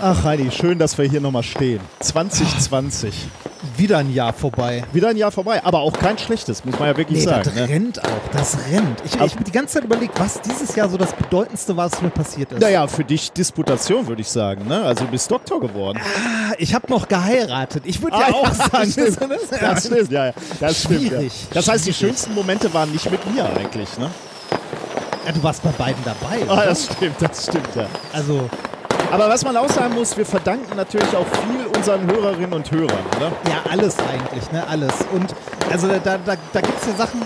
Ach, Heidi, schön, dass wir hier nochmal stehen. 2020. Wieder ein Jahr vorbei. Wieder ein Jahr vorbei, aber auch kein schlechtes, muss man ja wirklich Nee, sagen. das Ne? rennt auch, das rennt. Ich, habe die ganze Zeit überlegt, was dieses Jahr so das Bedeutendste war, was mir passiert ist. Naja, für dich Disputation, würde ich sagen. Ne? Also du bist Doktor geworden. Ah, Ich habe noch geheiratet. Ich würde ja Ah, auch ja, sagen, stimmt. das, Das stimmt, ja, ja. Das stimmt. Ja. Das heißt, die schönsten Momente waren nicht mit mir eigentlich, ne? Ja, du warst bei beiden dabei. Ah, das stimmt, das stimmt, ja. Also, Aber was man auch sagen muss, wir verdanken natürlich auch viel unseren Hörerinnen und Hörern, oder? ja, alles eigentlich, ne? Alles. Und also da, da, da gibt es ja Sachen,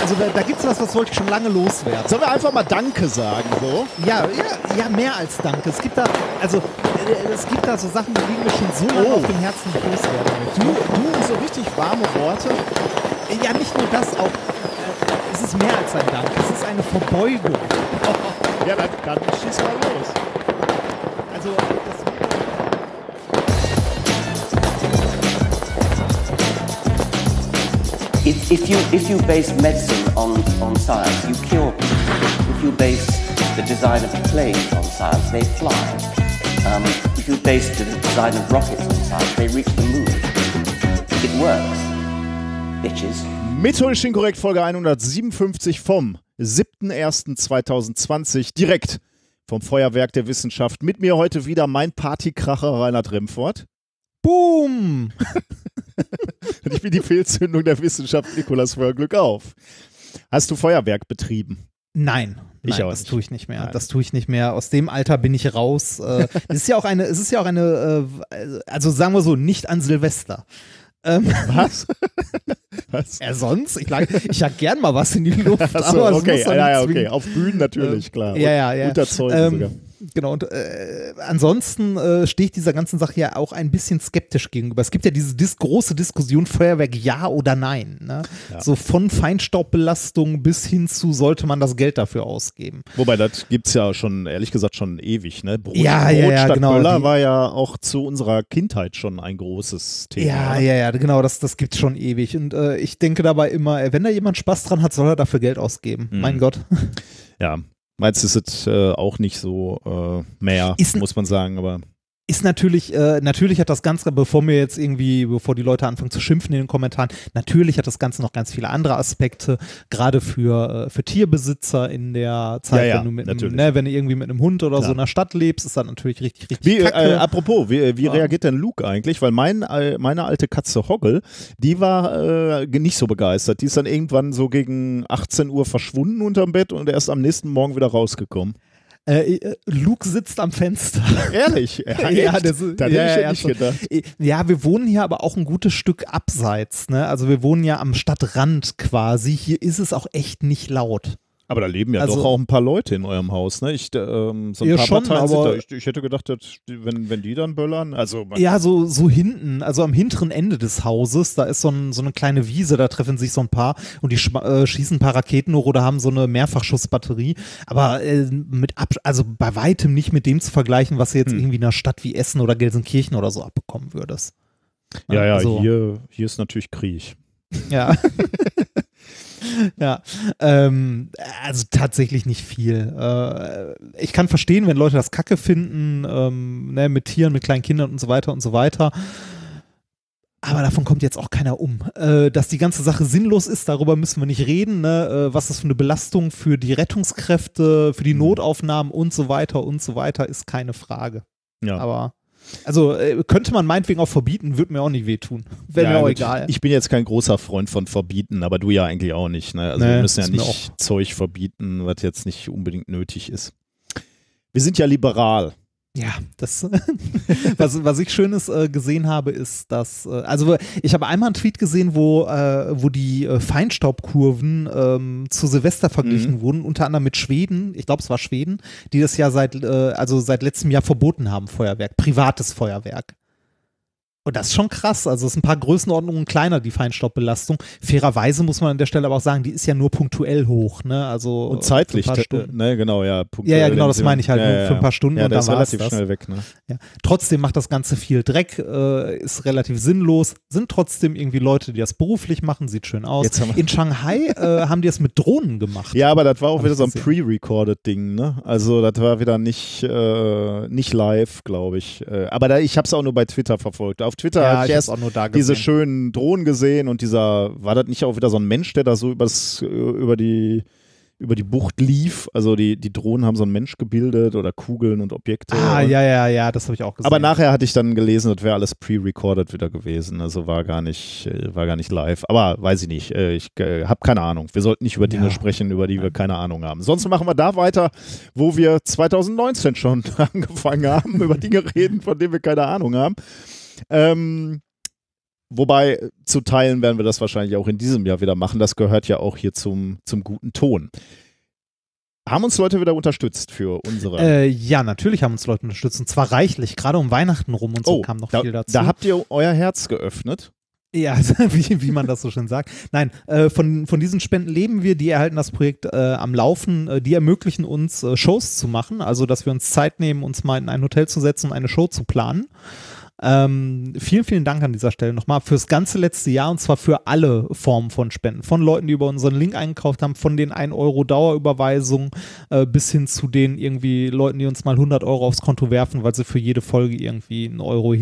also da, da gibt es was, was wollte ich schon lange loswerden. Sollen wir einfach mal Danke sagen, so? Ja, ja, ja, mehr als Danke. Es gibt da, also äh, es gibt da so Sachen, die liegen mir schon so lange Oh. auf dem Herzen, loswerden. Du, du so richtig warme Worte. Ja, nicht nur das, auch äh, es ist mehr als ein Dank, es ist eine Verbeugung. Ja, dann, dann schieß mal los. Also das If, if, you, if you base medicine on, on science, you cure people. If you base the design of planes on science, they fly. Um, if you base the design of rockets on science, they reach the moon. It works, bitches. Methodisch inkorrekt Folge 157 vom 7.01.2020 direkt vom Feuerwerk der Wissenschaft. Mit mir heute wieder mein Partykracher Reinhard Remfort. Boom! Ich bin die Fehlzündung der Wissenschaft Nikolas Feuerglück auf. Hast du Feuerwerk betrieben? Nein, Ich nein auch das tue ich nicht mehr. Nein. Das tue ich nicht mehr. Aus dem Alter bin ich raus. Äh, es ist ja auch eine, es ist ja auch eine, äh, also sagen wir so, nicht an Silvester. Ähm, Was? Was? ja, sonst? Ich, lag, ich jag gern mal was in die Luft. Achso, okay, muss doch ja, ja, okay. Auf Bühnen natürlich, klar. Ja, ja, ja. Unter Zeugen Ähm, sogar. Genau, und äh, ansonsten äh, stehe ich dieser ganzen Sache ja auch ein bisschen skeptisch gegenüber. Es gibt ja diese dis große Diskussion, Feuerwerk ja oder nein. Ne? So von Feinstaubbelastung bis hin zu, sollte man das Geld dafür ausgeben. Wobei, das gibt es ja schon, ehrlich gesagt, schon ewig. Ne? Brot, Ja, ja, Brot ja, statt genau. Böller war ja auch zu unserer Kindheit schon ein großes Thema. Ja, oder? ja, ja, genau, das, das gibt's schon ewig. Und äh, ich denke dabei immer, äh, wenn da jemand Spaß dran hat, soll er dafür Geld ausgeben. Mhm. Mein Gott. Ja, meinst du, ist es äh, auch nicht so äh, mehr, Ist muss man sagen, aber Ist natürlich, äh, natürlich hat das Ganze, bevor mir jetzt irgendwie, bevor die Leute anfangen zu schimpfen in den Kommentaren, natürlich hat das Ganze noch ganz viele andere Aspekte, gerade für, äh, für Tierbesitzer in der Zeit, Ja, ja, wenn du mit einem, ne, wenn du irgendwie mit einem Hund oder so Klar. in der Stadt lebst, ist das natürlich richtig, richtig Wie, äh, apropos, wie, wie Ja. reagiert denn Luke eigentlich? Weil mein, äh, meine alte Katze Hoggle, die war äh, nicht so begeistert. Die ist dann irgendwann so gegen 18 Uhr verschwunden unterm Bett und erst am nächsten Morgen wieder rausgekommen. Äh, äh, Luke sitzt am Fenster. Ehrlich? Ja, echt? das hätte ja, ich ja, ja nicht gedacht. Ja, wir wohnen hier aber auch ein gutes Stück abseits. Ne? Also wir wohnen ja am Stadtrand quasi. Hier ist es auch echt nicht laut. Aber da leben ja Also- doch auch ein paar Leute in eurem Haus, ne? Ich, ähm, so ein Ja, paar schon, Parteien sind aber- da. Ich, ich hätte gedacht, wenn, wenn die dann böllern, also Ja, so, so hinten, also am hinteren Ende des Hauses, da ist so, ein, so eine kleine Wiese, da treffen sich so ein paar und die äh, schießen ein paar Raketen hoch oder haben so eine Mehrfachschussbatterie. Aber äh, mit Ab also bei weitem nicht mit dem zu vergleichen, was du jetzt Hm. irgendwie in einer Stadt wie Essen oder Gelsenkirchen oder so abbekommen würdest. ja, ja, also, hier, hier ist natürlich Krieg. Ja. ja, ähm, also tatsächlich nicht viel. Äh, ich kann verstehen, wenn Leute das Kacke finden, ähm, ne, mit Tieren, mit kleinen Kindern und so weiter und so weiter. Aber davon kommt jetzt auch keiner um. Äh, dass die ganze Sache sinnlos ist, darüber müssen wir nicht reden. Ne? Äh, was das für eine Belastung für die Rettungskräfte, für die Notaufnahmen und so weiter und so weiter ist keine Frage. Ja. Aber also äh, könnte man meinetwegen auch verbieten, würde mir auch nicht wehtun. Wäre ja, mir auch gut. egal. Ich bin jetzt kein großer Freund von Verbieten, aber du ja eigentlich auch nicht. Ne? Also Nee, wir müssen ja nicht Zeug verbieten, was jetzt nicht unbedingt nötig ist. Wir sind ja liberal. Ja, das, was, was ich Schönes äh, gesehen habe, ist, dass, äh, also ich habe einmal einen Tweet gesehen, wo, äh, wo die äh, Feinstaubkurven ähm, zu Silvester verglichen Mhm. wurden, unter anderem mit Schweden, ich glaube es war Schweden, die das ja seit, äh, also seit letztem Jahr verboten haben, Feuerwerk, privates Feuerwerk. Und das ist schon krass. Also es ist ein paar Größenordnungen kleiner, die Feinstaubbelastung. Fairerweise muss man an der Stelle aber auch sagen, die ist ja nur punktuell hoch. Ne? Also Und zeitlich, ne, genau, ja. Ja, ja, genau, das meine ich halt, nur für ein paar Stunden ja, und dann war's relativ schnell weg, ne? Ja. Trotzdem macht das Ganze viel Dreck, äh, ist relativ sinnlos, sind trotzdem irgendwie Leute, die das beruflich machen, sieht schön aus. In Shanghai äh, haben die es mit Drohnen gemacht. Ja, aber das war auch wieder so ein gesehen. pre-recorded Ding, ne? Also das war wieder nicht, äh, nicht live, glaube ich. Äh, aber da, ich habe es auch nur bei Twitter verfolgt. Auf Twitter Ja, ich erst auch nur da diese gesehen. schönen Drohnen gesehen und dieser, war das nicht auch wieder so ein Mensch, der da so übers, äh, über die über die Bucht lief. Also die, die Drohnen haben so einen Mensch gebildet oder Kugeln und Objekte. Ah, ja, ja, ja, das habe ich auch gesehen. Aber nachher hatte ich dann gelesen, das wäre alles pre-recorded wieder gewesen. Also war gar nicht, äh, war gar nicht live. Aber weiß ich nicht. Äh, Ich habe keine Ahnung. Wir sollten nicht über Dinge Ja. sprechen, über die wir keine Ahnung haben. Sonst machen wir da weiter, wo wir 2019 schon angefangen haben, über Dinge reden, von denen wir keine Ahnung haben. Ähm, wobei zu teilen werden wir das wahrscheinlich auch in diesem Jahr wieder machen. Das gehört ja auch hier zum, zum guten Ton. Haben uns Leute wieder unterstützt für unsere. Äh, ja, natürlich haben uns Leute unterstützt und zwar reichlich. Gerade um Weihnachten rum und so kam noch Oh, da, viel dazu. Da habt ihr euer Herz geöffnet. Ja, wie, wie man das so schön sagt. Nein, äh, von, von diesen Spenden leben wir, die erhalten das Projekt äh, am Laufen, äh, die ermöglichen uns, äh, Shows zu machen, also dass wir uns Zeit nehmen, uns mal in ein Hotel zu setzen und eine Show zu planen. Ähm, vielen, vielen Dank an dieser Stelle nochmal fürs ganze letzte Jahr und zwar für alle Formen von Spenden. Von Leuten, die über unseren Link eingekauft haben, von den 1 Euro Dauerüberweisungen äh, bis hin zu den irgendwie Leuten, die uns mal 100 Euro aufs Konto werfen, weil sie für jede Folge irgendwie einen Euro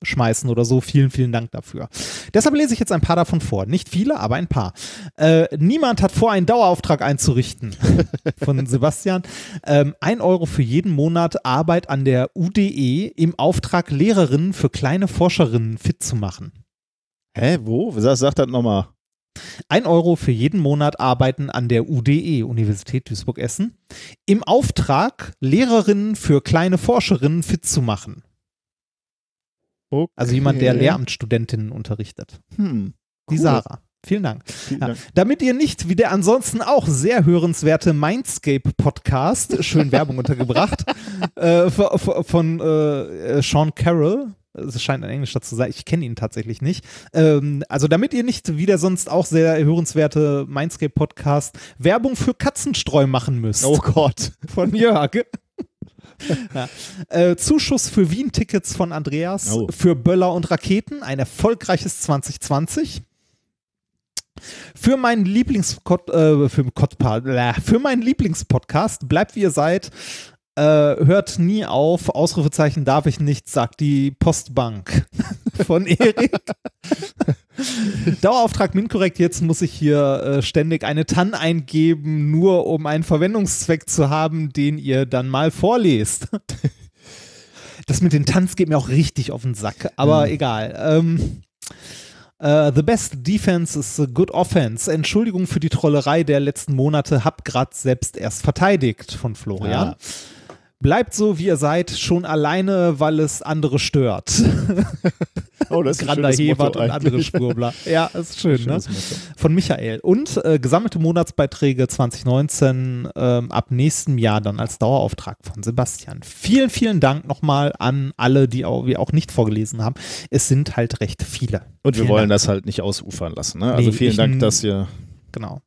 hinschmeißen oder so. Vielen, vielen Dank dafür. Deshalb lese ich jetzt ein paar davon vor. Nicht viele, aber ein paar. Äh, niemand hat vor, einen Dauerauftrag einzurichten. Von Sebastian. Ähm, ein Euro für jeden Monat Arbeit an der UDE im Auftrag, Lehrerinnen für kleine Forscherinnen fit zu machen. Hä, wo? Sag, sag das nochmal. Ein Euro für jeden Monat Arbeiten an der UDE, Universität Duisburg-Essen, im Auftrag, Lehrerinnen für kleine Forscherinnen fit zu machen. Okay. Also jemand, der Lehramtsstudentinnen unterrichtet. Hm. Die Cool. Sarah. Vielen Dank. Vielen Ja. Dank. Damit ihr nicht wie der ansonsten auch sehr hörenswerte Mindscape-Podcast, schön Werbung untergebracht, äh, von, von äh, Sean Carroll, es scheint ein Englischer zu sein, ich kenne ihn tatsächlich nicht. Ähm, also damit ihr nicht wie der sonst auch sehr hörenswerte Mindscape-Podcast Werbung für Katzenstreu machen müsst Oh Gott. von Jörg. ja. äh, Zuschuss für Wien-Tickets von Andreas, Oh. für Böller und Raketen, ein erfolgreiches 2020. Für meinen äh, für, Kodpa- äh, für meinen Lieblingspodcast, bleibt wie ihr seid, äh, hört nie auf, Ausrufezeichen darf ich nicht, sagt die Postbank von Erik. Dauerauftrag Minkorrekt, jetzt muss ich hier äh, ständig eine TAN eingeben, nur um einen Verwendungszweck zu haben, den ihr dann mal vorlest. Das mit den Tanz geht mir auch richtig auf den Sack, aber Mhm. egal. Ähm, äh, the best defense is a good offense. Entschuldigung für die Trollerei der letzten Monate, hab grad selbst erst verteidigt von Florian. Ja. Bleibt so, wie ihr seid, schon alleine, weil es andere stört. Oh, das ist Grander Hebert und andere. Schwurbler. Ja, ist schön, ne? Motto. Von Michael. Und äh, gesammelte Monatsbeiträge 2019 ähm, ab nächstem Jahr dann als Dauerauftrag von Sebastian. Vielen, vielen Dank nochmal an alle, die auch, wir auch nicht vorgelesen haben. Es sind halt recht viele. Und wir Vielen wollen Dank. das halt nicht ausufern lassen. Ne? Also Nee, vielen Dank, dass ihr, Genau.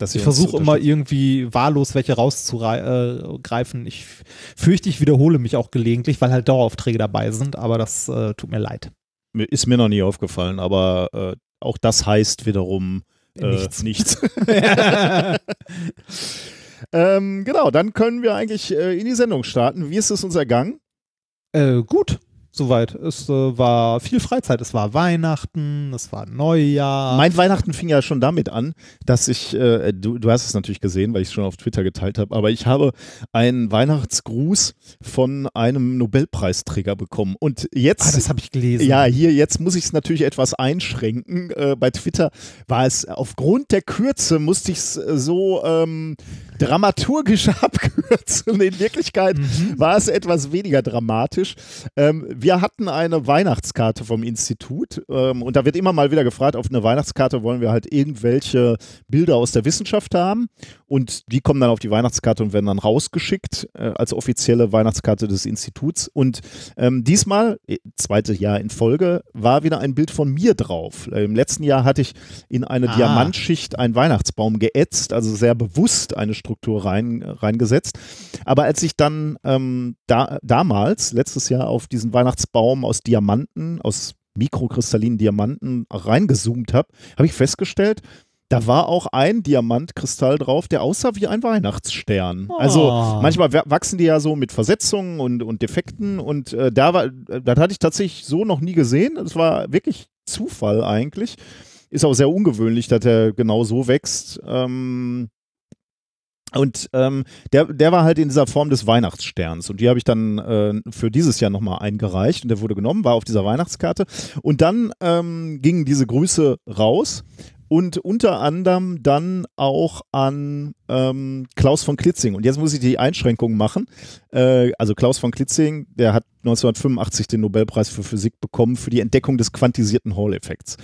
Dass Ich versuche immer irgendwie wahllos welche rauszugreifen. Ich fürchte, ich wiederhole mich auch gelegentlich, weil halt Daueraufträge dabei sind, aber das äh, tut mir leid. Ist mir noch nie aufgefallen, aber äh, auch das heißt wiederum äh, Nichts. nichts. ähm, genau, dann können wir eigentlich äh, in die Sendung starten. Wie ist es uns ergangen? Äh, gut, soweit. Es äh, war viel Freizeit. Es war Weihnachten, es war Neujahr. Mein Weihnachten fing ja schon damit an, dass ich, äh, du, du hast es natürlich gesehen, weil ich es schon auf Twitter geteilt habe, aber ich habe einen Weihnachtsgruß von einem Nobelpreisträger bekommen. Und jetzt. ah, das habe ich gelesen. Ja, hier, jetzt muss ich es natürlich etwas einschränken. Äh, bei Twitter war es aufgrund der Kürze, musste ich es äh, so ähm, dramaturgische Abkürzung. In Wirklichkeit Mhm. war es etwas weniger dramatisch. Ähm, wir hatten eine Weihnachtskarte vom Institut ähm, und da wird immer mal wieder gefragt, auf eine Weihnachtskarte wollen wir halt irgendwelche Bilder aus der Wissenschaft haben und die kommen dann auf die Weihnachtskarte und werden dann rausgeschickt äh, als offizielle Weihnachtskarte des Instituts. Und ähm, diesmal, äh, zweite Jahr in Folge, war wieder ein Bild von mir drauf. Äh, Im letzten Jahr hatte ich in eine Ah. Diamantschicht einen Weihnachtsbaum geätzt, also sehr bewusst eine Struktur rein, reingesetzt. Aber als ich dann ähm, da, damals, letztes Jahr, auf diesen Weihnachtsbaum aus Diamanten, aus mikrokristallinen Diamanten reingezoomt habe, habe ich festgestellt, da war auch ein Diamantkristall drauf, der aussah wie ein Weihnachtsstern. Also Oh. manchmal wa- wachsen die ja so mit Versetzungen und, und Defekten und äh, da war, das hatte ich tatsächlich so noch nie gesehen. Das war wirklich Zufall eigentlich. Ist auch sehr ungewöhnlich, dass er genau so wächst. Ähm, und ähm, der, der war halt in dieser Form des Weihnachtssterns. Und die habe ich dann äh, für dieses Jahr nochmal eingereicht. Und der wurde genommen, war auf dieser Weihnachtskarte. Und dann ähm, gingen diese Grüße raus. Und unter anderem dann auch an ähm, Klaus von Klitzing. Und jetzt muss ich die Einschränkung machen. Äh, also Klaus von Klitzing, der hat 1985 den Nobelpreis für Physik bekommen für die Entdeckung des quantisierten Hall-Effekts.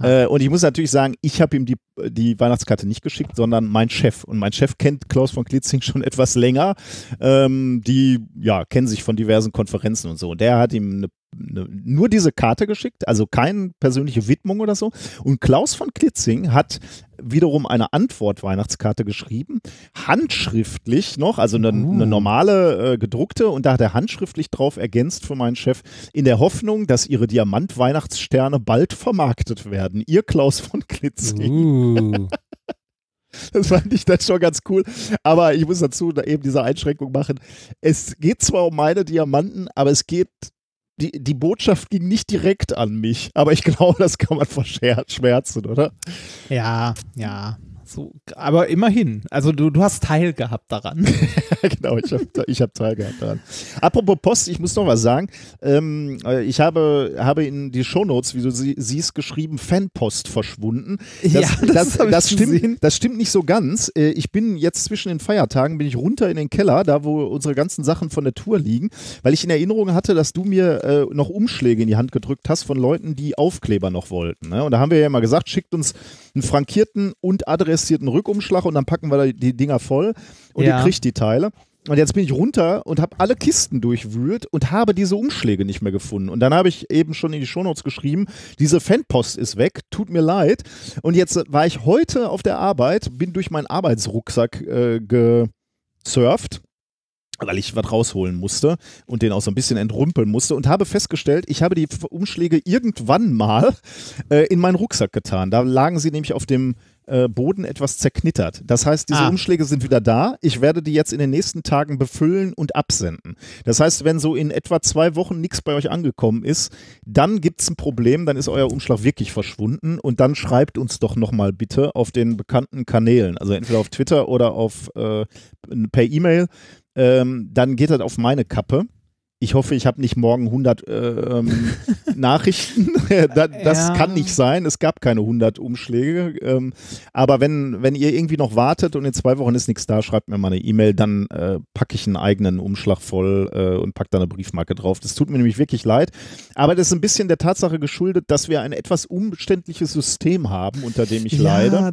Äh, und ich muss natürlich sagen, ich habe ihm die, die Weihnachtskarte nicht geschickt, sondern mein Chef. Und mein Chef kennt Klaus von Klitzing schon etwas länger. Ähm, die ja, kennen sich von diversen Konferenzen und so. Und der hat ihm eine eine, nur diese Karte geschickt, also keine persönliche Widmung oder so. Und Klaus von Klitzing hat wiederum eine Antwort-Weihnachtskarte geschrieben, handschriftlich noch, also eine, Uh. eine normale äh, gedruckte und da hat er handschriftlich drauf ergänzt für meinen Chef, in der Hoffnung, dass ihre Diamant-Weihnachtssterne bald vermarktet werden. Ihr Klaus von Klitzing. Uh. Das fand ich dann schon ganz cool. Aber ich muss dazu da eben diese Einschränkung machen. Es geht zwar um meine Diamanten, aber es geht, die, die Botschaft ging nicht direkt an mich. Aber ich glaube, das kann man verschmerzen, oder? Ja, ja. So, aber immerhin. Also du, du hast Teil gehabt daran. genau, ich habe ich hab teilgehabt daran. Apropos Post, ich muss noch was sagen. Ähm, äh, ich habe, habe in die Shownotes, wie du sie, siehst, geschrieben, Fanpost verschwunden. Das, Ja, das das, das, stimmt, gesehen. das stimmt nicht so ganz. Äh, Ich bin jetzt zwischen den Feiertagen, bin ich runter in den Keller, da wo unsere ganzen Sachen von der Tour liegen, weil ich in Erinnerung hatte, dass du mir äh, noch Umschläge in die Hand gedrückt hast von Leuten, die Aufkleber noch wollten. Ne? Und da haben wir ja immer gesagt, schickt uns einen frankierten und adressierten Rückumschlag und dann packen wir da die Dinger voll und Ja. ihr kriegt die Teile. Und jetzt bin ich runter und habe alle Kisten durchwühlt und habe diese Umschläge nicht mehr gefunden. Und dann habe ich eben schon in die Shownotes geschrieben, diese Fanpost ist weg, tut mir leid. Und jetzt war ich heute auf der Arbeit, bin durch meinen Arbeitsrucksack äh, gesurft weil ich was rausholen musste und den auch so ein bisschen entrümpeln musste und habe festgestellt, ich habe die Umschläge irgendwann mal äh, in meinen Rucksack getan. Da lagen sie nämlich auf dem äh, Boden etwas zerknittert. Das heißt, diese Ah. Umschläge sind wieder da. Ich werde die jetzt in den nächsten Tagen befüllen und absenden. Das heißt, wenn so in etwa zwei Wochen nichts bei euch angekommen ist, dann gibt es ein Problem, dann ist euer Umschlag wirklich verschwunden und dann schreibt uns doch nochmal bitte auf den bekannten Kanälen, also entweder auf Twitter oder auf äh, per E-Mail ähm, dann geht das auf meine Kappe. Ich hoffe, ich habe nicht morgen 100 äh, ähm, Nachrichten. da, das Ja. kann nicht sein. Es gab keine 100 Umschläge. Ähm, aber wenn, wenn ihr irgendwie noch wartet und in zwei Wochen ist nichts da, schreibt mir mal eine E-Mail. Dann äh, packe ich einen eigenen Umschlag voll äh, und packe da eine Briefmarke drauf. Das tut mir nämlich wirklich leid. Aber das ist ein bisschen der Tatsache geschuldet, dass wir ein etwas umständliches System haben, unter dem ich leide. Ja,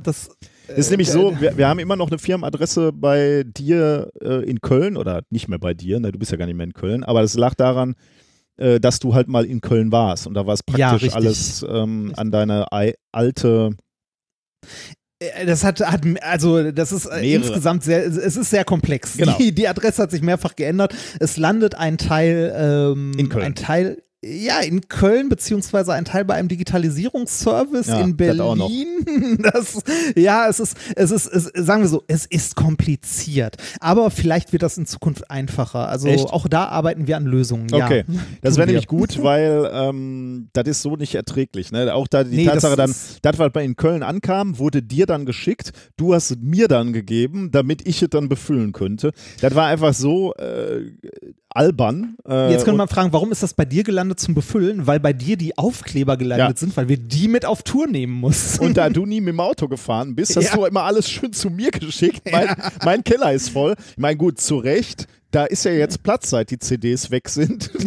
das Es ist nämlich so, wir, wir haben immer noch eine Firmenadresse bei dir äh, in Köln oder nicht mehr bei dir, ne, du bist ja gar nicht mehr in Köln, aber das lag daran, äh, dass du halt mal in Köln warst und da war es Ja, praktisch richtig. alles ähm, an deine ei- alte, Äh, Das hat, hat also das ist äh, Mehrere. insgesamt sehr, es ist sehr komplex. Genau. Die, die Adresse hat sich mehrfach geändert. Es landet ein Teil, ähm, In Köln. ein Teil, ja, in Köln, beziehungsweise ein Teil bei einem Digitalisierungsservice Ja, in das. Berlin. Das, ja, es ist, es ist, es, sagen wir so, es ist kompliziert. Aber vielleicht wird das in Zukunft einfacher. Also Echt? auch da arbeiten wir an Lösungen. Okay, ja. das wäre nämlich gut, weil ähm, das ist so nicht erträglich. Ne? Auch da die Nee, das Tatsache dann, ist- das, was bei in Köln ankam, wurde dir dann geschickt, du hast es mir dann gegeben, damit ich es dann befüllen könnte. Das war einfach so äh, albern. Äh, Jetzt könnte man fragen, warum ist das bei dir gelandet zum Befüllen? Weil bei dir die Aufkleber gelandet Ja. sind, weil wir die mit auf Tour nehmen mussten. Und da du nie mit dem Auto gefahren bist, hast Ja. du immer alles schön zu mir geschickt. Mein, mein Keller ist voll. Ich meine, gut, zu Recht. Da ist ja jetzt Platz, seit die CDs weg sind.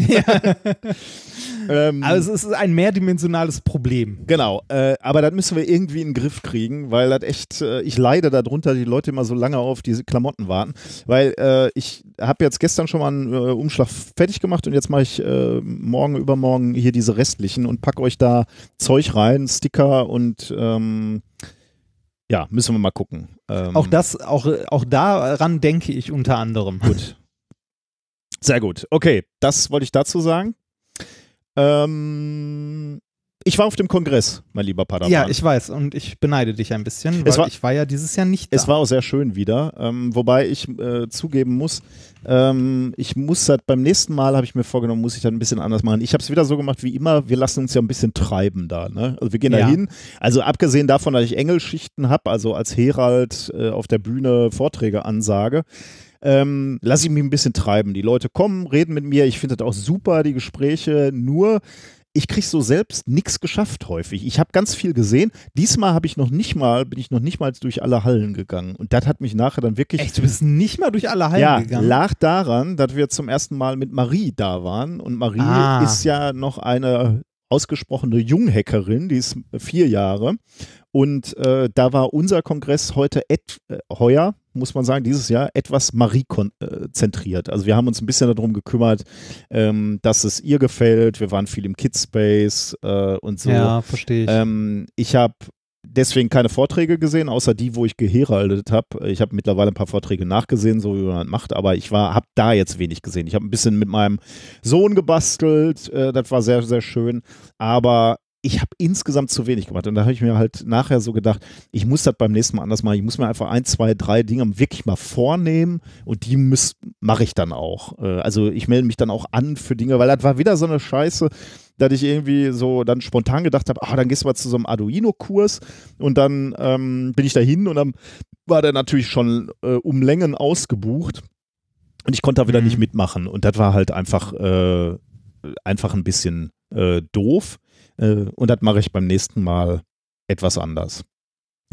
ähm, also es ist ein mehrdimensionales Problem. Genau, äh, aber das müssen wir irgendwie in den Griff kriegen, weil das echt, äh, ich leide darunter, die Leute immer so lange auf diese Klamotten warten, weil äh, ich habe jetzt gestern schon mal einen äh, Umschlag fertig gemacht und jetzt mache ich äh, morgen, übermorgen hier diese restlichen und packe euch da Zeug rein, Sticker und ähm, ja, müssen wir mal gucken. Ähm, Auch das, auch, auch daran denke ich unter anderem. Gut. Sehr gut. Okay, das wollte ich dazu sagen. Ähm, ich war auf dem Kongress, mein lieber Padawan. Ja, ich weiß und ich beneide dich ein bisschen, weil Es war- ich war ja dieses Jahr nicht da. Es war auch sehr schön wieder, ähm, wobei ich äh, zugeben muss, ähm, ich muss das beim nächsten Mal, habe ich mir vorgenommen, muss ich das ein bisschen anders machen. Ich habe es wieder so gemacht wie immer, wir lassen uns ja ein bisschen treiben da. Ne? Also wir gehen da Ja. hin, also abgesehen davon, dass ich Engelschichten habe, also als Herald äh, auf der Bühne Vorträge ansage, ähm, lasse ich mich ein bisschen treiben. Die Leute kommen, reden mit mir, ich finde das auch super, die Gespräche, nur ich kriege so selbst nichts geschafft häufig. Ich habe ganz viel gesehen. Diesmal habe ich noch nicht mal, bin ich noch nicht mal durch alle Hallen gegangen. Und das hat mich nachher dann wirklich. Echt, du bist nicht mal durch alle Hallen ja, gegangen. lag daran, dass wir zum ersten Mal mit Marie da waren. Und Marie Ah. ist ja noch eine ausgesprochene Junghackerin, die ist vier Jahre. Und äh, da war unser Kongress heute et, äh, heuer, muss man sagen, dieses Jahr etwas Marie-zentriert. Also wir haben uns ein bisschen darum gekümmert, ähm, dass es ihr gefällt. Wir waren viel im Kidspace äh, und so. Ja, verstehe ich. Ähm, ich habe deswegen keine Vorträge gesehen, außer die, wo ich geheraldet habe. Ich habe mittlerweile ein paar Vorträge nachgesehen, so wie man macht, aber ich war, habe da jetzt wenig gesehen. Ich habe ein bisschen mit meinem Sohn gebastelt, äh, das war sehr, sehr schön, aber ich habe insgesamt zu wenig gemacht. Und da habe ich mir halt nachher so gedacht, ich muss das beim nächsten Mal anders machen. Ich muss mir einfach ein, zwei, drei Dinge wirklich mal vornehmen und die mache ich dann auch. Äh, also ich melde mich dann auch an für Dinge, weil das war wieder so eine Scheiße, dass ich irgendwie so dann spontan gedacht habe, ah, dann gehst du mal zu so einem Arduino-Kurs und dann ähm, bin ich da hin und dann war der natürlich schon äh, um Längen ausgebucht und ich konnte da wieder Mhm. nicht mitmachen und das war halt einfach, äh, einfach ein bisschen äh, doof äh, und das mache ich beim nächsten Mal etwas anders.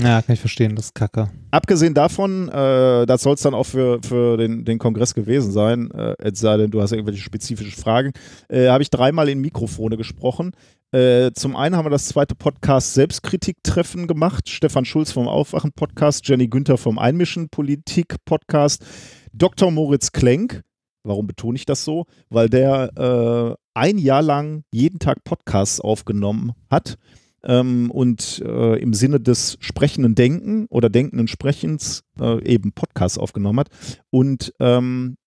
ja, kann ich verstehen, das ist kacke. Abgesehen davon, äh, das soll es dann auch für, für den, den Kongress gewesen sein, äh, es sei denn, du hast irgendwelche spezifischen Fragen, äh, habe ich dreimal in Mikrofone gesprochen. Äh, zum einen haben wir das zweite Podcast Selbstkritik-Treffen gemacht. Stefan Schulz vom Aufwachen-Podcast, Jenny Günther vom Einmischen-Politik-Podcast, Dr. Moritz Klenk. Warum betone ich das so? Weil der äh, ein Jahr lang jeden Tag Podcasts aufgenommen hat ähm, und äh, im Sinne des sprechenden Denken oder denkenden Sprechens äh, eben Podcasts aufgenommen hat. Und ähm,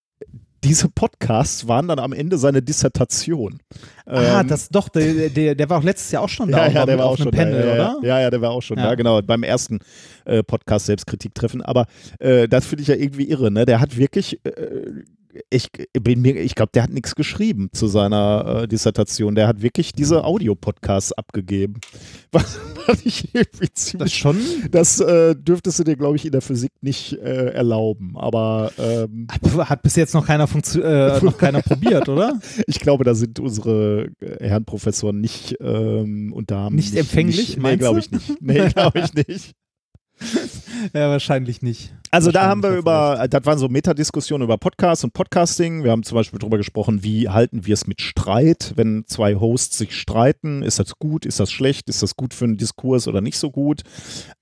diese Podcasts waren dann am Ende seine Dissertation. ah, Ähm, das doch, der, der, der war auch letztes Jahr auch schon da. ja, ja, der war auf auch einem schon Panel, da. Ja, oder? Ja, ja, der war auch schon Ja. da, genau, beim ersten äh, Podcast Selbstkritik-Treffen. Aber äh, das finde ich ja irgendwie irre, ne? Der hat wirklich, äh, ich bin mir, ich glaube, der hat nichts geschrieben zu seiner äh, Dissertation. Der hat wirklich diese Audio-Podcasts abgegeben. Was, was ich irgendwie Das schon? das äh, dürftest du dir, glaube ich, in der Physik nicht äh, erlauben. Aber ähm, Hat, bis jetzt noch keiner, funktio- äh, noch keiner probiert, oder? ich glaube, da sind unsere Herren Professoren nicht ähm, und Damen Nicht empfänglich, Nicht, nee, glaube ich nicht. Nee, glaube ich nicht. ja, wahrscheinlich nicht. Also da haben wir über, das waren so Metadiskussionen über Podcasts und Podcasting. Wir haben zum Beispiel darüber gesprochen, wie halten wir es mit Streit, wenn zwei Hosts sich streiten. Ist das gut, ist das schlecht, ist das gut für einen Diskurs oder nicht so gut?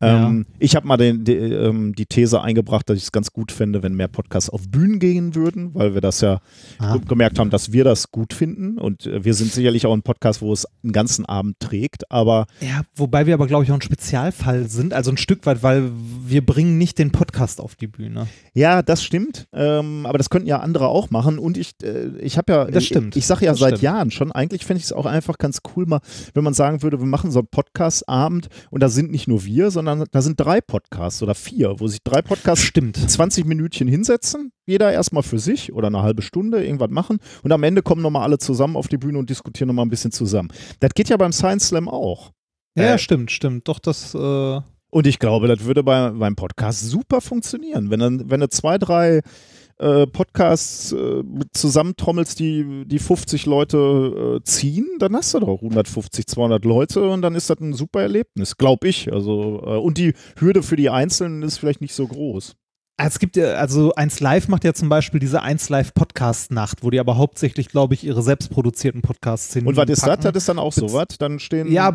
Ähm, ich habe mal den, die, ähm, die These eingebracht, dass ich es ganz gut fände, wenn mehr Podcasts auf Bühnen gehen würden, weil wir das ja Ah. ge- gemerkt haben, dass wir das gut finden. Und äh, wir sind sicherlich auch ein Podcast, wo es einen ganzen Abend trägt, aber Ja, wobei wir aber, glaube ich, auch ein Spezialfall sind, also ein Stück weit, weil wir bringen nicht den Podcast auf die Bühne. Ja, das stimmt. Ähm, aber das könnten ja andere auch machen. Und ich, äh, ich habe ja, Das stimmt. Ich, ich sage ja Das seit stimmt. Jahren schon, eigentlich fände ich es auch einfach ganz cool, mal, wenn man sagen würde, wir machen so einen Podcast-Abend und da sind nicht nur wir, sondern da sind drei Podcasts oder vier, wo sich drei Podcasts Stimmt. 20 Minütchen hinsetzen, jeder erstmal für sich oder eine halbe Stunde irgendwas machen und am Ende kommen nochmal alle zusammen auf die Bühne und diskutieren nochmal ein bisschen zusammen. Das geht ja beim Science Slam auch. Ja, Äh, stimmt, stimmt. Doch, das, äh, Und ich glaube, das würde bei, beim Podcast super funktionieren. Wenn, dann, wenn du zwei, drei äh, Podcasts äh, zusammentrommelst, die die 50 Leute äh, ziehen, dann hast du doch 150, 200 Leute und dann ist das ein super Erlebnis, glaube ich. Also äh, und die Hürde für die Einzelnen ist vielleicht nicht so groß. Es gibt ja, also 1 Live macht ja zum Beispiel diese 1 Live Podcast Nacht, wo die aber hauptsächlich, glaube ich, ihre selbstproduzierten Podcasts hin. Und was ist das? Das ist dann auch so was? Dann stehen. Ja,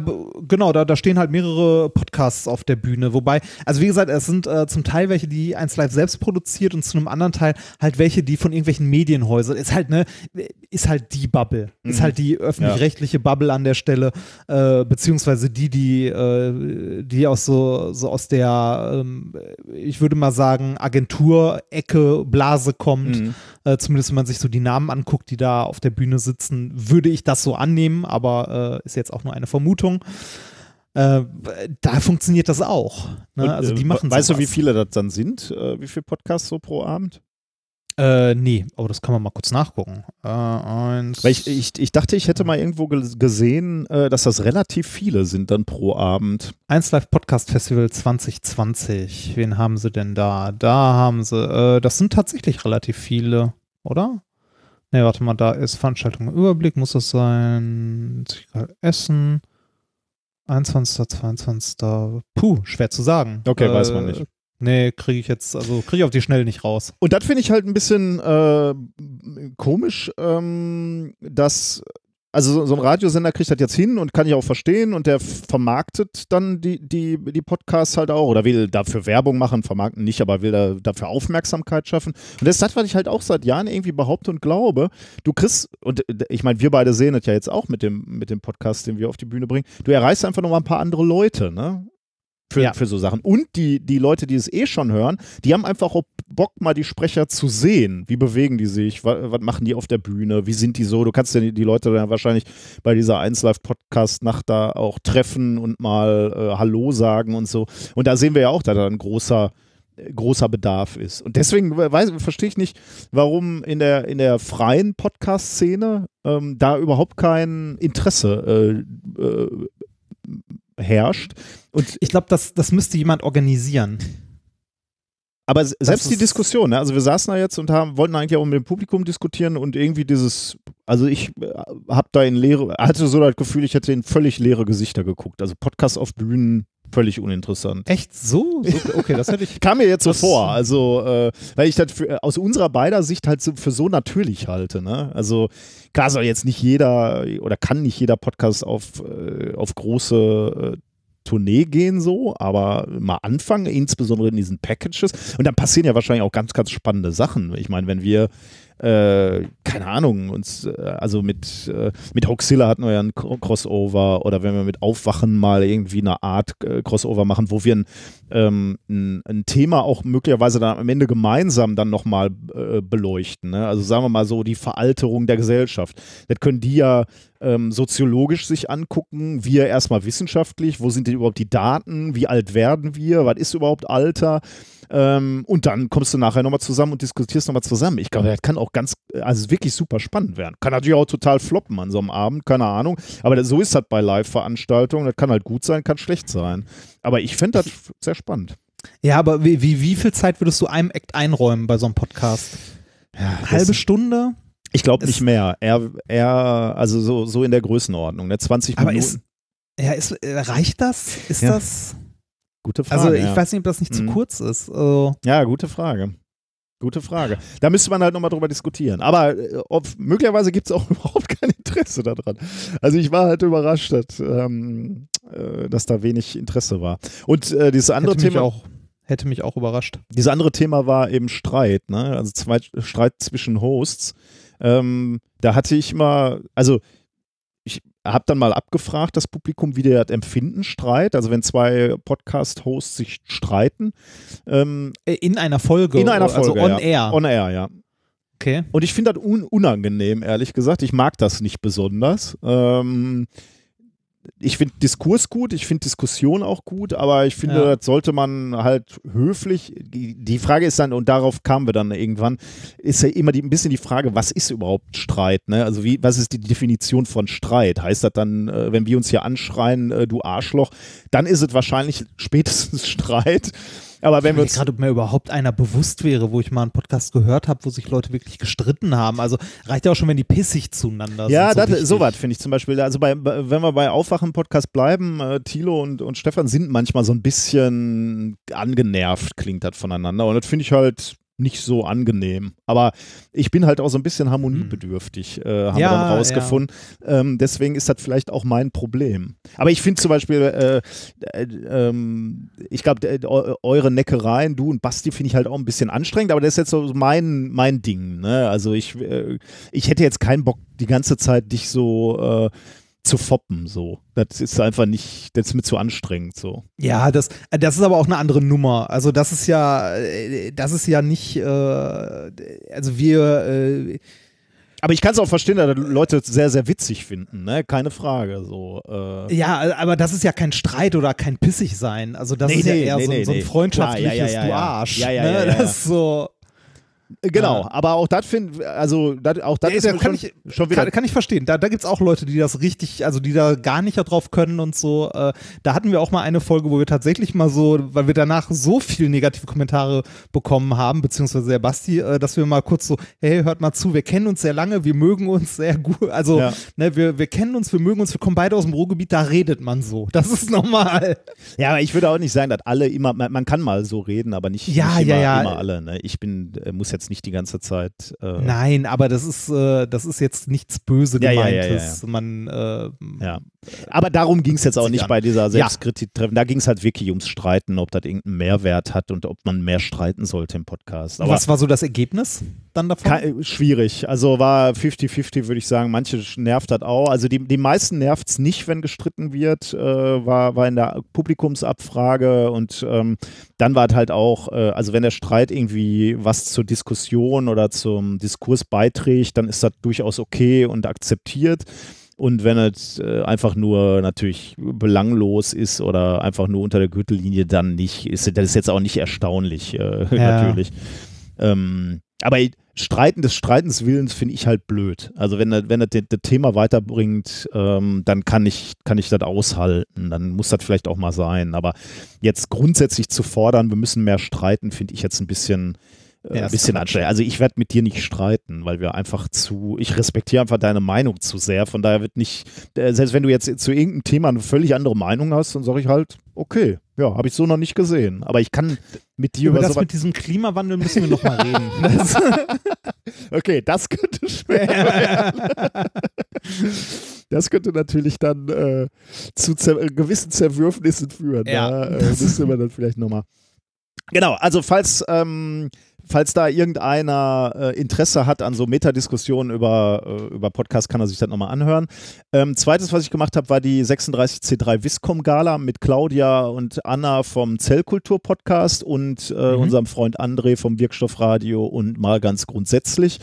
genau, da, da stehen halt mehrere Podcasts auf der Bühne. Wobei, also wie gesagt, es sind äh, zum Teil welche, die 1 Live selbst produziert und zu einem anderen Teil halt welche, die von irgendwelchen Medienhäusern. Ist halt, ne, ist halt die Bubble. Ist Mhm. halt die öffentlich-rechtliche Bubble an der Stelle, äh, beziehungsweise die, die, äh, die aus so, so aus der, ähm, ich würde mal sagen, Agentur-Ecke, Blase kommt. Mhm. Äh, zumindest wenn man sich so die Namen anguckt, die da auf der Bühne sitzen, würde ich das so annehmen, aber äh, ist jetzt auch nur eine Vermutung. Äh, da funktioniert das auch. Ne? Also die äh, machen Weißt du, wie viele das dann sind? Äh, wie viele Podcasts so pro Abend? Äh, nee, aber das kann man mal kurz nachgucken. Äh, eins. Weil ich, ich, ich dachte, ich hätte mal irgendwo ge- gesehen, äh, dass das relativ viele sind dann pro Abend. 1 Live Podcast Festival 2020. Wen haben sie denn da? Da haben sie, äh, das sind tatsächlich relativ viele, oder? Ne, warte mal, da ist Veranstaltung im Überblick, muss das sein? Essen. 21. 22. Puh, schwer zu sagen. Okay, weiß man nicht. Nee, kriege ich jetzt, also kriege ich auf die Schnelle nicht raus. Und das finde ich halt ein bisschen äh, komisch, ähm, dass also so, ein Radiosender kriegt das jetzt hin und kann ich auch verstehen und der vermarktet dann die, die, die Podcasts halt auch oder will dafür Werbung machen, vermarkten nicht, aber will da, dafür Aufmerksamkeit schaffen. Und das ist das, was ich halt auch seit Jahren irgendwie behaupte und glaube. Du kriegst, und äh, ich meine, wir beide sehen das ja jetzt auch mit dem, mit dem Podcast, den wir auf die Bühne bringen, du erreichst einfach noch mal ein paar andere Leute, ne? Für, Ja. für so Sachen. Und die, die Leute, die es eh schon hören, die haben einfach auch Bock, mal die Sprecher zu sehen. Wie bewegen die sich? Was, was machen die auf der Bühne? Wie sind die so? Du kannst ja die, die Leute dann wahrscheinlich bei dieser 1 Live Podcast Nacht da auch treffen und mal äh, Hallo sagen und so. Und da sehen wir ja auch, dass da ein großer äh, großer Bedarf ist. Und deswegen weiß, verstehe ich nicht, warum in der, in der freien Podcast-Szene ähm, da überhaupt kein Interesse äh, äh, herrscht. Und Ich glaube, das, das müsste jemand organisieren. Aber selbst die Diskussion, ne? also wir saßen da jetzt und haben, wollten eigentlich auch mit dem Publikum diskutieren und irgendwie dieses, also ich äh, habe da in leere, hatte so das Gefühl, ich hätte in völlig leere Gesichter geguckt. Also Podcast auf Bühnen völlig uninteressant. Echt so? so okay, das hätte ich. Kam mir jetzt so vor, also äh, weil ich das für, aus unserer beider Sicht halt so, für so natürlich halte. Ne? Also klar soll jetzt nicht jeder oder kann nicht jeder Podcast auf, äh, auf große äh, Tournee gehen so, aber mal anfangen, insbesondere in diesen Packages. Und dann passieren ja wahrscheinlich auch ganz, ganz spannende Sachen. Ich meine, wenn wir äh, keine Ahnung, uns, äh, also mit, äh, mit Hoaxilla hatten wir ja ein Cro- Crossover oder wenn wir mit Aufwachen mal irgendwie eine Art äh, Crossover machen, wo wir ein, ähm, ein, ein Thema auch möglicherweise dann am Ende gemeinsam dann nochmal äh, beleuchten. Ne? Also sagen wir mal so die Veralterung der Gesellschaft. Das können die ja ähm, soziologisch sich angucken, wir erstmal wissenschaftlich, wo sind denn überhaupt die Daten, wie alt werden wir, was ist überhaupt Alter? Ähm, und dann kommst du nachher nochmal zusammen und diskutierst nochmal zusammen. Ich glaube, das kann auch ganz, also wirklich super spannend werden. Kann natürlich auch total floppen an so einem Abend, keine Ahnung. Aber das, so ist das bei Live-Veranstaltungen. Das kann halt gut sein, kann schlecht sein. Aber ich finde das sehr spannend. Ja, aber wie, wie, wie viel Zeit würdest du einem Act einräumen bei so einem Podcast? Halbe das- Stunde? Ich glaube nicht mehr. Eher, eher also so, so in der Größenordnung. Ne? 20 Aber Minuten. ist, ja, ist, äh, reicht das? Ist Ja. das? gute Frage. Also ich ja. weiß nicht, ob das nicht zu Mhm. kurz ist. Also, Ja, gute Frage. Gute Frage. Da müsste man halt nochmal drüber diskutieren. Aber äh, ob, möglicherweise gibt es auch überhaupt kein Interesse daran. Also ich war halt überrascht, dass, ähm, äh, dass da wenig Interesse war. Und äh, dieses andere hätte mich, Thema, auch, hätte mich auch überrascht. dieses andere Thema war eben Streit, ne? Also zwei, Streit zwischen Hosts. Ähm, da hatte ich mal, also habe dann mal abgefragt, das Publikum, wie die das empfinden, Streit. Also wenn zwei Podcast-Hosts sich streiten. Ähm, Äh, In einer Folge. in einer also Folge. on ja. air. On air, ja. okay. Und ich finde das un unangenehm, ehrlich gesagt. Ich mag das nicht besonders. Ähm, ich finde Diskurs gut, ich finde Diskussion auch gut, aber ich finde, Ja. das sollte man halt höflich. Die Frage ist dann, und darauf kamen wir dann irgendwann, ist ja immer die, ein bisschen die Frage, was ist überhaupt Streit? Ne? Also, wie, was ist die Definition von Streit? Heißt das dann, äh, wenn wir uns hier anschreien, äh, du Arschloch, dann ist es wahrscheinlich spätestens Streit. Aber wenn wir uns gerade, ob mir überhaupt einer bewusst wäre, wo ich mal einen Podcast gehört habe, wo sich Leute wirklich gestritten haben. Also reicht ja auch schon, wenn die pissig zueinander ja, sind. Ja, so sowas finde ich zum Beispiel. Also bei, wenn wir bei Aufwachen-Podcast bleiben, äh, Thilo und, und Stefan sind manchmal so ein bisschen angenervt, klingt das voneinander. Und das finde ich halt nicht so angenehm. Aber ich bin halt auch so ein bisschen harmoniebedürftig, äh, haben ja, wir dann rausgefunden. Ja. Ähm, deswegen ist das vielleicht auch mein Problem. Aber ich finde zum Beispiel, äh, äh, ähm, ich glaube, eure Neckereien, du und Basti, finde ich halt auch ein bisschen anstrengend, aber das ist jetzt so mein, mein Ding. Ne? Also ich, äh, ich hätte jetzt keinen Bock, die ganze Zeit dich so äh, zu foppen, so. Das ist einfach nicht, das ist mir zu anstrengend, so. Ja, das, das ist aber auch eine andere Nummer. Also das ist ja, äh, das ist ja nicht, äh, also wir, äh, aber ich kann es auch verstehen, dass Leute sehr, sehr witzig finden, ne? Keine Frage. So, äh. Ja, aber das ist ja kein Streit oder kein pissig sein. Also das nee, ist ja eher nee, so, nee, so, ein freundschaftliches ja, ja, ja, Du Arsch. Ja, ja, ne? ja, ja, Das ist so. Genau, ja. aber auch das finde also dat, auch das ja, ist kann schon, ich, schon wieder. Kann, kann, ich verstehen. Da, da gibt es auch Leute, die das richtig, also die da gar nicht drauf können und so. Äh, da hatten wir auch mal eine Folge, wo wir tatsächlich mal so, weil wir danach so viele negative Kommentare bekommen haben, beziehungsweise der Basti, äh, dass wir mal kurz so, hey, hört mal zu, wir kennen uns sehr lange, wir mögen uns sehr gut. Also, ja. ne, wir, wir kennen uns, wir mögen uns, wir kommen beide aus dem Ruhrgebiet, da redet man so. Das ist normal. Ja, aber ich würde auch nicht sagen, dass alle immer, man, man kann mal so reden, aber nicht, ja, nicht ja, immer, ja. immer alle. Ne? Ich bin, äh, muss jetzt nicht die ganze Zeit. Äh Nein, aber das ist, äh, das ist jetzt nichts böse ja, gemeintes. Ja, ja, Man, äh, ja. Aber darum ging es jetzt auch nicht an. bei dieser Selbstkritik-Treffen. Da ging es halt wirklich ums Streiten, ob das irgendeinen Mehrwert hat und ob man mehr streiten sollte im Podcast. Aber Was war so das Ergebnis dann davon? Kann, schwierig. Also war 50-50, würde ich sagen. Manche nervt das auch. Also die, die meisten nervt es nicht, wenn gestritten wird. Äh, war, war in der Publikumsabfrage und ähm, dann war es halt auch, äh, also wenn der Streit irgendwie was zur Diskussion oder zum Diskurs beiträgt, dann ist das durchaus okay und akzeptiert. Und wenn es äh, einfach nur natürlich belanglos ist oder einfach nur unter der Gürtellinie, dann nicht. Ist, das ist jetzt auch nicht erstaunlich, äh, ja. natürlich. Ähm, aber Streiten des Streitens Willens finde ich halt blöd. Also wenn er, wenn er das Thema weiterbringt, ähm, dann kann ich, kann ich das aushalten. Dann muss das vielleicht auch mal sein. Aber jetzt grundsätzlich zu fordern, wir müssen mehr streiten, finde ich jetzt ein bisschen, äh, ja, ein bisschen anstrengend. Also ich werde mit dir nicht streiten, weil wir einfach zu, ich respektiere einfach deine Meinung zu sehr. Von daher wird nicht, äh, selbst wenn du jetzt zu irgendeinem Thema eine völlig andere Meinung hast, dann sage ich halt, okay, ja, habe ich so noch nicht gesehen. Aber ich kann mit dir über, über das mit diesem Klimawandel müssen wir noch mal reden. Das okay, das könnte schwer werden. Das könnte natürlich dann äh, zu zer gewissen Zerwürfnissen führen. Ja. Da äh, müsste man dann vielleicht nochmal. Genau, also falls ähm, falls da irgendeiner äh, Interesse hat an so Metadiskussionen über, äh, über Podcast, kann er sich das nochmal anhören. Ähm, zweites, was ich gemacht habe, war die 36C3 Viscom Gala mit Claudia und Anna vom Zellkultur Podcast und äh, mhm. unserem Freund André vom Wirkstoffradio und mal ganz grundsätzlich.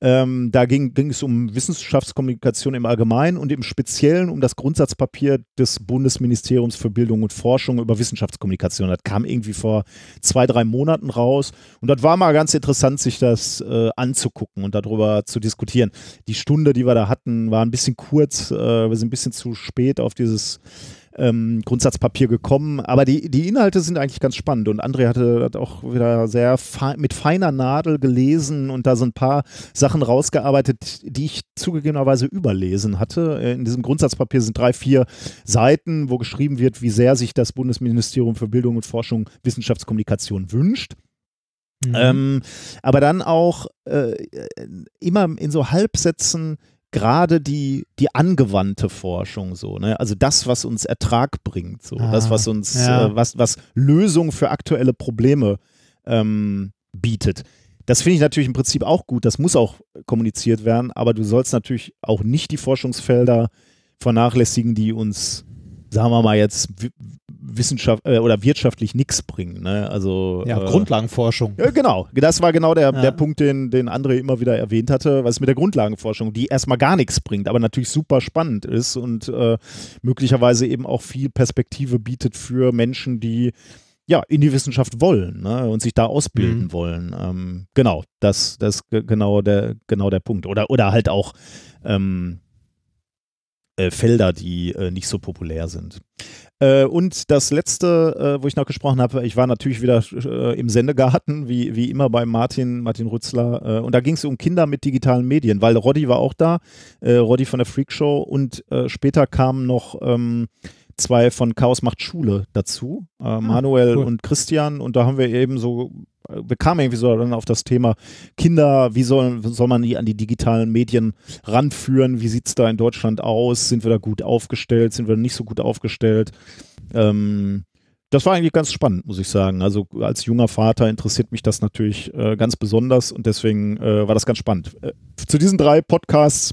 Ähm, da ging, ging es um Wissenschaftskommunikation im Allgemeinen und im Speziellen um das Grundsatzpapier des Bundesministeriums für Bildung und Forschung über Wissenschaftskommunikation. Das kam irgendwie vor zwei, drei Monaten raus und das war mal ganz interessant, sich das äh, anzugucken und darüber zu diskutieren. Die Stunde, die wir da hatten, war ein bisschen kurz. Äh, wir sind ein bisschen zu spät auf dieses ähm, Grundsatzpapier gekommen. Aber die, die Inhalte sind eigentlich ganz spannend. Und André hatte das auch wieder sehr fe mit feiner Nadel gelesen und da so ein paar Sachen rausgearbeitet, die ich zugegebenerweise überlesen hatte. In diesem Grundsatzpapier sind drei, vier Seiten, wo geschrieben wird, wie sehr sich das Bundesministerium für Bildung und Forschung Wissenschaftskommunikation wünscht. Mhm. Ähm, aber dann auch äh, immer in so Halbsätzen gerade die, die angewandte Forschung so, ne? Also das, was uns Ertrag bringt, so, ah, das, was uns, ja. äh, was, was Lösungen für aktuelle Probleme ähm, bietet. Das finde ich natürlich im Prinzip auch gut, das muss auch kommuniziert werden, aber du sollst natürlich auch nicht die Forschungsfelder vernachlässigen, die uns sagen wir mal jetzt Wissenschaft äh, oder wirtschaftlich nichts bringen. Ne? Also ja, äh, Grundlagenforschung. Ja, genau. Das war genau der, ja. der Punkt, den, den André immer wieder erwähnt hatte, was mit der Grundlagenforschung, die erstmal gar nichts bringt, aber natürlich super spannend ist und äh, möglicherweise eben auch viel Perspektive bietet für Menschen, die ja, in die Wissenschaft wollen ne, und sich da ausbilden mhm. wollen. Ähm, genau, das, das ist genau der, genau der Punkt. Oder, oder halt auch ähm, äh, Felder, die äh, nicht so populär sind. Äh, und das letzte, äh, wo ich noch gesprochen habe, ich war natürlich wieder äh, im Sendegarten, wie, wie immer bei Martin, Martin Rützler. Äh, und da ging es um Kinder mit digitalen Medien, weil Roddy war auch da, Roddy von der Freak Show und später kamen noch ähm, zwei von Chaos macht Schule dazu, äh, Manuel cool. und Christian. Und da haben wir eben so, wir kamen irgendwie so dann auf das Thema Kinder, wie soll, soll man die an die digitalen Medien ranführen? Wie sieht es da in Deutschland aus? Sind wir da gut aufgestellt? Sind wir nicht so gut aufgestellt? Ähm, das war eigentlich ganz spannend, muss ich sagen. Also als junger Vater interessiert mich das natürlich äh, ganz besonders und deswegen äh, war das ganz spannend. Äh, zu diesen drei Podcasts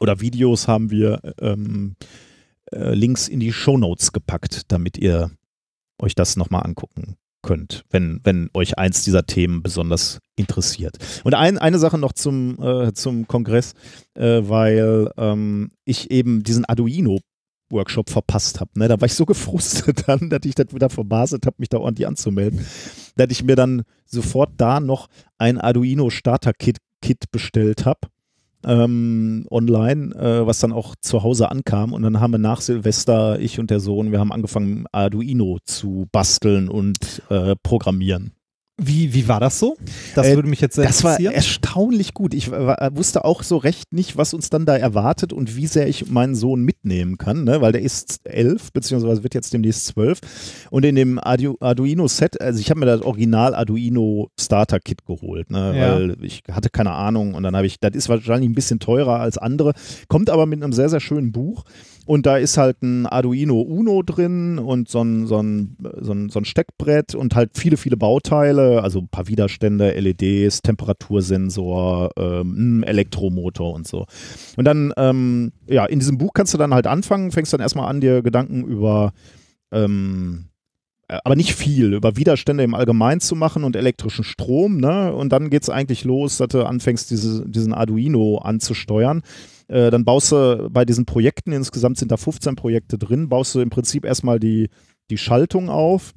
oder Videos haben wir ähm, äh, Links in die Shownotes gepackt, damit ihr euch das nochmal angucken könnt, wenn, wenn euch eins dieser Themen besonders interessiert. Und ein, eine Sache noch zum, äh, zum Kongress, äh, weil ähm, ich eben diesen Arduino Workshop verpasst habe. Ne? Da war ich so gefrustet dann, dass ich das wieder verbaselt habe, mich da ordentlich anzumelden, dass ich mir dann sofort da noch ein Arduino Starter Kit, Kit bestellt habe. Ähm, online, äh, was dann auch zu Hause ankam und dann haben wir nach Silvester, ich und der Sohn, wir haben angefangen Arduino zu basteln und äh, programmieren. Wie, wie war das so? Das Äh, würde mich jetzt sehr Das war interessieren. erstaunlich gut. Ich war, wusste auch so recht nicht, was uns dann da erwartet und wie sehr ich meinen Sohn mitnehmen kann, ne? weil der ist elf, beziehungsweise wird jetzt demnächst zwölf. Und in dem Ardu Arduino-Set, also ich habe mir das Original Arduino Starter-Kit geholt, ne? Ja. weil ich hatte keine Ahnung und dann habe ich, das ist wahrscheinlich ein bisschen teurer als andere, kommt aber mit einem sehr, sehr schönen Buch. Und da ist halt ein Arduino Uno drin und so ein, so ein, so ein, so ein Steckbrett und halt viele, viele Bauteile, also ein paar Widerstände, LEDs, Temperatursensor, ähm, Elektromotor und so. Und dann, ähm, ja, in diesem Buch kannst du dann halt anfangen, fängst dann erstmal an, dir Gedanken über ähm, äh, aber nicht viel, über Widerstände im Allgemeinen zu machen und elektrischen Strom, ne? Und dann geht es eigentlich los, dass du anfängst, diese, diesen Arduino anzusteuern. Äh, dann baust du bei diesen Projekten, insgesamt sind da 15 Projekte drin, baust du im Prinzip erstmal die, die Schaltung auf,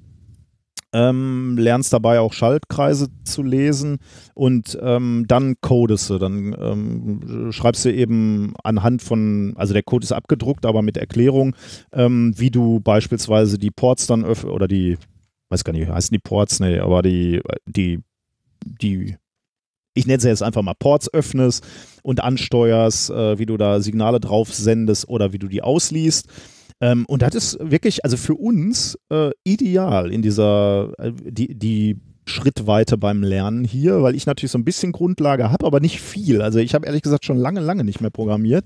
ähm, lernst dabei auch Schaltkreise zu lesen und ähm, dann codest du. Dann ähm, schreibst du eben anhand von, also der Code ist abgedruckt, aber mit Erklärung, ähm, wie du beispielsweise die Ports dann öffnest oder die, weiß gar nicht, heißen die Ports, nee, aber die, die, die, ich nenne sie jetzt einfach mal Ports öffnest und ansteuerst, äh, wie du da Signale drauf sendest oder wie du die ausliest. Ähm, und das ist wirklich, also für uns äh, ideal in dieser, äh, die, die Schrittweite beim Lernen hier, weil ich natürlich so ein bisschen Grundlage habe, aber nicht viel. Also ich habe ehrlich gesagt schon lange, lange nicht mehr programmiert.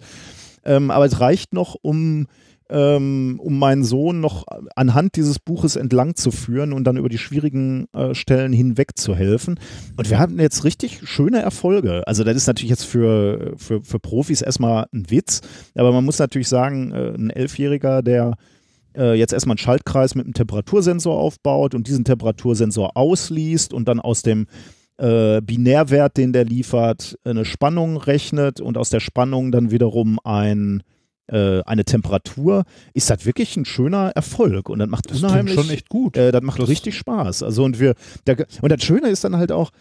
Ähm, aber es reicht noch, um, ähm, um meinen Sohn noch anhand dieses Buches entlang zu führen und dann über die schwierigen äh, Stellen hinweg zu helfen. Und wir hatten jetzt richtig schöne Erfolge. Also das ist natürlich jetzt für, für, für Profis erstmal ein Witz, aber man muss natürlich sagen, äh, ein Elfjähriger, der äh, jetzt erstmal einen Schaltkreis mit einem Temperatursensor aufbaut und diesen Temperatursensor ausliest und dann aus dem äh, Binärwert, den der liefert, eine Spannung rechnet und aus der Spannung dann wiederum ein, äh, eine Temperatur, ist das wirklich ein schöner Erfolg und das macht das unheimlich schon echt gut. äh, das macht Das- richtig Spaß. Also und wir, der, und das Schöne ist dann halt auch,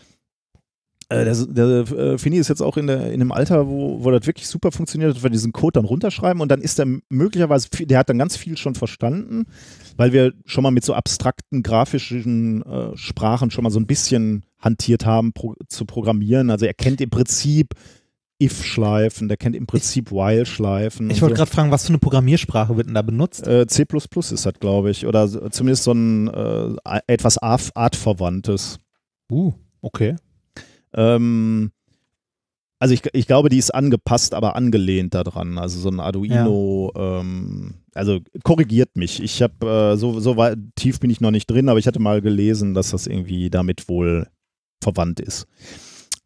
äh, der, der äh, Fini ist jetzt auch in, der, in einem Alter, wo, wo das wirklich super funktioniert, dass wir diesen Code dann runterschreiben und dann ist er möglicherweise, der hat dann ganz viel schon verstanden, weil wir schon mal mit so abstrakten grafischen äh, Sprachen schon mal so ein bisschen hantiert haben pro, zu programmieren. Also er kennt im Prinzip if-Schleifen, der kennt im Prinzip while-Schleifen. Ich wollte so. gerade fragen, was für eine Programmiersprache wird denn da benutzt? Äh, C ist das, glaube ich. Oder zumindest so ein äh, etwas Art- artverwandtes. Uh, okay. Ähm, also ich, ich glaube, die ist angepasst, aber angelehnt daran. Also so ein Arduino, ähm, also korrigiert mich. Ich habe, äh, so, so weit, tief bin ich noch nicht drin, aber ich hatte mal gelesen, dass das irgendwie damit wohl verwandt ist.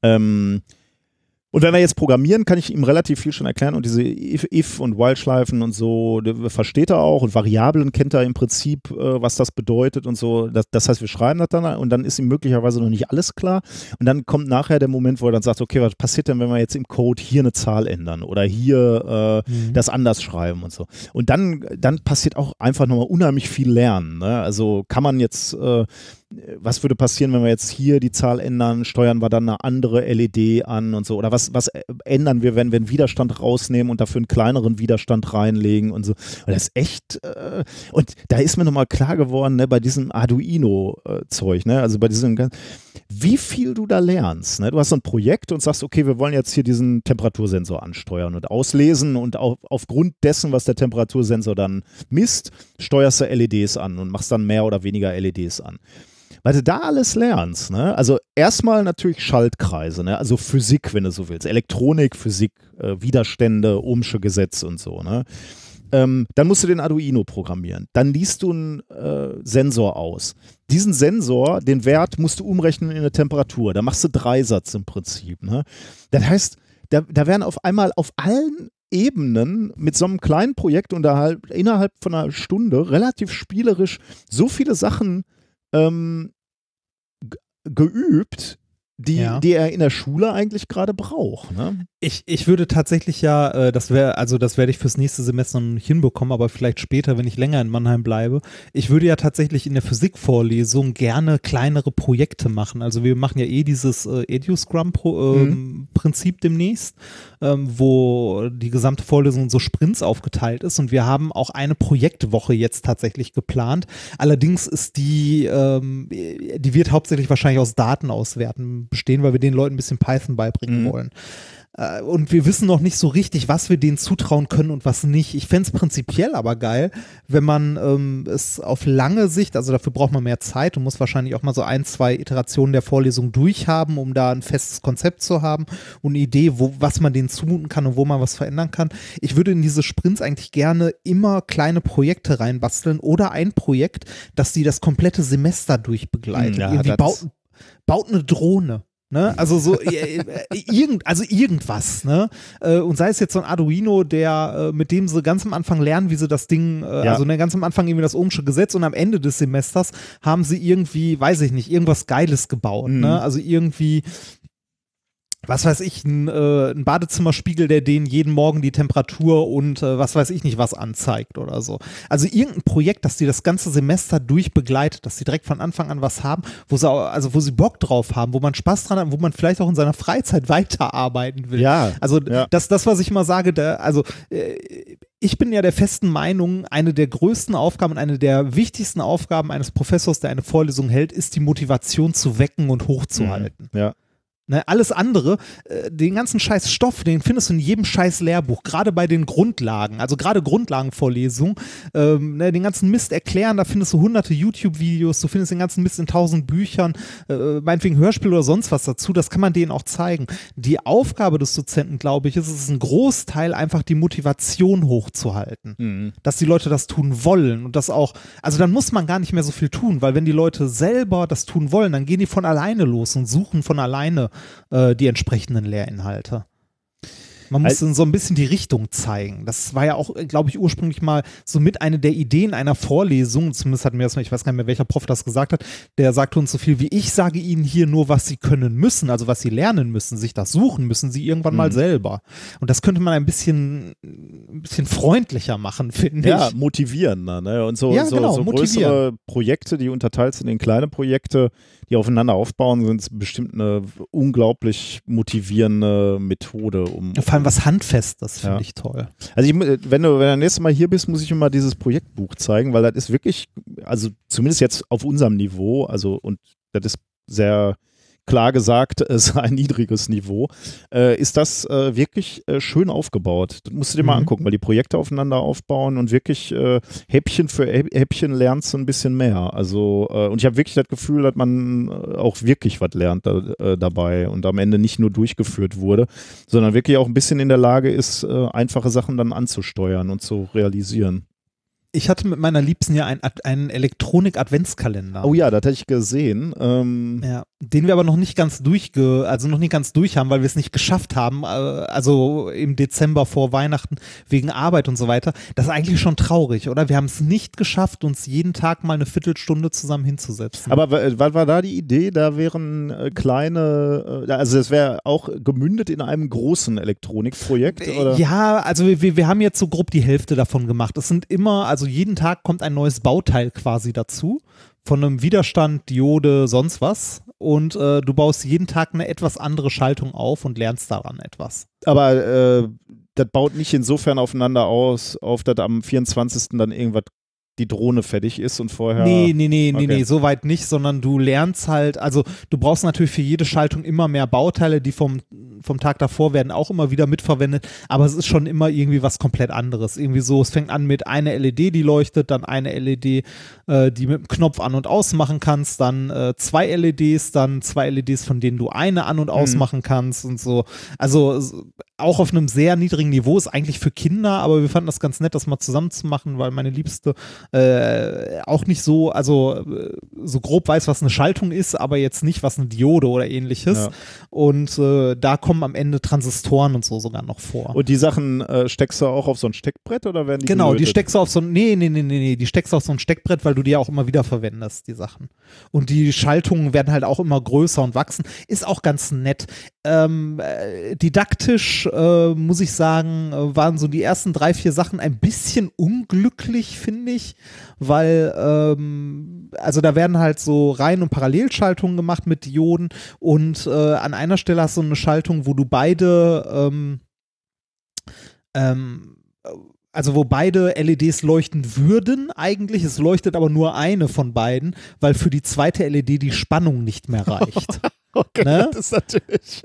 Ähm, und wenn wir jetzt programmieren, kann ich ihm relativ viel schon erklären und diese If, If und While-Schleifen und so, versteht er auch und Variablen kennt er im Prinzip, äh, was das bedeutet und so. Das, das heißt, wir schreiben das dann und dann ist ihm möglicherweise noch nicht alles klar. Und dann kommt nachher der Moment, wo er dann sagt, okay, was passiert denn, wenn wir jetzt im Code hier eine Zahl ändern oder hier äh, Mhm. das anders schreiben und so. Und dann, dann passiert auch einfach nochmal unheimlich viel Lernen. Ne? Also kann man jetzt, äh, was würde passieren, wenn wir jetzt hier die Zahl ändern, steuern wir dann eine andere LED an und so oder was, was ändern wir, wenn wir einen Widerstand rausnehmen und dafür einen kleineren Widerstand reinlegen und so. Und das ist echt, äh, und da ist mir nochmal klar geworden, ne, bei diesem Arduino-Zeug, ne, also bei diesem, wie viel du da lernst. Ne? Du hast so ein Projekt und sagst, okay, wir wollen jetzt hier diesen Temperatursensor ansteuern und auslesen und auf, aufgrund dessen, was der Temperatursensor dann misst, steuerst du LEDs an und machst dann mehr oder weniger LEDs an. Weil du da alles lernst, ne? Also erstmal natürlich Schaltkreise, ne? Also Physik, wenn du so willst. Elektronik, Physik, äh, Widerstände, Ohmsche Gesetz und so, ne? Ähm, dann musst du den Arduino programmieren. Dann liest du einen äh, Sensor aus. Diesen Sensor, den Wert, musst du umrechnen in eine Temperatur. Da machst du Dreisatz im Prinzip. Ne? Das heißt, da, da werden auf einmal auf allen Ebenen mit so einem kleinen Projekt unterhalb, innerhalb von einer Stunde relativ spielerisch so viele Sachen ähm, geübt, die, Ja. die er in der Schule eigentlich gerade braucht. Ne? Ich, ich würde tatsächlich ja, äh, das wäre, also das werde ich fürs nächste Semester noch nicht hinbekommen, aber vielleicht später, wenn ich länger in Mannheim bleibe. Ich würde ja tatsächlich in der Physikvorlesung gerne kleinere Projekte machen. Also wir machen ja eh dieses äh, EduScrum-Prinzip demnächst, ähm, wo die gesamte Vorlesung in so Sprints aufgeteilt ist und wir haben auch eine Projektwoche jetzt tatsächlich geplant. Allerdings ist die, ähm, die wird hauptsächlich wahrscheinlich aus Daten auswerten bestehen, weil wir den Leuten ein bisschen Python beibringen Mhm. wollen. Äh, Und wir wissen noch nicht so richtig, was wir denen zutrauen können und was nicht. Ich fände es prinzipiell aber geil, wenn man ähm, es auf lange Sicht, also dafür braucht man mehr Zeit und muss wahrscheinlich auch mal so ein, zwei Iterationen der Vorlesung durchhaben, um da ein festes Konzept zu haben und eine Idee, wo, was man denen zumuten kann und wo man was verändern kann. Ich würde in diese Sprints eigentlich gerne immer kleine Projekte reinbasteln oder ein Projekt, das die das komplette Semester durchbegleitet. Ja, Irgendwie baut, eine Drohne. Ne? Also so äh, äh, irgend, also irgendwas, ne? Äh, und sei es jetzt so ein Arduino, der, mit dem sie ganz am Anfang lernen, wie sie das Ding, Ja. also ne, ganz am Anfang irgendwie das Ohmsche Gesetz und am Ende des Semesters haben sie irgendwie, weiß ich nicht, irgendwas Geiles gebaut, Mhm. ne? Also irgendwie was weiß ich, ein, äh, ein Badezimmerspiegel, der denen jeden Morgen die Temperatur und äh, was weiß ich nicht was anzeigt oder so. Also irgendein Projekt, das die das ganze Semester durchbegleitet, dass sie direkt von Anfang an was haben, wo sie, also wo sie Bock drauf haben, wo man Spaß dran hat, wo man vielleicht auch in seiner Freizeit weiterarbeiten will. Ja. Also Ja. das, das, was ich immer sage, da, also äh, ich bin ja der festen Meinung, eine der größten Aufgaben, eine der wichtigsten Aufgaben eines Professors, der eine Vorlesung hält, ist die Motivation zu wecken und hochzuhalten. Ja. Ne, alles andere, äh, den ganzen scheiß Stoff, den findest du in jedem scheiß Lehrbuch, gerade bei den Grundlagen, also gerade Grundlagenvorlesungen, ähm, ne, den ganzen Mist erklären, da findest du hunderte YouTube-Videos, du findest den ganzen Mist in tausend Büchern, äh, meinetwegen Hörspiel oder sonst was dazu, das kann man denen auch zeigen. Die Aufgabe des Dozenten, glaube ich, ist es ist ein Großteil einfach die Motivation hochzuhalten Mhm. dass die Leute das tun wollen und das auch, also dann muss man gar nicht mehr so viel tun, weil wenn die Leute selber das tun wollen, dann gehen die von alleine los und suchen von alleine äh, die entsprechenden Lehrinhalte. Man muss Also- so ein bisschen die Richtung zeigen. Das war ja auch, glaube ich, ursprünglich mal so mit einer der Ideen einer Vorlesung. Zumindest hat mir das, mal- ich weiß gar nicht mehr, welcher Prof das gesagt hat. Der sagte uns so viel wie ich sage Ihnen hier nur, was Sie können müssen, also was Sie lernen müssen, sich das suchen müssen Sie irgendwann mal Mhm. selber. Und das könnte man ein bisschen, ein bisschen freundlicher machen, finde Ja, ich. motivierender. Ne? Und so, Ja, so, genau, so größere Projekte, die unterteilt sind in kleine Projekte, die aufeinander aufbauen, sind bestimmt eine unglaublich motivierende Methode, um. Vor allem was Handfestes, finde Ja. ich toll. Also ich, wenn du wenn du nächstes Mal hier bist, muss ich dir mal dieses Projektbuch zeigen, weil das ist wirklich, also zumindest jetzt auf unserem Niveau, also und das ist sehr klar gesagt, äh, ist ein niedriges Niveau, äh, ist das äh, wirklich äh, schön aufgebaut. Das musst du dir mal Mhm. angucken, weil die Projekte aufeinander aufbauen und wirklich äh, Häppchen für Häpp- Häppchen lernst du ein bisschen mehr. Also äh, und ich habe wirklich das Gefühl, dass man äh, auch wirklich was lernt da, dabei und am Ende nicht nur durchgeführt wurde, sondern wirklich auch ein bisschen in der Lage ist, einfache Sachen dann anzusteuern und zu realisieren. Ich hatte mit meiner Liebsten ja einen, einen Elektronik-Adventskalender. Oh ja, das hatte ich gesehen. Ähm, Ja, den wir aber noch nicht ganz durchge, also noch nicht ganz durch haben, weil wir es nicht geschafft haben, äh, also im Dezember vor Weihnachten wegen Arbeit und so weiter. Das ist eigentlich schon traurig, oder? Wir haben es nicht geschafft, uns jeden Tag mal eine Viertelstunde zusammen hinzusetzen. Aber wa- was war da die Idee? Da wären äh, kleine, äh, also es wäre auch gemündet in einem großen Elektronikprojekt, oder? Ja, also wir wir haben jetzt so grob die Hälfte davon gemacht. Es sind immer, also also jeden Tag kommt ein neues Bauteil quasi dazu. Von einem Widerstand, Diode, sonst was. Und äh, du baust jeden Tag eine etwas andere Schaltung auf und lernst daran etwas. Aber äh, das baut nicht insofern aufeinander aus, auf dass am 24. dann irgendwas die Drohne fertig ist und vorher. Nee, nee, nee, nee, Okay. nee, so weit nicht, sondern du lernst halt, also du brauchst natürlich für jede Schaltung immer mehr Bauteile, die vom, vom Tag davor werden auch immer wieder mitverwendet, aber es ist schon immer irgendwie was komplett anderes. Irgendwie so, es fängt an mit einer LED, die leuchtet, dann eine LED, äh, die mit dem Knopf an- und ausmachen kannst, dann äh, zwei LEDs, dann zwei LEDs, von denen du eine an- und ausmachen kannst und so. Also auch auf einem sehr niedrigen Niveau ist eigentlich für Kinder, aber wir fanden das ganz nett, das mal zusammen zu machen, weil meine Liebste äh, auch nicht so, also äh, so grob weiß, was eine Schaltung ist, aber jetzt nicht, was eine Diode oder ähnliches. Ja. Und äh, da kommen am Ende Transistoren und so sogar noch vor. Und die Sachen äh, steckst du auch auf so ein Steckbrett oder werden die genau, die gelötet? steckst du auf so ein, nee, nee, nee, nee, nee, die steckst du auf so ein Steckbrett, weil du die ja auch immer wieder verwendest, die Sachen. Und die Schaltungen werden halt auch immer größer und wachsen. Ist auch ganz nett. Ähm, äh, äh, muss ich sagen, äh, waren so die ersten drei, vier Sachen ein bisschen unglücklich, finde ich, weil, ähm, also da werden halt so Reihen- und Parallelschaltungen gemacht mit Dioden und äh, an einer Stelle hast du eine Schaltung, wo du beide, ähm, ähm, also wo beide LEDs leuchten würden eigentlich, es leuchtet aber nur eine von beiden, weil für die zweite LED die Spannung nicht mehr reicht. Okay, Ne? das ist natürlich.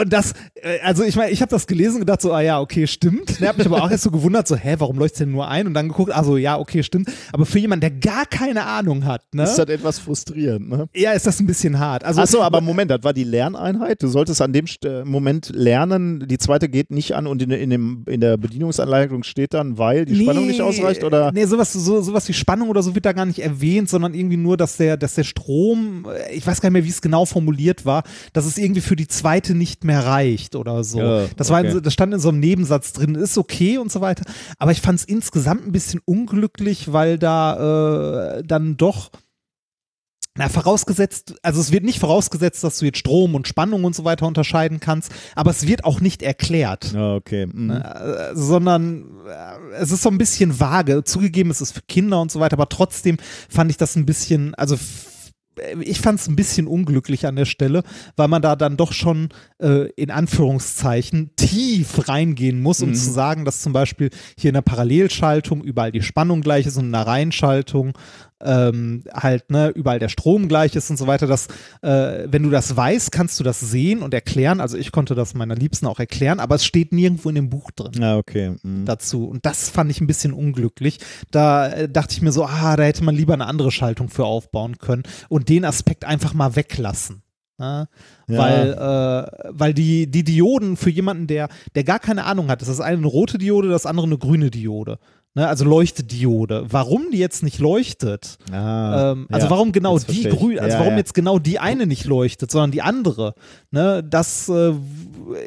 Und das, äh, also ich meine, ich habe das gelesen und gedacht so, ah ja, okay, stimmt. Ich habe mich aber auch erst so gewundert, so, hä, warum leuchtet denn nur ein? Und dann geguckt, also ja, okay, stimmt. Aber für jemanden, der gar keine Ahnung hat, ne? Ist das etwas frustrierend, ne? ja, ist das ein bisschen hart. Also, Achso, aber Moment, das war die Lerneinheit. Du solltest an dem äh, Moment lernen, die zweite geht nicht an und in, in, dem, in der Bedienungsanleitung steht dann, weil die Spannung nicht ausreicht oder? Nee, sowas, so, sowas wie Spannung oder so wird da gar nicht erwähnt, sondern irgendwie nur, dass der, dass der Strom, äh, ich weiß gar nicht mehr, wie es genau formuliert war, dass es irgendwie für die zweite nicht mehr reicht oder so. Ja, das, war in, okay. so- das stand in so einem Nebensatz drin, ist okay und so weiter. Aber ich fand es insgesamt ein bisschen unglücklich, weil da äh, dann doch na, vorausgesetzt, also es wird nicht vorausgesetzt, dass du jetzt Strom und Spannung und so weiter unterscheiden kannst, aber es wird auch nicht erklärt. Ja, okay. mhm. Äh, sondern äh, es ist so ein bisschen vage. Zugegeben, es ist für Kinder und so weiter, aber trotzdem fand ich das ein bisschen, also ich fand es ein bisschen unglücklich an der Stelle, weil man da dann doch schon äh, in Anführungszeichen tief reingehen muss, um Mhm. zu sagen, dass zum Beispiel hier in der Parallelschaltung überall die Spannung gleich ist und in der Reihenschaltung ähm, halt ne, überall der Strom gleich ist und so weiter. Das, äh, wenn du das weißt, kannst du das sehen und erklären. Also ich konnte das meiner Liebsten auch erklären, aber es steht nirgendwo in dem Buch drin Ja, okay. mhm. dazu. Und das fand ich ein bisschen unglücklich. Da äh, dachte ich mir so, ah, da hätte man lieber eine andere Schaltung für aufbauen können und den Aspekt einfach mal weglassen. Ja, Ja. Weil, äh, weil die, die Dioden für jemanden, der, der gar keine Ahnung hat, das ist eine rote Diode, das andere eine grüne Diode. Ne, also Leuchtediode. Warum die jetzt nicht leuchtet, Ah, ähm, also ja, warum genau die grün, also Ja, warum ja. jetzt genau die eine nicht leuchtet, sondern die andere, ne, das äh,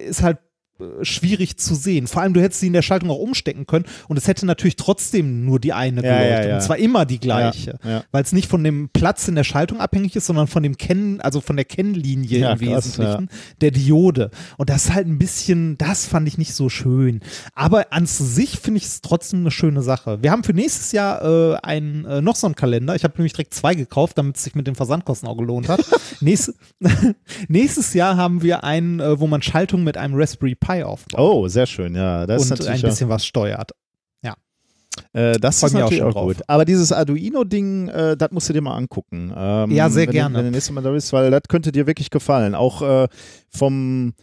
ist halt schwierig zu sehen. Vor allem, du hättest sie in der Schaltung auch umstecken können und es hätte natürlich trotzdem nur die eine Ja, ja, geleuchtet. ja. Und zwar immer die gleiche. Ja, ja. Weil es nicht von dem Platz in der Schaltung abhängig ist, sondern von dem Kennen, also von der Kennlinie Ja, im krass, Wesentlichen, der Diode. Und das ist halt ein bisschen, das fand ich nicht so schön. Aber an sich finde ich es trotzdem eine schöne Sache. Wir haben für nächstes Jahr äh, einen, äh, noch so einen Kalender. Ich habe nämlich direkt zwei gekauft, damit es sich mit den Versandkosten auch gelohnt hat. Nächst, nächstes Jahr haben wir einen, äh, wo man Schaltung mit einem Raspberry Pi aufbaut Oh, sehr schön, ja. Das ist und ein bisschen was steuert. Äh, das ist auch natürlich schon auch, drauf. gut. Aber dieses Arduino-Ding, äh, das musst du dir mal angucken. Ähm, Ja, sehr wenn gerne. Du, wenn du nächstes Mal da bist, weil das könnte dir wirklich gefallen. Auch äh, vom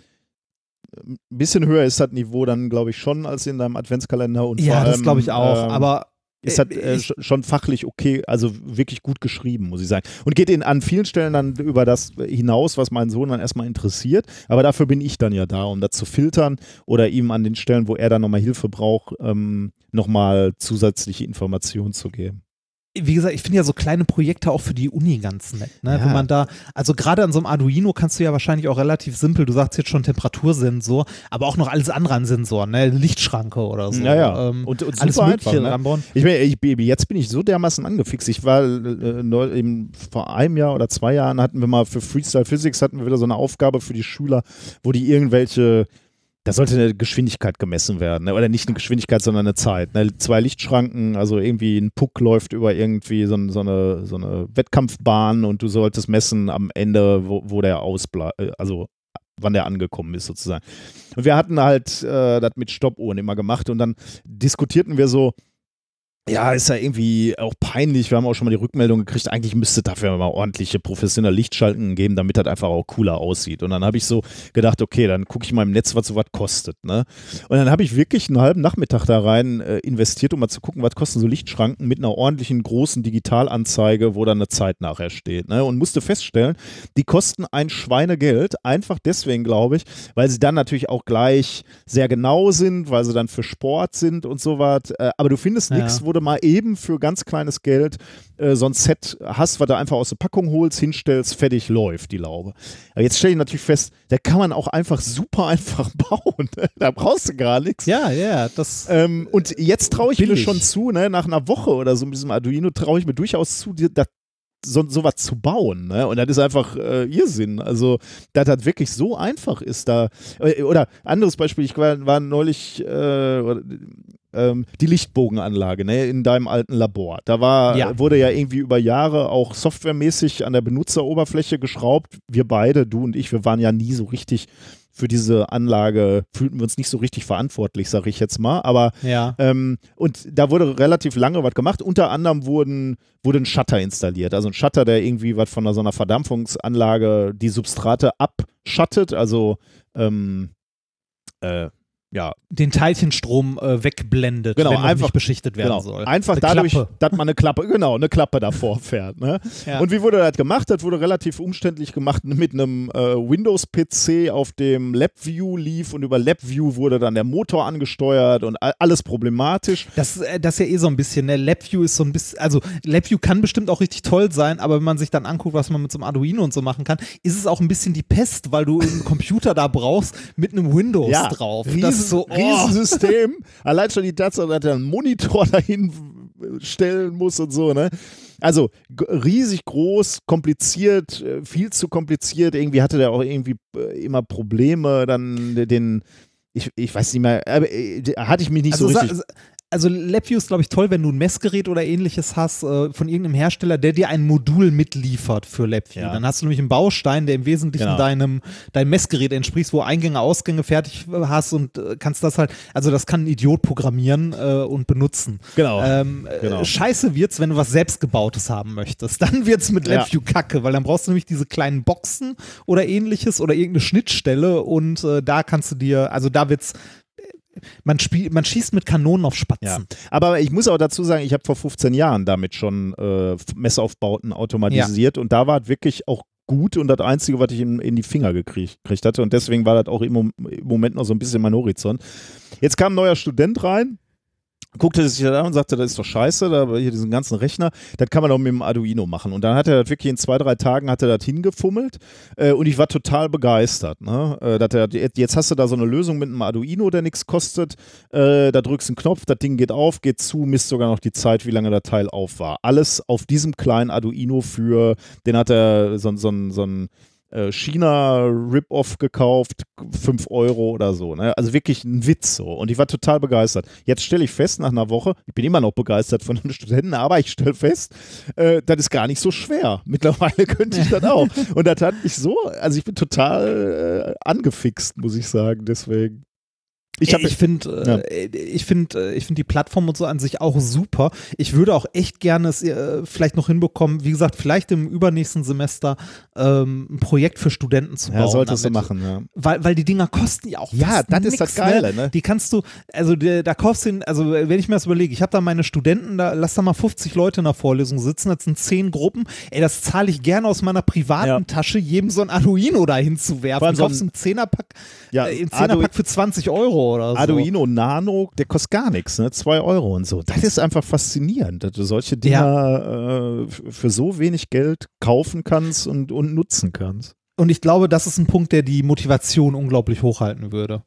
ein bisschen höher ist das Niveau dann, glaube ich, schon als in deinem Adventskalender. Und Ja, das glaube ich auch. ähm, aber ist halt äh, sch- schon fachlich okay, also wirklich gut geschrieben, muss ich sagen. Und geht in, an vielen Stellen dann über das hinaus, was meinen Sohn dann erstmal interessiert. Aber dafür bin ich dann ja da, um das zu filtern oder ihm an den Stellen, wo er dann nochmal Hilfe braucht, ähm, nochmal zusätzliche Informationen zu geben. Wie gesagt, ich finde ja so kleine Projekte auch für die Uni ganz nett. Ne? Ja. Wenn man da, also gerade an so einem Arduino kannst du ja wahrscheinlich auch relativ simpel, du sagst jetzt schon Temperatursensor, aber auch noch alles andere an Sensoren, ne? Lichtschranke oder so. Ja, ja. Ähm, und, und alles Mögliche ne? ranbauen. Ich, bin- ich, jetzt bin ich so dermaßen angefixt. Ich war äh, neu, im, vor einem Jahr oder zwei Jahren hatten wir mal für Freestyle Physics hatten wir wieder so eine Aufgabe für die Schüler, wo die irgendwelche da sollte eine Geschwindigkeit gemessen werden. Ne? Oder nicht eine Geschwindigkeit, sondern eine Zeit. Ne? Zwei Lichtschranken, also irgendwie ein Puck läuft über irgendwie so, so, eine, so eine Wettkampfbahn und du solltest messen am Ende, wo, wo der ausbleibt, äh, also wann der angekommen ist sozusagen. Und wir hatten halt äh, das mit Stoppuhren immer gemacht und dann diskutierten wir so, ja, ist ja irgendwie auch peinlich. Wir haben auch schon mal die Rückmeldung gekriegt, eigentlich müsste dafür mal ordentliche professionelle Lichtschalten geben, damit das einfach auch cooler aussieht. Und dann habe ich so gedacht, okay, dann gucke ich mal im Netz, was so was kostet. Ne? Und dann habe ich wirklich einen halben Nachmittag da rein äh, investiert, um mal zu gucken, was kosten so Lichtschranken mit einer ordentlichen großen Digitalanzeige, wo dann eine Zeit nachher steht. Ne? Und musste feststellen, die kosten ein Schweinegeld. Einfach deswegen, glaube ich, weil sie dann natürlich auch gleich sehr genau sind, weil sie dann für Sport sind und so was. Äh, aber du findest Ja. nichts, wo du mal eben für ganz kleines Geld äh, so ein Set hast, was du einfach aus der Packung holst, hinstellst, fertig läuft die Laube. Aber jetzt stelle ich natürlich fest, da kann man auch einfach super einfach bauen. da brauchst du gar nichts. Ja, ja, das. Ähm, und jetzt traue ich mir Billig. schon zu, ne, nach einer Woche oder so mit diesem Arduino traue ich mir durchaus zu, dir das so, sowas zu bauen. Ne? Und das ist einfach äh, Irrsinn. Also, dass das wirklich so einfach ist da. Äh, Oder anderes Beispiel, ich war, war neulich äh, ähm, die Lichtbogenanlage ne, in deinem alten Labor. Da war, Ja. wurde ja irgendwie über Jahre auch softwaremäßig an der Benutzeroberfläche geschraubt. Wir beide, du und ich, wir waren ja nie so richtig für diese Anlage, fühlten wir uns nicht so richtig verantwortlich, sage ich jetzt mal. Aber ja. ähm, und da wurde relativ lange was gemacht. Unter anderem wurden, wurde ein Shutter installiert. Also ein Shutter, der irgendwie was von so einer Verdampfungsanlage die Substrate abschattet. Also ähm, äh, ja, Den Teilchenstrom äh, wegblendet, Genau, wenn noch einfach- nicht beschichtet werden genau. soll. Einfach Eine dadurch, Klappe. dass man eine Klappe, genau, eine Klappe davor fährt. Ne? Ja. Und wie wurde das gemacht? Das wurde relativ umständlich gemacht mit einem äh, Windows-PC, auf dem LabVIEW lief und über LabVIEW wurde dann der Motor angesteuert und alles problematisch. Das, äh, das ist ja eh so ein bisschen, ne? LabVIEW ist so ein bisschen, also LabVIEW kann bestimmt auch richtig toll sein, aber wenn man sich dann anguckt, was man mit so einem Arduino und so machen kann, ist es auch ein bisschen die Pest, weil du einen Computer da brauchst mit einem Windows drauf. Riesen, das ist so, oh. Riesensystem. Allein schon die Tatsache, dass er einen Monitor dahin stellen muss und so, ne? Also riesig groß, kompliziert, äh, viel zu kompliziert. Irgendwie hatte der auch irgendwie äh, immer Probleme, dann den, ich, ich weiß nicht mehr, aber äh, hatte ich mich nicht Also, so richtig. Also LabVIEW ist, glaube ich, toll, wenn du ein Messgerät oder ähnliches hast äh, von irgendeinem Hersteller, der dir ein Modul mitliefert für LabVIEW. Ja. Dann hast du nämlich einen Baustein, der im Wesentlichen Genau. deinem, deinem Messgerät entspricht, wo Eingänge, Ausgänge fertig äh, hast und äh, kannst das halt, also das kann ein Idiot programmieren äh, und benutzen. Genau. Ähm, äh, Genau. Scheiße wird's, wenn du was selbstgebautes haben möchtest. Dann wird's mit Ja. LabVIEW kacke, weil dann brauchst du nämlich diese kleinen Boxen oder ähnliches oder irgendeine Schnittstelle und äh, da kannst du dir, also da wird's man, spielt, man schießt mit Kanonen auf Spatzen. Ja. Aber ich muss auch dazu sagen, ich habe vor 15 Jahren damit schon äh, Messaufbauten automatisiert und da war es wirklich auch gut und das Einzige, was ich in, in die Finger gekriegt, gekriegt hatte und deswegen war das auch im, im Moment noch so ein bisschen mein Horizont. Jetzt kam ein neuer Student rein, guckte sich das an und sagte, das ist doch scheiße, da hier diesen ganzen Rechner, das kann man doch mit dem Arduino machen. Und dann hat er das wirklich in zwei, drei Tagen hat er das hingefummelt äh, und ich war total begeistert. Ne? Äh, dass jetzt hast du da so eine Lösung mit einem Arduino, der nichts kostet, äh, da drückst du einen Knopf, das Ding geht auf, geht zu, misst sogar noch die Zeit, wie lange der Teil auf war. Alles auf diesem kleinen Arduino für, den hat er so, so, so, so ein China-Rip-Off gekauft, 5 Euro oder so. Ne? Also wirklich ein Witz so. Und ich war total begeistert. Jetzt stelle ich fest, nach einer Woche, ich bin immer noch begeistert von den Studenten, aber ich stelle fest, äh, das ist gar nicht so schwer. Mittlerweile könnte ich das auch. Und das hat mich so, also ich bin total äh, angefixt, muss ich sagen. Deswegen. Ich ich finde, äh, ich finde, äh, ich finde die Plattform und so an sich auch super. Ich würde auch echt gerne es äh, vielleicht noch hinbekommen, wie gesagt, vielleicht im übernächsten Semester ähm, ein Projekt für Studenten zu bauen. ja, solltest du damit. machen, ja. Weil, weil die Dinger kosten ja auch Ja, das ist nix, das Geile, ne? Die kannst du, also der, da kaufst du, also wenn ich mir das überlege, ich habe da meine Studenten, da lass da mal 50 Leute in der Vorlesung sitzen, das sind 10 Gruppen, ey, das zahle ich gerne aus meiner privaten Ja. Tasche, jedem so ein Arduino da hinzuwerfen. Du so kaufst ein- einen Zehnerpack, Ja, äh, einen Zehnerpack für 20 Euro oder so. Arduino Nano, der kostet gar nichts, ne? Zwei Euro und so. Das ist einfach faszinierend, dass du solche Dinger äh, f- für so wenig Geld kaufen kannst und, und nutzen kannst. Und ich glaube, das ist ein Punkt, der die Motivation unglaublich hochhalten würde.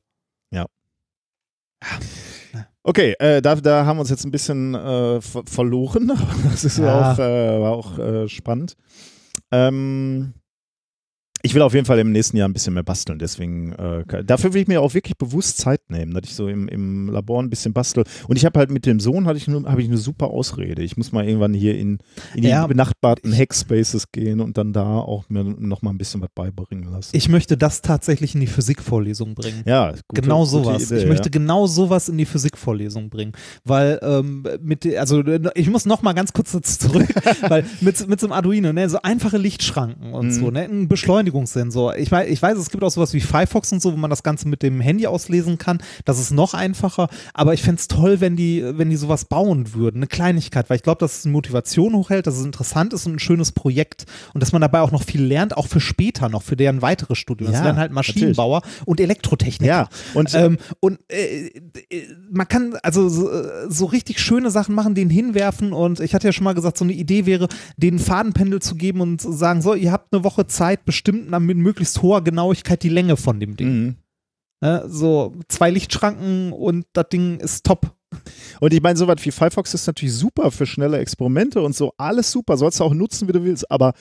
Okay, äh, da, da haben wir uns jetzt ein bisschen äh, ver verloren, das ist Ja. auch, äh, war auch äh, spannend. Ähm, ich will auf jeden Fall im nächsten Jahr ein bisschen mehr basteln. Deswegen, äh, dafür will ich mir auch wirklich bewusst Zeit nehmen, dass ich so im, im Labor ein bisschen bastel. Und ich habe halt mit dem Sohn hatte ich nur, habe ich eine super Ausrede. Ich muss mal irgendwann hier in, in die Ja, benachbarten Hackspaces gehen und dann da auch mir noch mal ein bisschen was beibringen lassen. Ich möchte das tatsächlich in die Physikvorlesung bringen. ja, gute, genau sowas. Idee, ich möchte ja. genau sowas in die Physikvorlesung bringen, weil ähm, mit also ich muss noch mal ganz kurz dazu zurück, weil mit, mit so einem Arduino, ne, so einfache Lichtschranken und Mhm. so, ne, ein Beschleunigungssensor. Ich weiß, ich weiß, es gibt auch sowas wie Firefox und so, wo man das Ganze mit dem Handy auslesen kann. Das ist noch einfacher, aber ich fänd's toll, wenn die, wenn die sowas bauen würden, eine Kleinigkeit, weil ich glaube, dass es Motivation hochhält, dass es interessant ist und ein schönes Projekt und dass man dabei auch noch viel lernt, auch für später noch, für deren weitere Studium. Das Ja, werden halt Maschinenbauer und Elektrotechniker. Ja, und Ähm, und äh, äh, man kann also so, äh, so richtig schöne Sachen machen, den hinwerfen und ich hatte ja schon mal gesagt, so eine Idee wäre, den Fadenpendel zu geben und zu sagen, so, ihr habt eine Woche Zeit, bestimmt na- mit möglichst hoher Genauigkeit die Länge von dem Ding. Mhm. Ne? So zwei Lichtschranken und das Ding ist top. Und ich meine, sowas wie Firefox ist natürlich super für schnelle Experimente und so, alles super, sollst du auch nutzen, wie du willst, aber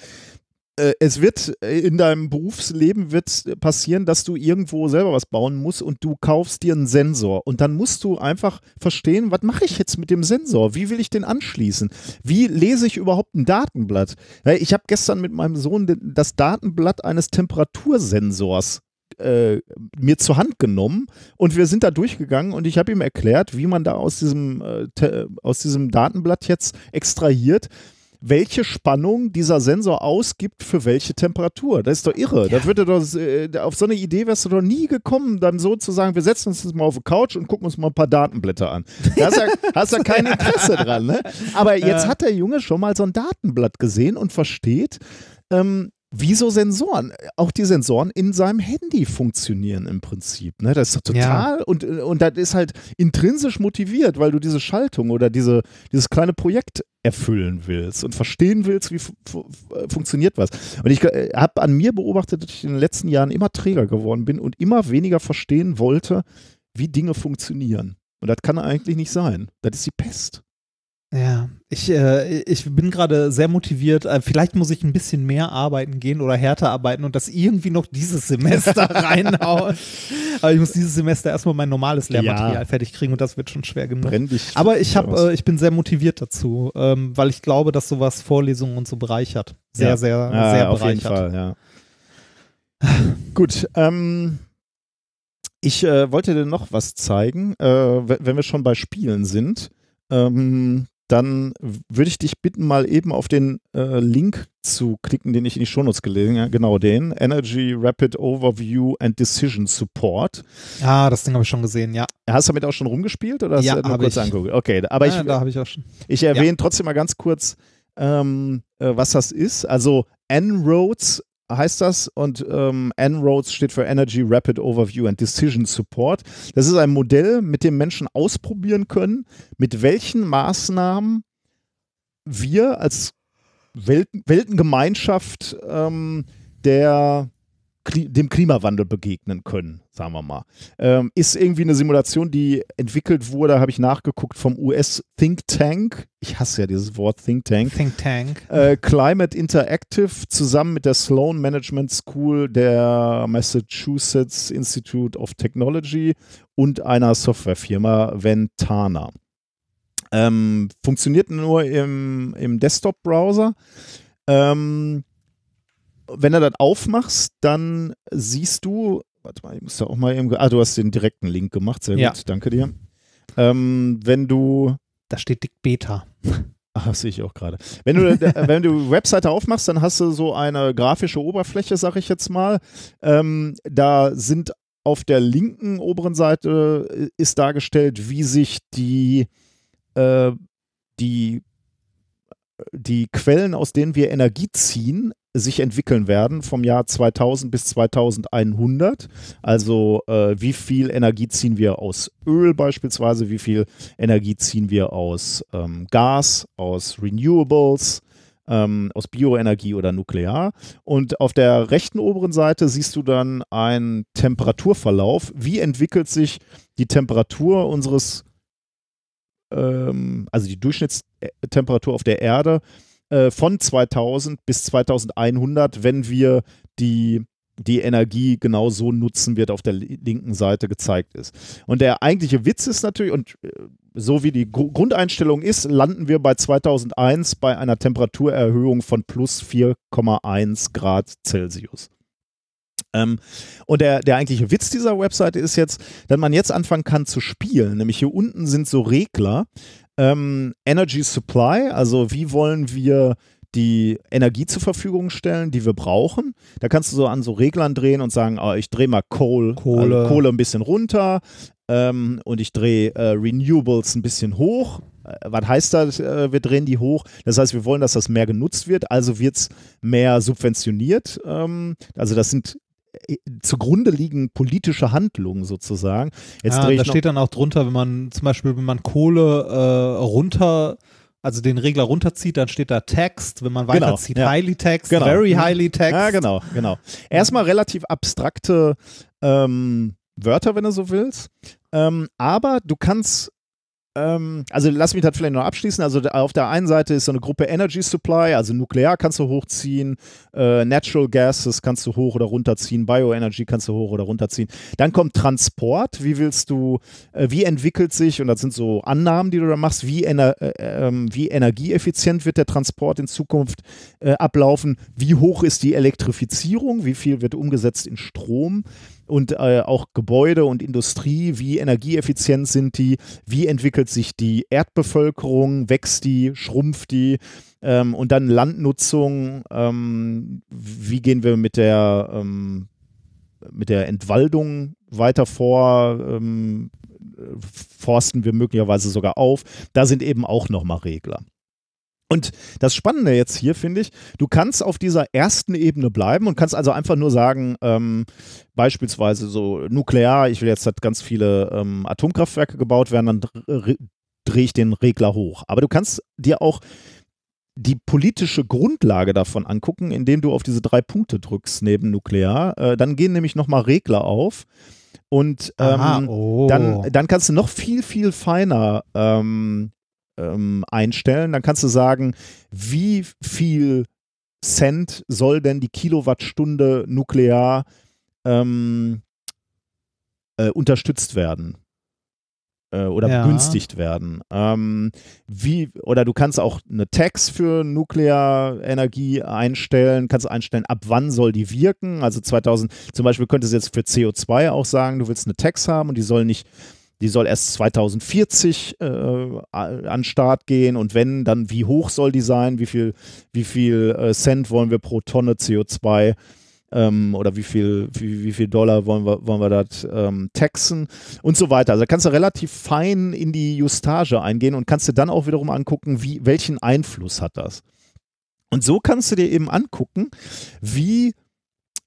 es wird äh, in deinem Berufsleben wird passieren, dass du irgendwo selber was bauen musst und du kaufst dir einen Sensor und dann musst du einfach verstehen, was mache ich jetzt mit dem Sensor? Wie will ich den anschließen? Wie lese ich überhaupt ein Datenblatt? Ich habe gestern mit meinem Sohn das Datenblatt eines Temperatursensors äh, mir zur Hand genommen und wir sind da durchgegangen und ich habe ihm erklärt, wie man da aus diesem, äh, aus diesem Datenblatt jetzt extrahiert, welche Spannung dieser Sensor ausgibt für welche Temperatur. Das ist doch irre. Da würde doch, äh, auf so eine Idee wärst du doch nie gekommen, dann so zu sagen, wir setzen uns jetzt mal auf die Couch und gucken uns mal ein paar Datenblätter an. Da hast ja, hast ja kein Interesse dran. Ne? Aber jetzt hat der Junge schon mal so ein Datenblatt gesehen und versteht, ähm, wie so Sensoren, auch die Sensoren in seinem Handy funktionieren im Prinzip. Ne? Das ist doch total und, und das ist halt intrinsisch motiviert, weil du diese Schaltung oder diese, dieses kleine Projekt erfüllen willst und verstehen willst, wie fu funktioniert was. Und ich äh, habe an mir beobachtet, dass ich in den letzten Jahren immer träger geworden bin und immer weniger verstehen wollte, wie Dinge funktionieren. Und das kann eigentlich nicht sein. Das ist die Pest. Ja, ich, äh, ich bin gerade sehr motiviert. Äh, vielleicht muss ich ein bisschen mehr arbeiten gehen oder härter arbeiten und das irgendwie noch dieses Semester reinhauen. Aber ich muss dieses Semester erstmal mein normales Lehrmaterial Ja. fertig kriegen und das wird schon schwer genug. Aber ich, hab, äh, ich bin sehr motiviert dazu, ähm, weil ich glaube, dass sowas Vorlesungen und so bereichert. Sehr, Ja. sehr, Ja, sehr auf jeden bereichert. Fall, ja. Gut, ähm, ich äh, wollte dir noch was zeigen, äh, we- wenn wir schon bei Spielen sind. Ähm, dann würde ich dich bitten, mal eben auf den äh, Link zu klicken, den ich in die Shownotes gelesen habe. Genau den. Energy Rapid Overview and Decision Support. Ah, das Ding habe ich schon gesehen, ja. Hast du damit auch schon rumgespielt oder hast Ja, du nur kurz ich. angeguckt? Okay, aber ja, ich, da habe ich auch schon. ich erwähne trotzdem mal ganz kurz, ähm, äh, was das ist. Also En-ROADS heißt das und ähm, En-ROADS steht für Energy Rapid Overview and Decision Support. Das ist ein Modell, mit dem Menschen ausprobieren können, mit welchen Maßnahmen wir als Welten, Weltengemeinschaft ähm, der, dem Klimawandel begegnen können, sagen wir mal. Ähm, ist irgendwie eine Simulation, die entwickelt wurde, habe ich nachgeguckt, vom US Think Tank. Ich hasse ja dieses Wort Think Tank. Think Tank. Äh, Climate Interactive zusammen mit der Sloan Management School der Massachusetts Institute of Technology und einer Softwarefirma Ventana. Ähm, funktioniert nur im, im Desktop-Browser. Ähm, wenn du das aufmachst, dann siehst du, warte mal, ich muss da auch mal eben, ah, du hast den direkten Link gemacht, sehr Ja. gut, danke dir. Ähm, wenn du, Da steht dick Beta. Ach, das sehe ich auch gerade. Wenn du, äh, wenn du Webseite aufmachst, dann hast du so eine grafische Oberfläche, sag ich jetzt mal. Ähm, da sind auf der linken oberen Seite äh, ist dargestellt, wie sich die, äh, die, die Quellen, aus denen wir Energie ziehen, sich entwickeln werden vom Jahr 2000 bis 2100. Also äh, wie viel Energie ziehen wir aus Öl beispielsweise, wie viel Energie ziehen wir aus ähm, Gas, aus Renewables, ähm, aus Bioenergie oder Nuklear. Und auf der rechten oberen Seite siehst du dann einen Temperaturverlauf. Wie entwickelt sich die Temperatur unseres, ähm, also die Durchschnittstemperatur auf der Erde äh, von 2000 bis 2100, wenn wir die die Energie genau so nutzen wird, auf der linken Seite gezeigt ist. Und der eigentliche Witz ist natürlich, und äh, so wie die Grundeinstellung ist, landen wir bei 2001 bei einer Temperaturerhöhung von plus 4,1 Grad Celsius. Ähm, und der, der eigentliche Witz dieser Webseite ist jetzt, dass man jetzt anfangen kann zu spielen. Nämlich hier unten sind so Regler. Ähm, Energy Supply, also wie wollen wir die Energie zur Verfügung stellen, die wir brauchen. Da kannst du so an so Reglern drehen und sagen, oh, ich drehe mal Coal, Kohle. Also Kohle ein bisschen runter ähm, und ich drehe äh, Renewables ein bisschen hoch. Äh, was heißt das, äh, wir drehen die hoch? Das heißt, wir wollen, dass das mehr genutzt wird, also wird es mehr subventioniert. Ähm, also das sind äh, zugrunde liegen politische Handlungen sozusagen. Jetzt ja, da steht dann auch drunter, wenn man zum Beispiel, wenn man Kohle äh, runter also den Regler runterzieht, dann steht da Text. Wenn man genau, weiterzieht, ja. highly text, genau. very highly text. Ja, genau, genau. Erstmal relativ abstrakte ähm, Wörter, wenn du so willst. Ähm, aber du kannst also lass mich das vielleicht noch abschließen. Also auf der einen Seite ist so eine Gruppe Energy Supply, also Nuklear kannst du hochziehen, äh, Natural Gases kannst du hoch oder runterziehen, Bioenergy kannst du hoch oder runterziehen. Dann kommt Transport. Wie willst du, äh, wie entwickelt sich, und das sind so Annahmen, die du da machst, wie, ener äh, ähm, wie energieeffizient wird der Transport in Zukunft äh, ablaufen? Wie hoch ist die Elektrifizierung? Wie viel wird umgesetzt in Strom? Und äh, auch Gebäude und Industrie, wie energieeffizient sind die, wie entwickelt sich die Erdbevölkerung, wächst die, schrumpft die? Ähm, und dann Landnutzung, ähm, wie gehen wir mit der, ähm, mit der Entwaldung weiter vor, ähm, forsten wir möglicherweise sogar auf, da sind eben auch nochmal Regler. Und das Spannende jetzt hier finde ich, du kannst auf dieser ersten Ebene bleiben und kannst also einfach nur sagen, ähm, beispielsweise so nuklear, ich will jetzt, dass ganz viele ähm, Atomkraftwerke gebaut werden, dann drehe ich den Regler hoch. Aber du kannst dir auch die politische Grundlage davon angucken, indem du auf diese drei Punkte drückst neben Nuklear. Äh, dann gehen nämlich nochmal Regler auf. Und ähm, Aha, oh. dann, dann kannst du noch viel, viel feiner ähm, ähm, einstellen. Dann kannst du sagen, wie viel Cent soll denn die Kilowattstunde nuklear ähm, äh, unterstützt werden äh, oder ja. begünstigt werden. Ähm, wie, oder du kannst auch eine Tax für Nuklearenergie einstellen, kannst einstellen, ab wann soll die wirken. Also 2000, zum Beispiel könntest du jetzt für CO2 auch sagen, du willst eine Tax haben und die soll nicht die soll erst 2040 äh, an Start gehen und wenn, dann wie hoch soll die sein? Wie viel, wie viel äh, Cent wollen wir pro Tonne CO2 ähm, oder wie viel, wie, wie viel Dollar wollen wir, wollen wir das ähm, taxen und so weiter. Also kannst du relativ fein in die Justage eingehen und kannst dir dann auch wiederum angucken, wie, welchen Einfluss hat das. Und so kannst du dir eben angucken, wie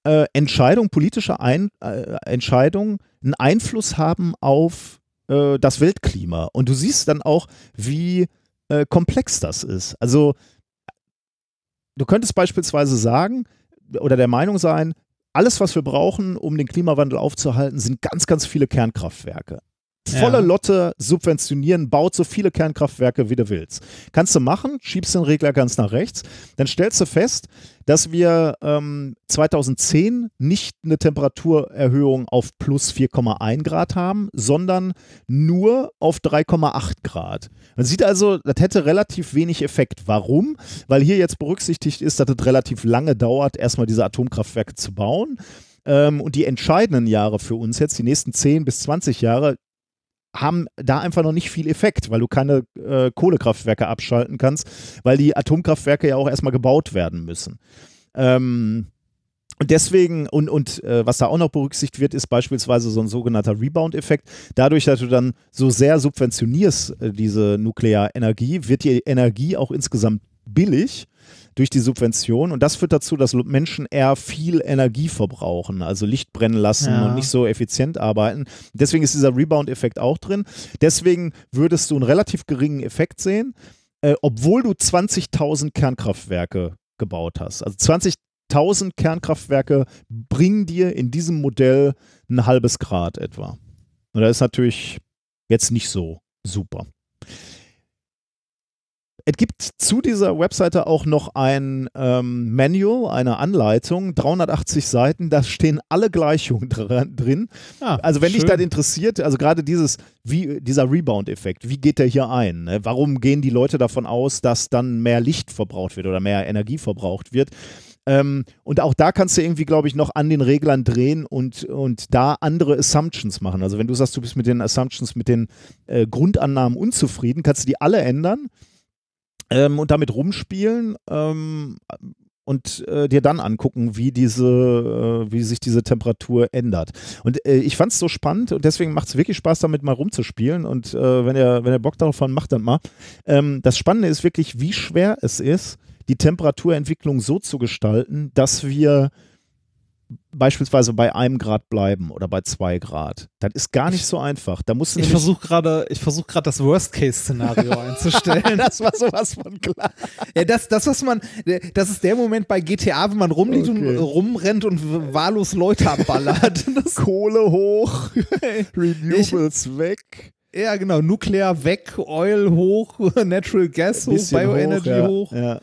äh, Entscheidungen, politische Ein, äh, Entscheidungen einen Einfluss haben auf äh, das Weltklima. Und du siehst dann auch, wie äh, komplex das ist. Also du könntest beispielsweise sagen oder der Meinung sein, alles, was wir brauchen, um den Klimawandel aufzuhalten, sind ganz, ganz viele Kernkraftwerke volle ja. Lotte subventionieren, baut so viele Kernkraftwerke, wie du willst. Kannst du machen, schiebst den Regler ganz nach rechts, dann stellst du fest, dass wir ähm, 2010 nicht eine Temperaturerhöhung auf plus 4,1 Grad haben, sondern nur auf 3,8 Grad. Man sieht also, das hätte relativ wenig Effekt. Warum? Weil hier jetzt berücksichtigt ist, dass es relativ lange dauert, erstmal diese Atomkraftwerke zu bauen. Ähm, und die entscheidenden Jahre für uns jetzt, die nächsten 10 bis 20 Jahre, haben da einfach noch nicht viel Effekt, weil du keine äh, Kohlekraftwerke abschalten kannst, weil die Atomkraftwerke ja auch erstmal gebaut werden müssen. Ähm, und deswegen, und, und äh, was da auch noch berücksichtigt wird, ist beispielsweise so ein sogenannter Rebound-Effekt. Dadurch, dass du dann so sehr subventionierst, äh, diese Nuklearenergie, wird die Energie auch insgesamt billig durch die Subvention. Und das führt dazu, dass Menschen eher viel Energie verbrauchen, also Licht brennen lassen ja. und nicht so effizient arbeiten. Deswegen ist dieser Rebound-Effekt auch drin. Deswegen würdest du einen relativ geringen Effekt sehen, äh, obwohl du 20.000 Kernkraftwerke gebaut hast. Also 20.000 Kernkraftwerke bringen dir in diesem Modell ein halbes Grad etwa. Und das ist natürlich jetzt nicht so super. Es gibt zu dieser Webseite auch noch ein ähm, Manual, eine Anleitung, 380 Seiten, da stehen alle Gleichungen drin. Ah, also wenn dich schön. das interessiert, also gerade dieses, wie, dieser Rebound-Effekt, wie geht der hier ein? Ne? Warum gehen die Leute davon aus, dass dann mehr Licht verbraucht wird oder mehr Energie verbraucht wird? Ähm, und auch da kannst du irgendwie, glaube ich, noch an den Reglern drehen und, und da andere Assumptions machen. Also wenn du sagst, du bist mit den Assumptions, mit den äh, Grundannahmen unzufrieden, kannst du die alle ändern ähm, und damit rumspielen ähm, und äh, dir dann angucken, wie diese, äh, wie sich diese Temperatur ändert. Und äh, ich fand es so spannend und deswegen macht es wirklich Spaß, damit mal rumzuspielen. Und äh, wenn ihr, wenn ihr Bock darauf habt, macht dann mal. Ähm, das Spannende ist wirklich, wie schwer es ist, die Temperaturentwicklung so zu gestalten, dass wir beispielsweise bei einem Grad bleiben oder bei zwei Grad. Das ist gar nicht so einfach. Da musst Ich versuche gerade, ich versuche gerade das Worst-Case-Szenario einzustellen. das war sowas von klar. ja, das, das, was man, das ist der Moment bei GTA, wenn man rumliegt Okay. und rumrennt und wahllos Leute abballert. Das, Kohle hoch, Renewables weg. ja, genau. Nuklear weg, Oil hoch, Natural Gas hoch, Bioenergy ja. hoch, Ja.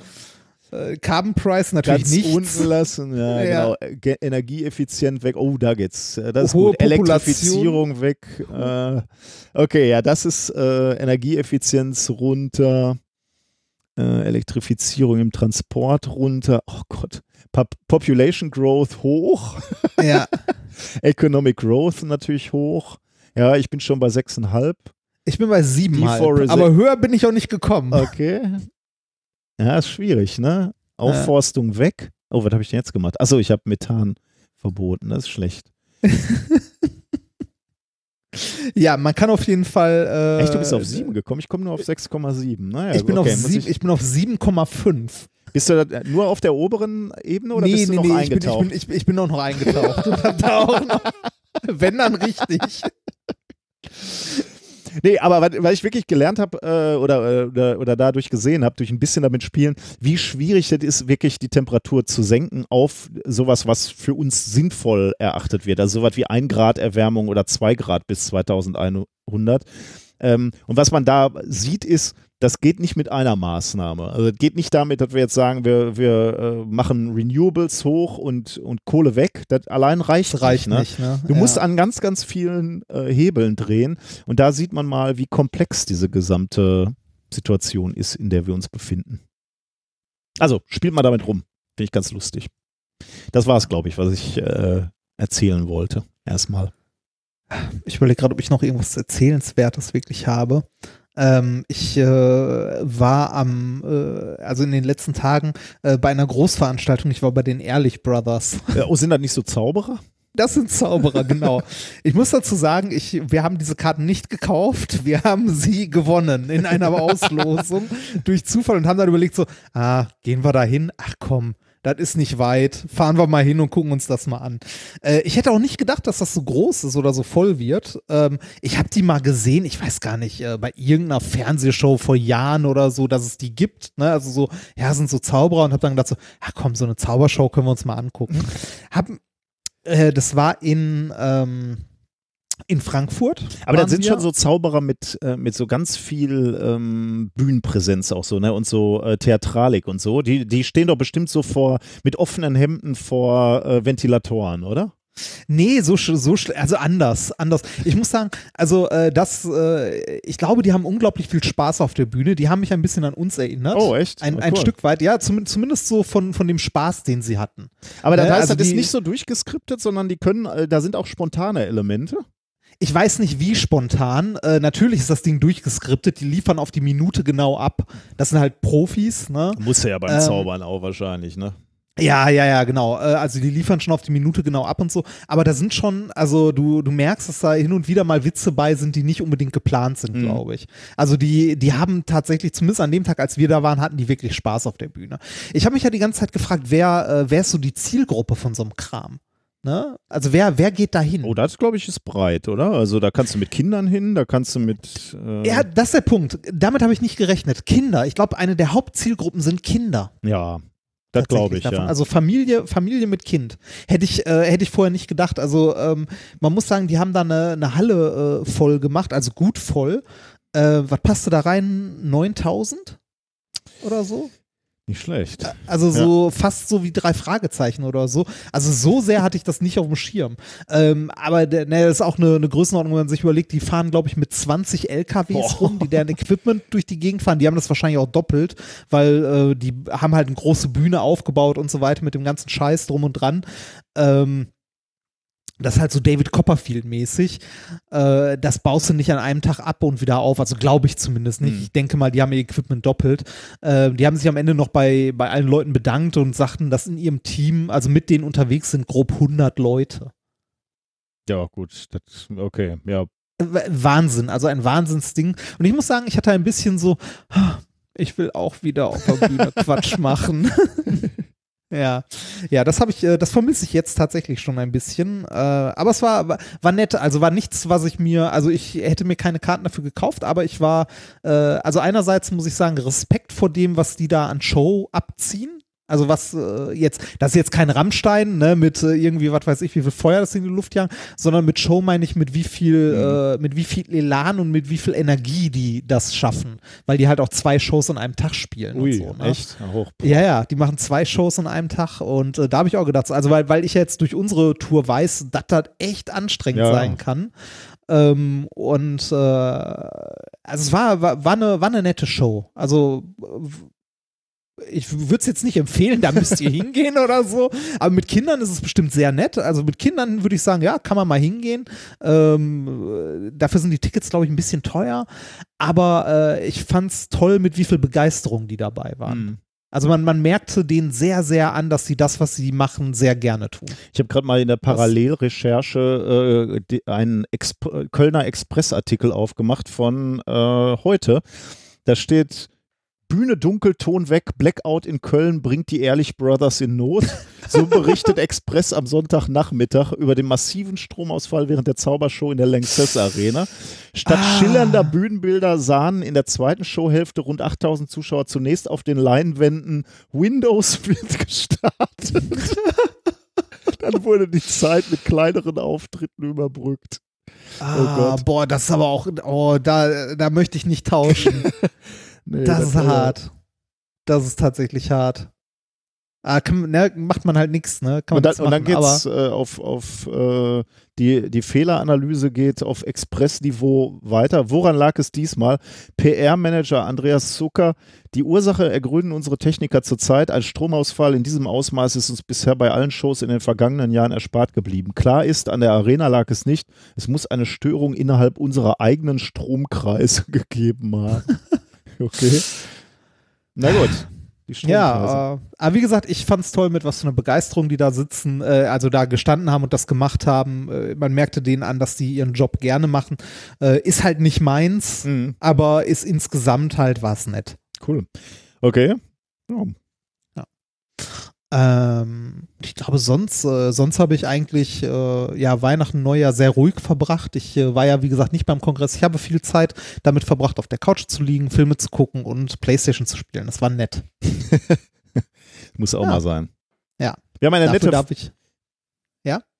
Äh, Carbon Price natürlich Ganz nichts. unten lassen, ja, Ja. genau. Ge energieeffizient weg. Oh, da geht's. Äh, Das ist Hohe gut. Elektrifizierung weg. Äh, okay, ja, das ist äh, Energieeffizienz runter. Äh, Elektrifizierung im Transport runter. Oh Gott. Pop Population Growth hoch. Ja. Economic Growth natürlich hoch. Ja, ich bin schon bei 6,5. Ich bin bei sieben halt, Deforestation- aber höher bin ich auch nicht gekommen. Okay. Ja, ist schwierig, ne? Aufforstung weg. Oh, was habe ich denn jetzt gemacht? Achso, ich habe Methan verboten. Das ist schlecht. Ja, man kann auf jeden Fall. Äh, Echt, du bist auf 7 gekommen? Ich komme nur auf 6,7. Naja, Ich bin, okay, auf ich bin auf 7,5. Bist du da nur auf der oberen Ebene oder nee, bist du nee, noch nee, ich bin, ich, eingetaucht? bin, ich, bin auch noch eingetaucht. da auch noch, wenn dann richtig. Nee, aber weil, ich wirklich gelernt habe äh, oder, äh, oder, oder dadurch gesehen habe, durch ein bisschen damit spielen, wie schwierig das ist, wirklich die Temperatur zu senken auf sowas, was für uns sinnvoll erachtet wird. Also sowas wie ein Grad Erwärmung oder zwei Grad bis 2100. Ähm, und was man da sieht, ist, das geht nicht mit einer Maßnahme. Also es geht nicht damit, dass wir jetzt sagen, wir, wir äh, machen Renewables hoch und, und Kohle weg. Das allein reicht, Das reicht nicht. Ne? nicht, ne? Du ja. musst an ganz, ganz vielen äh, Hebeln drehen. Und da sieht man mal, wie komplex diese gesamte Situation ist, in der wir uns befinden. Also, spielt mal damit rum. Finde ich ganz lustig. Das war es, glaube ich, was ich äh, erzählen wollte. Erstmal. Ich überlege gerade, ob ich noch irgendwas Erzählenswertes wirklich habe. Ähm, ich äh, war am, äh, also in den letzten Tagen äh, bei einer Großveranstaltung. Ich war bei den Ehrlich Brothers. Äh, oh, sind das nicht so Zauberer? Das sind Zauberer, genau. Ich muss dazu sagen, ich, wir haben diese Karten nicht gekauft, wir haben sie gewonnen in einer Auslosung durch Zufall und haben dann überlegt so, ah, gehen wir da hin? Ach komm, das ist nicht weit, fahren wir mal hin und gucken uns das mal an. Äh, ich hätte auch nicht gedacht, dass das so groß ist oder so voll wird. Ähm, ich habe die mal gesehen, ich weiß gar nicht, äh, bei irgendeiner Fernsehshow vor Jahren oder so, dass es die gibt. Ne? Also so, ja, sind so Zauberer und habe dann gedacht so, ach komm, so eine Zaubershow können wir uns mal angucken. Hab äh, das war in, ähm, in Frankfurt. Aber waren sind schon so Zauberer mit, äh, mit so ganz viel ähm, Bühnenpräsenz auch so, ne? Und so äh, Theatralik und so. Die, die stehen doch bestimmt so vor, mit offenen Hemden vor äh, Ventilatoren, oder? Nee, so, so also anders, anders. Ich muss sagen, also äh, das, äh, ich glaube, die haben unglaublich viel Spaß auf der Bühne. Die haben mich ein bisschen an uns erinnert. Oh, echt? Ein, ein. Stück weit, ja, zum, zumindest so von, von dem Spaß, den sie hatten. Aber das Ne, heißt, also das ist nicht so durchgeskriptet, sondern die können, äh, da sind auch spontane Elemente. Ich weiß nicht, wie spontan. Äh, natürlich ist das Ding durchgeskriptet. Die liefern auf die Minute genau ab. Das sind halt Profis, ne? Muss ja beim Ähm, Zaubern auch wahrscheinlich, ne? Ja, ja, ja, genau. Äh, Also die liefern schon auf die Minute genau ab und so. Aber da sind schon, also du, du merkst, dass da hin und wieder mal Witze bei sind, die nicht unbedingt geplant sind, Mhm. glaube ich. Also die, die haben tatsächlich, zumindest an dem Tag, als wir da waren, hatten die wirklich Spaß auf der Bühne. Ich habe mich ja die ganze Zeit gefragt, wer, äh, wer ist so die Zielgruppe von so einem Kram? Ne? Also wer, wer geht da hin? Oh, das glaube ich ist breit, oder? Also da kannst du mit Kindern hin, da kannst du mit. Äh, Ja, das ist der Punkt. Damit habe ich nicht gerechnet. Kinder. Ich glaube, eine der Hauptzielgruppen sind Kinder. ja das glaube ich, davon. ja. Also Familie, Familie mit Kind. Hätte ich, äh, hätte ich vorher nicht gedacht. Also ähm, man muss sagen, die haben da eine, eine Halle äh, voll gemacht, also gut voll. Äh, was passte da rein? 9000? oder so. Nicht schlecht. Also so fast so wie drei Fragezeichen oder so. Also so sehr hatte ich das nicht auf dem Schirm. Ähm, aber der, ne, das ist auch eine, eine Größenordnung, wenn man sich überlegt, die fahren, glaube ich, mit 20 LKWs Boah. rum, die deren Equipment durch die Gegend fahren. Die haben das wahrscheinlich auch doppelt, weil äh, die haben halt eine große Bühne aufgebaut und so weiter mit dem ganzen Scheiß drum und dran. Ähm, das ist halt so David Copperfield-mäßig. Äh, das baust du nicht an einem Tag ab und wieder auf. Also glaube ich zumindest nicht. Hm. Ich denke mal, die haben ihr Equipment doppelt. Äh, die haben sich am Ende noch bei, bei allen Leuten bedankt und sagten, dass in ihrem Team, also mit denen unterwegs sind, grob 100 Leute. Ja, gut. Das, okay, ja. Wahnsinn, also ein Wahnsinnsding. Und ich muss sagen, ich hatte ein bisschen so, "Ah, ich will auch wieder auf der Bühne Quatsch machen. ja, ja, das habe ich, äh, das vermisse ich jetzt tatsächlich schon ein bisschen. Äh, aber es war, war, nett, also war nichts, was ich mir, also ich hätte mir keine Karten dafür gekauft, aber ich war, äh, also einerseits muss ich sagen, Respekt vor dem, was die da an Show abziehen. Also was äh, jetzt, das ist jetzt kein Rammstein, ne, mit äh, irgendwie, was weiß ich, wie viel Feuer das in die Luft jagen, sondern mit Show meine ich mit wie viel, äh, mit wie viel Elan und mit wie viel Energie die das schaffen. Weil die halt auch zwei Shows an einem Tag spielen Ui, und so. Ne? echt? Ja, hoch. Ja, ja, die machen zwei Shows an einem Tag und äh, da habe ich auch gedacht, also weil, weil ich jetzt durch unsere Tour weiß, dass das echt anstrengend Ja. sein kann. Ähm, und äh, also es war, war, war, eine, war eine nette Show. Also ich würde es jetzt nicht empfehlen, da müsst ihr hingehen oder so. Aber mit Kindern ist es bestimmt sehr nett. Also mit Kindern würde ich sagen, ja, kann man mal hingehen. Ähm, äh, dafür sind die Tickets, glaube ich, ein bisschen teuer. Aber äh, ich fand es toll, mit wie viel Begeisterung die dabei waren. Hm. Also man, man merkte denen sehr, sehr an, dass sie das, was sie machen, sehr gerne tun. Ich habe gerade mal in der Parallelrecherche äh, einen Exp Kölner Express-Artikel aufgemacht von äh, heute. Da steht Bühne dunkel, Ton weg, Blackout in Köln bringt die Ehrlich Brothers in Not. So berichtet Express am Sonntagnachmittag über den massiven Stromausfall während der Zaubershow in der Lanxess Arena. Statt Ah. schillernder Bühnenbilder sahen in der zweiten Showhälfte rund 8000 Zuschauer zunächst auf den Leinwänden Windows wird gestartet. Dann wurde die Zeit mit kleineren Auftritten überbrückt. Ah, Gott. boah, das ist aber auch, oh, da, da möchte ich nicht tauschen. Nee, das ist war- hart. Das ist tatsächlich hart. Ah, kann, ne, macht man halt nichts, ne? Kann Und dann, nix und dann machen, geht's äh, auf, auf äh, die, die Fehleranalyse geht auf Expressniveau weiter. Woran lag es diesmal? PR-Manager Andreas Zucker. Die Ursache ergründen unsere Techniker zurzeit. Ein Stromausfall in diesem Ausmaß ist uns bisher bei allen Shows in den vergangenen Jahren erspart geblieben. Klar ist, an der Arena lag es nicht. Es muss eine Störung innerhalb unserer eigenen Stromkreise gegeben haben. okay. Na gut. Ja, äh, aber wie gesagt, ich fand's toll, mit was für einer Begeisterung die da sitzen, äh, also da gestanden haben und das gemacht haben. Äh, man merkte denen an, dass die ihren Job gerne machen. Äh, ist halt nicht meins, Mhm. aber ist insgesamt halt was nett. Cool. Okay. Ja. Ähm, ich glaube, sonst, äh, sonst habe ich eigentlich äh, ja Weihnachten, Neujahr sehr ruhig verbracht. Ich äh, war ja, wie gesagt, nicht beim Kongress. Ich habe viel Zeit damit verbracht, auf der Couch zu liegen, Filme zu gucken und Playstation zu spielen. Das war nett. Muss auch Ja. mal sein. Ja. Wir haben eine Dafür nette. darf ich,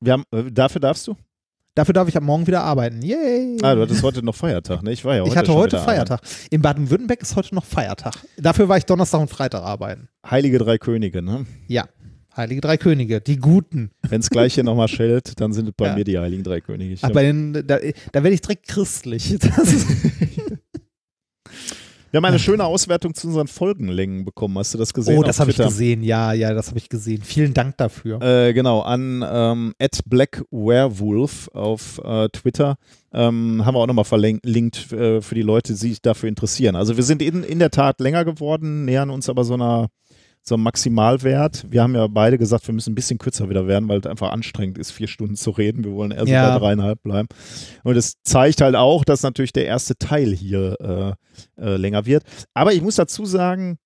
wir haben, äh, dafür darfst du? dafür darf ich ab morgen wieder arbeiten. Yay! Ah, du hattest heute noch Feiertag, ne? Ich war ja heute ich hatte heute Feiertag. In Baden-Württemberg ist heute noch Feiertag. Dafür war ich Donnerstag und Freitag arbeiten. arbeiten. Heilige drei Könige, ne? Ja. Heilige Drei Könige, die Guten. Wenn es gleich hier nochmal schellt, dann sind es bei Ja. mir die Heiligen drei Könige. Ach, bei den, da, da werde ich direkt christlich. Wir haben eine schöne Auswertung zu unseren Folgenlängen bekommen. Hast du das gesehen? oh, das habe ich gesehen. Ja, ja, das habe ich gesehen. Vielen Dank dafür. Äh, genau, an ähm, @blackwerewolf auf äh, Twitter ähm, haben wir auch nochmal verlinkt äh, für die Leute, die sich dafür interessieren. Also wir sind in, in der Tat länger geworden, nähern uns aber so einer so einem Maximalwert. Wir haben ja beide gesagt, wir müssen ein bisschen kürzer wieder werden, weil es einfach anstrengend ist, vier Stunden zu reden. Wir wollen eher so Ja. bei dreieinhalb bleiben. Und es zeigt halt auch, dass natürlich der erste Teil hier äh, äh, länger wird. Aber ich muss dazu sagen,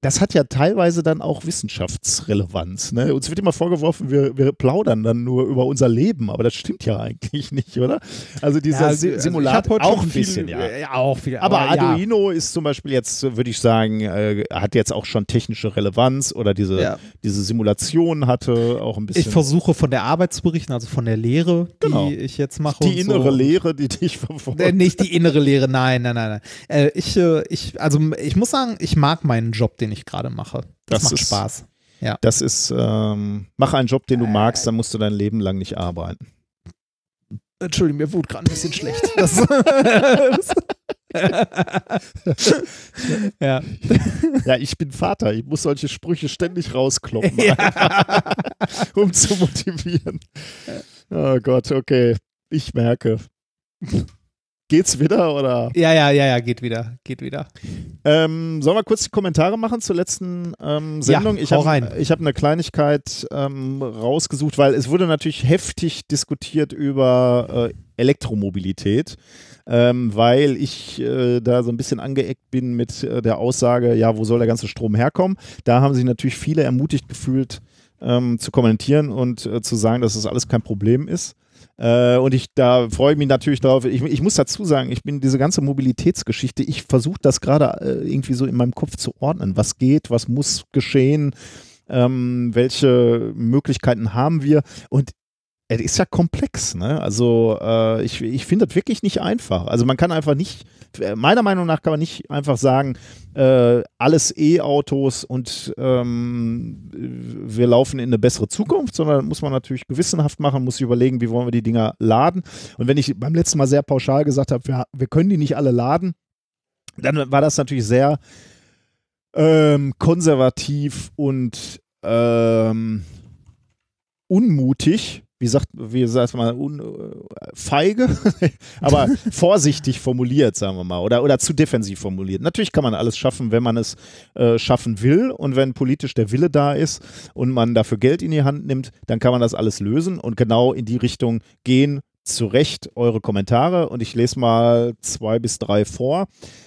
das hat ja teilweise dann auch Wissenschaftsrelevanz. Ne? Uns wird immer vorgeworfen, wir, wir plaudern dann nur über unser Leben, aber das stimmt ja eigentlich nicht, oder? Also dieser Ja, Si- also Simulat ich hab heute auch ein bisschen, viel, ja. äh, ja. Auch viel. Aber ja. Arduino ist zum Beispiel jetzt, würde ich sagen, äh, hat jetzt auch schon technische Relevanz oder diese, Ja. diese Simulation hatte auch ein bisschen Ich versuche von der Arbeit zu berichten, also von der Lehre, Genau. die ich jetzt mache. die innere so. Lehre, die dich verfolgt. Äh, nicht die innere Lehre, nein, nein, nein, nein. Äh, ich, äh, ich, also ich muss sagen, ich mag meinen Job, den ich gerade mache. Das, Das macht ist- Spaß. Das ist, ähm, mach einen Job, Äh. den du magst, dann musst du dein Leben lang nicht arbeiten. Entschuldigung, mir wurde gerade ein bisschen schlecht. Das, ja. Ja, ich bin Vater, ich muss solche Sprüche ständig rauskloppen, ja. um zu motivieren. Oh Gott, okay. Ich merke. Geht's wieder oder? ja, ja, ja, ja, geht wieder, geht wieder. Ähm, sollen wir kurz die Kommentare machen zur letzten ähm, Sendung? Ja, ich habe hab eine Kleinigkeit ähm, rausgesucht, weil es wurde natürlich heftig diskutiert über äh, Elektromobilität, ähm, weil ich äh, da so ein bisschen angeeckt bin mit äh, der Aussage, ja, wo soll der ganze Strom herkommen? Da haben sich natürlich viele ermutigt gefühlt, ähm, zu kommentieren und äh, zu sagen, dass das alles kein Problem ist. Äh, und ich, da freue ich mich natürlich darauf. Ich, ich muss dazu sagen, ich bin diese ganze Mobilitätsgeschichte, ich versuche das gerade äh, irgendwie so in meinem Kopf zu ordnen. Was geht, was muss geschehen, ähm, welche Möglichkeiten haben wir? Und es ist ja komplex, ne? Also äh, ich, ich finde das wirklich nicht einfach. Also man kann einfach nicht, meiner Meinung nach kann man nicht einfach sagen, äh, alles E-Autos und ähm, wir laufen in eine bessere Zukunft, sondern muss man natürlich gewissenhaft machen, muss sich überlegen, wie wollen wir die Dinger laden. Und wenn ich beim letzten Mal sehr pauschal gesagt habe, wir, wir können die nicht alle laden, dann war das natürlich sehr ähm, konservativ und ähm, unmutig, wie sagt, wie sagt man, un, äh, feige, aber vorsichtig formuliert, sagen wir mal, oder, oder zu defensiv formuliert. Natürlich kann man alles schaffen, wenn man es äh, schaffen will und wenn politisch der Wille da ist und man dafür Geld in die Hand nimmt, dann kann man das alles lösen und genau in die Richtung gehen. Zu Recht eure Kommentare und ich lese mal zwei bis drei vor.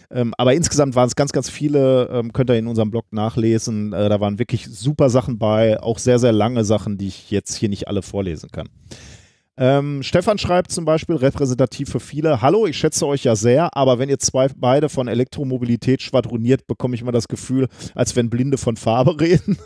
Ähm, aber insgesamt waren es ganz, ganz viele, ähm, könnt ihr in unserem Blog nachlesen. Äh, da waren wirklich super Sachen bei, auch sehr, sehr lange Sachen, die ich jetzt hier nicht alle vorlesen kann. Ähm, Stefan schreibt zum Beispiel repräsentativ für viele: Hallo, ich schätze euch ja sehr, aber wenn ihr zwei beide von Elektromobilität schwadroniert, bekomme ich immer das Gefühl, als wenn Blinde von Farbe reden.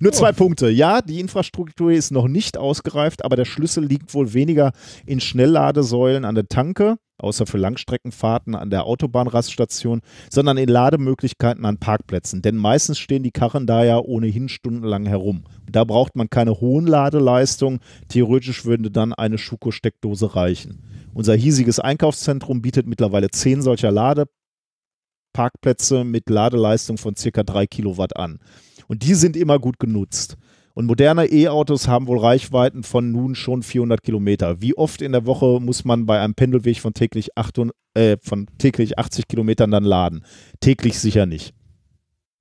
Nur zwei Punkte. Ja, die Infrastruktur ist noch nicht ausgereift, aber der Schlüssel liegt wohl weniger in Schnellladesäulen an der Tanke, außer für Langstreckenfahrten an der Autobahnraststation, sondern in Lademöglichkeiten an Parkplätzen. Denn meistens stehen die Karren da ja ohnehin stundenlang herum. Da braucht man keine hohen Ladeleistungen. Theoretisch würde dann eine Schuko-Steckdose reichen. Unser hiesiges Einkaufszentrum bietet mittlerweile zehn solcher Ladeparkplätze mit Ladeleistung von circa drei Kilowatt an. Und die sind immer gut genutzt. Und moderne E-Autos haben wohl Reichweiten von nun schon 400 Kilometer. Wie oft in der Woche muss man bei einem Pendelweg von täglich, 800, äh, von täglich 80 Kilometern dann laden? Täglich sicher nicht.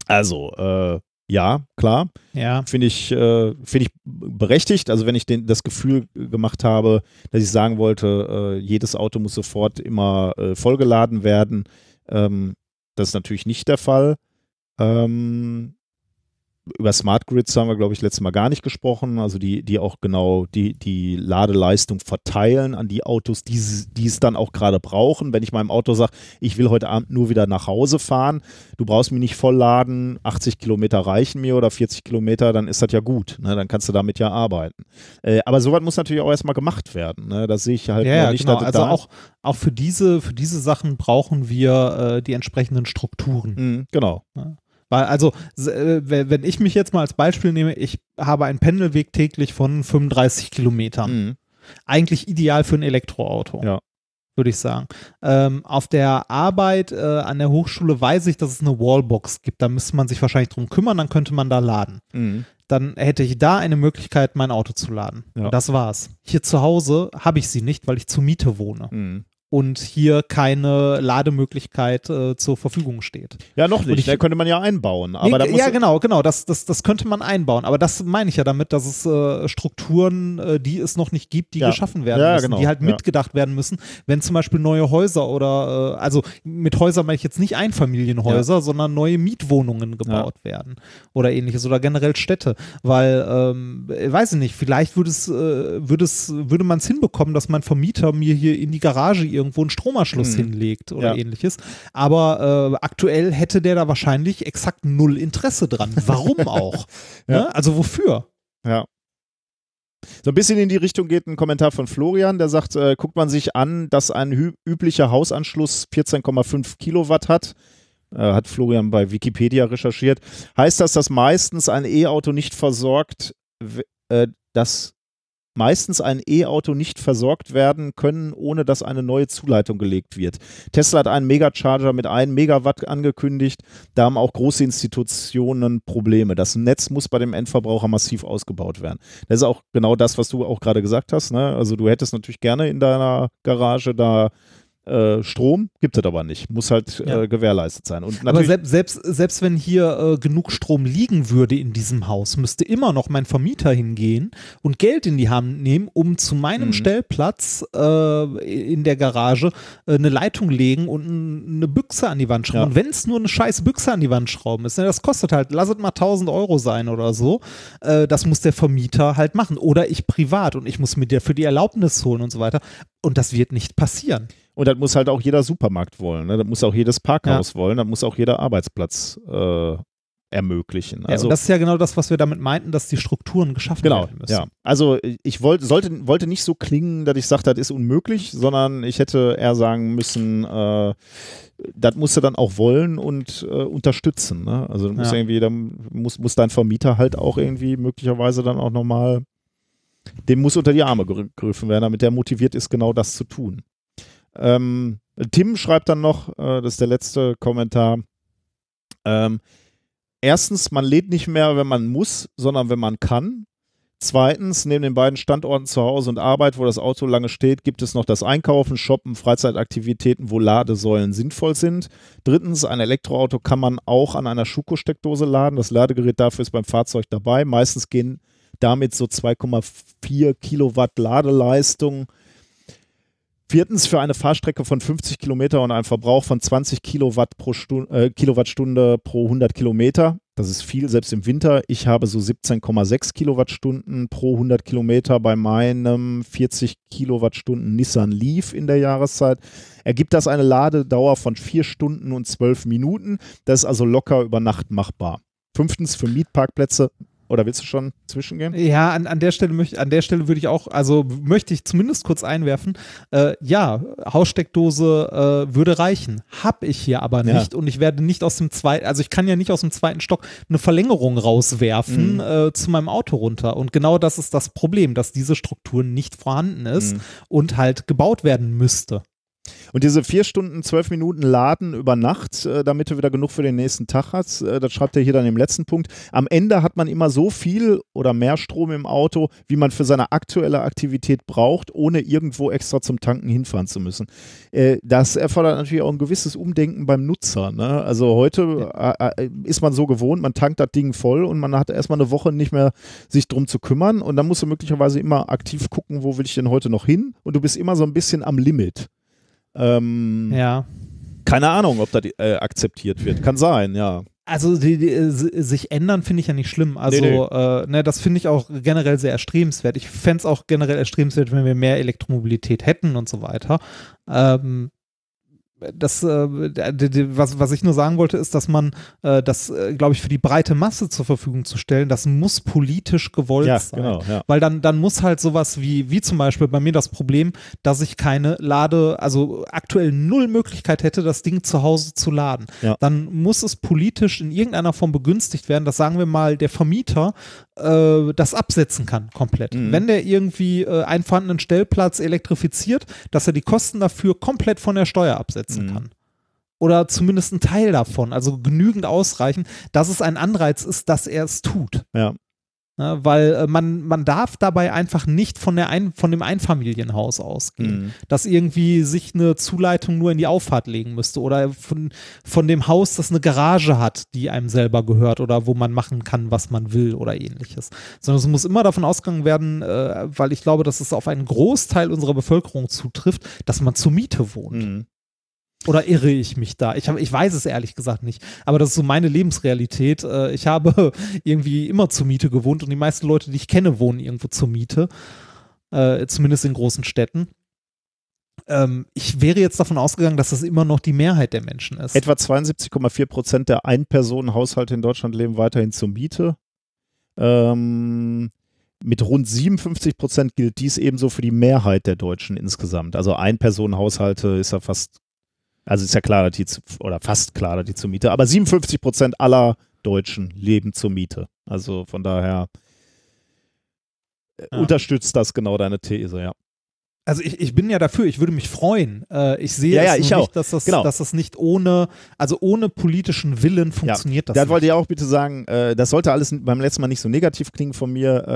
Also, äh, ja, klar, Ja. finde ich, äh, finde ich berechtigt. Also wenn ich den, das Gefühl gemacht habe, dass ich sagen wollte, äh, jedes Auto muss sofort immer äh, vollgeladen werden, ähm, das ist natürlich nicht der Fall. Ähm, über Smart Grids haben wir, glaube ich, letztes Mal gar nicht gesprochen, also die, die auch genau die, die Ladeleistung verteilen an die Autos, die, die es dann auch gerade brauchen. Wenn ich meinem Auto sage, ich will heute Abend nur wieder nach Hause fahren, du brauchst mich nicht voll laden, 80 Kilometer reichen mir oder 40 Kilometer, dann ist das ja gut, ne? dann kannst du damit ja arbeiten. Äh, aber sowas muss natürlich auch erstmal gemacht werden, ne? das sehe ich halt Ja, ja, nicht. genau. Also auch, auch für, diese, für diese Sachen brauchen wir äh, die entsprechenden Strukturen. Mhm, genau. Weil, also, äh, wenn ich mich jetzt mal als Beispiel nehme, ich habe einen Pendelweg täglich von 35 Kilometern. Mhm. Eigentlich ideal für ein Elektroauto. Ja. Würde ich sagen. Ähm, auf der Arbeit äh, an der Hochschule weiß ich, dass es eine Wallbox gibt. Da müsste man sich wahrscheinlich drum kümmern, dann könnte man da laden. Mhm. Dann hätte ich da eine Möglichkeit, mein Auto zu laden. Ja. Das war's. Hier zu Hause habe ich sie nicht, weil ich zur Miete wohne. Mhm. Und hier keine Lademöglichkeit äh, zur Verfügung steht. Ja, noch nicht. ich- Da könnte man ja einbauen. Aber Nee, ja, genau, genau. Das, das, das könnte man einbauen. Aber das meine ich ja damit, dass es äh, Strukturen, äh, die es noch nicht gibt, die Ja. geschaffen werden Ja, müssen, genau, die halt ja. mitgedacht werden müssen, wenn zum Beispiel neue Häuser oder, äh, also mit Häusern meine ich jetzt nicht Einfamilienhäuser, sondern neue Mietwohnungen gebaut werden oder ähnliches oder generell Städte. Weil, ähm, äh, weiß ich nicht, vielleicht würde es, äh, würde es, würde man es hinbekommen, dass mein Vermieter mir hier in die Garage irgendwo einen Stromanschluss Hm. hinlegt oder Ja. ähnliches. Aber äh, aktuell hätte der da wahrscheinlich exakt null Interesse dran. Warum auch? Ja. ne? Also wofür? Ja. So ein bisschen in die Richtung geht ein Kommentar von Florian, der sagt, äh, guckt man sich an, dass ein üblicher Hausanschluss 14,5 Kilowatt hat, äh, hat Florian bei Wikipedia recherchiert, heißt das, dass meistens ein E-Auto nicht versorgt, äh, dass meistens ein E-Auto nicht versorgt werden können, ohne dass eine neue Zuleitung gelegt wird. Tesla hat einen Megacharger mit 1 Megawatt angekündigt. Da haben auch große Institutionen Probleme. Das Netz muss bei dem Endverbraucher massiv ausgebaut werden. Das ist auch genau das, was du auch gerade gesagt hast. Ne? Also du hättest natürlich gerne in deiner Garage da äh, Strom, gibt es aber nicht. Muss halt Ja. äh, gewährleistet sein. Und Aber selbst, selbst, selbst wenn hier äh, genug Strom liegen würde in diesem Haus, müsste immer noch mein Vermieter hingehen und Geld in die Hand nehmen, um zu meinem Mhm. Stellplatz äh, in der Garage äh, eine Leitung legen und eine Büchse an die Wand schrauben. Ja. Und wenn es nur eine scheiß Büchse an die Wand schrauben ist, ne, das kostet halt, lass es mal 1000 Euro sein oder so, äh, das muss der Vermieter halt machen. Oder ich privat und ich muss mir der für die Erlaubnis holen und so weiter. Und das wird nicht passieren. Und das muss halt auch jeder Supermarkt wollen. Ne? Das muss auch jedes Parkhaus wollen. Das muss auch jeder Arbeitsplatz äh, ermöglichen. Ja, Also und das ist ja genau das, was wir damit meinten, dass die Strukturen geschaffen Genau, werden müssen. ja. Also ich wollte, sollte, wollte nicht so klingen, dass ich sage, das ist unmöglich, sondern ich hätte eher sagen müssen, äh, das musst du dann auch wollen und äh, unterstützen. Ne? Also du musst Ja. irgendwie, dann muss, muss dein Vermieter halt auch irgendwie möglicherweise dann auch nochmal, dem muss unter die Arme gegriffen werden, damit der motiviert ist, genau das zu tun. Ähm, Tim schreibt dann noch, äh, das ist der letzte Kommentar, ähm, erstens, man lädt nicht mehr, wenn man muss, sondern wenn man kann. Zweitens, neben den beiden Standorten zu Hause und Arbeit, wo das Auto lange steht, gibt es noch das Einkaufen, Shoppen, Freizeitaktivitäten, wo Ladesäulen sinnvoll sind. Drittens, ein Elektroauto kann man auch an einer Schuko-Steckdose laden. Das Ladegerät dafür ist beim Fahrzeug dabei. Meistens gehen damit so 2,4 Kilowatt Ladeleistung. Viertens, für eine Fahrstrecke von 50 Kilometer und einen Verbrauch von 20 Kilowatt pro Stu äh, Kilowattstunde pro 100 Kilometer. Das ist viel, selbst im Winter. Ich habe so 17,6 Kilowattstunden pro 100 Kilometer bei meinem 40 Kilowattstunden Nissan Leaf in der Jahreszeit. Ergibt das eine Ladedauer von 4 Stunden und 12 Minuten. Das ist also locker über Nacht machbar. Fünftens, für Mietparkplätze. Oder willst du schon zwischengehen? Ja, an, an der Stelle möchte, an der Stelle würde ich auch, also möchte ich zumindest kurz einwerfen, äh, ja, Haussteckdose äh, würde reichen. Hab ich hier aber Ja. nicht und ich werde nicht aus dem zweiten, also ich kann ja nicht aus dem zweiten Stock eine Verlängerung rauswerfen Mhm. äh, zu meinem Auto runter. Und genau das ist das Problem, dass diese Struktur nicht vorhanden ist Mhm. und halt gebaut werden müsste. Und diese vier Stunden, zwölf Minuten Laden über Nacht, äh, damit du wieder genug für den nächsten Tag hast, äh, das schreibt er hier dann im letzten Punkt. Am Ende hat man immer so viel oder mehr Strom im Auto, wie man für seine aktuelle Aktivität braucht, ohne irgendwo extra zum Tanken hinfahren zu müssen. Äh, das erfordert natürlich auch ein gewisses Umdenken beim Nutzer. Ne? Also heute äh, äh, ist man so gewohnt, man tankt das Ding voll und man hat erstmal eine Woche nicht mehr sich drum zu kümmern und dann musst du möglicherweise immer aktiv gucken, wo will ich denn heute noch hin und du bist immer so ein bisschen am Limit. Ähm, Ja. Keine Ahnung, ob das äh, akzeptiert wird. Kann sein, ja. Also die, die, äh, si- sich ändern finde ich ja nicht schlimm. Also Nee, nee. Äh, ne, das finde ich auch generell sehr erstrebenswert. Ich fände es auch generell erstrebenswert, wenn wir mehr Elektromobilität hätten und so weiter. Ähm, das, äh, was ich nur sagen wollte, ist, dass man äh, das, äh, glaube ich, für die breite Masse zur Verfügung zu stellen, das muss politisch gewollt Ja, sein. genau, ja. Weil dann, dann muss halt sowas wie, wie zum Beispiel bei mir das Problem, dass ich keine Lade, also aktuell null Möglichkeit hätte, das Ding zu Hause zu laden. Ja. Dann muss es politisch in irgendeiner Form begünstigt werden, dass sagen wir mal der Vermieter äh, das absetzen kann komplett. Mhm. Wenn der irgendwie äh, einen vorhandenen Stellplatz elektrifiziert, dass er die Kosten dafür komplett von der Steuer absetzen Mhm. kann. Oder zumindest einen Teil davon, also genügend ausreichen, dass es ein Anreiz ist, dass er es tut. Ja. Ja, weil äh, man, man darf dabei einfach nicht von, der ein, von dem Einfamilienhaus ausgehen, Mhm. dass irgendwie sich eine Zuleitung nur in die Auffahrt legen müsste oder von, von dem Haus, das eine Garage hat, die einem selber gehört oder wo man machen kann, was man will oder ähnliches. Sondern es muss immer davon ausgegangen werden, äh, weil ich glaube, dass es auf einen Großteil unserer Bevölkerung zutrifft, dass man zur Miete wohnt. Mhm. Oder irre ich mich da? Ich, hab, ich weiß es ehrlich gesagt nicht. Aber das ist so meine Lebensrealität. Äh, Ich habe irgendwie immer zur Miete gewohnt und die meisten Leute, die ich kenne, wohnen irgendwo zur Miete. Äh, zumindest in großen Städten. Ähm, ich wäre jetzt davon ausgegangen, dass das immer noch die Mehrheit der Menschen ist. Etwa 72,4 Prozent der Ein-Personen-Haushalte in Deutschland leben weiterhin zur Miete. Ähm, mit rund 57 Prozent gilt dies ebenso für die Mehrheit der Deutschen insgesamt. Also Ein-Personen-Haushalte ist ja fast, also ist ja klar, dass die, zu, oder fast klar, dass die zur Miete, aber 57 Prozent aller Deutschen leben zur Miete. Also von daher äh, Ja. unterstützt das genau deine These, ja. Also ich, ich bin ja dafür, ich würde mich freuen. Äh, ich sehe Ja, ja, ich nur auch. nicht, dass das, Genau. dass das nicht ohne, also ohne politischen Willen funktioniert das Da nicht. wollte ich auch bitte sagen, äh, das sollte alles beim letzten Mal nicht so negativ klingen von mir.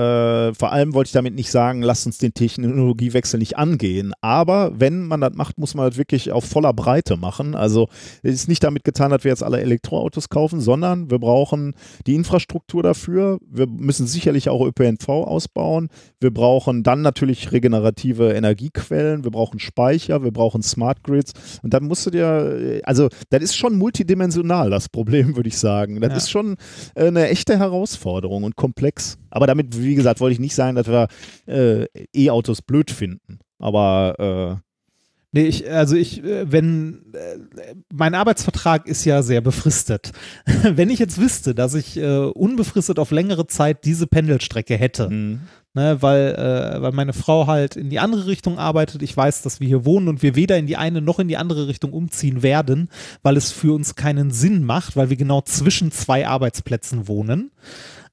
Äh, vor allem wollte ich damit nicht sagen, lasst uns den Technologiewechsel nicht angehen. Aber wenn man das macht, muss man das wirklich auf voller Breite machen. Also es ist nicht damit getan, dass wir jetzt alle Elektroautos kaufen, sondern wir brauchen die Infrastruktur dafür. Wir müssen sicherlich auch ÖPNV ausbauen. Wir brauchen dann natürlich regenerative Energiequellen. Wir brauchen Speicher. Wir brauchen Smart Grids. Und dann musst du dir, also das ist schon multidimensional, das Problem, würde ich sagen. Das Ja. ist schon äh, eine echte Herausforderung und komplex. Aber damit, wie gesagt, wollte ich nicht sagen, dass wir äh, E-Autos blöd finden. Aber Nee, ich, also ich, äh, wenn, äh, mein Arbeitsvertrag ist ja sehr befristet. wenn ich jetzt wüsste, dass ich äh, unbefristet auf längere Zeit diese Pendelstrecke hätte, äh, mh, ne, weil, äh, weil meine Frau halt in die andere Richtung arbeitet, ich weiß, dass wir hier wohnen und wir weder in die eine noch in die andere Richtung umziehen werden, weil es für uns keinen Sinn macht, weil wir genau zwischen zwei Arbeitsplätzen wohnen.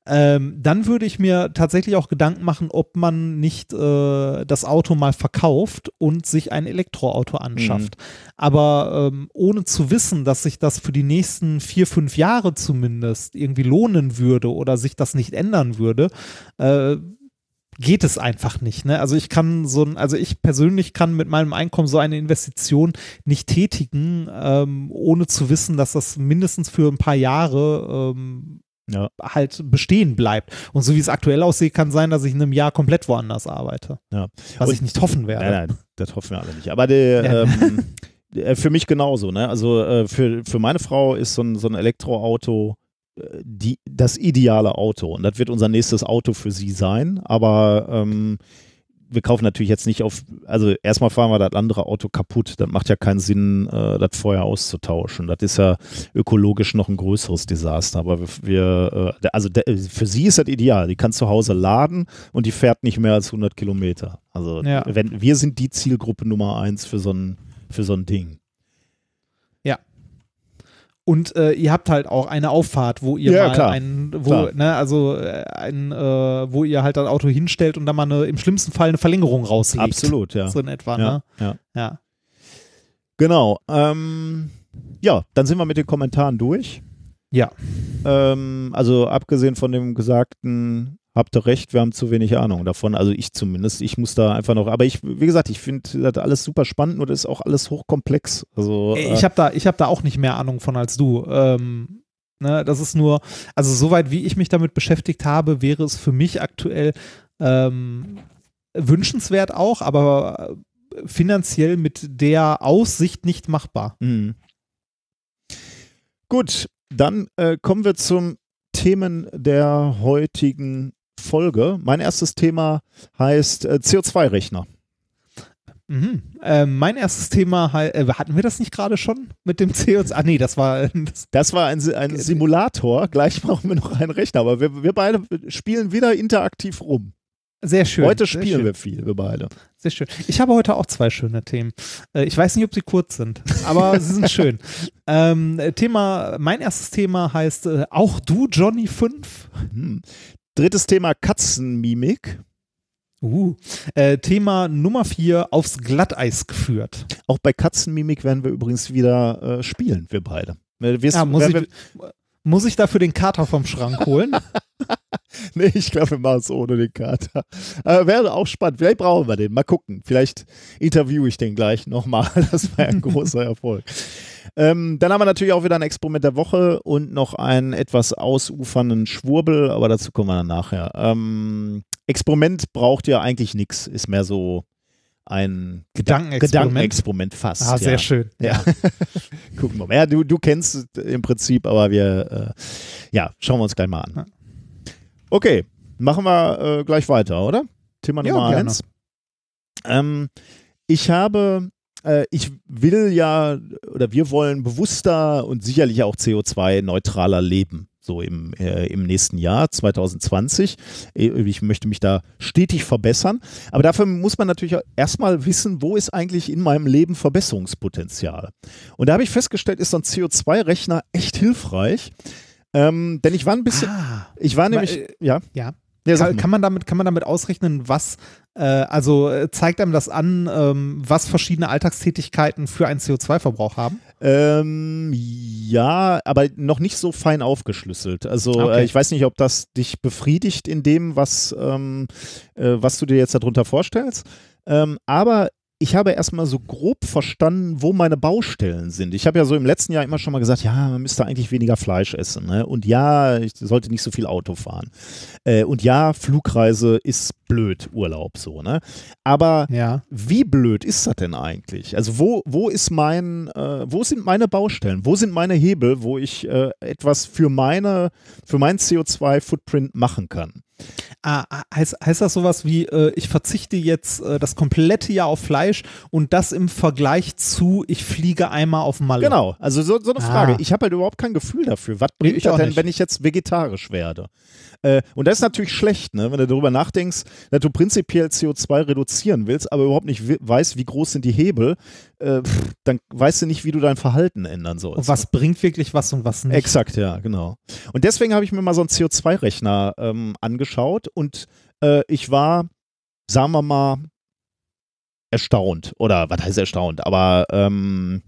Ähm, dann würde ich mir tatsächlich auch Gedanken machen, ob man nicht äh, das Auto mal verkauft und sich ein Elektroauto anschafft. Aber ähm, ohne zu wissen, dass sich das für die nächsten vier, fünf Jahre zumindest irgendwie lohnen würde oder sich das nicht ändern würde, äh, geht es einfach nicht. Ne? Also ich kann so ein, also ich persönlich kann mit meinem Einkommen so eine Investition nicht tätigen, ähm, ohne zu wissen, dass das mindestens für ein paar Jahre ähm, ja. halt bestehen bleibt. Und so wie es aktuell aussieht, kann sein, dass ich in einem Jahr komplett woanders arbeite. Ja. Was Und- ich nicht hoffen werde. Nein, nein, das hoffen wir alle nicht. Aber der, Ja. ähm, äh, für mich genauso. Ne? Also äh, für, für meine Frau ist so ein, so ein Elektroauto die, das ideale Auto. Und das wird unser nächstes Auto für sie sein. Aber ähm, wir kaufen natürlich jetzt nicht auf, also erstmal fahren wir das andere Auto kaputt. Das macht ja keinen Sinn, äh, das vorher auszutauschen. Das ist ja ökologisch noch ein größeres Desaster. Aber wir, wir äh, also für sie ist das ideal. Die kann zu Hause laden und die fährt nicht mehr als 100 Kilometer. Also Ja. wenn, wir sind die Zielgruppe Nummer eins für so ein, für so ein Ding. Und äh, ihr habt halt auch eine Auffahrt, wo ihr Ja, mal klar. ein, wo, Klar. ne, also äh, ein, äh, wo ihr halt das Auto hinstellt und dann mal eine, im schlimmsten Fall eine Verlängerung rauslegt. Absolut, ja. So in etwa, ja, ne? ja. Ja. Genau. Ähm, ja, dann sind wir mit den Kommentaren durch. Ja. Ähm, also abgesehen von dem gesagten, habt ihr recht, wir haben zu wenig Ahnung davon. Also ich zumindest. Ich muss da einfach noch. Aber ich, wie gesagt, ich finde das alles super spannend und das ist auch alles hochkomplex. Also Ey, Ich habe da, ich hab da auch nicht mehr Ahnung von als du. Ähm, ne, das ist nur, also soweit wie ich mich damit beschäftigt habe, wäre es für mich aktuell ähm, wünschenswert auch, aber äh, finanziell mit der Aussicht nicht machbar. Mhm. Gut, dann äh, kommen wir zum Themen der heutigen Folge. Mein erstes Thema heißt äh, CO2-Rechner. Mhm. Ähm, mein erstes Thema, äh, hatten wir das nicht gerade schon mit dem CO2? Ah, nee, das war, das, Das war ein, ein Simulator. Gleich brauchen wir noch einen Rechner, aber wir, wir beide spielen wieder interaktiv rum. sehr schön. Heute spielen schön, wir viel, wir beide. Sehr schön. Ich habe heute auch zwei schöne Themen. Äh, ich weiß nicht, ob sie kurz sind, aber sie sind schön. Ähm, äh, Thema, mein erstes Thema heißt äh, Auch du, Johnny 5? Hm. Drittes Thema Katzenmimik. Uh. Äh, Thema Nummer 4, aufs Glatteis geführt. Auch bei Katzenmimik werden wir übrigens wieder äh, spielen, wir beide. Äh, wirst- Ja, muss, ich, muss ich dafür den Kater vom Schrank holen? nee, ich glaube, wir machen es ohne den Kater. Aber wäre auch spannend. Vielleicht brauchen wir den. Mal gucken. Vielleicht interviewe ich den gleich nochmal. Das wäre ein großer Erfolg. Ähm, dann haben wir natürlich auch wieder ein Experiment der Woche und noch einen etwas ausufernden Schwurbel, aber dazu kommen wir dann nachher. Ähm, Experiment braucht ja eigentlich nichts, ist mehr so ein Gedankenexperiment. Gedankenexperiment fast. Ah, sehr ja. schön. Ja. Gucken wir mal. Ja, du, du kennst es im Prinzip, aber wir, äh, ja, schauen wir uns gleich mal an. Ja. Okay, machen wir äh, gleich weiter, oder? Thema Ja, Nummer gerne. eins. Ähm, ich habe, ich will ja, oder wir wollen bewusster und sicherlich auch CO2-neutraler leben. So im, äh, im nächsten Jahr, 2020. Äh, Ich möchte mich da stetig verbessern. Aber dafür muss man natürlich erstmal wissen, wo ist eigentlich in meinem Leben Verbesserungspotenzial. Und da habe ich festgestellt, ist so ein CO2-Rechner echt hilfreich. Ähm, denn ich war ein bisschen, Ah, ich war nämlich, äh, ja, ja. Ja sag Kann, man damit, kann man damit ausrechnen, was, äh, also äh, zeigt einem das an, ähm, was verschiedene Alltagstätigkeiten für einen CO2-Verbrauch haben? Ähm, ja, aber noch nicht so fein aufgeschlüsselt. Also Okay. äh, ich weiß nicht, ob das dich befriedigt in dem, was, ähm, äh, was du dir jetzt darunter vorstellst. Ähm, aber ich habe erstmal so grob verstanden, wo meine Baustellen sind. Ich habe ja so im letzten Jahr immer schon mal gesagt, ja, man müsste eigentlich weniger Fleisch essen. Ne? Und ja, ich sollte nicht so viel Auto fahren. Äh, und ja, Flugreise ist blöd, Urlaub so. Ne? Aber Ja. wie blöd ist das denn eigentlich? Also wo, wo ist mein, äh, wo sind meine Baustellen? Wo sind meine Hebel, wo ich äh, etwas für meine, für meinen CO2-Footprint machen kann? Ah, ah, heißt, heißt das sowas wie, äh, ich verzichte jetzt äh, das komplette Jahr auf Fleisch und das im Vergleich zu, ich fliege einmal auf Malle? Genau, also so, so eine Ah. Frage. Ich habe halt überhaupt kein Gefühl dafür. Was Nee, bringt ich das auch denn, nicht. wenn ich jetzt vegetarisch werde? Äh, und das ist natürlich schlecht, ne? wenn du darüber nachdenkst, dass du prinzipiell CO2 reduzieren willst, aber überhaupt nicht weißt, wie groß sind die Hebel, äh, pff, dann weißt du nicht, wie du dein Verhalten ändern sollst. Und was bringt wirklich was und was nicht? Exakt, ja, genau. Und deswegen habe ich mir mal so einen CO2-Rechner ähm, angeschaut und äh, ich war, sagen wir mal, erstaunt. Oder was heißt erstaunt? Aber ähm,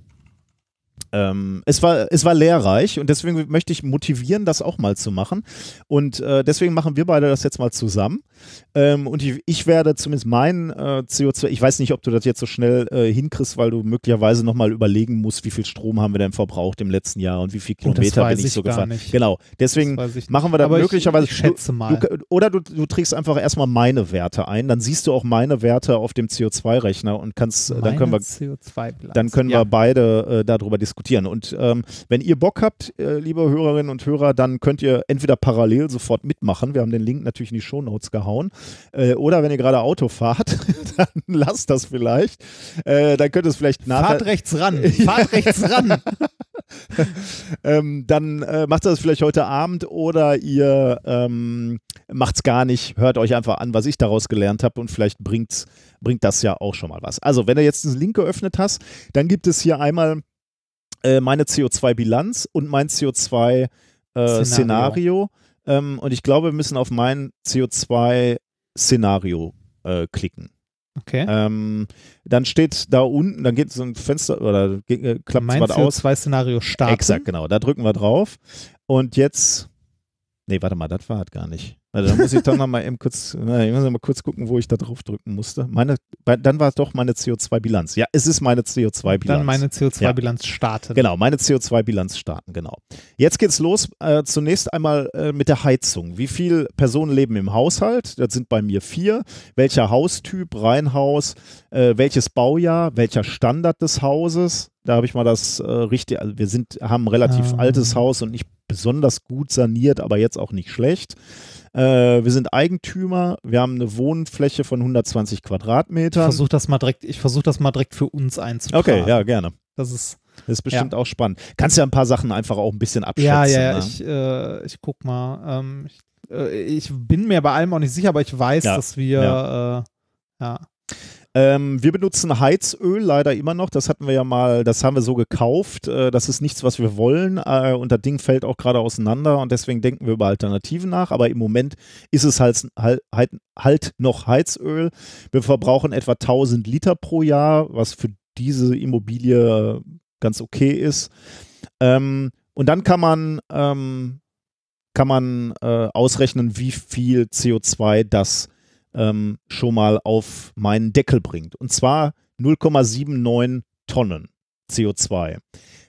ähm, es, war, es war lehrreich und deswegen möchte ich motivieren, das auch mal zu machen. Und äh, deswegen machen wir beide das jetzt mal zusammen. Ähm, und ich, ich werde zumindest mein äh, CO2, ich weiß nicht, ob du das jetzt so schnell äh, hinkriegst, weil du möglicherweise nochmal überlegen musst, wie viel Strom haben wir denn verbraucht im letzten Jahr und wie viel Oh, Kilometer bin ich ich so gefahren. nicht. Genau, deswegen machen wir da Aber ich- möglicherweise. ich schätze mal. Du, du, oder du, du trägst einfach erstmal meine Werte ein, dann siehst du auch meine Werte auf dem CO2-Rechner und kannst, äh, dann können wir CO2-Bilanz. dann können ja. wir beide äh, darüber diskutieren. Und ähm, wenn ihr Bock habt, äh, liebe Hörerinnen und Hörer, dann könnt ihr entweder parallel sofort mitmachen. Wir haben den Link natürlich in die Shownotes gehauen. Äh, oder wenn ihr gerade Auto fahrt, dann lasst das vielleicht. Äh, dann könnt ihr es vielleicht nachher. Fahrt rechts ran, fahrt rechts ran. ähm, dann äh, macht ihr das vielleicht heute Abend oder ihr ähm, macht es gar nicht, hört euch einfach an, was ich daraus gelernt habe und vielleicht bringt's, bringt das ja auch schon mal was. Also, wenn du jetzt diesen Link geöffnet hast, dann gibt es hier einmal äh, meine CO2-Bilanz und mein CO2-Szenario. Äh, Szenario. Ähm, und ich glaube, wir müssen auf mein CO2-Szenario äh, klicken. Okay. Ähm, dann steht da unten, dann geht so ein Fenster oder äh, klappt mein was aus. CO2-Szenario starten. Exakt, genau. Da drücken wir drauf. Und jetzt. Nee, warte mal, das war halt gar nicht. Also, da muss ich doch noch mal eben kurz, na, ich muss mal kurz gucken, wo ich da drauf drücken musste. Meine, dann war es doch meine CO2-Bilanz. Ja, es ist meine CO2-Bilanz. Dann meine CO2-Bilanz starten. Genau, meine CO2-Bilanz starten, genau. Jetzt geht's los. Äh, zunächst einmal äh, mit der Heizung. Wie viele Personen leben im Haushalt? Das sind bei mir vier. Welcher Haustyp, Reihenhaus, äh, welches Baujahr, welcher Standard des Hauses? Da habe ich mal das äh, richtig, also wir sind, haben ein relativ Ah. altes Haus und nicht besonders gut saniert, aber jetzt auch nicht schlecht. Äh, wir sind Eigentümer, wir haben eine Wohnfläche von 120 Ich Quadratmetern. versuche das mal direkt, ich versuche das mal direkt für uns einzutragen. Okay, ja, gerne. Das ist, Das ist bestimmt auch spannend. Kannst ja ein paar Sachen einfach auch ein bisschen abschätzen. ja, ja, ja, ne? ich, äh, ich guck mal. Ähm, ich, äh, ich bin mir bei allem auch nicht sicher, aber ich weiß, Ja, dass wir, ja. Äh, ja. Ähm, wir benutzen Heizöl leider immer noch. Das hatten wir ja mal, das haben wir so gekauft. Äh, das ist nichts, was wir wollen. Äh, und das Ding fällt auch gerade auseinander und deswegen denken wir über Alternativen nach. Aber im Moment ist es halt, halt, halt, halt noch Heizöl. Wir verbrauchen etwa 1000 Liter pro Jahr, was für diese Immobilie ganz okay ist. Ähm, und dann kann man ähm, kann man äh, ausrechnen, wie viel CO2 das ähm, schon mal auf meinen Deckel bringt. Und zwar 0,79 Tonnen CO2.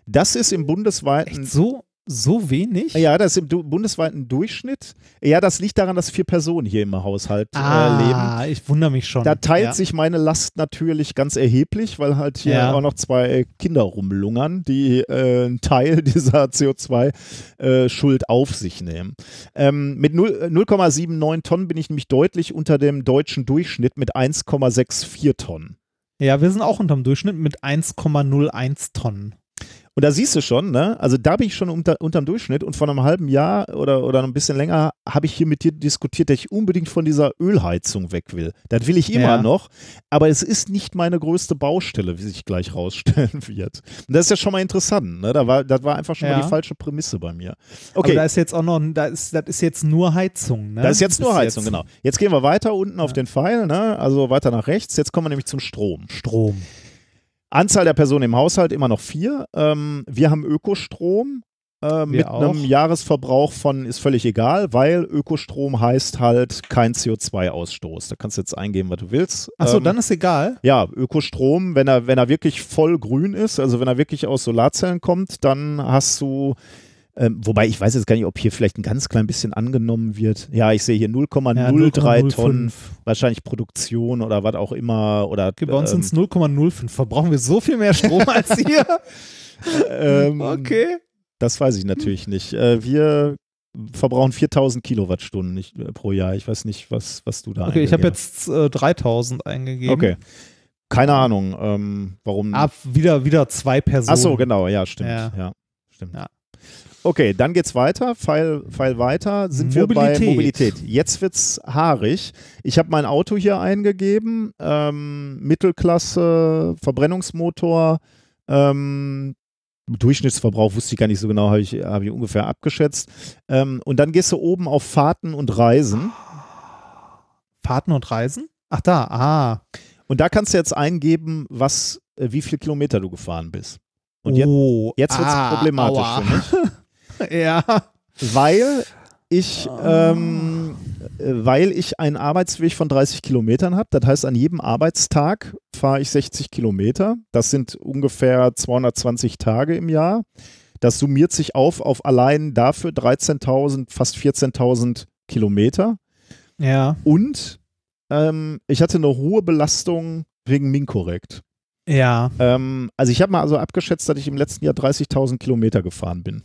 Das ist im bundesweiten. Echt so, so wenig? Ja, das ist im du bundesweiten Durchschnitt. Ja, das liegt daran, dass vier Personen hier im Haushalt ah, äh, leben. Ah, ich wundere mich schon. Da teilt ja. sich meine Last natürlich ganz erheblich, weil halt hier Ja. auch noch zwei Kinder rumlungern, die äh, einen Teil dieser CO2-Schuld auf sich nehmen. Ähm, mit 0 äh, 0,79 Tonnen bin ich nämlich deutlich unter dem deutschen Durchschnitt mit 1,64 Tonnen. Ja, wir sind auch unterm Durchschnitt mit 1,01 Tonnen. Und da siehst du schon, ne? Also da bin ich schon unter, unterm Durchschnitt und vor einem halben Jahr oder, oder ein bisschen länger habe ich hier mit dir diskutiert, dass ich unbedingt von dieser Ölheizung weg will. Das will ich immer Ja. noch, aber es ist nicht meine größte Baustelle, wie sich gleich rausstellen wird. Und das ist ja schon mal interessant, ne? Da war, das war einfach schon Ja. mal die falsche Prämisse bei mir. Aber Okay, da ist jetzt auch noch, da ist, das ist jetzt nur Heizung, ne? da ist jetzt nur Heizung, jetzt genau. Jetzt gehen wir weiter unten auf den Pfeil, ne? Also weiter nach rechts. Jetzt kommen wir nämlich zum Strom. Strom. Anzahl der Personen im Haushalt immer noch vier. Ähm, wir haben Ökostrom äh, mit auch. einem Jahresverbrauch von ist völlig egal, weil Ökostrom heißt halt kein CO2-Ausstoß. Da kannst du jetzt eingeben, was du willst. Achso, Ähm, dann ist egal. ja, Ökostrom, wenn er, wenn er wirklich voll grün ist, also wenn er wirklich aus Solarzellen kommt, dann hast du, ähm, wobei ich weiß jetzt gar nicht, ob hier vielleicht ein ganz klein bisschen angenommen wird. Ja, ich sehe hier 0,03 Ja, Tonnen, 0,05. wahrscheinlich Produktion oder was auch immer. Oder, Okay, bei uns ähm, sind es 0,05. Verbrauchen wir so viel mehr Strom als ihr? ähm, okay. Das weiß ich natürlich nicht. Äh, wir verbrauchen 4000 Kilowattstunden nicht, äh, pro Jahr. Ich weiß nicht, was, was du da Okay, ich habe jetzt äh, 3000 eingegeben. Okay. Keine Ahnung, ähm, warum. Ah, wieder, wieder zwei Personen. Ach so, genau, ja, stimmt. Ja, Ja. stimmt. Ja. Okay, dann geht's weiter. Pfeil, Pfeil weiter. Sind wir bei Mobilität. Mobilität. Jetzt wird's haarig. Ich habe mein Auto hier eingegeben. Ähm, Mittelklasse, Verbrennungsmotor. Ähm, Durchschnittsverbrauch wusste ich gar nicht so genau, habe ich, hab ich ungefähr abgeschätzt. Ähm, und dann gehst du oben auf Fahrten und Reisen. Fahrten und Reisen? Ach da, ah. Und da kannst du jetzt eingeben, was, äh, wie viel Kilometer du gefahren bist. Und jetzt, oh, jetzt wird's ah, problematisch für mich. ja. weil ich, ähm, äh, weil ich einen Arbeitsweg von 30 Kilometern habe. Das heißt, an jedem Arbeitstag fahre ich 60 Kilometer. Das sind ungefähr 220 Tage im Jahr. Das summiert sich auf auf allein dafür 13.000, fast 14.000 Kilometer. Ja. Und ähm, ich hatte eine hohe Belastung wegen Minkorrekt. Ja. Ähm, also ich habe mal also abgeschätzt, dass ich im letzten Jahr 30.000 Kilometer gefahren bin.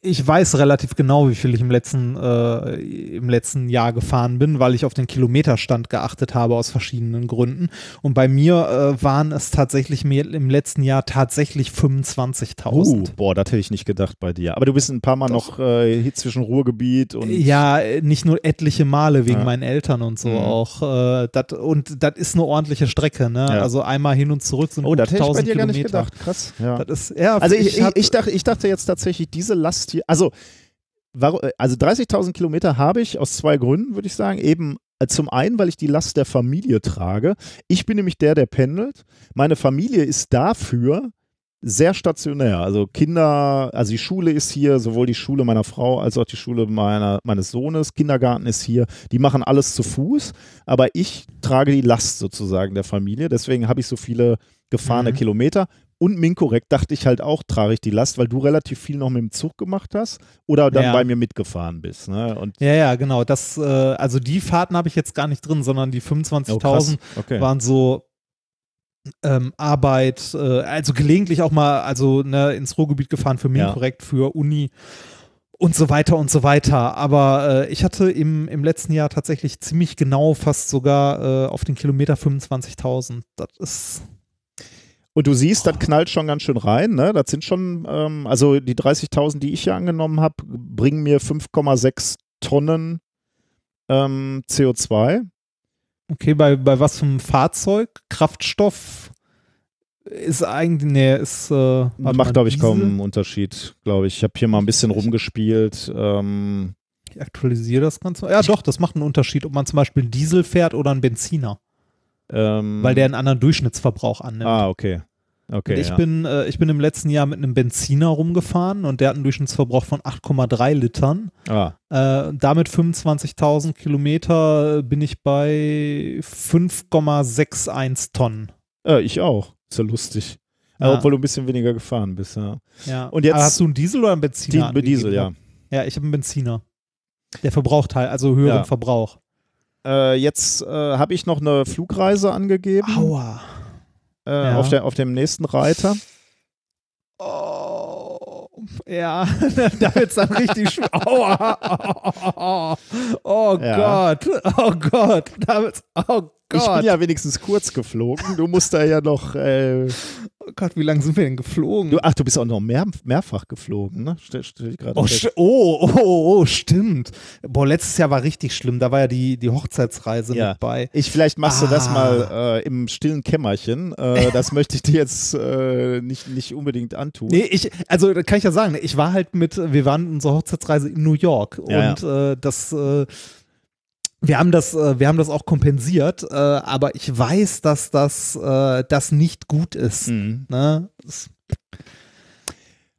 Ich weiß relativ genau, wie viel ich im letzten, äh, im letzten Jahr gefahren bin, weil ich auf den Kilometerstand geachtet habe aus verschiedenen Gründen. Und bei mir äh, waren es tatsächlich mir im letzten Jahr tatsächlich 25.000. Uh, boah, das hätte ich nicht gedacht bei dir. Aber du bist ein paar Mal noch äh, hier zwischen Ruhrgebiet und. Ja, äh, nicht nur etliche Male wegen Ja. meinen Eltern und so Mhm. auch. Äh, dat, und das ist eine ordentliche Strecke, ne? Ja. Also einmal hin und zurück sind Oh, das hätte ich bei 1000 dir gar nicht Kilometer. gedacht. Krass. Ja. Ist, ja, Also ich, ich, ich, dachte, ich dachte jetzt tatsächlich, diese Last hier, also, warum, also 30.000 Kilometer habe ich aus zwei Gründen, würde ich sagen. Eben äh, zum einen, weil ich die Last der Familie trage. Ich bin nämlich der, der pendelt. Meine Familie ist dafür sehr stationär. Also Kinder, also die Schule ist hier, sowohl die Schule meiner Frau als auch die Schule meiner, meines Sohnes. Kindergarten ist hier. Die machen alles zu Fuß, aber ich trage die Last sozusagen der Familie. Deswegen habe ich so viele gefahrene Mhm. Kilometer. Und Minkorrekt dachte ich halt auch, trage ich die Last, weil du relativ viel noch mit dem Zug gemacht hast oder dann Ja. bei mir mitgefahren bist. Ne? Und Ja, ja, genau. Das, äh, also die Fahrten habe ich jetzt gar nicht drin, sondern die oh, 25.000 krass. okay. waren so ähm, Arbeit, äh, also gelegentlich auch mal, also ne, ins Ruhrgebiet gefahren für Ja. Minkorrekt, für Uni und so weiter und so weiter. Aber äh, ich hatte im, im letzten Jahr tatsächlich ziemlich genau fast sogar äh, auf den Kilometer 25.000. Das ist Und du siehst, das knallt schon ganz schön rein. Ne? Das sind schon, ähm, also die 30.000, die ich hier angenommen habe, bringen mir 5,6 Tonnen ähm, CO2. Okay. Bei, bei was für einem Fahrzeug? Kraftstoff ist eigentlich, nee, ist. Äh, Macht, glaube ich, Diesel? kaum einen Unterschied, glaube ich. Ich habe hier mal ein bisschen rumgespielt. Ähm, Ich aktualisiere das Ganze. Ja, doch, das macht einen Unterschied, ob man zum Beispiel einen Diesel fährt oder einen Benziner, ähm, weil der einen anderen Durchschnittsverbrauch annimmt. Ah, okay. Okay, Und ich, ja. bin, äh, ich bin im letzten Jahr mit einem Benziner rumgefahren und der hat einen Durchschnittsverbrauch von 8,3 Litern. ah, Äh, damit 25.000 Kilometer bin ich bei 5,61 Tonnen. äh, ich auch. Ist ja lustig. Äh, Ja. Obwohl du ein bisschen weniger gefahren bist, ja. Ja. Und jetzt- Aber hast du einen Diesel oder einen Benziner? Die? Diesel, ja. Ja, ich habe einen Benziner. Der verbraucht halt, also höheren. Verbrauch. Äh, jetzt äh, habe ich noch eine Flugreise angegeben Aua. Äh, Ja. auf, der, auf dem nächsten Reiter. Oh, ja, da wird's dann richtig schwer. Aua. Oh Ja. Gott. Oh Gott. Da wird's, oh Ich bin Gott. ja wenigstens kurz geflogen. Du musst da ja noch. Äh, oh Gott, wie lange sind wir denn geflogen? du, ach, du bist auch noch mehr, mehrfach geflogen, ne? Stell, stell ich gerade Oh, fest. sti- oh, oh, oh, oh, stimmt. Boah, letztes Jahr war richtig schlimm. Da war ja die, die Hochzeitsreise Ja. mit bei. Ich, vielleicht machst du das Ah. mal äh, im stillen Kämmerchen. Äh, das möchte ich dir jetzt äh, nicht, nicht unbedingt antun. Nee, ich, also kann ich ja sagen, ich war halt mit, wir waren in unserer Hochzeitsreise in New York Ja, und Äh, das, äh, wir haben das, äh, wir haben das auch kompensiert, äh, aber ich weiß, dass das, äh, das nicht gut ist. Mhm. Ne? Das,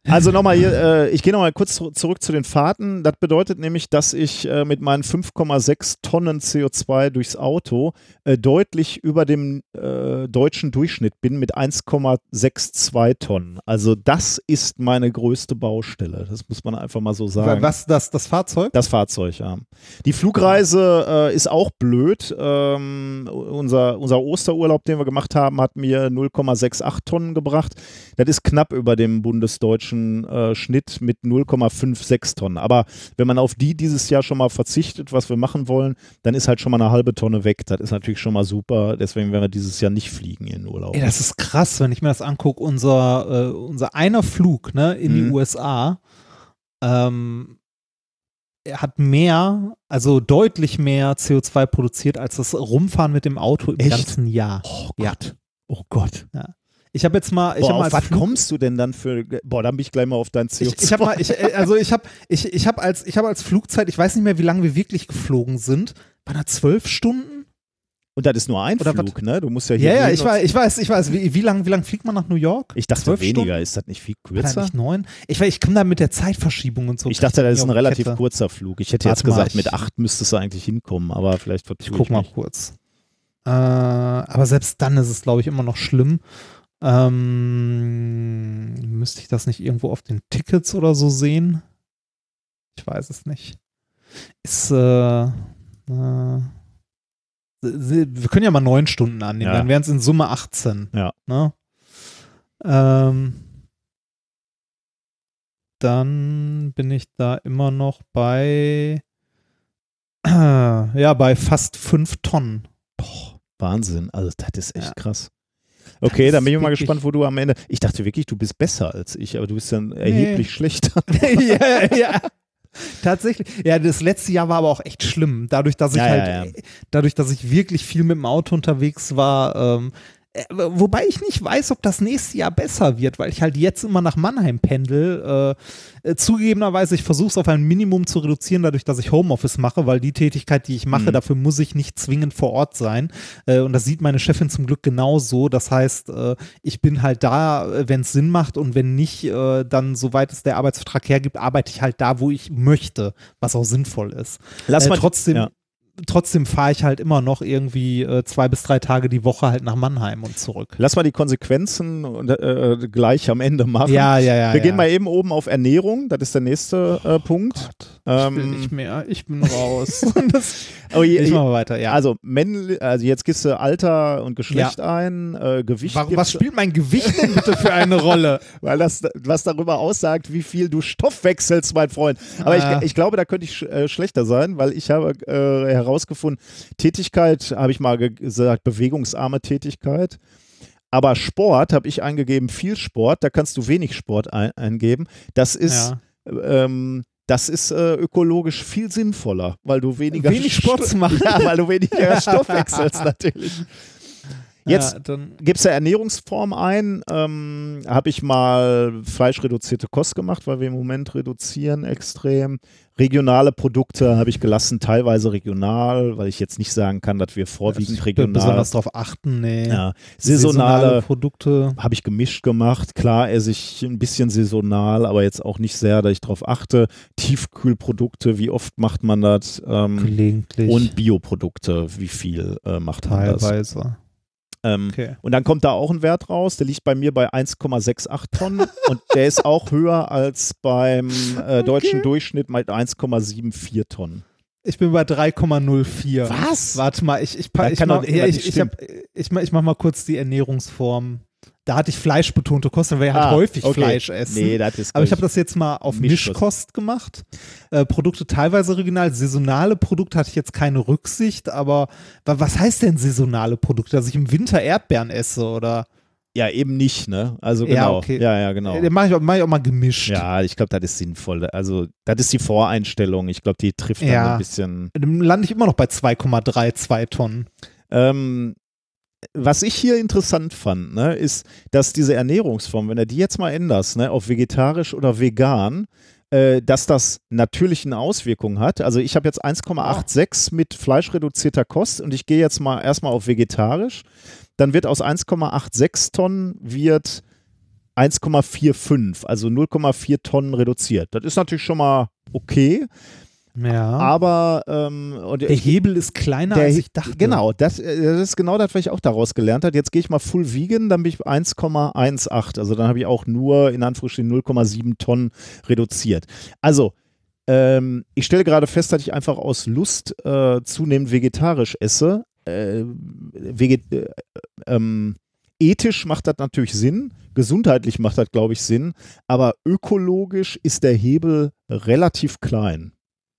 Also nochmal hier, äh, ich gehe nochmal kurz zu- zurück zu den Fahrten. Das bedeutet nämlich, dass ich äh, mit meinen 5,6 Tonnen CO2 durchs Auto äh, deutlich über dem äh, deutschen Durchschnitt bin mit 1,62 Tonnen. Also das ist meine größte Baustelle. Das muss man einfach mal so sagen. was, das, das Fahrzeug? Das Fahrzeug, ja. Die Flugreise äh, ist auch blöd. Ähm, unser, unser Osterurlaub, den wir gemacht haben, hat mir 0,68 Tonnen gebracht. Das ist knapp über dem bundesdeutschen äh, Schnitt mit 0,56 Tonnen. Aber wenn man auf die dieses Jahr schon mal verzichtet, was wir machen wollen, dann ist halt schon mal eine halbe Tonne weg. Das ist natürlich schon mal super. Deswegen werden wir dieses Jahr nicht fliegen in den Urlaub. Ey, das ist krass, wenn ich mir das angucke. Unser, äh, unser einer Flug ne, in die Mhm. USA ähm, hat mehr, also deutlich mehr CO2 produziert als das Rumfahren mit dem Auto im Echt? ganzen Jahr. oh Ja. Gott. Oh Gott. Ich habe jetzt mal, ich Boah, mal auf was kommst du denn dann für. Boah, dann bin ich gleich mal auf dein CO2. Ich, ich habe mal, ich, äh, also ich habe, ich, ich habe als, ich habe als Flugzeit, ich weiß nicht mehr, wie lange wir wirklich geflogen sind. Waren da zwölf Stunden? Und das ist nur ein Oder Flug, ne? Du musst ja hier. Ja, ja, ich weiß, ich weiß, ich weiß. Wie, wie lang, wie lang fliegt man nach New York? Ich dachte Zwölf weniger. Stunden? Ist das nicht viel kürzer? nicht neun? Ich, ich komme da mit der Zeitverschiebung und so. Ich dachte, das ist ein relativ Kette. kurzer Flug. Ich hätte Warte jetzt gesagt, mal, mit ich- acht müsstest du eigentlich hinkommen, aber vielleicht Ich guck mal mich. kurz. Äh, aber selbst dann ist es, glaube ich, immer noch schlimm. Ähm, müsste ich das nicht irgendwo auf den Tickets oder so sehen? Ich weiß es nicht. Ist, äh, äh, wir können ja mal neun Stunden annehmen, Ja. dann wären es in Summe 18. Ja. Ne? Ähm, dann bin ich da immer noch bei, ja, bei fast fünf Tonnen. Boah, Wahnsinn. Also, das ist echt Ja. krass. Okay, dann bin ich mal gespannt, wo du am Ende. Ich dachte wirklich, du bist besser als ich, aber du bist dann erheblich schlechter. ja, ja. Tatsächlich. Ja, das letzte Jahr war aber auch echt schlimm. Dadurch, dass ich Ja, halt, ja, ja. dadurch, dass ich wirklich viel mit dem Auto unterwegs war, ähm, äh, wobei ich nicht weiß, ob das nächste Jahr besser wird, weil ich halt jetzt immer nach Mannheim pendel. Äh, äh, zugegebenerweise, ich versuche es auf ein Minimum zu reduzieren, dadurch, dass ich Homeoffice mache, weil die Tätigkeit, die ich mache, Mhm. dafür muss ich nicht zwingend vor Ort sein. Äh, und das sieht meine Chefin zum Glück genauso. Das heißt, äh, ich bin halt da, wenn es Sinn macht und wenn nicht, äh, dann soweit es der Arbeitsvertrag hergibt, arbeite ich halt da, wo ich möchte, was auch sinnvoll ist. Lass äh, mal trotzdem, ja. Trotzdem fahre ich halt immer noch irgendwie äh, zwei bis drei Tage die Woche halt nach Mannheim und zurück. Lass mal die Konsequenzen äh, gleich am Ende machen. Ja, ja, ja. Wir ja. gehen mal eben oben auf Ernährung. Das ist der nächste äh, Punkt. Gott, ich will Ähm, nicht mehr, ich bin raus. das, Oh, je, ich mache weiter, ja. also, männlich, also jetzt gibst du Alter und Geschlecht ein, äh, Gewicht. Warum, was spielt mein Gewicht denn bitte für eine Rolle? weil das was darüber aussagt, wie viel du Stoff wechselst, mein Freund. Aber Ah. ich, ich glaube, da könnte ich sch äh, schlechter sein, weil ich habe äh, herausgefunden, Tätigkeit, habe ich mal ge- gesagt, bewegungsarme Tätigkeit. Aber Sport habe ich eingegeben, viel Sport, da kannst du wenig Sport ein eingeben. Das ist, Ja. ähm, das ist äh, ökologisch viel sinnvoller, weil du weniger Wenig Sport machen. Ja, weil du weniger Stoff wechselst natürlich. Jetzt ja, gibst du Ernährungsform ein. Ähm, Habe ich mal fleischreduzierte Kost gemacht, weil wir im Moment reduzieren extrem. Regionale Produkte habe ich gelassen, teilweise regional, weil ich jetzt nicht sagen kann, dass wir vorwiegend ich regional. besonders darauf achten, nee. ja, saisonale Produkte. habe ich gemischt gemacht. Klar esse ich ein bisschen saisonal, aber jetzt auch nicht sehr, dass ich darauf achte. Tiefkühlprodukte, wie oft macht man das? Ähm, Gelegentlich. und Bioprodukte, wie viel äh, macht man das? teilweise. Ähm, Okay. und dann kommt da auch ein Wert raus, der liegt bei mir bei 1,68 Tonnen und der ist auch höher als beim äh, deutschen Durchschnitt mit 1,74 Tonnen. Ich bin bei 3,04. Was? Warte mal, ich, ich, ich, kann mach, doch ja, irgendwas ich, ich, hab, ich, ich mach mal kurz die Ernährungsform. Da hatte ich fleischbetonte Kost, weil wir halt Ah, häufig okay. Fleisch essen. Nee, das ist Aber ich habe das jetzt mal auf Mischkost. Mischkost, gemacht. Äh, Produkte teilweise regional, saisonale Produkte hatte ich jetzt keine Rücksicht, aber wa- was heißt denn saisonale Produkte? Dass ich im Winter Erdbeeren esse oder? ja eben nicht, ne? Also Ja, genau. okay. Ja, ja, genau. Äh, Den mache ich, auch- mach ich auch mal gemischt. Ja, ich glaube, das ist sinnvoll. Also, das ist die Voreinstellung. Ich glaube, die trifft dann Ja. ein bisschen. Dann lande ich immer noch bei 2,32 Tonnen. Ähm, was ich hier interessant fand, ne, ist, dass diese Ernährungsform, wenn du die jetzt mal änderst, ne, auf vegetarisch oder vegan, äh, dass das natürlichen Auswirkungen hat. Also ich habe jetzt 1,86 mit fleischreduzierter Kost und ich gehe jetzt mal erstmal auf vegetarisch. Dann wird aus 1,86 Tonnen wird 1,45, also 0,4 Tonnen reduziert. Das ist natürlich schon mal okay, Ja. aber ähm, der Hebel ist kleiner, als ich dachte. Genau, das, äh, das ist genau das, was ich auch daraus gelernt habe. Jetzt gehe ich mal full vegan, dann bin ich bei 1,18. Also dann habe ich auch nur in Anführungsstrichen 0,7 Tonnen reduziert. Also, ähm, ich stelle gerade fest, dass ich einfach aus Lust äh, zunehmend vegetarisch esse. Äh, veget äh, ähm, ethisch macht das natürlich Sinn, gesundheitlich macht das, glaube ich, Sinn, aber ökologisch ist der Hebel relativ klein.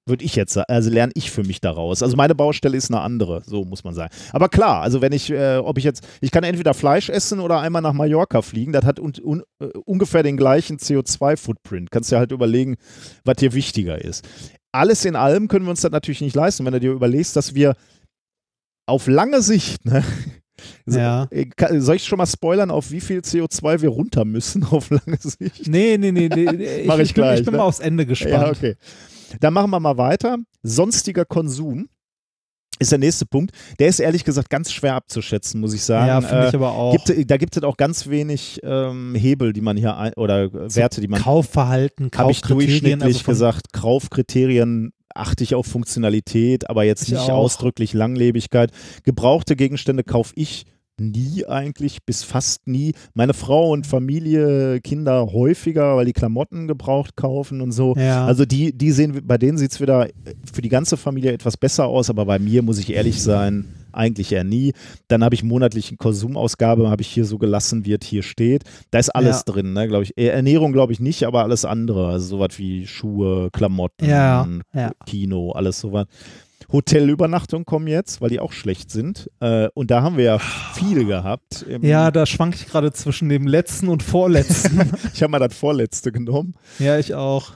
Würde ich jetzt sagen, also lerne ich für mich daraus. Also meine Baustelle ist eine andere, so muss man sagen. Aber klar, also wenn ich, äh, ob ich jetzt, ich kann entweder Fleisch essen oder einmal nach Mallorca fliegen, das hat un, un, äh, ungefähr den gleichen CO2-Footprint. Kannst dir halt überlegen, was dir wichtiger ist. Alles in allem können wir uns das natürlich nicht leisten, wenn du dir überlegst, dass wir auf lange Sicht, ne, so- Ja. äh, soll ich schon mal spoilern, auf wie viel CO2 wir runter müssen auf lange Sicht? Nee, nee, nee. nee ich, Mach ich bin, gleich, ich bin ne? mal aufs Ende gespannt. Ja, okay. Dann machen wir mal weiter. Sonstiger Konsum ist der nächste Punkt. Der ist ehrlich gesagt ganz schwer abzuschätzen, muss ich sagen. Ja, finde Äh, ich aber auch. gibt, da gibt es auch ganz wenig ähm, Hebel, die man hier ein, oder äh, Werte, die man Kaufverhalten, habe ich Kaufkriterien. durchschnittlich also gesagt, Kaufkriterien achte ich auf Funktionalität, aber jetzt Ich nicht auch. ausdrücklich Langlebigkeit. Gebrauchte Gegenstände kaufe ich nie eigentlich, bis fast nie. Meine Frau und Familie, Kinder häufiger, weil die Klamotten gebraucht kaufen und so. Ja. Also die, die sehen, bei denen sieht es wieder für die ganze Familie etwas besser aus, aber bei mir muss ich ehrlich sein, eigentlich eher nie. Dann habe ich monatliche Konsumausgabe, habe ich hier so gelassen, wie es hier steht. Da ist alles Ja. drin, ne, glaube ich. Eh, Ernährung glaube ich nicht, aber alles andere. Also sowas wie Schuhe, Klamotten, ja. Kino, alles sowas. Hotelübernachtungen kommen jetzt, weil die auch schlecht sind. Äh, und da haben wir ja viel gehabt. Im- ja, da schwank ich gerade zwischen dem letzten und vorletzten. Ich habe mal das vorletzte genommen. ja, ich auch.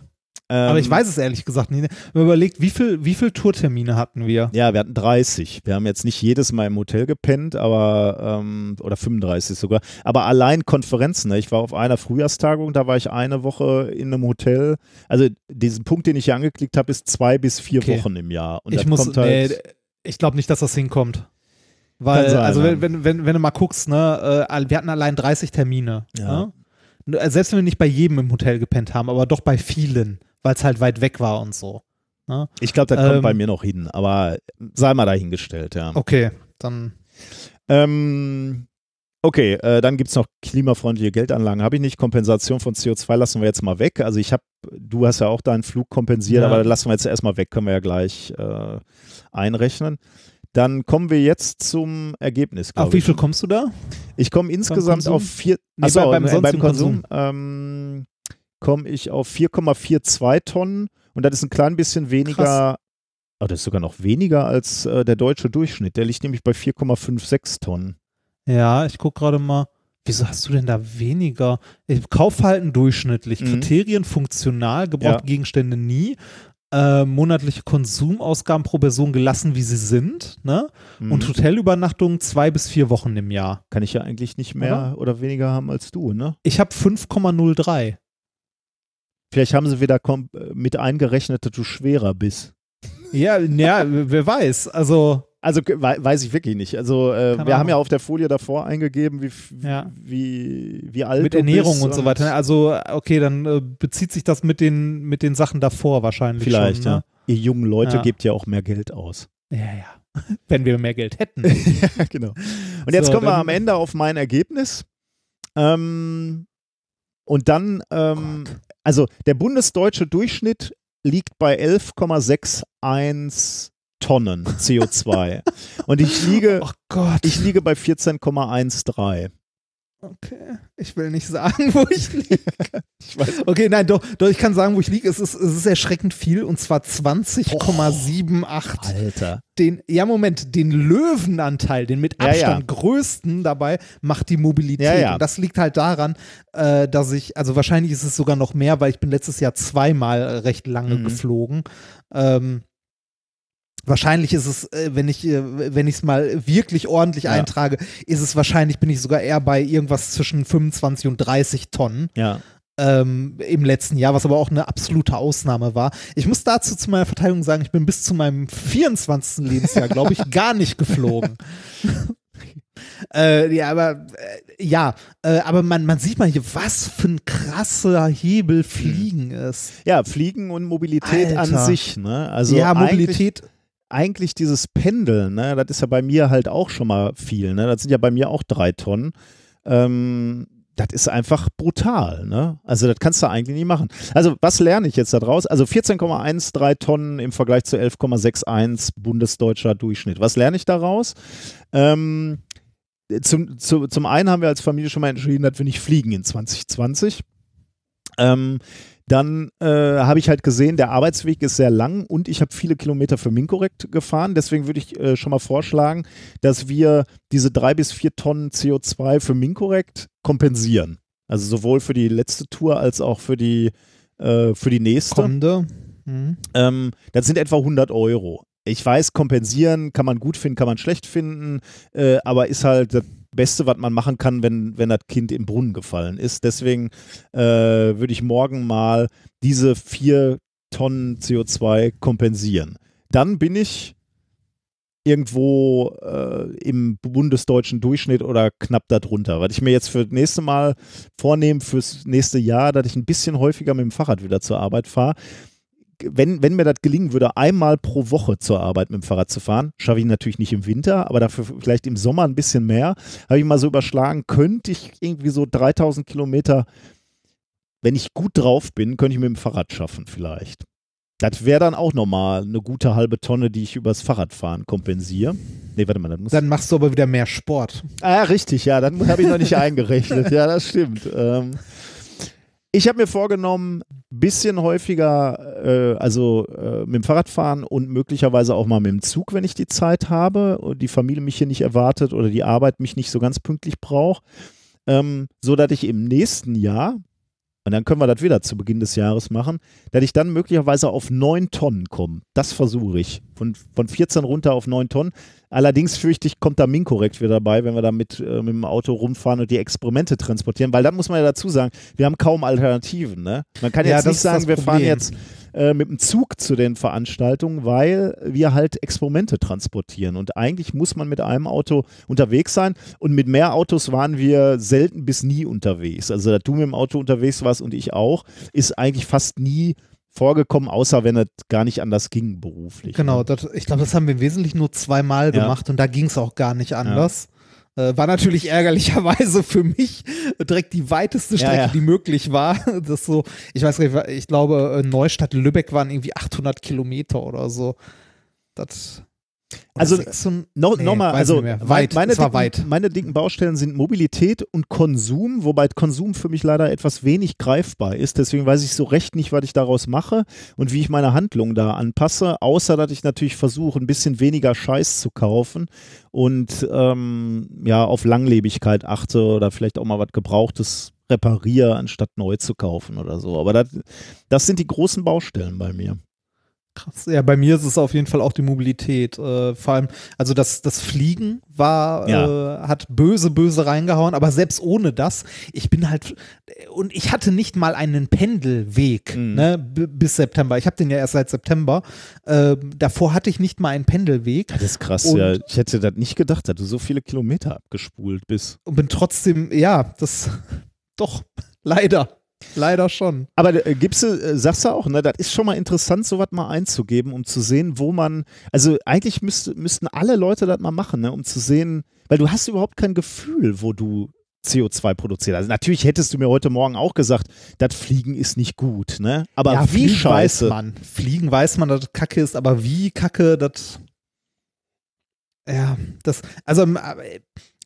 Ähm, Aber ich weiß es ehrlich gesagt nicht. Wenn man überlegt, wie viel, wie viel Tourtermine hatten wir? Ja, wir hatten 30. Wir haben jetzt nicht jedes Mal im Hotel gepennt, aber ähm, oder 35 sogar. Aber allein Konferenzen. Ne? Ich war auf einer Frühjahrstagung, da war ich eine Woche in einem Hotel. Also diesen Punkt, den ich hier angeklickt habe, ist zwei bis vier Okay. Wochen im Jahr. Und ich muss, kommt halt. nee, ich glaube nicht, dass das hinkommt. Weil, sein, also wenn, wenn, wenn, wenn du mal guckst, ne, äh, wir hatten allein 30 Termine. Ja. Ne? Selbst wenn wir nicht bei jedem im Hotel gepennt haben, aber doch bei vielen, weil es halt weit weg war und so. Ne? ich glaube, das kommt ähm, bei mir noch hin, aber sei mal dahingestellt, ja. Okay, dann. Ähm, okay, äh, dann gibt es noch klimafreundliche Geldanlagen. Habe ich nicht. Kompensation von CO2 lassen wir jetzt mal weg. Also ich habe, du hast ja auch deinen Flug kompensiert, Ja. aber lassen wir jetzt erstmal weg, können wir ja gleich äh, einrechnen. Dann kommen wir jetzt zum Ergebnis. Auf wie viel kommst du da? Ich komme insgesamt Konsum? auf vier. Nee, Achso, bei- beim äh, beim sonstigen Konsum ähm, komme ich auf 4,42 Tonnen und das ist ein klein bisschen weniger. Oh, das ist sogar noch weniger als äh, der deutsche Durchschnitt. Der liegt nämlich bei 4,56 Tonnen. Ja, ich gucke gerade mal. Wieso hast du denn da weniger? Kaufverhalten durchschnittlich, Mhm. Kriterien funktional, gebrauchte Ja. Gegenstände nie. äh, monatliche Konsumausgaben pro Person gelassen, wie sie sind, ne? Mhm. Und Hotelübernachtungen zwei bis vier Wochen im Jahr. Kann ich ja eigentlich nicht mehr oder, weniger haben als du, ne? Ich habe 5,03. Vielleicht haben sie wieder mit eingerechnet, dass du schwerer bist. Ja, ja, wer weiß. Also, Also weiß ich wirklich nicht. Also äh, wir haben ja auf der Folie davor eingegeben, wie, Ja. wie, wie alt mit Ernährung und so weiter. ne? Also, okay, dann äh, bezieht sich das mit den, mit den Sachen davor wahrscheinlich Vielleicht, schon. ja. Ne? Ihr jungen Leute Ja. gebt ja auch mehr Geld aus. Ja, ja. Wenn wir mehr Geld hätten. ja, genau. Und jetzt So, kommen wir am Ende auf mein Ergebnis. Ähm, und dann, ähm, also der bundesdeutsche Durchschnitt liegt bei 11,61 Tonnen CO2. und ich liege, Oh ich liege bei 14,13. Okay. Ich will nicht sagen, wo ich liege. Ich weiß, Okay, nein, doch, doch, ich kann sagen, wo ich liege. Es ist, es ist erschreckend viel und zwar 20,78. Alter. Den, ja, Moment, den Löwenanteil, den mit Ja, ja. Abstand größten dabei, macht die Mobilität. Ja, ja. Und das liegt halt daran, äh, dass ich, also wahrscheinlich ist es sogar noch mehr, weil ich bin letztes Jahr zweimal recht lange Mhm. geflogen. Ähm, Wahrscheinlich ist es, äh, wenn ich äh, wenn ich es mal wirklich ordentlich Ja. eintrage, ist es wahrscheinlich bin ich sogar eher bei irgendwas zwischen 25 und 30 Tonnen Ja. ähm, im letzten Jahr, was aber auch eine absolute Ausnahme war. Ich muss dazu zu meiner Verteidigung sagen, ich bin bis zu meinem 24. Lebensjahr, glaube ich, gar nicht geflogen. äh, ja, aber äh, ja, äh, aber man, man sieht mal hier, was für ein krasser Hebel Fliegen ist. Ja, Fliegen und Mobilität an Alter. sich, ne? Also ja, Mobilität. Eigentlich dieses Pendeln, ne, das ist ja bei mir halt auch schon mal viel, ne? Das sind ja bei mir auch drei Tonnen. Ähm, das ist einfach brutal, ne? Also das kannst du eigentlich nie machen. Also was lerne ich jetzt daraus? Also 14,13 Tonnen im Vergleich zu 11,61 bundesdeutscher Durchschnitt. Was lerne ich daraus? Ähm, zum, zu, zum einen haben wir als Familie schon mal entschieden, dass wir nicht fliegen in 2020. Ähm, dann äh, habe ich halt gesehen, der Arbeitsweg ist sehr lang und ich habe viele Kilometer für Minkorrekt gefahren. Deswegen würde ich äh, schon mal vorschlagen, dass wir diese drei bis vier Tonnen CO2 für Minkorrekt kompensieren. Also sowohl für die letzte Tour als auch für die, äh, für die nächste. Mhm. Ähm, das sind etwa 100 Euro. Ich weiß, kompensieren kann man gut finden, kann man schlecht finden, äh, aber ist halt das Beste, was man machen kann, wenn, wenn das Kind im Brunnen gefallen ist. Deswegen äh, würde ich morgen mal diese vier Tonnen CO2 kompensieren. Dann bin ich irgendwo äh, im bundesdeutschen Durchschnitt oder knapp darunter. Was ich mir jetzt für das nächste Mal vornehme, fürs nächste Jahr, dass ich ein bisschen häufiger mit dem Fahrrad wieder zur Arbeit fahre. Wenn, wenn mir das gelingen würde, einmal pro Woche zur Arbeit mit dem Fahrrad zu fahren, schaffe ich natürlich nicht im Winter, aber dafür vielleicht im Sommer ein bisschen mehr, habe ich mal so überschlagen, könnte ich irgendwie so 3000 Kilometer, wenn ich gut drauf bin, könnte ich mit dem Fahrrad schaffen vielleicht. Das wäre dann auch nochmal eine gute halbe Tonne, die ich übers Fahrradfahren kompensiere. Nee, warte mal, das muss. Dann machst du aber wieder mehr Sport. Ah, richtig, ja, dann habe ich noch nicht eingerechnet. Ja, das stimmt. Ähm, ich habe mir vorgenommen, bisschen häufiger, äh, also äh, mit dem Fahrrad fahren und möglicherweise auch mal mit dem Zug, wenn ich die Zeit habe und die Familie mich hier nicht erwartet oder die Arbeit mich nicht so ganz pünktlich braucht, ähm, so dass ich im nächsten Jahr und dann können wir das wieder zu Beginn des Jahres machen, dass ich dann möglicherweise auf 9 Tonnen komme. Das versuche ich. Von, von 14 runter auf 9 Tonnen. Allerdings fürchte ich, kommt da Minkorrekt wieder dabei, wenn wir da mit, äh, mit dem Auto rumfahren und die Experimente transportieren. Weil dann muss man ja dazu sagen, wir haben kaum Alternativen. Ne? Man kann Ja, jetzt das nicht sagen, wir fahren jetzt äh, mit dem Zug zu den Veranstaltungen, weil wir halt Experimente transportieren. Und eigentlich muss man mit einem Auto unterwegs sein. Und mit mehr Autos waren wir selten bis nie unterwegs. Also, dass du mit dem Auto unterwegs warst und ich auch, ist eigentlich fast nie vorgekommen, außer wenn es gar nicht anders ging beruflich. Genau, Ne? das, ich glaube, das haben wir im Wesentlichen nur zweimal Ja. gemacht und da ging es auch gar nicht anders. Äh, war natürlich ärgerlicherweise für mich direkt die weiteste Ja, Strecke, ja. die möglich war. Das so, ich weiß nicht, ich glaube, äh, Neustadt Lübeck waren irgendwie 800 Kilometer oder so. Das, Also, 600 No, nee, Nochmal, also weit, meine, dicken, weit. meine dicken Baustellen sind Mobilität und Konsum, wobei Konsum für mich leider etwas wenig greifbar ist. Deswegen weiß ich so recht nicht, was ich daraus mache und wie ich meine Handlung da anpasse, außer dass ich natürlich versuche, ein bisschen weniger Scheiß zu kaufen und ähm, ja, auf Langlebigkeit achte oder vielleicht auch mal was Gebrauchtes repariere, anstatt neu zu kaufen oder so. Aber das, das sind die großen Baustellen bei mir. Krass. Ja, bei mir ist es auf jeden Fall auch die Mobilität. Äh, vor allem, also das, das Fliegen war, Ja. äh, hat böse, böse reingehauen, aber selbst ohne das, ich bin halt, und ich hatte nicht mal einen Pendelweg Mhm. ne, bis September. Ich habe den ja erst seit September. Äh, davor hatte ich nicht mal einen Pendelweg Das ist krass, Und- ja. Ich hätte das nicht gedacht, dass du so viele Kilometer abgespult bist. und bin trotzdem, ja, das, doch, leider. Leider schon. Aber äh, gibst du, äh, sagst du auch, ne, das ist schon mal interessant, sowas mal einzugeben, um zu sehen, wo man, also eigentlich müsste, müssten alle Leute das mal machen, ne, um zu sehen, weil du hast überhaupt kein Gefühl, wo du CO2 produzierst. Also natürlich hättest du mir heute Morgen auch gesagt, das Fliegen ist nicht gut, ne? Aber ja, wie Fliegen scheiße. weiß man. Fliegen weiß man, dass das Kacke ist, aber wie Kacke, das. Ja, das. Also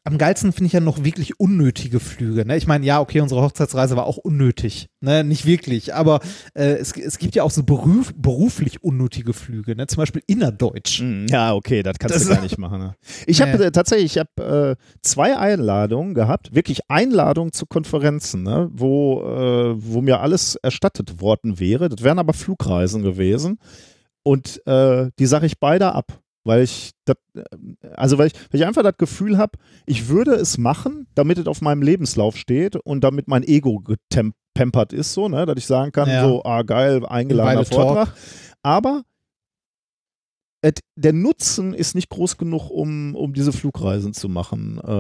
am, geilsten finde ich ja noch wirklich unnötige Flüge. Ne? Ich meine, ja, okay, unsere Hochzeitsreise war auch unnötig. Ne? Nicht wirklich, aber äh, es, es gibt ja auch so beruf, beruflich unnötige Flüge, ne? zum Beispiel innerdeutsch. Mm, Ja, okay, das kannst Das- du gar nicht machen. Ne? Ich habe Nee. äh, tatsächlich, ich habe äh, zwei Einladungen gehabt, wirklich Einladungen zu Konferenzen, ne, wo, äh, wo mir alles erstattet worden wäre. Das wären aber Flugreisen gewesen. Und äh, die sage ich beide ab. Weil ich, dat, äh, also weil ich, weil ich einfach das Gefühl habe, ich würde es machen, damit es auf meinem Lebenslauf steht und damit mein Ego gepampert ist, so, ne, dass ich sagen kann, Ja. so, ah geil, eingeladener Weile Talk. Vortrag. Aber et, der Nutzen ist nicht groß genug, um, um diese Flugreisen zu machen. Äh,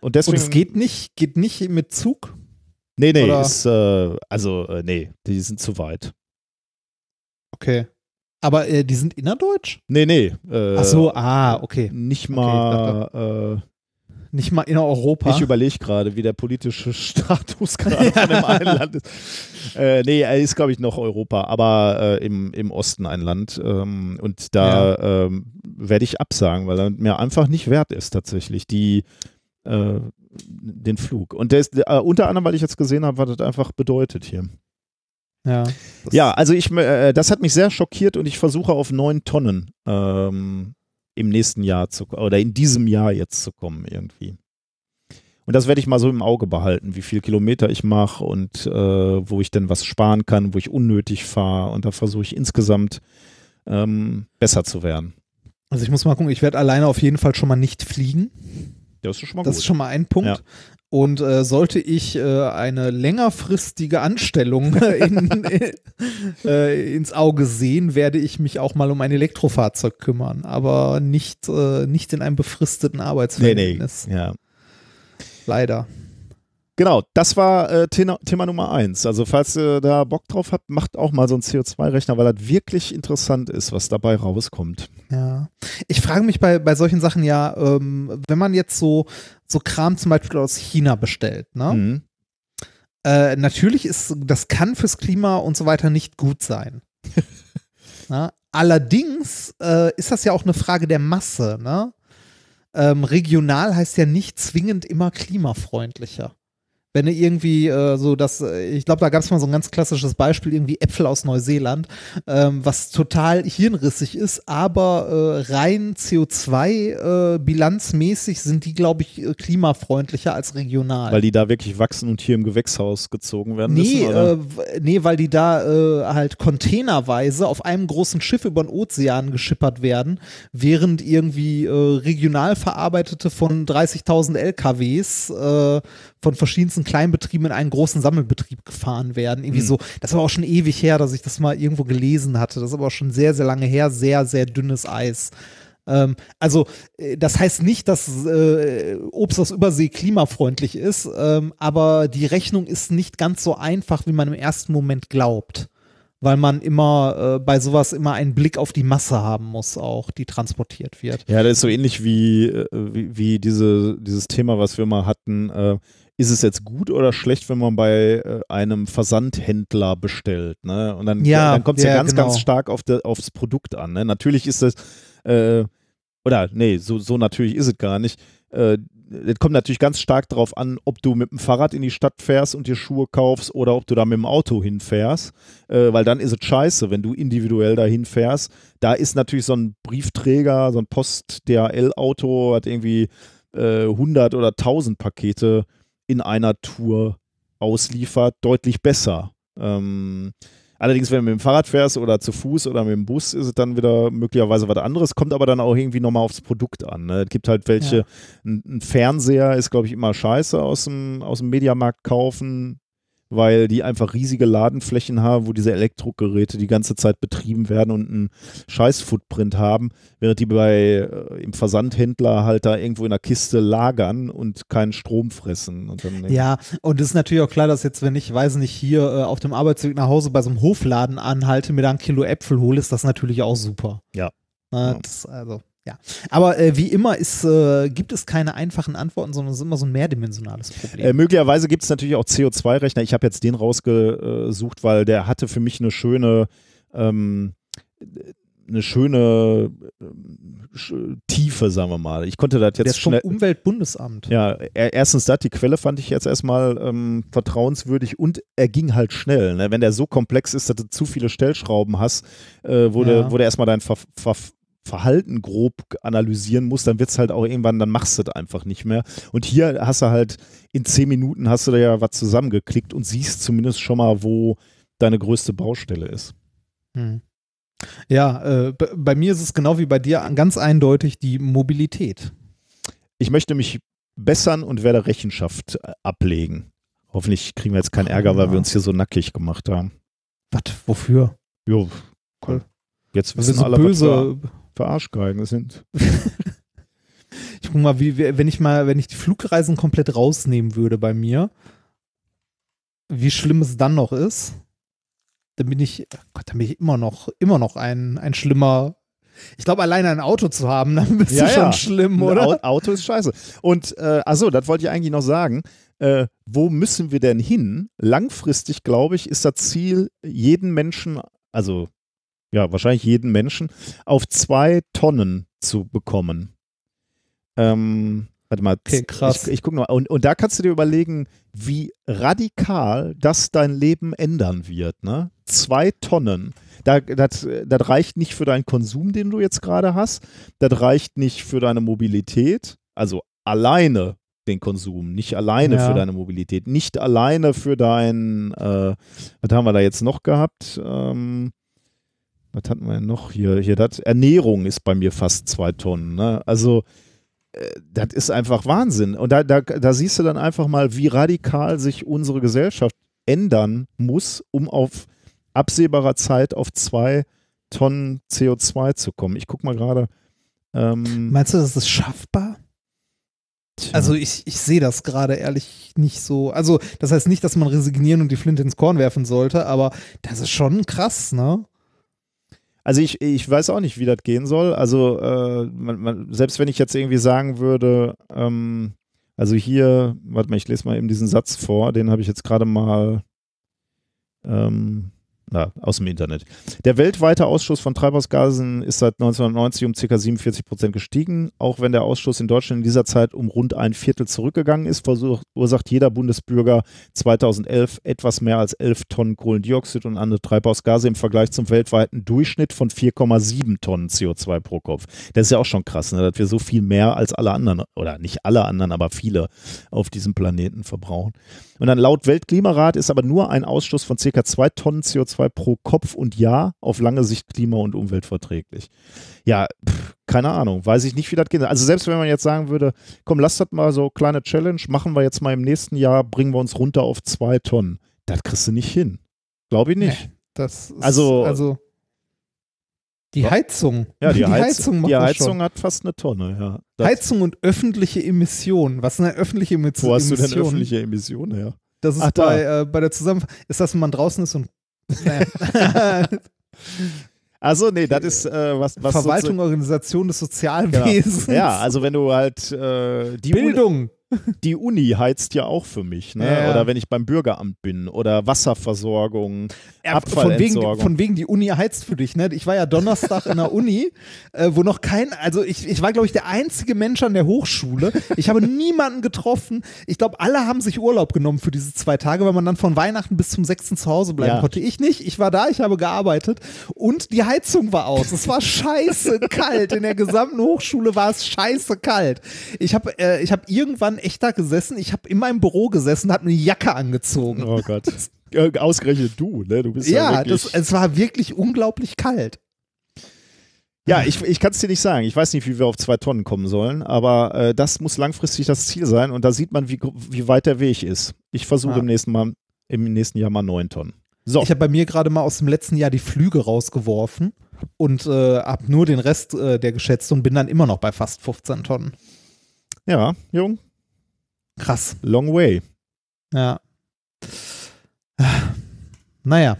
und deswegen. Und es geht nicht, geht nicht mit Zug. Nee, nee, ist, äh, also, äh, nee, die sind zu weit. Okay. Aber äh, die sind innerdeutsch? Nee, nee. Äh, Ach so, ah, okay. Nicht mal, Nicht mal äh, innereuropa. ich überlege gerade, wie der politische Status gerade von dem einen Land ist. Äh, nee, er ist, glaube ich, noch Europa, aber äh, im, im Osten ein Land. Ähm, und da ähm, werde ich absagen, weil er mir einfach nicht wert ist, tatsächlich, die, äh, den Flug. Und der ist, äh, unter anderem, weil ich jetzt gesehen habe, was das einfach bedeutet hier. Ja. Das- Ja, also ich, äh, das hat mich sehr schockiert und ich versuche auf neun Tonnen ähm, im nächsten Jahr zu oder in diesem Jahr jetzt zu kommen irgendwie. Und das werde ich mal so im Auge behalten, wie viel Kilometer ich mache und äh, wo ich denn was sparen kann, wo ich unnötig fahre. Und da versuche ich insgesamt ähm, besser zu werden. Also ich muss mal gucken, ich werde alleine auf jeden Fall schon mal nicht fliegen. Das ist schon mal Das ist schon mal ein Punkt. Ja. Und äh, sollte ich äh, eine längerfristige Anstellung in, äh, ins Auge sehen, werde ich mich auch mal um ein Elektrofahrzeug kümmern, aber nicht, äh, nicht in einem befristeten nee, nee. Arbeitsverhältnis. Ja. Leider. Genau, das war äh, Thema, Nummer eins. Also falls ihr da Bock drauf habt, macht auch mal so einen CO2-Rechner, weil das wirklich interessant ist, was dabei rauskommt. Ja. Ich frage mich bei, bei solchen Sachen ja, ähm, wenn man jetzt so, so Kram zum Beispiel aus China bestellt, ne? Mhm. Äh, natürlich ist, das kann fürs Klima und so weiter nicht gut sein. Na? Allerdings äh, ist das ja auch eine Frage der Masse. Ne? Ähm, regional heißt ja nicht zwingend immer klimafreundlicher. Wenn du irgendwie äh, so das, äh, ich glaube, da gab es mal so ein ganz klassisches Beispiel, irgendwie Äpfel aus Neuseeland, ähm, was total hirnrissig ist, aber äh, rein CO2-bilanzmäßig sind die, glaube ich, äh, klimafreundlicher als regional. Weil die da wirklich wachsen und hier im Gewächshaus gezogen werden Nee, müssen? Oder? äh, nee, weil die da äh, halt containerweise auf einem großen Schiff über den Ozean geschippert werden, während irgendwie äh, regional verarbeitete von 30.000 LKWs äh, von verschiedensten Kleinbetrieben in einen großen Sammelbetrieb gefahren werden. Irgendwie Hm. so. Das war auch schon ewig her, dass ich das mal irgendwo gelesen hatte. Das ist aber auch schon sehr, sehr lange her. Sehr, sehr dünnes Eis. Ähm, also, äh, das heißt nicht, dass äh, Obst aus Übersee klimafreundlich ist, ähm, aber die Rechnung ist nicht ganz so einfach, wie man im ersten Moment glaubt. Weil man immer äh, bei sowas immer einen Blick auf die Masse haben muss, auch die transportiert wird. Ja, das ist so ähnlich wie, äh, wie, wie diese, dieses Thema, was wir mal hatten. Äh, ist es jetzt gut oder schlecht, wenn man bei äh, einem Versandhändler bestellt? Ne? Und dann, Ja, dann kommt es ja, ja, ganz, genau. ganz stark auf de, aufs Produkt an. Ne? Natürlich ist es, äh, oder nee, so, so natürlich ist es gar nicht. Äh, es kommt natürlich ganz stark darauf an, ob du mit dem Fahrrad in die Stadt fährst und dir Schuhe kaufst oder ob du da mit dem Auto hinfährst, äh, weil dann ist es scheiße, wenn du individuell dahin fährst. Da ist natürlich so ein Briefträger, so ein Post-DHL-Auto, hat irgendwie äh, 100 oder 1000 Pakete in einer Tour ausliefert, deutlich besser. Ähm, Allerdings, wenn du mit dem Fahrrad fährst oder zu Fuß oder mit dem Bus, ist es dann wieder möglicherweise was anderes. Kommt aber dann auch irgendwie nochmal aufs Produkt an. Ne? Es gibt halt welche, Ja. ein, ein Fernseher ist, glaube ich, immer scheiße aus dem, aus dem Mediamarkt kaufen, weil die einfach riesige Ladenflächen haben, wo diese Elektrogeräte die ganze Zeit betrieben werden und einen Scheiß-Footprint haben, während die bei äh, im Versandhändler halt da irgendwo in der Kiste lagern und keinen Strom fressen. Und dann, Ja, und es ist natürlich auch klar, dass jetzt, wenn ich, weiß nicht, hier äh, auf dem Arbeitsweg nach Hause bei so einem Hofladen anhalte, mir da ein Kilo Äpfel hole, ist das natürlich auch super. Ja. Äh, Ja. Das, also, ja. Aber äh, wie immer ist, äh, gibt es keine einfachen Antworten, sondern es ist immer so ein mehrdimensionales Problem. Äh, möglicherweise gibt es natürlich auch CO2-Rechner. Ich habe jetzt den rausgesucht, weil der hatte für mich eine schöne, ähm, eine schöne ähm, sch- Tiefe, sagen wir mal. Ich konnte das Der jetzt ist vom schnell. Umweltbundesamt. Ja, er- erstens das, die Quelle fand ich jetzt erstmal ähm, vertrauenswürdig und er ging halt schnell. Ne? Wenn der so komplex ist, dass du zu viele Stellschrauben hast, äh, wo, Ja. du, wo du erstmal dein Ver Ver Verhalten grob analysieren musst, dann wird es halt auch irgendwann, dann machst du das einfach nicht mehr. Und hier hast du halt, in zehn Minuten hast du da ja was zusammengeklickt und siehst zumindest schon mal, wo deine größte Baustelle ist. Hm. Ja, äh, bei mir ist es genau wie bei dir ganz eindeutig die Mobilität. Ich möchte mich bessern und werde Rechenschaft äh, ablegen. Hoffentlich kriegen wir jetzt keinen Ärger, weil wir uns hier so nackig gemacht haben. Was? Wofür? Jo, komm. Jetzt Weil wir wissen so alle, was böse. wir für Arschgeigen sind. Ich guck mal, wie, wenn ich mal, wenn ich die Flugreisen komplett rausnehmen würde bei mir, wie schlimm es dann noch ist, dann bin ich, oh Gott, dann bin ich immer noch, immer noch ein, ein schlimmer. Ich glaube, alleine ein Auto zu haben, dann bist Ja, du schon ja. schlimm, oder? Au- Auto ist scheiße. Und, äh, achso, das wollte ich eigentlich noch sagen. Äh, wo müssen wir denn hin? Langfristig, glaube ich, ist das Ziel, jeden Menschen, also ja, wahrscheinlich jeden Menschen, auf zwei Tonnen zu bekommen. Ähm, warte mal. Okay, krass. Ich, ich guck mal. Und, und da kannst du dir überlegen, wie radikal das dein Leben ändern wird. Ne? Zwei Tonnen. Da, das, das reicht nicht für deinen Konsum, den du jetzt gerade hast. Das reicht nicht für deine Mobilität. Also alleine den Konsum, nicht alleine Ja. für deine Mobilität, nicht alleine für dein, äh, was haben wir da jetzt noch gehabt? Ähm, was hatten wir denn noch hier? Hier, das Ernährung ist bei mir fast zwei Tonnen. Ne? Also äh, das ist einfach Wahnsinn. Und da, da, da siehst du dann einfach mal, wie radikal sich unsere Gesellschaft ändern muss, um auf absehbarer Zeit auf zwei Tonnen CO2 zu kommen. Ich guck mal gerade. Ähm, Meinst du, das ist schaffbar? tja. Also ich, ich sehe das gerade ehrlich nicht so. Also das heißt nicht, dass man resignieren und die Flinte ins Korn werfen sollte, aber das ist schon krass, ne? Also ich, ich weiß auch nicht, wie das gehen soll. Also äh, man, man, selbst wenn ich jetzt irgendwie sagen würde, ähm, also hier, warte mal, ich lese mal eben diesen Satz vor, den habe ich jetzt gerade mal ähm, na, aus dem Internet. Der weltweite Ausstoß von Treibhausgasen ist seit 1990 um ca. 47 Prozent gestiegen. Auch wenn der Ausstoß in Deutschland in dieser Zeit um rund ein Viertel zurückgegangen ist, verursacht jeder Bundesbürger 2011 etwas mehr als 11 Tonnen Kohlendioxid und andere Treibhausgase im Vergleich zum weltweiten Durchschnitt von 4,7 Tonnen CO2 pro Kopf. Das ist ja auch schon krass, ne, dass wir so viel mehr als alle anderen, oder nicht alle anderen, aber viele auf diesem Planeten verbrauchen. Und dann laut Weltklimarat ist aber nur ein Ausstoß von ca. 2 Tonnen CO2 pro Kopf und Jahr auf lange Sicht klima- und umweltverträglich. Ja, pff, keine Ahnung, weiß ich nicht, wie das geht. Also selbst wenn man jetzt sagen würde, komm, lass das mal so kleine Challenge, machen wir jetzt mal im nächsten Jahr, bringen wir uns runter auf 2 Tonnen. Das kriegst du nicht hin. Glaube ich nicht. Nee, das ist, Also- also die. Heizung. Ja, die, Heiz Heizung macht die Heizung schon. hat fast eine Tonne, ja. Das, Heizung und öffentliche Emissionen. Was sind denn öffentliche Emissionen? wo hast du denn öffentliche Emissionen her? Das ist Ach, da. bei, äh, bei der Zusammenfassung. Ist das, wenn man draußen ist und. Also nee, das ist äh, was, was Verwaltung, Organisation des Genau. Sozialwesens. Ja, also wenn du halt äh, die, Bildung. die Uni heizt ja auch für mich, ne? Ja, ja. Oder wenn ich beim Bürgeramt bin oder Wasserversorgung, Ja, von, wegen, Abfallentsorgung. von wegen die Uni heizt für dich, ne? Ich war ja Donnerstag in der Uni, äh, wo noch kein, also ich, ich war, glaube ich, der einzige Mensch an der Hochschule. Ich habe niemanden getroffen. Ich glaube, alle haben sich Urlaub genommen für diese zwei Tage, weil man dann von Weihnachten bis zum 6. zu Hause bleiben konnte. Ich nicht. Ich war da, ich habe gearbeitet und die Heizung war aus. Es war scheiße kalt. In der gesamten Hochschule war es scheiße kalt. Ich habe äh, ich hab irgendwann echt da gesessen. Ich habe in meinem Büro gesessen, habe eine Jacke angezogen. Oh Gott. Äh, Ausgerechnet du, ne? Du bist ja, Ja, das, es war wirklich unglaublich kalt. Ja, ich, ich kann es dir nicht sagen. Ich weiß nicht, wie wir auf zwei Tonnen kommen sollen, aber äh, das muss langfristig das Ziel sein und da sieht man, wie, wie weit der Weg ist. Ich versuche Ja. im nächsten Mal im nächsten Jahr mal neun Tonnen. So, Ich habe bei mir gerade mal aus dem letzten Jahr die Flüge rausgeworfen und äh, habe nur den Rest äh, der geschätzt und bin dann immer noch bei fast 15 Tonnen. ja, Jung, Krass. long way. Ja. Naja,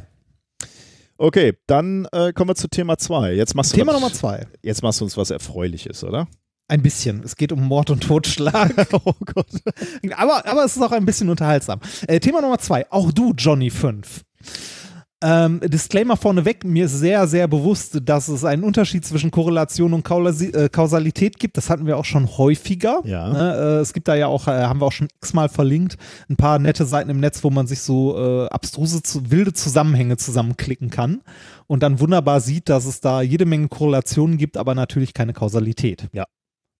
Okay, dann äh, kommen wir zu Thema zwei. Jetzt machst du Thema was, Nummer zwei. Jetzt machst du uns was Erfreuliches, oder? Ein bisschen. Es geht um Mord und Totschlag. oh Gott. aber, aber es ist auch ein bisschen unterhaltsam. Äh, Thema Nummer zwei. Auch du, Johnny 5. Ähm, Disclaimer vorneweg, mir ist sehr, sehr bewusst, dass es einen Unterschied zwischen Korrelation und Kaulasi äh, Kausalität gibt. Das hatten wir auch schon häufiger. Ja. Ne? Äh, es gibt da ja auch, äh, haben wir auch schon x-mal verlinkt, ein paar nette Seiten im Netz, wo man sich so äh, abstruse, zu, wilde Zusammenhänge zusammenklicken kann und dann wunderbar sieht, dass es da jede Menge Korrelationen gibt, aber natürlich keine Kausalität. Ja.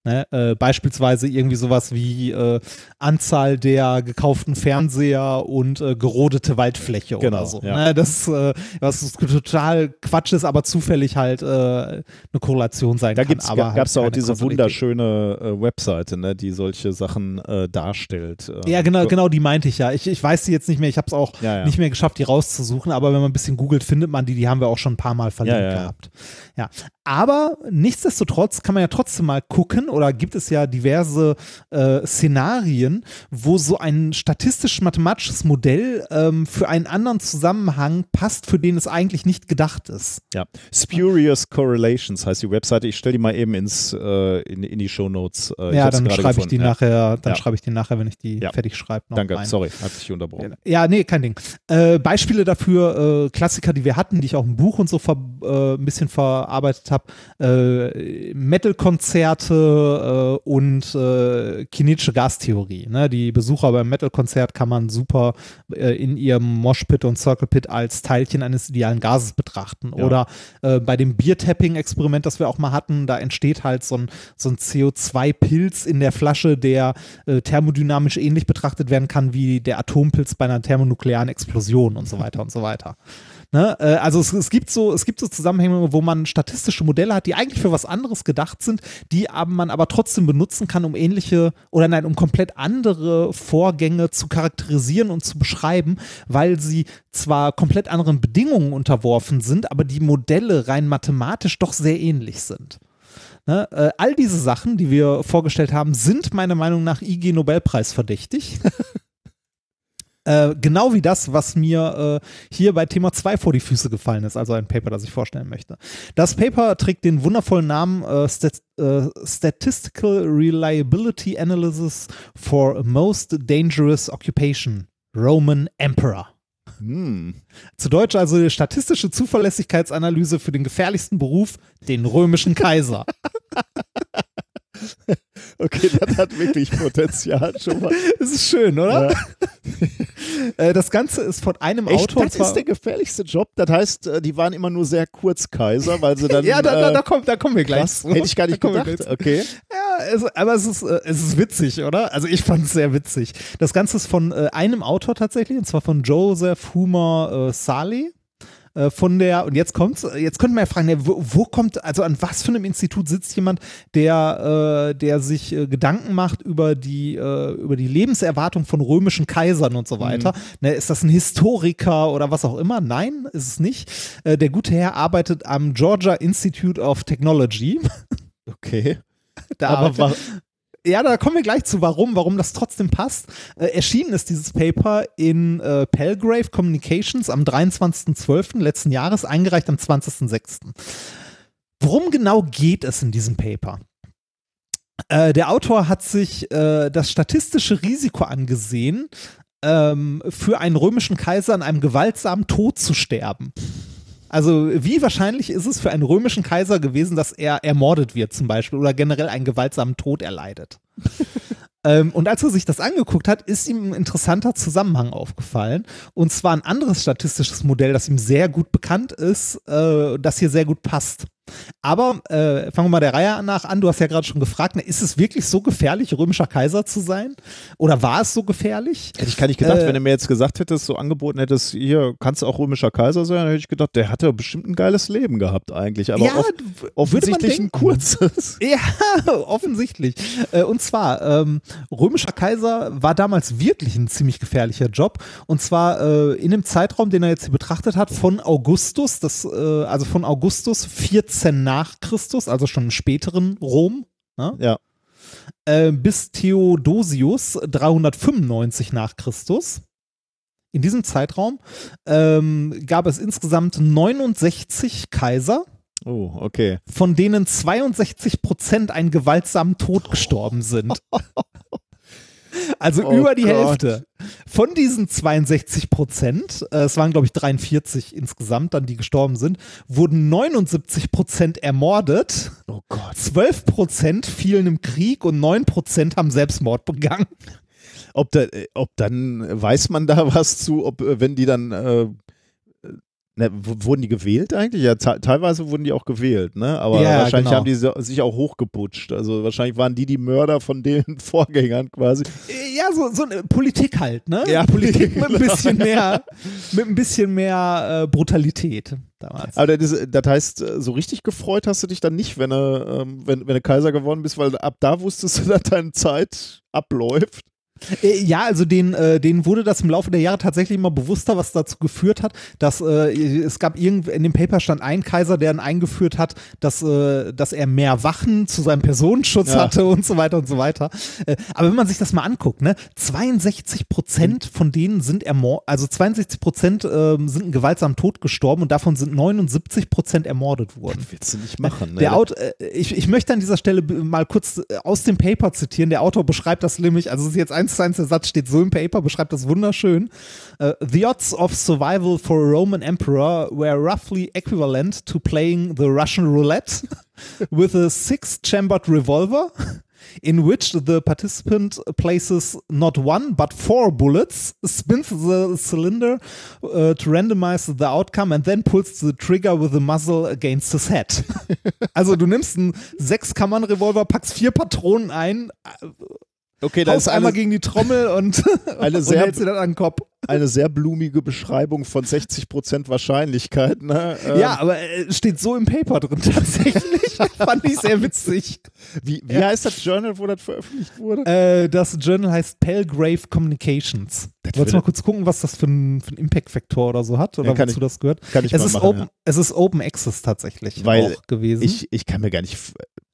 Ne, äh, beispielsweise irgendwie sowas wie äh, Anzahl der gekauften Fernseher und äh, gerodete Waldfläche Genau, oder so. ja. Ne, das, äh, was total Quatsch ist, aber zufällig halt äh, eine Korrelation sein Da kann. gibt's, aber gab halt es auch keine diese wunderschöne äh, Webseite, ne, die solche Sachen darstellt. Ja, genau, genau, die meinte ich ja. Ich, ich weiß sie jetzt nicht mehr, ich habe es auch Ja, ja. nicht mehr geschafft, die rauszusuchen, aber wenn man ein bisschen googelt, findet man die, die haben wir auch schon ein paar Mal verlinkt gehabt. Ja. Aber nichtsdestotrotz kann man ja trotzdem mal gucken, oder gibt es ja diverse äh, Szenarien, wo so ein statistisch-mathematisches Modell ähm, für einen anderen Zusammenhang passt, für den es eigentlich nicht gedacht ist. Ja. Spurious Correlations heißt die Webseite. Ich stelle die mal eben ins, äh, in, in die Shownotes. Äh, ich ja, dann schreibe ich die gefunden. nachher, dann Ja. schreibe ich die nachher, wenn ich die Ja. fertig schreibe. Ja. Danke, sorry, hat sich unterbrochen. Ja, nee, kein Ding. Äh, Beispiele dafür, äh, Klassiker, die wir hatten, die ich auch im Buch und so äh, ein bisschen verarbeitet habe, äh, Äh, und äh, kinetische Gastheorie. Ne? Die Besucher beim Metal-Konzert kann man super äh, in ihrem Moshpit und Circle Pit als Teilchen eines idealen Gases betrachten. Ja. Oder äh, bei dem Beer-Tapping-Experiment, das wir auch mal hatten, da entsteht halt so ein, so ein CO2-Pilz in der Flasche, der äh, thermodynamisch ähnlich betrachtet werden kann wie der Atompilz bei einer thermonuklearen Explosion und so weiter und so weiter. Ne? Äh, also es, es, gibt so, es gibt so Zusammenhänge, wo man statistische Modelle hat, die eigentlich für was anderes gedacht sind, die man aber trotzdem benutzen kann, um ähnliche oder nein, um komplett andere Vorgänge zu charakterisieren und zu beschreiben, weil sie zwar komplett anderen Bedingungen unterworfen sind, aber die Modelle rein mathematisch doch sehr ähnlich sind. Ne? Äh, all diese Sachen, die wir vorgestellt haben, sind meiner Meinung nach IG Nobelpreis verdächtig. Äh, genau wie das, was mir äh, hier bei Thema 2 vor die Füße gefallen ist, also ein Paper, das ich vorstellen möchte. Das Paper trägt den wundervollen Namen äh, Stat äh, Statistical Reliability Analysis for Most Dangerous Occupation, Roman Emperor. Hm. Zu Deutsch also die statistische Zuverlässigkeitsanalyse für den gefährlichsten Beruf, den römischen Kaiser. Okay, das hat wirklich Potenzial schon mal. Das ist schön, oder? Ja. Äh, das Ganze ist von einem Echt, Autor. und das ist der gefährlichste Job. Das heißt, äh, die waren immer nur sehr kurz Kaiser, weil sie dann. ja, da, da, äh, da, kommt, da kommen wir gleich. krass, hätte ich gar nicht gedacht. Okay. Ja, es, aber es ist, es ist witzig, oder? Also ich fand es sehr witzig. Das Ganze ist von einem Autor tatsächlich, und zwar von Joseph Humer äh, Saleh. Äh, Von der, und jetzt kommt's, jetzt könnte man ja fragen, ne, wo, wo kommt, also an was für einem Institut sitzt jemand, der, äh, der sich äh, Gedanken macht über die, äh, über die Lebenserwartung von römischen Kaisern und so weiter. Ne, ist das ein Historiker oder was auch immer? Nein, ist es nicht. Äh, der gute Herr arbeitet am Georgia Institute of Technology. Okay. Da Aber wa ja, da kommen wir gleich zu, warum, warum das trotzdem passt. Äh, erschienen ist dieses Paper in äh, Palgrave Communications am 23.12. letzten Jahres, eingereicht am 20.06. Worum genau geht es in diesem Paper? Äh, der Autor hat sich äh, das statistische Risiko angesehen, ähm, für einen römischen Kaiser an einem gewaltsamen Tod zu sterben. Also wie wahrscheinlich ist es für einen römischen Kaiser gewesen, dass er ermordet wird zum Beispiel oder generell einen gewaltsamen Tod erleidet? ähm, und als er sich das angeguckt hat, ist ihm ein interessanter Zusammenhang aufgefallen. Und zwar ein anderes statistisches Modell, das ihm sehr gut bekannt ist, äh, das hier sehr gut passt. Aber äh, fangen wir mal der Reihe nach an. Du hast ja gerade schon gefragt, ne, ist es wirklich so gefährlich, römischer Kaiser zu sein? Oder war es so gefährlich? Hätte ich gar nicht gedacht, Äh, wenn du mir jetzt gesagt hättest, so angeboten hättest, hier kannst du auch römischer Kaiser sein, dann hätte ich gedacht, der hatte bestimmt ein geiles Leben gehabt eigentlich. Aber ja, off offensichtlich ein kurzes. Ja, offensichtlich. Äh, Und zwar, ähm, römischer Kaiser war damals wirklich ein ziemlich gefährlicher Job. Und zwar äh, in dem Zeitraum, den er jetzt hier betrachtet hat, von Augustus, das, äh, also von Augustus 14 nach Christus, also schon im späteren Rom, ne? Ja. äh, bis Theodosius 395 nach Christus. In diesem Zeitraum ähm, gab es insgesamt 69 Kaiser Oh, okay. von denen 62 Prozent einen gewaltsamen Tod gestorben sind. Also Oh über die Gott. Hälfte. Von diesen 62 Prozent, äh, es waren glaube ich 43 insgesamt, dann die gestorben sind, wurden 79 Prozent ermordet, Oh Gott. 12 Prozent fielen im Krieg und 9 Prozent haben Selbstmord begangen. Ob, da, äh, ob dann, weiß man da was zu, ob, äh, wenn die dann, äh, äh, ne, wurden die gewählt eigentlich? Ja, te- teilweise wurden die auch gewählt, ne? Aber Ja, wahrscheinlich genau. haben die so- sich auch hochgeputscht. Also wahrscheinlich waren die die Mörder von den Vorgängern quasi. Äh, Ja, so, so eine Politik halt, ne? Ja, Politik mit ein bisschen mehr, mit ein bisschen mehr äh, Brutalität damals. Aber das, das heißt, äh, so richtig gefreut hast du dich dann nicht, wenn du, ähm, wenn, wenn du Kaiser geworden bist, weil ab da wusstest du, dass deine Zeit abläuft. Äh, Ja, also denen, äh, denen wurde das im Laufe der Jahre tatsächlich immer bewusster, was dazu geführt hat, dass äh, es gab irgend in dem Paper stand ein Kaiser, der dann eingeführt hat, dass, äh, dass er mehr Wachen zu seinem Personenschutz Ja. hatte und so weiter und so weiter. Äh, aber wenn man sich das mal anguckt, ne, 62 Prozent von denen sind ermordet, also 62 Prozent ähm, sind einen gewaltsamen Tod gestorben und davon sind 79 Prozent ermordet worden. Das willst du nicht machen, ne? Der Autor, äh, ich, ich möchte an dieser Stelle mal kurz äh, aus dem Paper zitieren. Der Autor beschreibt das nämlich, also es ist jetzt eins zu eins, der Satz steht so im Paper, beschreibt das wunderschön. Äh, The odds of survival for a Roman emperor were roughly equivalent to playing the Russian roulette with a six-chambered revolver. In which the participant places not one but four bullets, spins the cylinder uh, to randomize the outcome, and then pulls the trigger with the muzzle against his head. Also du nimmst einen Sechskammern-Revolver, packst vier Patronen ein, okay, da ist einmal gegen die Trommel und, und sehr- hältst sie dann an den Kopf. Eine sehr blumige Beschreibung von 60% Wahrscheinlichkeit. Ne? Ähm, Ja, aber äh, steht so im Paper drin tatsächlich. Fand ich sehr witzig. Wie, wie heißt das Journal, wo das veröffentlicht wurde? Äh, das Journal heißt Palgrave Communications. Wolltest du mal kurz gucken, was das für ein, für ein Impact-Faktor oder so hat? Oder Ja, kann wozu ich- das gehört? Kann ich Es mal ist, machen, open, ja. es ist Open Access tatsächlich Weil auch gewesen. Ich, ich kann mir gar nicht.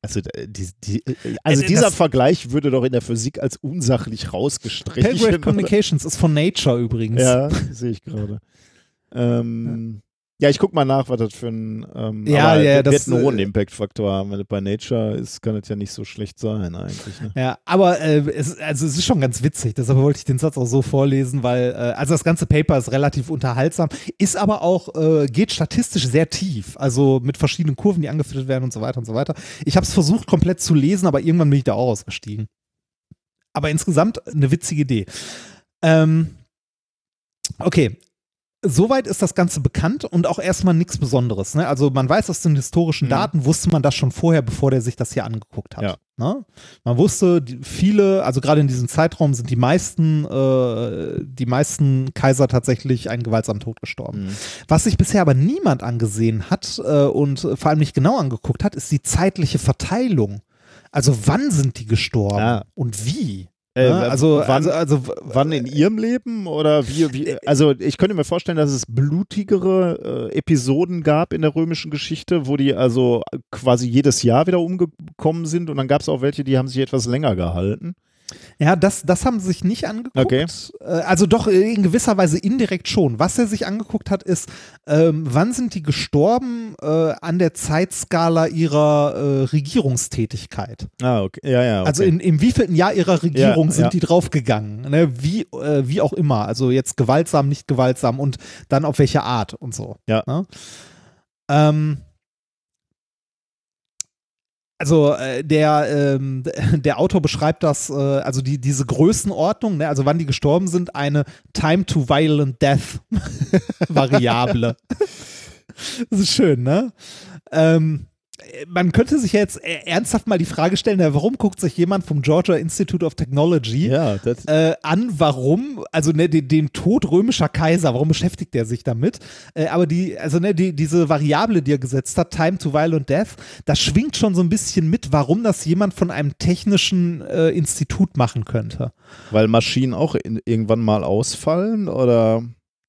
Also, die, die, äh, also Äh, dieser das- Vergleich würde doch in der Physik als unsachlich rausgestrichen. Palgrave Communications ist von Nature übrigens. Ja, sehe ich gerade. Ähm, ja, ich guck mal nach, was das für ein. Ähm, Ja, ja, das das, wird einen hohen äh, Impact-Faktor haben. Wenn das bei Nature ist, kann das ja nicht so schlecht sein, eigentlich. Ne? Ja, aber äh, es, also es ist schon ganz witzig, deshalb wollte ich den Satz auch so vorlesen, weil äh, also das ganze Paper ist relativ unterhaltsam, ist aber auch, äh, geht statistisch sehr tief, also mit verschiedenen Kurven, die angeführt werden und so weiter und so weiter. Ich habe es versucht komplett zu lesen, aber irgendwann bin ich da auch ausgestiegen. Aber insgesamt eine witzige Idee. Ähm, okay, Soweit ist das Ganze bekannt und auch erstmal nichts Besonderes. Ne? Also man weiß aus den historischen Mhm. Daten, wusste man das schon vorher, bevor der sich das hier angeguckt hat. Ja. Ne? Man wusste, viele, also gerade in diesem Zeitraum sind die meisten, äh, die meisten Kaiser tatsächlich einen gewaltsamen Tod gestorben. Mhm. Was sich bisher aber niemand angesehen hat äh, und vor allem nicht genau angeguckt hat, ist die zeitliche Verteilung. Also wann sind die gestorben Ah. und wie? Äh, Ne? also, wann, also, also, wann in ihrem Leben oder wie, wie also ich könnte mir vorstellen, dass es blutigere äh, Episoden gab in der römischen Geschichte, wo die also quasi jedes Jahr wieder umgekommen sind und dann gab es auch welche, die haben sich etwas länger gehalten. Ja, das, das haben sie sich nicht angeguckt. Okay. Äh, Also doch äh, in gewisser Weise indirekt schon. Was er sich angeguckt hat, ist, ähm, wann sind die gestorben äh, an der Zeitskala ihrer äh, Regierungstätigkeit? Ah, okay. Ja, ja. Okay. Also in, im wievielten Jahr ihrer Regierung Ja, sind ja. die draufgegangen? Ne? Wie, äh, wie auch immer. Also jetzt gewaltsam, nicht gewaltsam und dann auf welche Art und so. Ja. Ne? Ähm, also äh, der, ähm, der Autor beschreibt das, äh, also die, diese Größenordnung, ne, also wann die gestorben sind, eine Time to Violent Death Variable. das ist schön, ne? Ähm, man könnte sich ja jetzt äh, ernsthaft mal die Frage stellen, warum guckt sich jemand vom Georgia Institute of Technology Ja, äh, an, warum, also ne, den, den Tod römischer Kaiser, warum beschäftigt er sich damit? Äh, aber die, also ne, die, diese Variable, die er gesetzt hat, Time to Violent Death, das schwingt schon so ein bisschen mit, warum das jemand von einem technischen äh, Institut machen könnte. weil Maschinen auch in, irgendwann mal ausfallen oder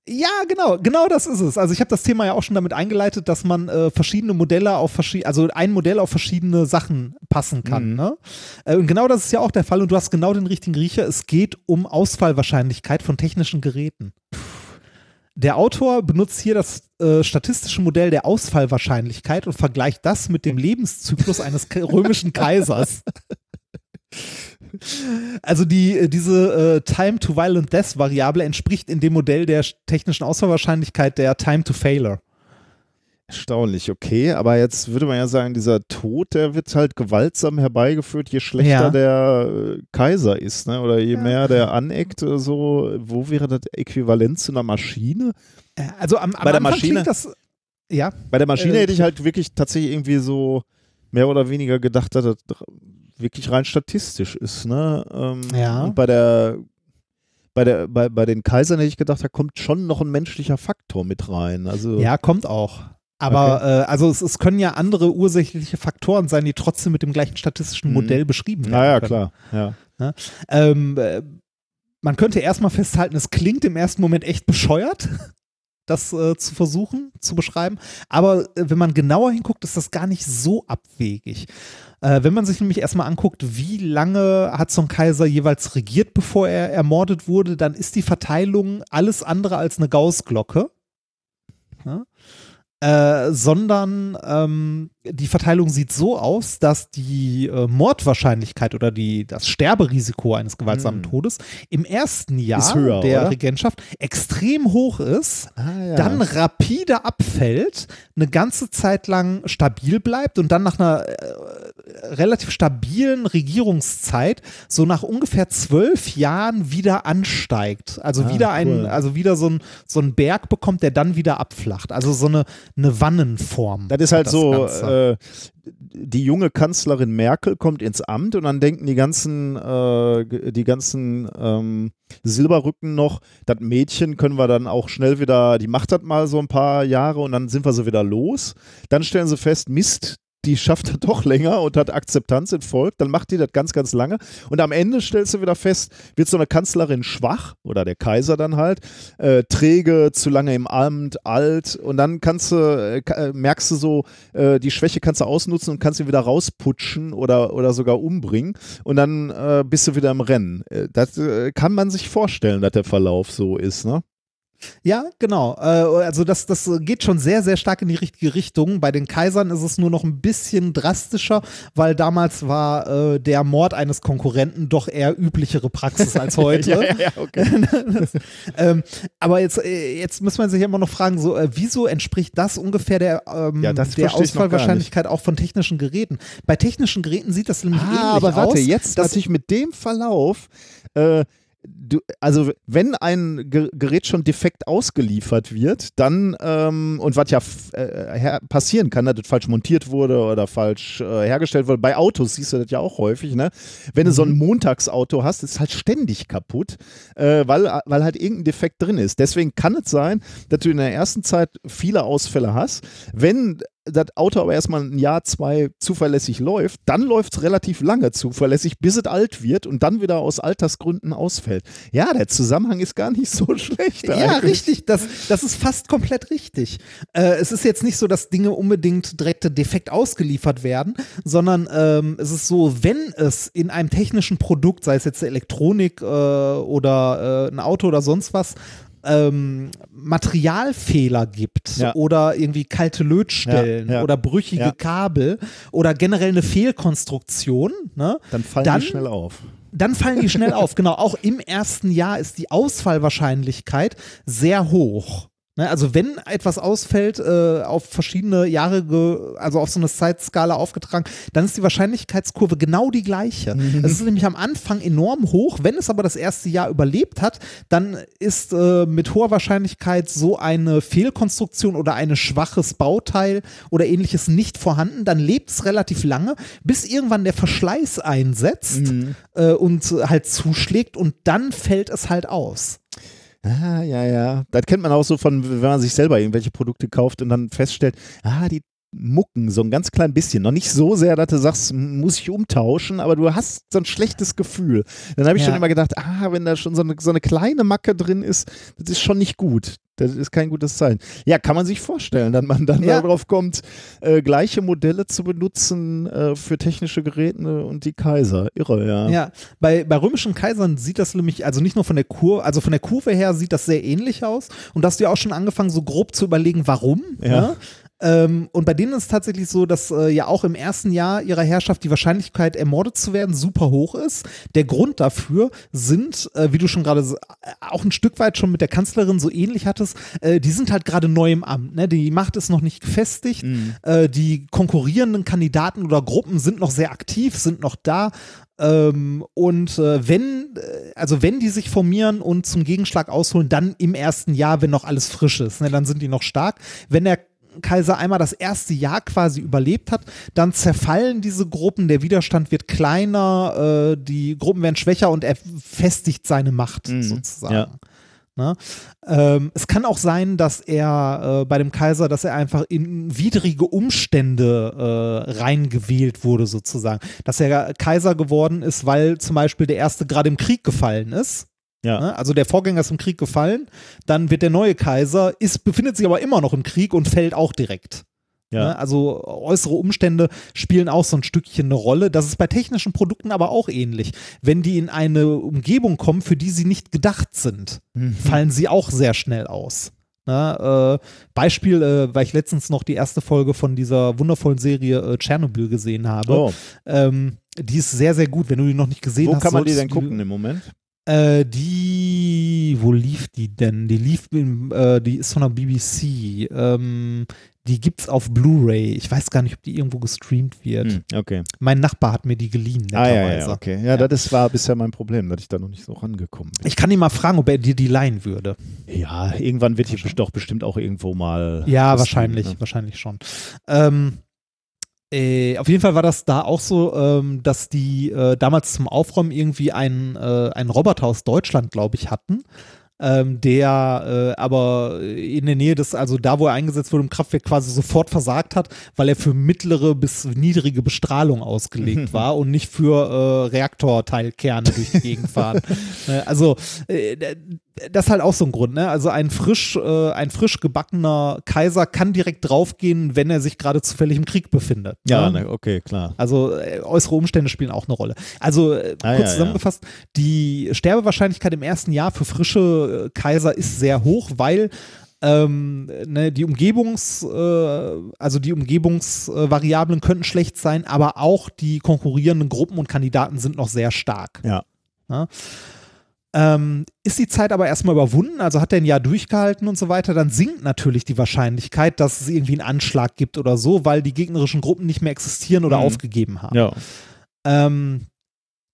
Ja, genau, genau das ist es. Also ich habe das Thema ja auch schon damit eingeleitet, dass man äh, verschiedene Modelle auf verschiedene, also ein Modell auf verschiedene Sachen passen kann. Mhm. Ne? Äh, und genau das ist ja auch der Fall und du hast genau den richtigen Riecher. Es geht um Ausfallwahrscheinlichkeit von technischen Geräten. Der Autor benutzt hier das äh, statistische Modell der Ausfallwahrscheinlichkeit und vergleicht das mit dem Lebenszyklus eines römischen Kaisers. Also die, äh, diese äh, Time to Violent Death Variable entspricht in dem Modell der sch- technischen Ausfallwahrscheinlichkeit der Time to Failure. erstaunlich, okay. Aber jetzt würde man ja sagen, dieser Tod, der wird halt gewaltsam herbeigeführt, je schlechter Ja. der äh, Kaiser ist, ne? Oder je Ja. mehr der aneckt, äh, so, wo wäre das Äquivalent zu einer Maschine? Also am, am Bei der Anfang Maschine? das ja, Bei der Maschine Äh, hätte ich halt wirklich tatsächlich irgendwie so mehr oder weniger gedacht, dass das wirklich rein statistisch ist, ne? Ähm, Ja. Und bei der bei, der, bei, bei den Kaisern hätte ich gedacht, da kommt schon noch ein menschlicher Faktor mit rein. Also ja, kommt auch. Aber äh, also es, es können ja andere ursächliche Faktoren sein, die trotzdem mit dem gleichen statistischen Mhm. Modell beschrieben werden. naja, können. klar. Ja. Ähm, äh, man könnte erstmal festhalten, es klingt im ersten Moment echt bescheuert, das äh, zu versuchen zu beschreiben. Aber äh, wenn man genauer hinguckt, ist das gar nicht so abwegig. Äh, wenn man sich nämlich erstmal anguckt, wie lange hat so ein Kaiser jeweils regiert, bevor er ermordet wurde, dann ist die Verteilung alles andere als eine Gaußglocke. Ja? Äh, sondern ähm, die Verteilung sieht so aus, dass die äh, Mordwahrscheinlichkeit oder die, das Sterberisiko eines gewaltsamen Hm. Todes im ersten Jahr höher, der oder? Regentschaft extrem hoch ist, Ah, ja. dann rapide abfällt, eine ganze Zeit lang stabil bleibt und dann nach einer äh, relativ stabilen Regierungszeit so nach ungefähr zwölf Jahren wieder ansteigt. Also Ah, wieder ein, cool. also wieder so ein, so ein Berg bekommt, der dann wieder abflacht. Also so eine, eine Wannenform. Das ist halt das so, äh, die junge Kanzlerin Merkel kommt ins Amt und dann denken die ganzen, äh, die ganzen ähm, Silberrücken noch, das Mädchen können wir dann auch schnell wieder, die macht das mal so ein paar Jahre und dann sind wir sie wieder los. Dann stellen sie fest, Mist, die schafft das doch länger und hat Akzeptanz Volk, dann macht die das ganz, ganz lange. Und am Ende stellst du wieder fest, wird so eine Kanzlerin schwach oder der Kaiser dann halt, äh, träge, zu lange im Amt, alt und dann kannst du, äh, äh, merkst du so, äh, die Schwäche kannst du ausnutzen und kannst sie wieder rausputschen oder, oder sogar umbringen und dann äh, bist du wieder im Rennen. Äh, das äh, kann man sich vorstellen, dass der Verlauf so ist, ne? Ja, genau. Äh, also das, das geht schon sehr, sehr stark in die richtige Richtung. Bei den Kaisern ist es nur noch ein bisschen drastischer, weil damals war äh, der Mord eines Konkurrenten doch eher üblichere Praxis als heute. ja, ja, ja, okay. ähm, aber jetzt, äh, jetzt muss man sich immer noch fragen, so, äh, wieso entspricht das ungefähr der, ähm, das der ich Ausfallwahrscheinlichkeit auch von technischen Geräten? Bei technischen Geräten sieht das nämlich ähnlich Ah, aber warte, aus. jetzt dass- natürlich mit dem Verlauf, äh, du, also wenn ein Ge- Gerät schon defekt ausgeliefert wird, dann, ähm, und was ja äh, passieren kann, dass das falsch montiert wurde oder falsch äh, hergestellt wurde, bei Autos siehst du das ja auch häufig, ne? Wenn du so ein Montagsauto hast, ist es halt ständig kaputt, äh, weil, weil halt irgendein Defekt drin ist. Deswegen kann es sein, dass du in der ersten Zeit viele Ausfälle hast. Wenn das Auto aber erstmal ein Jahr, zwei zuverlässig läuft, dann läuft es relativ lange zuverlässig, bis es alt wird und dann wieder aus Altersgründen ausfällt. Ja, der Zusammenhang ist gar nicht so schlecht. Ja, eigentlich. richtig. Das, das ist fast komplett richtig. Äh, es ist jetzt nicht so, dass Dinge unbedingt direkt defekt ausgeliefert werden, sondern ähm, es ist so, wenn es in einem technischen Produkt, sei es jetzt Elektronik äh, oder äh, ein Auto oder sonst was, ähm, Materialfehler gibt Ja. oder irgendwie kalte Lötstellen Ja, ja. oder brüchige. Kabel oder generell eine Fehlkonstruktion, ne? Dann fallen Dann- die schnell auf. dann fallen die schnell auf. Genau, auch im ersten Jahr ist die Ausfallwahrscheinlichkeit sehr hoch. Ne, also wenn etwas ausfällt, äh, auf verschiedene Jahre, also auf so eine Zeitskala aufgetragen, dann ist die Wahrscheinlichkeitskurve genau die gleiche. Mhm. Es ist nämlich am Anfang enorm hoch. Wenn es aber das erste Jahr überlebt hat, dann ist äh, mit hoher Wahrscheinlichkeit so eine Fehlkonstruktion oder ein schwaches Bauteil oder ähnliches nicht vorhanden. Dann lebt es relativ lange, bis irgendwann der Verschleiß einsetzt Mhm. äh, und halt zuschlägt und dann fällt es halt aus. Ah, ja, ja. Das kennt man auch so von, wenn man sich selber irgendwelche Produkte kauft und dann feststellt, ah, die mucken so ein ganz klein bisschen. Noch nicht so sehr, dass du sagst, muss ich umtauschen, aber du hast so ein schlechtes Gefühl. Dann habe ich Ja. schon immer gedacht, ah, wenn da schon so eine, so eine kleine Macke drin ist, das ist schon nicht gut. Das ist kein gutes Zeichen. Ja, kann man sich vorstellen, dass man dann Ja. darauf kommt, äh, gleiche Modelle zu benutzen äh, für technische Geräte und die Kaiser. Irre, ja. Ja, bei, bei römischen Kaisern sieht das nämlich, also nicht nur von der Kurve, also von der Kurve her sieht das sehr ähnlich aus. Und da hast du ja auch schon angefangen, so grob zu überlegen, warum. Ja. Ne? Ähm, und bei denen ist es tatsächlich so, dass äh, ja auch im ersten Jahr ihrer Herrschaft die Wahrscheinlichkeit, ermordet zu werden, super hoch ist. Der Grund dafür sind, äh, wie du schon gerade äh, auch ein Stück weit schon mit der Kanzlerin so ähnlich hattest, äh, die sind halt gerade neu im Amt. Ne? Die Macht ist noch nicht gefestigt. Äh, die konkurrierenden Kandidaten oder Gruppen sind noch sehr aktiv, sind noch da. Ähm, und äh, wenn, äh, also wenn die sich formieren und zum Gegenschlag ausholen, dann im ersten Jahr, wenn noch alles frisch ist, ne, dann sind die noch stark. Wenn der Kaiser einmal das erste Jahr quasi überlebt hat, dann zerfallen diese Gruppen, der Widerstand wird kleiner, äh, die Gruppen werden schwächer und er festigt seine Macht Mhm, sozusagen. ja. Ne? Ähm, es kann auch sein, dass er äh, bei dem Kaiser, dass er einfach in widrige Umstände äh, reingewählt wurde, sozusagen. Dass er Kaiser geworden ist, weil zum Beispiel der erste gerade im Krieg gefallen ist. Ja. Ne? Also der Vorgänger ist im Krieg gefallen, dann wird der neue Kaiser, ist, befindet sich aber immer noch im Krieg und fällt auch direkt. Ja. Ne? Also äußere Umstände spielen auch so ein Stückchen eine Rolle. Das ist bei technischen Produkten aber auch ähnlich. Wenn die in eine Umgebung kommen, für die sie nicht gedacht sind, Mhm. fallen sie auch sehr schnell aus. Ne? Äh, Beispiel, äh, weil ich letztens noch die erste Folge von dieser wundervollen Serie äh, Tschernobyl gesehen habe. Oh, Ähm, die ist sehr, sehr gut. Wenn du die noch nicht gesehen wo hast, kann man die denn gucken im Moment? Äh, die, wo lief die denn? Die lief, im, äh, die ist von der BBC. Ähm, die gibt's auf Blu-ray. Ich weiß gar nicht, ob die irgendwo gestreamt wird. Hm, okay. Mein Nachbar hat mir die geliehen, Ah, ja, ja, okay. Ja, das ist, war bisher mein Problem, dass ich da noch nicht so rangekommen bin. Ich kann ihn mal fragen, ob er dir die leihen würde. Ja, irgendwann wird hier doch bestimmt auch irgendwo mal. Ja, wahrscheinlich, ne? wahrscheinlich schon. Ähm, äh, auf jeden Fall war das da auch so, ähm, dass die äh, damals zum Aufräumen irgendwie einen, äh, einen Roboter aus Deutschland, glaube ich, hatten. Ähm, der äh, aber in der Nähe des, also da, wo er eingesetzt wurde im Kraftwerk, quasi sofort versagt hat, weil er für mittlere bis niedrige Bestrahlung ausgelegt war und nicht für äh, Reaktorteilkerne durch die Gegend fahren. Äh, also äh, das ist halt auch so ein Grund, ne? Also ein frisch, äh, ein frisch gebackener Kaiser kann direkt draufgehen, wenn er sich gerade zufällig im Krieg befindet. Ja, ne? ne, okay, klar. Also äh, äußere Umstände spielen auch eine Rolle. Also äh, Ah, kurz ja, zusammengefasst, die Sterbewahrscheinlichkeit im ersten Jahr für frische äh, Kaiser ist sehr hoch, weil ähm, ne, die Umgebungs, äh, also die Umgebungsvariablen könnten schlecht sein, aber auch die konkurrierenden Gruppen und Kandidaten sind noch sehr stark. Ja. Ja. Ähm, ist die Zeit aber erstmal überwunden, also hat er ein Jahr durchgehalten und so weiter, dann sinkt natürlich die Wahrscheinlichkeit, dass es irgendwie einen Anschlag gibt oder so, weil die gegnerischen Gruppen nicht mehr existieren oder Mhm. aufgegeben haben. Ja. Ähm,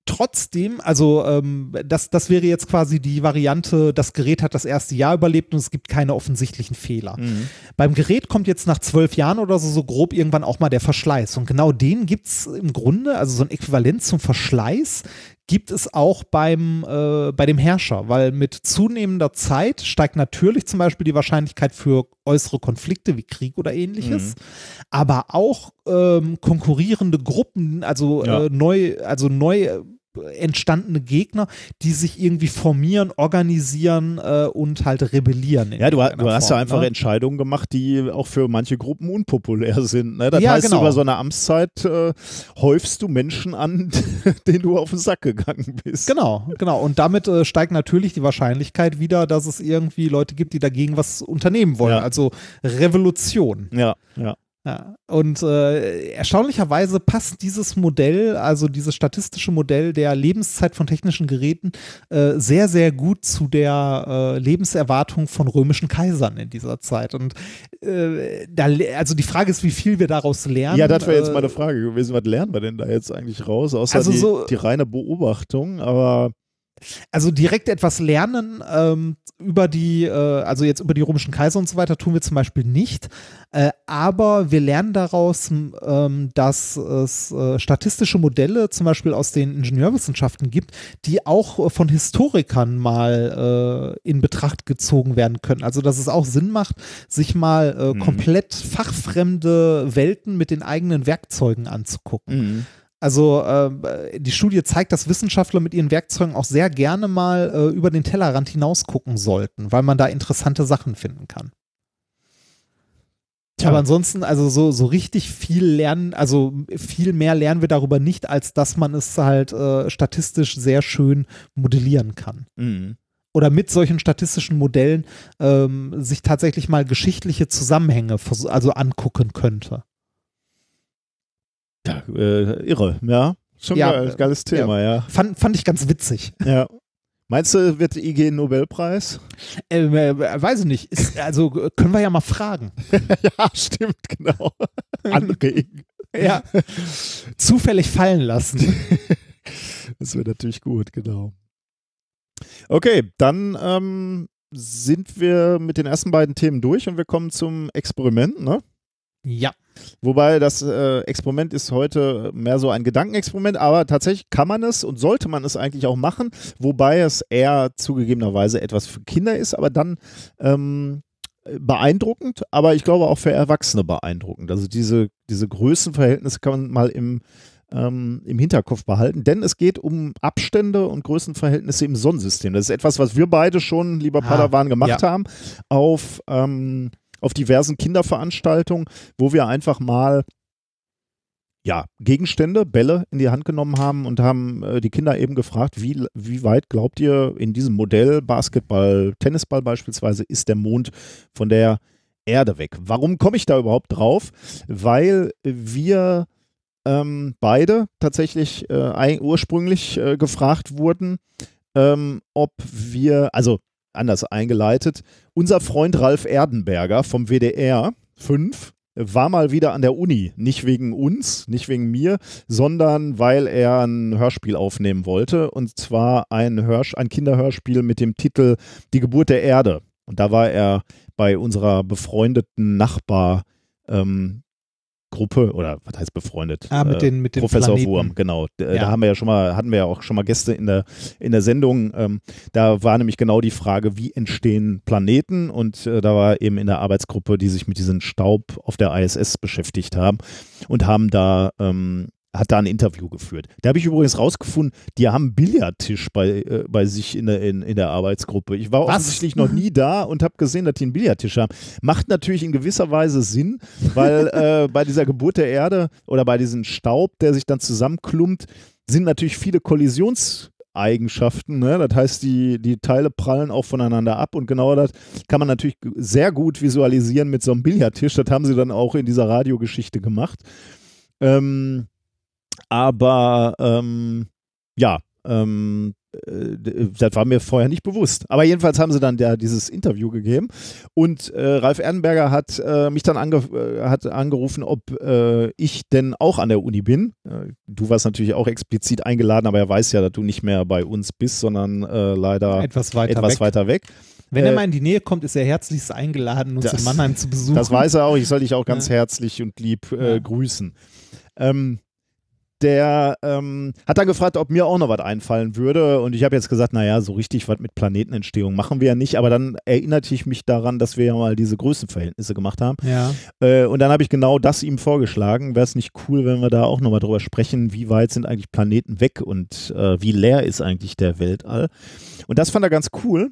trotzdem, also ähm, das, das wäre jetzt quasi die Variante, das Gerät hat das erste Jahr überlebt und es gibt keine offensichtlichen Fehler. Mhm. Beim Gerät kommt jetzt nach zwölf Jahren oder so, so grob irgendwann auch mal der Verschleiß. Und genau den gibt es im Grunde, also so ein Äquivalent zum Verschleiß, gibt es auch beim, äh, bei dem Herrscher, weil mit zunehmender Zeit steigt natürlich zum Beispiel die Wahrscheinlichkeit für äußere Konflikte wie Krieg oder ähnliches, aber auch ähm, konkurrierende Gruppen, also Ja. äh, neu, also neu entstandene Gegner, die sich irgendwie formieren, organisieren äh, und halt rebellieren. Ja, du, du hast ja einfach ne? Entscheidungen gemacht, die auch für manche Gruppen unpopulär sind. Ne? Das Ja, heißt, genau. über so eine Amtszeit äh, häufst du Menschen an, denen du auf den Sack gegangen bist. Genau, genau. Und damit äh, steigt natürlich die Wahrscheinlichkeit wieder, dass es irgendwie Leute gibt, die dagegen was unternehmen wollen. Ja. Also Revolution. Ja, ja. Ja. Und äh, erstaunlicherweise passt dieses Modell, also dieses statistische Modell der Lebenszeit von technischen Geräten, äh, sehr, sehr gut zu der äh, Lebenserwartung von römischen Kaisern in dieser Zeit. Und äh, da, also die Frage ist, wie viel wir daraus lernen. Ja, das wäre jetzt Äh, meine Frage gewesen. Was lernen wir denn da jetzt eigentlich raus? Außer Also die, so- die reine Beobachtung, aber Also direkt etwas lernen ähm, über die, äh, also jetzt über die römischen Kaiser und so weiter tun wir zum Beispiel nicht. Äh, aber wir lernen daraus, ähm, dass es äh, statistische Modelle zum Beispiel aus den Ingenieurwissenschaften gibt, die auch äh, von Historikern mal äh, in Betracht gezogen werden können. Also dass es auch Sinn macht, sich mal äh, Mhm. komplett fachfremde Welten mit den eigenen Werkzeugen anzugucken. Mhm. Also äh, die Studie zeigt, dass Wissenschaftler mit ihren Werkzeugen auch sehr gerne mal äh, über den Tellerrand hinaus gucken sollten, weil man da interessante Sachen finden kann. Tja. Aber ansonsten, also so, so richtig viel lernen, also viel mehr lernen wir darüber nicht, als dass man es halt äh, statistisch sehr schön modellieren kann. Mhm. Oder mit solchen statistischen Modellen ähm, sich tatsächlich mal geschichtliche Zusammenhänge also angucken könnte. Ja, äh, irre, ja. Schon Ja, geil, äh, geiles Thema, ja. Fand, fand ich ganz witzig. ja. Meinst du, wird IG einen Nobelpreis? Ähm, äh, weiß ich nicht. Ist, also äh, können wir ja mal fragen. ja, stimmt, genau. Anregen. Ja. Zufällig fallen lassen. Das wäre natürlich gut, genau. Okay, dann ähm, sind wir mit den ersten beiden Themen durch und wir kommen zum Experiment, ne? Ja. Wobei das äh, Experiment ist heute mehr so ein Gedankenexperiment, aber tatsächlich kann man es und sollte man es eigentlich auch machen, wobei es eher zugegebenerweise etwas für Kinder ist, aber dann ähm, beeindruckend, aber ich glaube auch für Erwachsene beeindruckend. Also diese, diese Größenverhältnisse kann man mal im, ähm, im Hinterkopf behalten, denn es geht um Abstände und Größenverhältnisse im Sonnensystem. Das ist etwas, was wir beide schon, lieber Ah, Padawan, gemacht ja. haben auf, ähm, auf diversen Kinderveranstaltungen, wo wir einfach mal ja, Gegenstände, Bälle in die Hand genommen haben und haben äh, die Kinder eben gefragt, wie, wie weit glaubt ihr in diesem Modell Basketball, Tennisball beispielsweise, ist der Mond von der Erde weg? Warum komme ich da überhaupt drauf? Weil wir ähm, beide tatsächlich äh, ursprünglich äh, gefragt wurden, ähm, ob wir, also anders eingeleitet, unser Freund Ralf Erdenberger vom WDR 5 war mal wieder an der Uni. Nicht wegen uns, nicht wegen mir, sondern weil er ein Hörspiel aufnehmen wollte. Und zwar ein, Hörs ein Kinderhörspiel mit dem Titel Die Geburt der Erde. Und da war er bei unserer befreundeten Nachbar. Ähm, Gruppe oder was heißt befreundet? Ah, mit Äh, den, mit den Professor Planeten. Wurm, genau. D- Ja. Da haben wir ja schon mal, hatten wir ja auch schon mal Gäste in der, in der Sendung. Ähm, da war nämlich genau die Frage, wie entstehen Planeten? Und äh, da war eben in der Arbeitsgruppe, die sich mit diesem Staub auf der ISS beschäftigt haben und haben da, ähm, hat da ein Interview geführt. Da habe ich übrigens rausgefunden, die haben einen Billardtisch bei, äh, bei sich in der, in, in der Arbeitsgruppe. Ich war Was? offensichtlich noch nie da und habe gesehen, dass die einen Billardtisch haben. Macht natürlich in gewisser Weise Sinn, weil äh, bei dieser Geburt der Erde oder bei diesem Staub, der sich dann zusammenklumpt, sind natürlich viele Kollisionseigenschaften. Ne? Das heißt, die, die Teile prallen auch voneinander ab und genau das kann man natürlich sehr gut visualisieren mit so einem Billardtisch. Das haben sie dann auch in dieser Radiogeschichte gemacht. Ähm, aber ähm, ja, ähm, äh, das war mir vorher nicht bewusst. Aber jedenfalls haben sie dann ja dieses Interview gegeben und äh, Ralf Erdenberger hat äh, mich dann ange äh, hat angerufen, ob äh, ich denn auch an der Uni bin. Äh, du warst natürlich auch explizit eingeladen, aber er weiß ja, dass du nicht mehr bei uns bist, sondern leider Etwas weiter etwas weg. weiter weg. Wenn er mal in die Nähe kommt, ist er herzlichst eingeladen, uns Das- in Mannheim zu besuchen. Das weiß er auch. Ich soll dich auch ganz Ja. herzlich und lieb Ja. grüßen. Ähm, der ähm, hat dann gefragt, ob mir auch noch was einfallen würde. Und ich habe jetzt gesagt, naja, so richtig was mit Planetenentstehung machen wir ja nicht. Aber dann erinnerte ich mich daran, dass wir ja mal diese Größenverhältnisse gemacht haben. Ja. Äh, und dann habe ich genau das ihm vorgeschlagen. Wäre es nicht cool, wenn wir da auch nochmal drüber sprechen, wie weit sind eigentlich Planeten weg und äh, wie leer ist eigentlich der Weltall. Und das fand er ganz cool.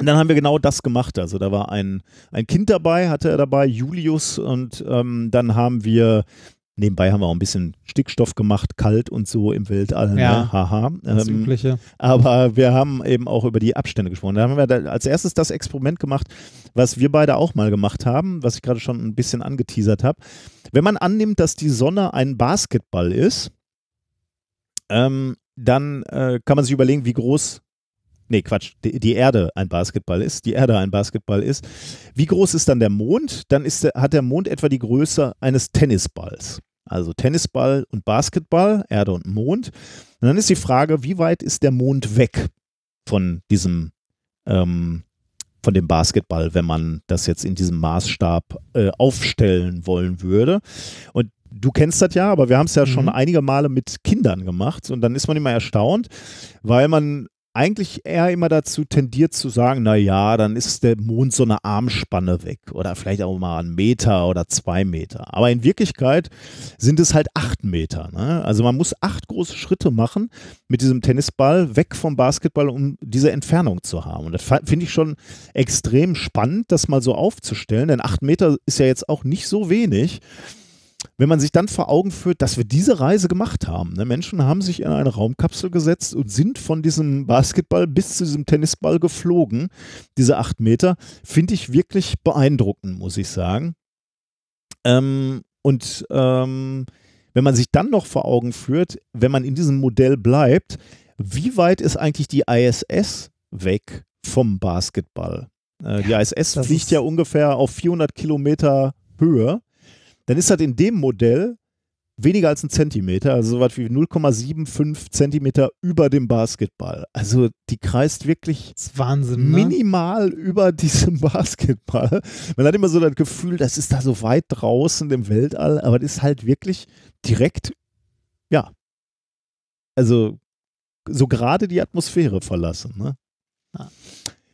Und dann haben wir genau das gemacht. Also da war ein, ein Kind dabei, hatte er dabei, Julius. Und ähm, dann haben wir Nebenbei haben wir auch ein bisschen Stickstoff gemacht, kalt und so im Weltall. Ja, ne? Haha. Das Ähm, Übliche. aber wir haben eben auch über die Abstände gesprochen. Da haben wir da als erstes das Experiment gemacht, was wir beide auch mal gemacht haben, was ich gerade schon ein bisschen angeteasert habe. Wenn man annimmt, dass die Sonne ein Basketball ist, ähm, dann äh, kann man sich überlegen, wie groß, nee, Quatsch, die, die Erde ein Basketball ist, die Erde ein Basketball ist. Wie groß ist dann der Mond? Dann ist der, hat der Mond etwa die Größe eines Tennisballs. Also Tennisball und Basketball, Erde und Mond. Und dann ist die Frage, wie weit ist der Mond weg von diesem, ähm, von dem Basketball, wenn man das jetzt in diesem Maßstab äh, aufstellen wollen würde. Und du kennst das ja, aber wir haben es ja schon Mhm. einige Male mit Kindern gemacht und dann ist man immer erstaunt, weil man eigentlich eher immer dazu tendiert zu sagen, na ja, dann ist der Mond so eine Armspanne weg oder vielleicht auch mal ein Meter oder zwei Meter. Aber in Wirklichkeit sind es halt acht Meter. Ne? Also man muss acht große Schritte machen mit diesem Tennisball weg vom Basketball, um diese Entfernung zu haben. Und das finde ich schon extrem spannend, das mal so aufzustellen, denn acht Meter ist ja jetzt auch nicht so wenig. Wenn man sich dann vor Augen führt, dass wir diese Reise gemacht haben. Ne? Menschen haben sich in eine Raumkapsel gesetzt und sind von diesem Basketball bis zu diesem Tennisball geflogen. Diese acht Meter finde ich wirklich beeindruckend, muss ich sagen. Ähm, und ähm, wenn man sich dann noch vor Augen führt, wenn man in diesem Modell bleibt, wie weit ist eigentlich die ISS weg vom Basketball? Äh, die ISS fliegt ja ungefähr auf 400 Kilometer Höhe. Dann ist das in dem Modell weniger als ein Zentimeter, also so was wie 0,75 Zentimeter über dem Basketball. Also die kreist wirklich Wahnsinn, ne? minimal über diesem Basketball. Man hat immer so das Gefühl, das ist da so weit draußen im Weltall, aber das ist halt wirklich direkt, ja, also so gerade die Atmosphäre verlassen. Ne?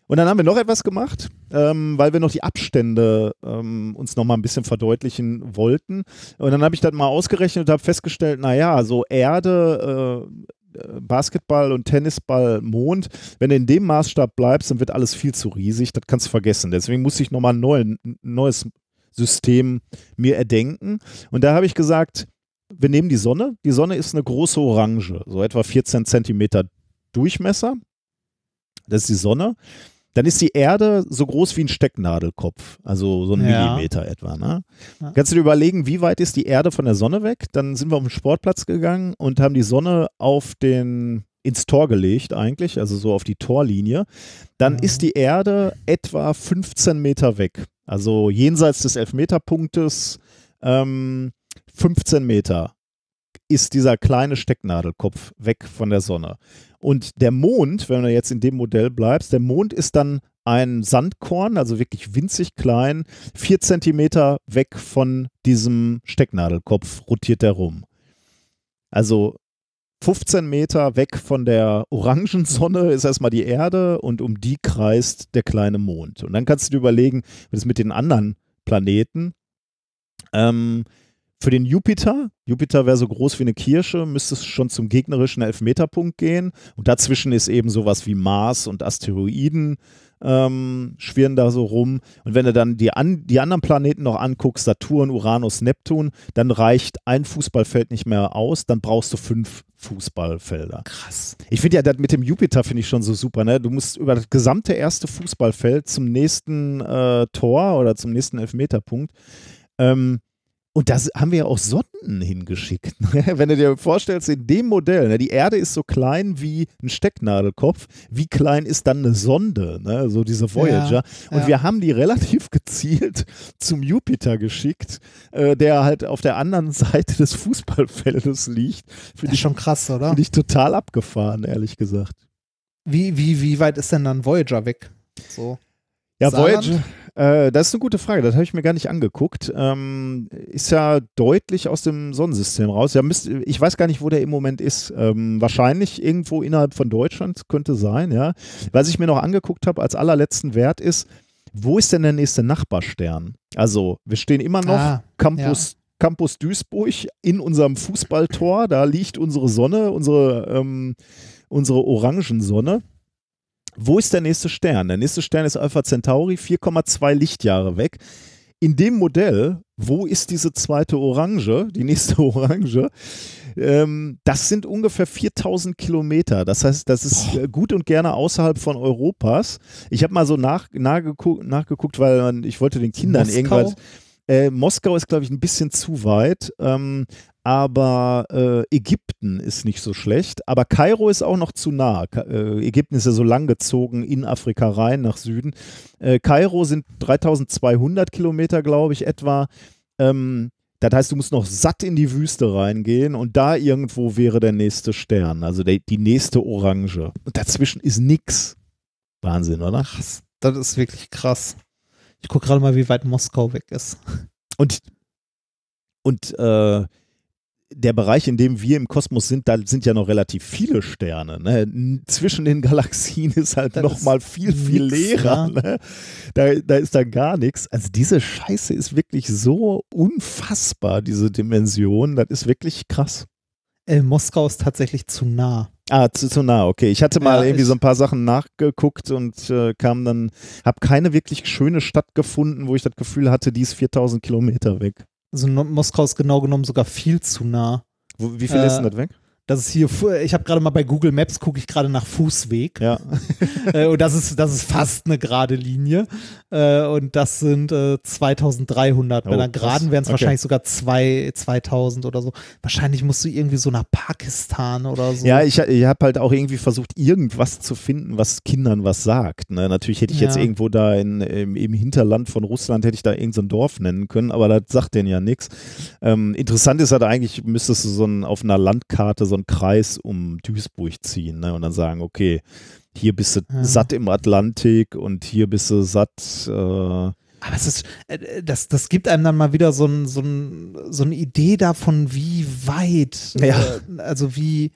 Und dann haben wir noch etwas gemacht, ähm, weil wir noch die Abstände ähm, uns noch mal ein bisschen verdeutlichen wollten. Und dann habe ich das mal ausgerechnet und habe festgestellt, naja, so Erde, äh, äh, Basketball und Tennisball, Mond, wenn du in dem Maßstab bleibst, dann wird alles viel zu riesig, das kannst du vergessen. Deswegen muss ich nochmal ein neuen, neues System mir erdenken. Und da habe ich gesagt, wir nehmen die Sonne. Die Sonne ist eine große Orange, so etwa 14 Zentimeter Durchmesser. Das ist die Sonne. Dann ist die Erde so groß wie ein Stecknadelkopf, also so ein Ja. Millimeter etwa. Ne? Kannst du dir überlegen, wie weit ist die Erde von der Sonne weg? Dann sind wir auf den Sportplatz gegangen und haben die Sonne auf den ins Tor gelegt eigentlich, also so auf die Torlinie. Dann Ja. ist die Erde etwa 15 Meter weg, also jenseits des Elfmeterpunktes ähm, 15 Meter ist dieser kleine Stecknadelkopf weg von der Sonne. Und der Mond, wenn du jetzt in dem Modell bleibst, der Mond ist dann ein Sandkorn, also wirklich winzig klein, vier Zentimeter weg von diesem Stecknadelkopf rotiert er rum. Also 15 Meter weg von der Orangensonne ist erstmal die Erde und um die kreist der kleine Mond. Und dann kannst du dir überlegen, wie das mit den anderen Planeten. Ähm, für den Jupiter, Jupiter wäre so groß wie eine Kirsche, müsste es schon zum gegnerischen Elfmeterpunkt gehen. Und dazwischen ist eben sowas wie Mars und Asteroiden ähm, schwirren da so rum. Und wenn du dann die, an, die anderen Planeten noch anguckst, Saturn, Uranus, Neptun, dann reicht ein Fußballfeld nicht mehr aus, dann brauchst du fünf Fußballfelder. Krass. Ich finde ja, das mit dem Jupiter finde ich schon so super. Ne? Du musst über das gesamte erste Fußballfeld zum nächsten äh, Tor oder zum nächsten Elfmeterpunkt. Ähm, und da haben wir ja auch Sonden hingeschickt. ne? Wenn du dir vorstellst, in dem Modell, ne, die Erde ist so klein wie ein Stecknadelkopf. Wie klein ist dann eine Sonde, ne? so diese Voyager? Und ja. wir haben die relativ gezielt zum Jupiter geschickt, äh, der halt auf der anderen Seite des Fußballfeldes liegt. Finde ist ich, schon krass, oder? find ich total abgefahren, ehrlich gesagt. Wie, wie, wie weit ist denn dann Voyager weg? So. Ja, Saarland? Voyager, äh, das ist eine gute Frage. Das habe ich mir gar nicht angeguckt. Ähm, ist ja deutlich aus dem Sonnensystem raus. Ja, müsst, ich weiß gar nicht, wo der im Moment ist. Ähm, wahrscheinlich irgendwo innerhalb von Deutschland könnte sein. Ja, was ich mir noch angeguckt habe als allerletzten Wert ist, wo ist denn der nächste Nachbarstern? Also wir stehen immer noch Ah, Campus. Campus Duisburg in unserem Fußballtor, da liegt unsere Sonne, unsere, ähm, unsere Orangensonne. Wo ist der nächste Stern? Der nächste Stern ist Alpha Centauri, 4,2 Lichtjahre weg. in dem Modell, wo ist diese zweite Orange, die nächste Orange? Ähm, das sind ungefähr 4000 Kilometer. Das heißt, das ist Boah. gut und gerne außerhalb von Europas. Ich habe mal so nach, nachgeguckt, nachgeguckt, weil ich wollte den Kindern Moskau? irgendwas. Äh, Moskau ist, glaube ich, ein bisschen zu weit. Ähm, aber äh, Ägypten ist nicht so schlecht. Aber Kairo ist auch noch zu nah. Äh, Ägypten ist ja so lang gezogen in Afrika rein nach Süden. Äh, Kairo sind 3200 Kilometer, glaube ich, etwa. Ähm, das heißt, du musst noch satt in die Wüste reingehen und da irgendwo wäre der nächste Stern, also der, die nächste Orange. Und dazwischen ist nix. Wahnsinn, oder? Krass. Das ist wirklich krass. Ich gucke gerade mal, wie weit Moskau weg ist. Und, und äh, der Bereich, in dem wir im Kosmos sind, da sind ja noch relativ viele Sterne. Ne? Zwischen den Galaxien ist halt noch mal viel, viel leerer. Ne? Da, da ist dann gar nichts. Also diese Scheiße ist wirklich so unfassbar, diese Dimension. Das ist wirklich krass. Äh, Moskau ist tatsächlich zu nah. Ah, zu, zu nah, okay. Ich hatte mal ja, irgendwie so ein paar Sachen nachgeguckt und äh, kam dann, habe keine wirklich schöne Stadt gefunden, wo ich das Gefühl hatte, die ist 4000 Kilometer weg. Also Moskau ist genau genommen sogar viel zu nah. Wo, wie viel äh, ist denn das weg? Das ist hier, ich habe gerade mal bei Google Maps, gucke ich gerade nach Fußweg. Ja. Äh, und das ist, das ist fast eine gerade Linie. Äh, und das sind 2300. Bei oh, einer geraden wären es okay. wahrscheinlich sogar zwei, 2000 oder so. Wahrscheinlich musst du irgendwie so nach Pakistan oder so. Ja, ich, ich habe halt auch irgendwie versucht, irgendwas zu finden, was Kindern was sagt. Ne? Natürlich hätte ich ja. jetzt irgendwo da in, im, im, Hinterland von Russland, hätte ich da irgendein so Dorf nennen können, aber das sagt denen ja nichts. Ähm, interessant ist halt eigentlich, müsstest du so ein, auf einer Landkarte so einen Kreis um Duisburg ziehen ne? und dann sagen, okay, hier bist du ja. satt im Atlantik und hier bist du satt. Äh, aber es ist, äh, das, das gibt einem dann mal wieder so, ein, so, ein, so eine Idee davon, wie weit, ja. äh, also wie,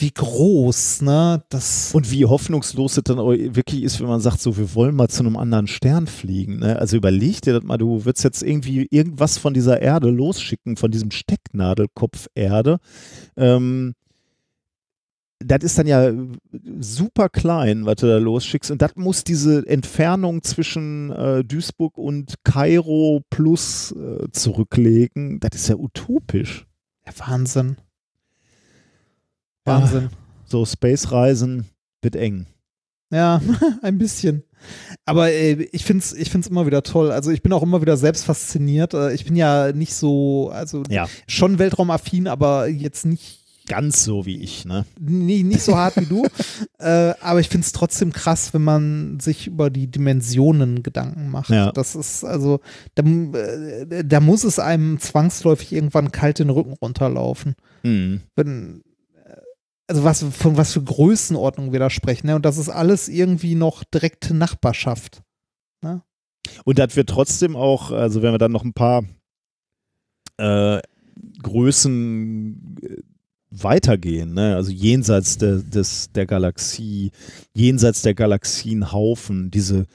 wie groß, ne? Das und wie hoffnungslos es dann wirklich ist, wenn man sagt, so, wir wollen mal zu einem anderen Stern fliegen. Ne? Also überleg dir das mal, du würdest jetzt irgendwie irgendwas von dieser Erde losschicken, von diesem Stecknadelkopf Erde. Ähm, das ist dann ja super klein, was du da losschickst. Und das muss diese Entfernung zwischen äh, Duisburg und Kairo plus äh, zurücklegen. Das ist ja utopisch. Ja, Wahnsinn. Wahnsinn. Ja, so Space-Reisen wird eng. Ja, ein bisschen. Aber äh, ich finde es ich find's immer wieder toll. Also ich bin auch immer wieder selbst fasziniert. Äh, ich bin ja nicht so, also ja. schon weltraumaffin, aber jetzt nicht ganz so wie ich, ne? Nee, nicht so hart wie du. äh, aber ich finde es trotzdem krass, wenn man sich über die Dimensionen Gedanken macht. Ja. Das ist also, da, äh, da muss es einem zwangsläufig irgendwann kalt den Rücken runterlaufen. Mhm. Wenn, also was, von was für Größenordnung wir da sprechen. Ne? Und das ist alles irgendwie noch direkte Nachbarschaft. Ne? Und das wird trotzdem auch, also wenn wir dann noch ein paar äh, Größen äh, weitergehen, ne? also jenseits der, des, der Galaxie, jenseits der Galaxienhaufen, diese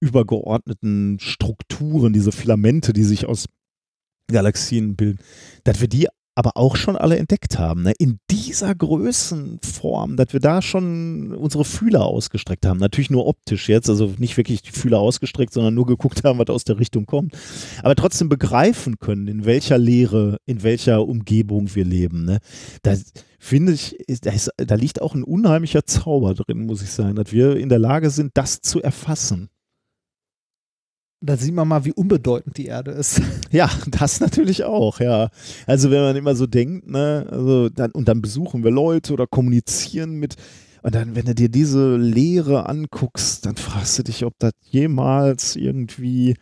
übergeordneten Strukturen, diese Filamente, die sich aus Galaxien bilden, dass wir die aber auch schon alle entdeckt haben. Ne? In dieser Größenform, dass wir da schon unsere Fühler ausgestreckt haben. Natürlich nur optisch jetzt, also nicht wirklich die Fühler ausgestreckt, sondern nur geguckt haben, was aus der Richtung kommt. Aber trotzdem begreifen können, in welcher Lehre, in welcher Umgebung wir leben. Ne? Da finde ich, da, ist, da liegt auch ein unheimlicher Zauber drin, muss ich sagen, dass wir in der Lage sind, das zu erfassen. Da sieht man mal, wie unbedeutend die Erde ist. Ja, das natürlich auch, ja. Also wenn man immer so denkt, ne, also dann, und dann besuchen wir Leute oder kommunizieren mit, und dann, wenn du dir diese Lehre anguckst, dann fragst du dich, ob das jemals irgendwie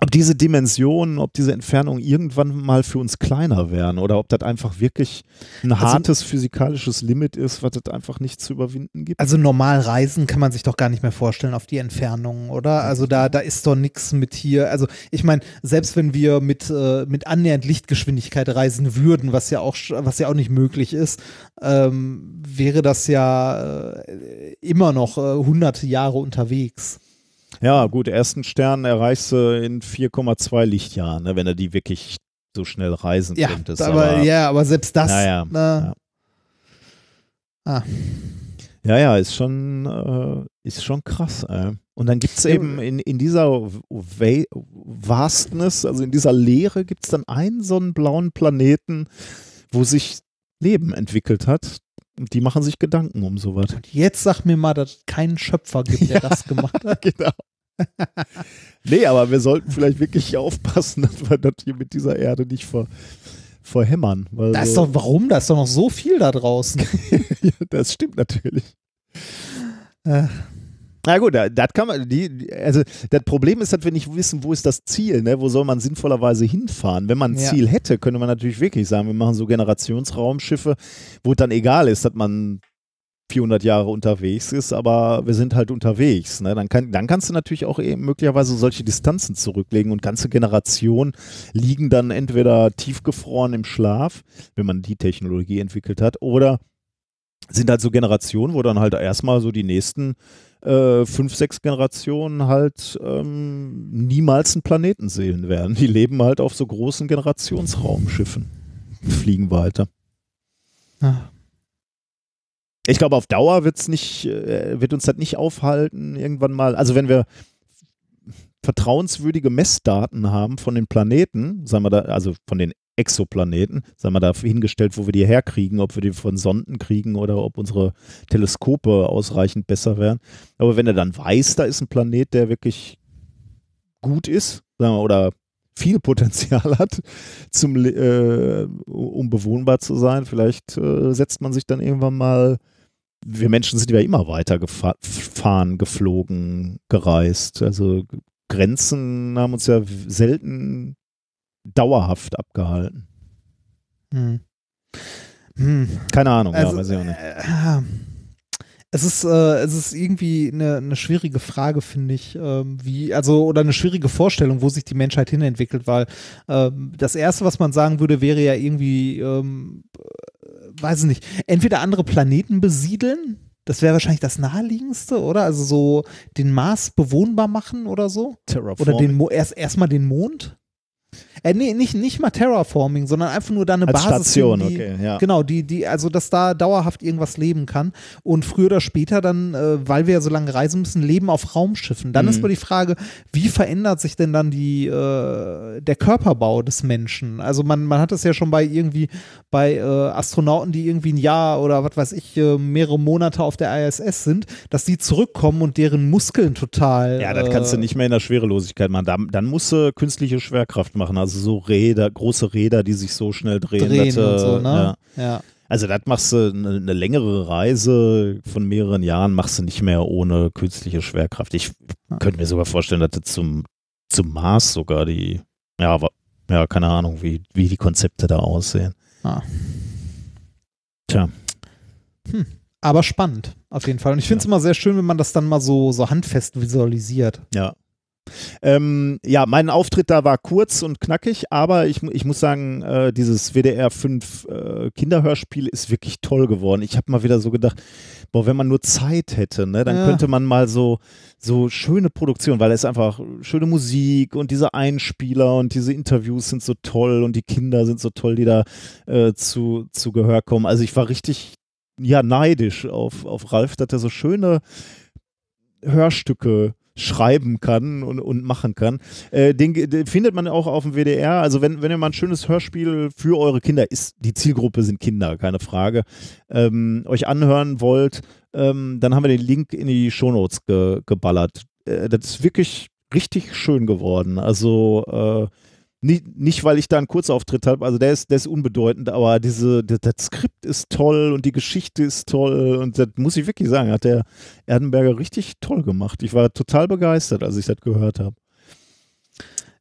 ob diese Dimensionen, ob diese Entfernungen irgendwann mal für uns kleiner werden oder ob das einfach wirklich ein also, hartes physikalisches Limit ist, was es einfach nicht zu überwinden gibt. Also normal reisen kann man sich doch gar nicht mehr vorstellen auf die Entfernungen, oder? Also da, da ist doch nichts mit hier. Also ich meine, selbst wenn wir mit, äh, mit annähernd Lichtgeschwindigkeit reisen würden, was ja auch, was ja auch nicht möglich ist, ähm, wäre das ja äh, immer noch äh, hunderte Jahre unterwegs. Ja, gut, ersten Stern erreichst du in 4,2 Lichtjahren, ne, wenn du die wirklich so schnell reisen ja, könntest. Aber, aber, ja, aber selbst das. Ja, ja. Ah. Ja, ja, ist schon, äh, ist schon krass. Ey. Und dann gibt es eben in, in dieser Vastness, also in dieser Leere, gibt es dann einen so einen blauen Planeten, wo sich Leben entwickelt hat. Und die machen sich Gedanken um sowas. Und jetzt sag mir mal, dass es keinen Schöpfer gibt, der das gemacht hat. genau. nee, aber wir sollten vielleicht wirklich aufpassen, dass wir das hier mit dieser Erde nicht ver, verhämmern. Weil Da ist so- doch, warum? Da ist doch noch so viel da draußen. ja, das stimmt natürlich. Äh. Na gut, da- das kann man, die- also das Problem ist, dass wir nicht wissen, wo ist das Ziel, ne? wo soll man sinnvollerweise hinfahren. Wenn man ein Ja. Ziel hätte, könnte man natürlich wirklich sagen, wir machen so Generationsraumschiffe, wo es dann egal ist, dass man 400 Jahre unterwegs ist, aber wir sind halt unterwegs. Ne? Dann, kann, dann kannst du natürlich auch eben möglicherweise solche Distanzen zurücklegen und ganze Generationen liegen dann entweder tiefgefroren im Schlaf, wenn man die Technologie entwickelt hat, oder sind halt so Generationen, wo dann halt erstmal so die nächsten äh, fünf, sechs Generationen halt ähm, niemals einen Planeten sehen werden. Die leben halt auf so großen Generationsraumschiffen, fliegen weiter. Ah. Ich glaube, auf Dauer wird's nicht, äh, wird uns das nicht aufhalten, irgendwann mal. Also wenn wir vertrauenswürdige Messdaten haben von den Planeten, sagen wir da, also von den Exoplaneten, sagen wir da hingestellt, wo wir die herkriegen, ob wir die von Sonden kriegen oder ob unsere Teleskope ausreichend besser wären. Aber wenn er dann weiß, da ist ein Planet, der wirklich gut ist, sagen wir, oder viel Potenzial hat, zum, äh, um bewohnbar zu sein, vielleicht äh, setzt man sich dann irgendwann mal wir Menschen sind ja immer weiter gefa- gefahren, geflogen, gereist. Also Grenzen haben uns ja selten dauerhaft abgehalten. Hm. Hm. Keine Ahnung, Also, ja, weiß ich auch nicht. äh, es ist, äh, es ist irgendwie eine, eine schwierige Frage, finde ich, ähm, wie, also, oder eine schwierige Vorstellung, wo sich die Menschheit hinentwickelt, weil ähm, das Erste, was man sagen würde, wäre ja irgendwie, ähm, äh, weiß ich nicht, entweder andere Planeten besiedeln, das wäre wahrscheinlich das naheliegendste, oder? Also so den Mars bewohnbar machen oder so? Oder den Mo erst erstmal den Mond? Äh, nee, nicht, nicht mal Terraforming, sondern einfach nur da eine als Basis Station, die, okay, ja. Genau, die, die, also dass da dauerhaft irgendwas leben kann. Und früher oder später dann, äh, weil wir ja so lange reisen müssen, leben auf Raumschiffen. Dann Mhm. ist mal die Frage, wie verändert sich denn dann die, äh, der Körperbau des Menschen? Also man, man hat das ja schon bei irgendwie bei äh, Astronauten, die irgendwie ein Jahr oder was weiß ich, äh, mehrere Monate auf der ISS sind, dass die zurückkommen und deren Muskeln total. Ja, das kannst du äh, nicht mehr in der Schwerelosigkeit machen. Dann, dann musst du künstliche Schwerkraft machen. Also so Räder, große Räder, die sich so schnell drehen. drehen dass, äh, so, ja. ne? Ja. Also das machst du eine, eine längere Reise von mehreren Jahren machst du nicht mehr ohne künstliche Schwerkraft. Ich Ja. könnte mir sogar vorstellen, dass du zum, zum Mars sogar die, ja, aber, ja, keine Ahnung, wie, wie die Konzepte da aussehen. Ah. Tja. Aber spannend, auf jeden Fall. Und ich finde es immer sehr schön, wenn man das dann mal so, so handfest visualisiert. Ja. Ähm, ja, mein Auftritt da war kurz und knackig, aber ich, ich muss sagen, äh, dieses WDR 5 äh, Kinderhörspiel ist wirklich toll geworden. Ich habe mal wieder so gedacht, boah, wenn man nur Zeit hätte, ne, dann Ja. könnte man mal so, so schöne Produktion, weil es einfach schöne Musik und diese Einspieler und diese Interviews sind so toll und die Kinder sind so toll, die da äh, zu, zu Gehör kommen. Also ich war richtig, ja, neidisch auf, auf Ralf, dass er so schöne Hörstücke schreiben kann und, und machen kann. Äh, den, den findet man auch auf dem WDR. Also wenn, wenn ihr mal ein schönes Hörspiel für eure Kinder ist, die Zielgruppe sind Kinder, keine Frage, ähm, euch anhören wollt, ähm, dann haben wir den Link in die Shownotes ge, geballert. Äh, das ist wirklich richtig schön geworden. Also äh, nicht, nicht, weil ich da einen Kurzauftritt habe, also der ist, der ist unbedeutend, aber diese, das, das Skript ist toll und die Geschichte ist toll und das muss ich wirklich sagen, hat der Erdenberger richtig toll gemacht. Ich war total begeistert, als ich das gehört habe.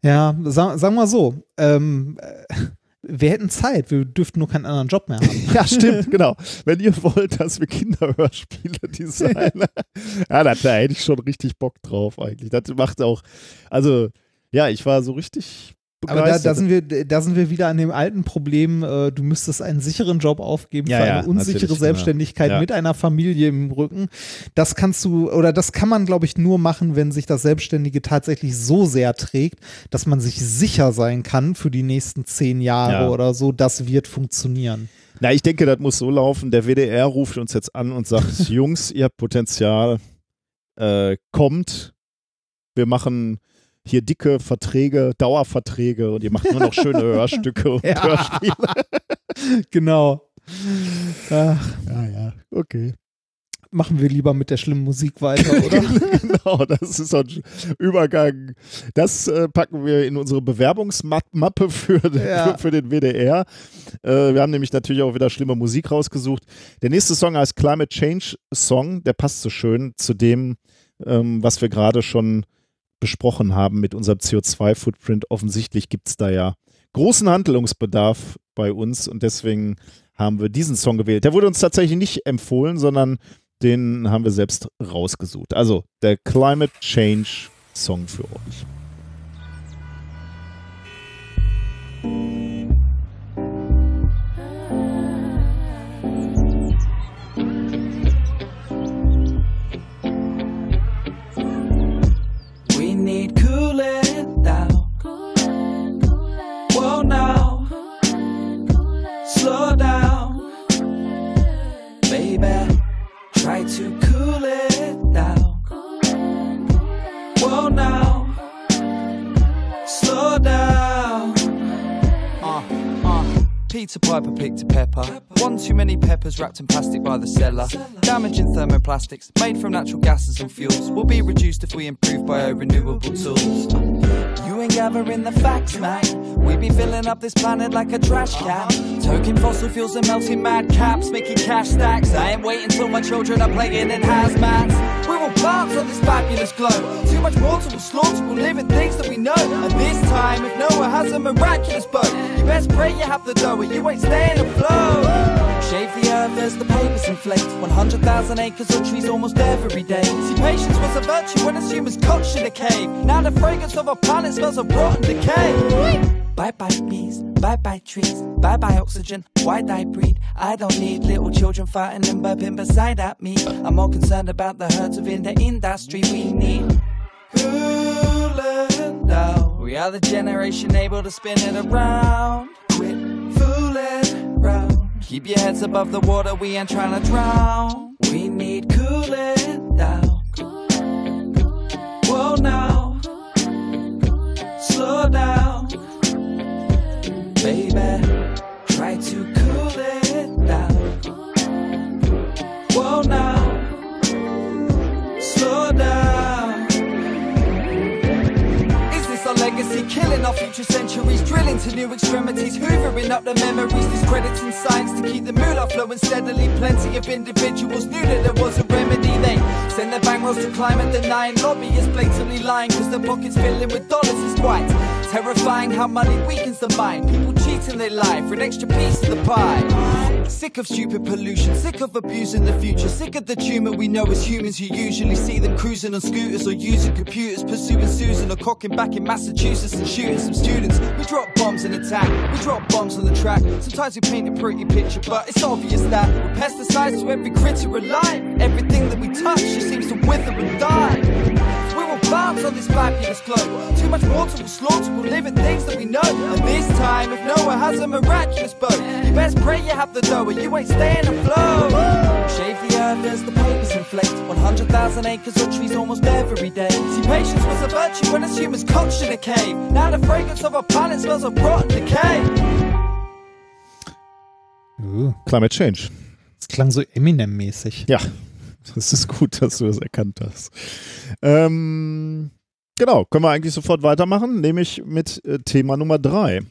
Ja, sag, sagen wir so, ähm, äh, wir hätten Zeit, wir dürften nur keinen anderen Job mehr haben. Ja, stimmt, genau. Wenn ihr wollt, dass wir Kinderhörspiele designen, ja, da, da hätte ich schon richtig Bock drauf eigentlich. Das macht auch, also ja, ich war so richtig Aber da, da, sind wir, da sind wir wieder an dem alten Problem, äh, du müsstest einen sicheren Job aufgeben Ja, für ja, eine unsichere natürlich, Selbstständigkeit genau. Ja. mit einer Familie im Rücken. Das kannst du, oder das kann man, glaube ich, nur machen, wenn sich das Selbstständige tatsächlich so sehr trägt, dass man sich sicher sein kann für die nächsten zehn Jahre Ja. oder so, das wird funktionieren. Na, ich denke, das muss so laufen. Der WDR ruft uns jetzt an und sagt: Jungs, ihr habt Potenzial, äh, kommt. Wir machen hier dicke Verträge, Dauerverträge und ihr macht nur noch schöne Hörstücke und Ja. Hörspiele. Genau. Ach, Ja, ja, okay. machen wir lieber mit der schlimmen Musik weiter, oder? genau, das ist so ein Übergang. Das äh, packen wir in unsere Bewerbungsmappe für, den- Ja. für, für den WDR. Äh, wir haben nämlich natürlich auch wieder schlimme Musik rausgesucht. Der nächste Song heißt Climate Change Song. Der passt so schön zu dem, ähm, was wir gerade schon besprochen haben mit unserem CO2-Footprint. Offensichtlich gibt es da ja großen Handlungsbedarf bei uns und deswegen haben wir diesen Song gewählt. Der wurde uns tatsächlich nicht empfohlen, sondern den haben wir selbst rausgesucht. Also der Climate Change Song für euch. Let. Peter Piper picked a pepper. One too many peppers wrapped in plastic by the cellar. Damaging thermoplastics made from natural gases and fuels will be reduced if we improve bio-renewable tools. You ain't gathering the facts, man. We be filling up this planet like a trash can. Toking fossil fuels and melting mad caps, making cash stacks. I ain't waiting till my children are playing in hazmats. We're all plants on this fabulous globe. Too much water will slaughter, we'll live in things that we know. And this time, if Noah has a miraculous boat, you best pray you have the dough or you ain't staying afloat. Shave the earth as the papers inflate. 100,000 acres of trees almost every day. See, patience was a virtue when as humans coached in a cave. Now the fragrance of our planet smells of rotten decay. Bye bye bees, bye bye trees, bye bye oxygen. Why'd I breed? I don't need little children fighting and burping beside at me. I'm more concerned about the herds within the industry we need. Cooling down. We are the generation able to spin it around. Quit fooling. Keep your heads above the water, we ain't trying to drown. We need cooling down. Whoa now, slow down, baby. Try to cool it down. Whoa now, slow down. Is this our legacy? Killing our future centuries, drilling to new extremities, hoovering up the memories, discrediting science to keep the moolah flowing steadily. Plenty of individuals knew that there was a remedy. They send their bankrolls to climate denying lobbyists blatantly lying because their pockets filling with dollars is quite terrifying how money weakens the mind. People cheat cheating their life for an extra piece of the pie. Sick of stupid pollution, sick of abusing the future, sick of the tumor we know as humans who usually see them cruising on scooters or using computers, pursuing Susan or cocking back in Massachusetts and shooting some students. We drop bombs in attack, we drop bombs on the track. Sometimes we paint a pretty picture, but it's obvious that with pesticides to every critter alive. Everything that we touch just seems to wither and die. We're all plants on this fabulous globe. Too much water will slaughter, we'll live in things that we know. And this time, if Noah has a miraculous boat, you best pray you have the dough or you ain't staying afloat. Shave the earth as the papers inflate. 100,000 acres of trees almost every day. See, patience was a virtue when as humans coached in a cave. Now the fragrance of our planet smells of rotten decay. Uh, Climate Change. Das klang so Eminem-mäßig. Ja, das ist gut, dass du das erkannt hast. Ähm, genau, können wir eigentlich sofort weitermachen, nämlich mit äh, Thema Nummer drei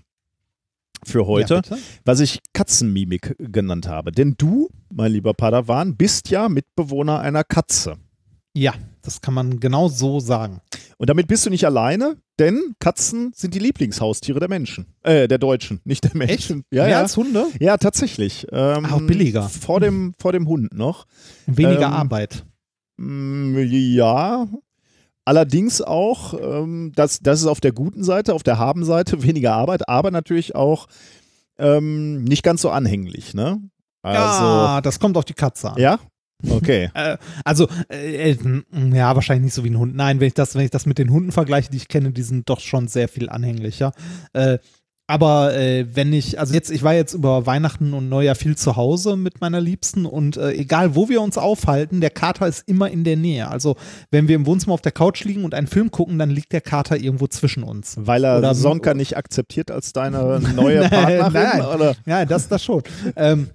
für heute, Ja, was ich Katzenmimik genannt habe. Denn du, mein lieber Padawan, bist ja Mitbewohner einer Katze. Ja, das kann man genau so sagen. Und damit bist du nicht alleine, denn Katzen sind die Lieblingshaustiere der Menschen. Äh, der Deutschen, nicht der Menschen. Ja, Mehr ja. als Hunde? ja, tatsächlich. Ähm, Auch billiger. Vor dem, vor dem Hund noch. Weniger Ähm, Arbeit. Mm, Ja. Allerdings auch, ähm, das, das ist auf der guten Seite, auf der Haben-Seite weniger Arbeit, aber natürlich auch ähm, nicht ganz so anhänglich, ne? Also, ja, das kommt auf die Katze an. ja? Okay. Äh, also, äh, äh, ja, wahrscheinlich nicht so wie ein Hund. Nein, wenn ich das, wenn ich das mit den Hunden vergleiche, die ich kenne, die sind doch schon sehr viel anhänglicher. Äh, Aber äh, wenn ich, also jetzt, ich war jetzt über Weihnachten und Neujahr viel zu Hause mit meiner Liebsten und äh, egal wo wir uns aufhalten, der Kater ist immer in der Nähe. Also wenn wir im Wohnzimmer auf der Couch liegen und einen Film gucken, dann liegt der Kater irgendwo zwischen uns. Weil er Oder- Sonka nicht akzeptiert als deine neue Partnerin? Nein. Oder? Ja, das, das schon. ähm,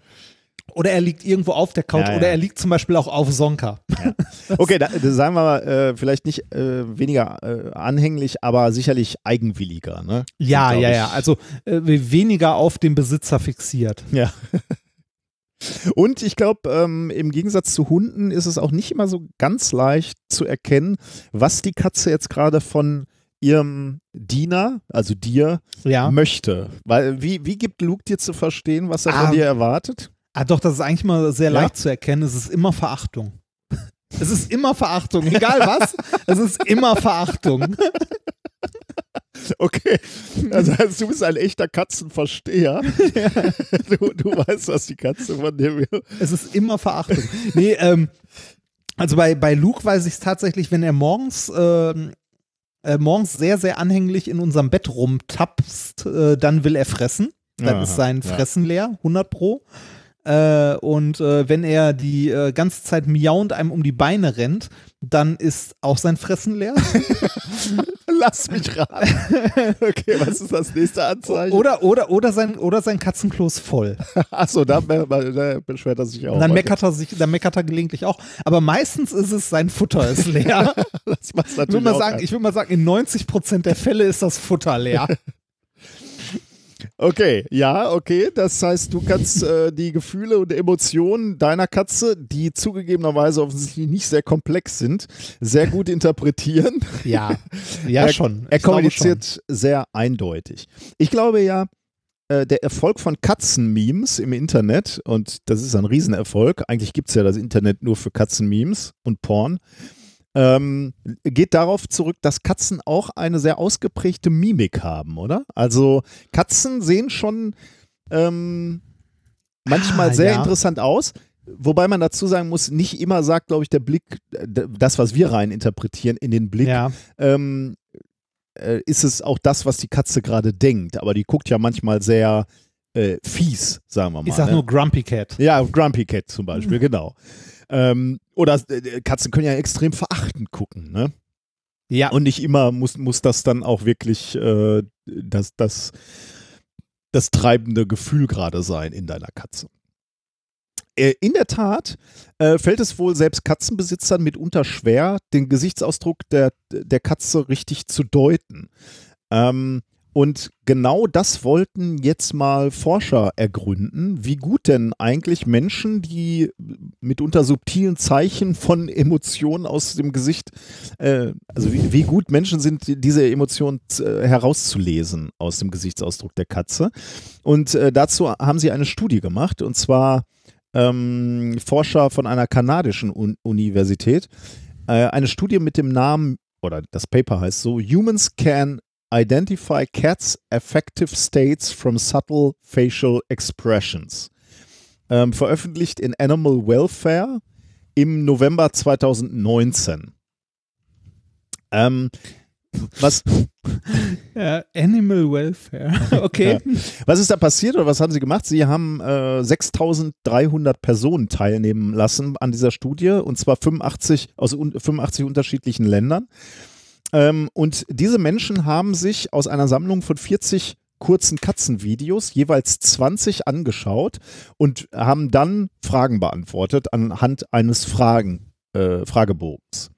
oder er liegt irgendwo auf der Couch Ja, oder er liegt zum Beispiel auch auf Sonka. Okay, da, sagen wir mal, äh, vielleicht nicht äh, weniger äh, anhänglich, aber sicherlich eigenwilliger. Ne? Ja, ja, ja. Also äh, weniger auf den Besitzer fixiert. Ja. Und ich glaube, ähm, im Gegensatz zu Hunden ist es auch nicht immer so ganz leicht zu erkennen, was die Katze jetzt gerade von ihrem Diener, also dir, Ja. möchte. Weil wie, wie gibt Luke dir zu verstehen, was er Ah. von dir erwartet? Ah, doch, das ist eigentlich mal sehr Ja? leicht zu erkennen. Es ist immer Verachtung. Es ist immer Verachtung, egal was. es ist immer Verachtung. Okay, also, also du bist ein echter Katzenversteher. du, du weißt, was die Katze von dir will. Es ist immer Verachtung. Nee, ähm, also bei, bei Luke weiß ich es tatsächlich, wenn er morgens, ähm, äh, morgens sehr, sehr anhänglich in unserem Bett rumtapst, äh, dann will er fressen. Dann Aha, ist sein ja. Fressen leer, 100 pro. Äh, und äh, wenn er die äh, ganze Zeit miauend einem um die Beine rennt, dann ist auch sein Fressen leer. Lass mich raten. Okay, was ist das nächste Anzeichen? oder, oder, oder, sein, oder sein Katzenklo ist voll. Achso, da, da beschwert er sich auch. Und dann meckert er sich, dann meckert er gelegentlich auch. Aber meistens ist es, sein Futter ist leer. Das macht's Ich würde natürlich mal sagen, ich mal sagen, in 90 Prozent der Fälle ist das Futter leer. Okay, ja, okay. Das heißt, du kannst äh, die Gefühle und Emotionen deiner Katze, die zugegebenerweise offensichtlich nicht sehr komplex sind, sehr gut interpretieren. Ja, ja er, schon. Er Ich kommuniziert sehr eindeutig. Ich glaube ja, äh, der Erfolg von Katzenmemes im Internet, und das ist ein Riesenerfolg, eigentlich gibt es ja das Internet nur für Katzenmemes und Porn, ähm, geht darauf zurück, dass Katzen auch eine sehr ausgeprägte Mimik haben, oder? Also Katzen sehen schon ähm, manchmal Ah, sehr ja. interessant aus. Wobei man dazu sagen muss, nicht immer sagt, glaube ich, der Blick, das, was wir rein interpretieren, in den Blick, Ja, ähm, äh, ist es auch das, was die Katze gerade denkt. Aber die guckt ja manchmal sehr äh, fies, sagen wir mal. ich sag ne? nur Grumpy Cat. Ja, Grumpy Cat zum Beispiel, genau. Ähm, oder äh, Katzen können ja extrem verachtend gucken, ne? Ja, Und nicht immer muss, muss das dann auch wirklich äh, das, das, das treibende Gefühl gerade sein in deiner Katze. Äh, In der Tat äh, fällt es wohl selbst Katzenbesitzern mitunter schwer, den Gesichtsausdruck der, der Katze richtig zu deuten. Ähm, und genau das wollten jetzt mal Forscher ergründen, wie gut denn eigentlich Menschen, die mitunter subtilen Zeichen von Emotionen aus dem Gesicht, äh, also wie, wie gut Menschen sind, die- diese Emotionen äh, herauszulesen aus dem Gesichtsausdruck der Katze. Und äh, dazu haben sie eine Studie gemacht, und zwar ähm, Forscher von einer kanadischen Un Universität, äh, eine Studie mit dem Namen, oder das Paper heißt so, Humans can identify cats' affective states from subtle facial expressions. Ähm, veröffentlicht in Animal Welfare im November 2019. Ähm, was, äh, Animal Welfare. Okay. was ist da passiert oder was haben sie gemacht? Sie haben äh, 6300 Personen teilnehmen lassen an dieser Studie und zwar 85 aus un 85 unterschiedlichen Ländern. Ähm, und diese Menschen haben sich aus einer Sammlung von 40 kurzen Katzenvideos jeweils 20 angeschaut und haben dann Fragen beantwortet anhand eines Fragen, äh, Fragebogens.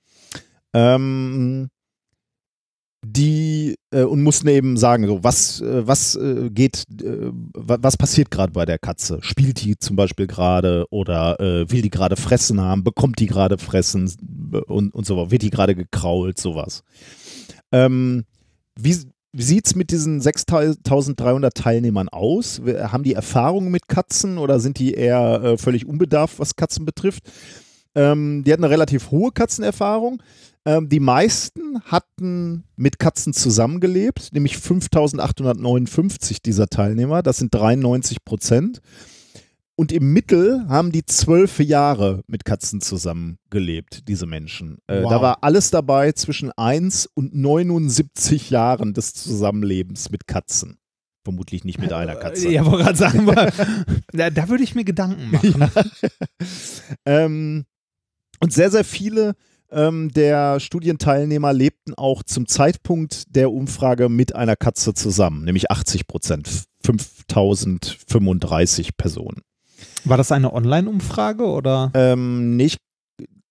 Ähm, die äh, und mussten eben sagen, so was, äh, was äh, geht, äh, wa- was passiert gerade bei der Katze? Spielt die zum Beispiel gerade oder äh, will die gerade fressen haben? Bekommt die gerade fressen und, und so Wird die gerade gekrault? Sowas. Ähm, wie wie sieht es mit diesen 6300 Teilnehmern aus? Haben die Erfahrungen mit Katzen oder sind die eher äh, völlig unbedarft, was Katzen betrifft? Ähm, die hatten eine relativ hohe Katzenerfahrung. Ähm, die meisten hatten mit Katzen zusammengelebt, nämlich 5859 dieser Teilnehmer. Das sind 93 Prozent. Und im Mittel haben die zwölf Jahre mit Katzen zusammengelebt, diese Menschen. Äh, Wow. Da war alles dabei zwischen 1 und 79 Jahren des Zusammenlebens mit Katzen. Vermutlich nicht mit einer Katze. Äh, Ja, wollte gerade sagen, da, da würde ich mir Gedanken machen. Ähm, und sehr, sehr viele ähm, der Studienteilnehmer lebten auch zum Zeitpunkt der Umfrage mit einer Katze zusammen, nämlich 80 Prozent, 5035 Personen. War das eine Online-Umfrage oder? Ähm, nicht,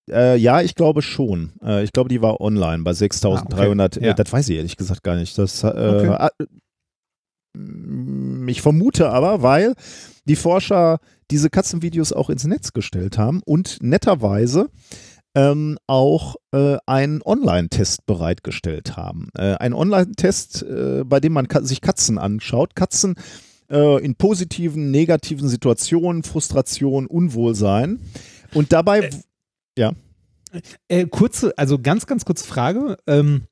äh, ja, ich glaube schon. Äh, ich glaube, die war online bei 6300. Ah, okay. Ja. äh, das weiß ich ehrlich gesagt gar nicht. Das, äh, Okay. mm, ich vermute aber, weil die Forscher diese Katzenvideos auch ins Netz gestellt haben und netterweise ähm, auch äh, einen Online-Test bereitgestellt haben. Äh, ein Online-Test, äh, bei dem man ka sich Katzen anschaut. Katzen äh, in positiven, negativen Situationen, Frustration, Unwohlsein. Und dabei, Äh, kurze, also ganz, ganz kurze Frage. Ähm,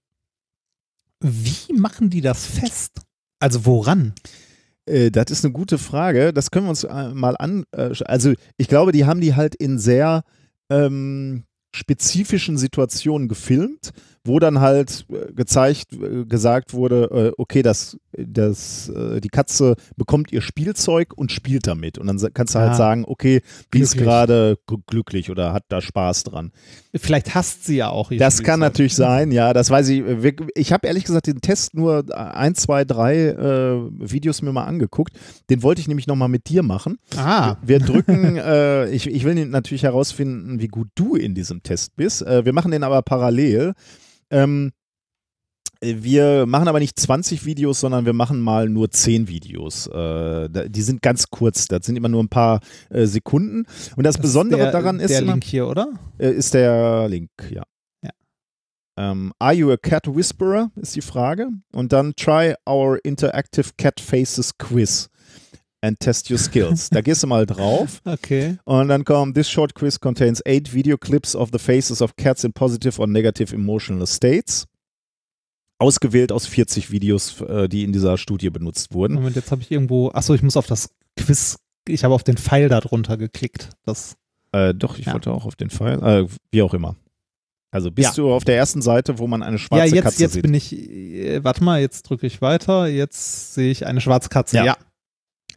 wie machen die das fest? Also woran? Äh, das ist eine gute Frage. Das können wir uns äh, mal an. Äh, also, ich glaube, die haben die halt in sehr ähm, spezifischen Situationen gefilmt, wo dann halt äh, gezeigt, äh, gesagt wurde, äh, okay, das, das, die Katze bekommt ihr Spielzeug und spielt damit. Und dann kannst du halt Ah. sagen, okay, die ist gerade gl- glücklich oder hat da Spaß dran. Vielleicht hasst sie ja auch. Das kann Spielzeug. natürlich sein, ja, das weiß ich. Ich habe ehrlich gesagt den Test nur ein, zwei, drei äh, Videos mir mal angeguckt. Den wollte ich nämlich nochmal mit dir machen. Ah, Wir drücken, äh, ich, ich will natürlich herausfinden, wie gut du in diesem Test bist. Äh, wir machen den aber parallel. Ähm, wir machen aber nicht 20 Videos, sondern wir machen mal nur 10 Videos. Äh, die sind ganz kurz, das sind immer nur ein paar äh, Sekunden. Und das, das Besondere der, daran ist, der Link hier, oder? äh, ist der Link, ja. Ja. Ähm, are you a cat whisperer? Ist die Frage. Und dann try our interactive cat faces quiz and test your skills. da gehst du mal drauf Okay. und dann kommt this short quiz contains eight video clips of the faces of cats in positive or negative emotional states. Ausgewählt aus 40 Videos, äh, die in dieser Studie benutzt wurden. Moment, jetzt habe ich irgendwo. Achso, ich muss auf das Quiz. Ich habe auf den Pfeil da drunter geklickt. Das. Äh, doch, ich Ja. wollte auch auf den Pfeil. Äh, wie auch immer. Also bist Ja. du auf der ersten Seite, wo man eine Ja, schwarze jetzt, Katze jetzt sieht. bin ich. Äh, warte mal, jetzt drücke ich weiter. Jetzt sehe ich eine schwarze Katze. Ja. Ja.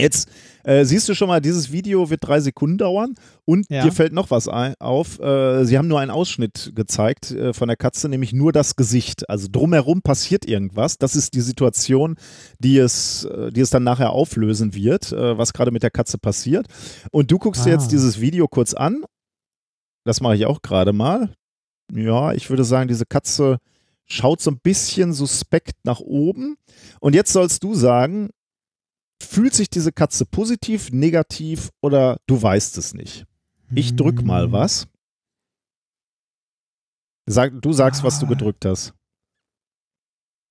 Jetzt äh, siehst du schon mal, dieses Video wird drei Sekunden dauern und Ja. dir fällt noch was ein, auf. Äh, sie haben nur einen Ausschnitt gezeigt äh, von der Katze, nämlich nur das Gesicht. Also drumherum passiert irgendwas. Das ist die Situation, die es, äh, die es dann nachher auflösen wird, äh, was gerade mit der Katze passiert. Und du guckst dir Ah. jetzt dieses Video kurz an. Das mache ich auch gerade mal. Ja, ich würde sagen, diese Katze schaut so ein bisschen suspekt nach oben. Und jetzt sollst du sagen, fühlt sich diese Katze positiv, negativ oder du weißt es nicht? Ich drück mal Hm. was. Sag, du sagst, was du Ah. gedrückt hast.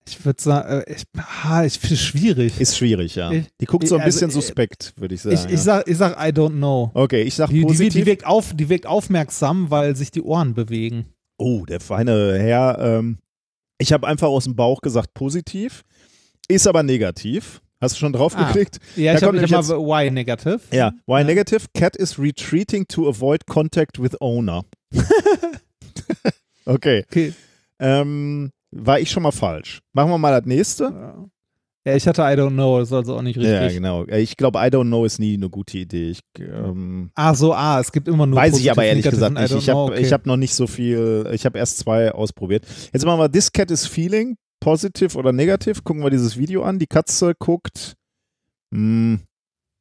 Ich würde sagen, äh, ich, ah, ich finde es schwierig. Ist schwierig, ja. Ich- Die guckt so ein also, bisschen äh, suspekt, würde ich sagen. ich, ich, ja. sag, ich sag, I don't know. okay, ich sag Die, die, positiv. die, wirkt auf, die wirkt aufmerksam, weil sich die Ohren bewegen. oh, der feine Herr. Ähm, ich habe einfach aus dem Bauch gesagt positiv, ist aber negativ. Hast du schon drauf Ah. geklickt? Ja, Da ich habe nämlich mal Y negative. Ja. Why Ja. negative? Cat is retreating to avoid contact with owner. okay. Okay. Ähm, war ich schon mal falsch. Machen wir mal das nächste. Ja, ich hatte I don't know, das ist also auch nicht richtig. Ja, genau. Äh, Ich glaube, I don't know ist nie eine gute Idee. Ich, ähm, Ah, so, ah, es gibt immer nur weiß ich aber ehrlich gesagt nicht. Ich habe okay. hab noch nicht so viel, ich habe erst zwei ausprobiert. Jetzt machen wir This Cat is Feeling, positive oder negativ. Gucken wir dieses Video an. Die Katze guckt, hm,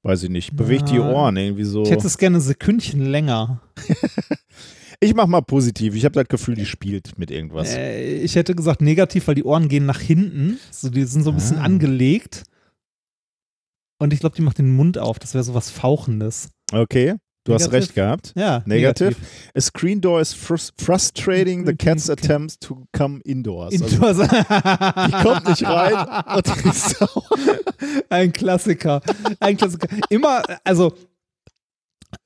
weiß ich nicht, bewegt die Ja. Ohren irgendwie so. Ich hätte es gerne Sekündchen länger. Ich mach mal positiv. Ich habe das Gefühl, die spielt mit irgendwas. Äh, ich hätte gesagt negativ, weil die Ohren gehen nach hinten. So, die sind so ein bisschen Ah. angelegt. Und ich glaube, die macht den Mund auf. Das wäre so was Fauchendes. Okay, du hast Negativ. recht gehabt. Ja, Negativ. A screen door is frus frustrating the cat's Okay. attempts to come indoors. Also, Indoors. die kommt nicht rein und ist sauer. Ein Klassiker. Ein Klassiker. Immer, also,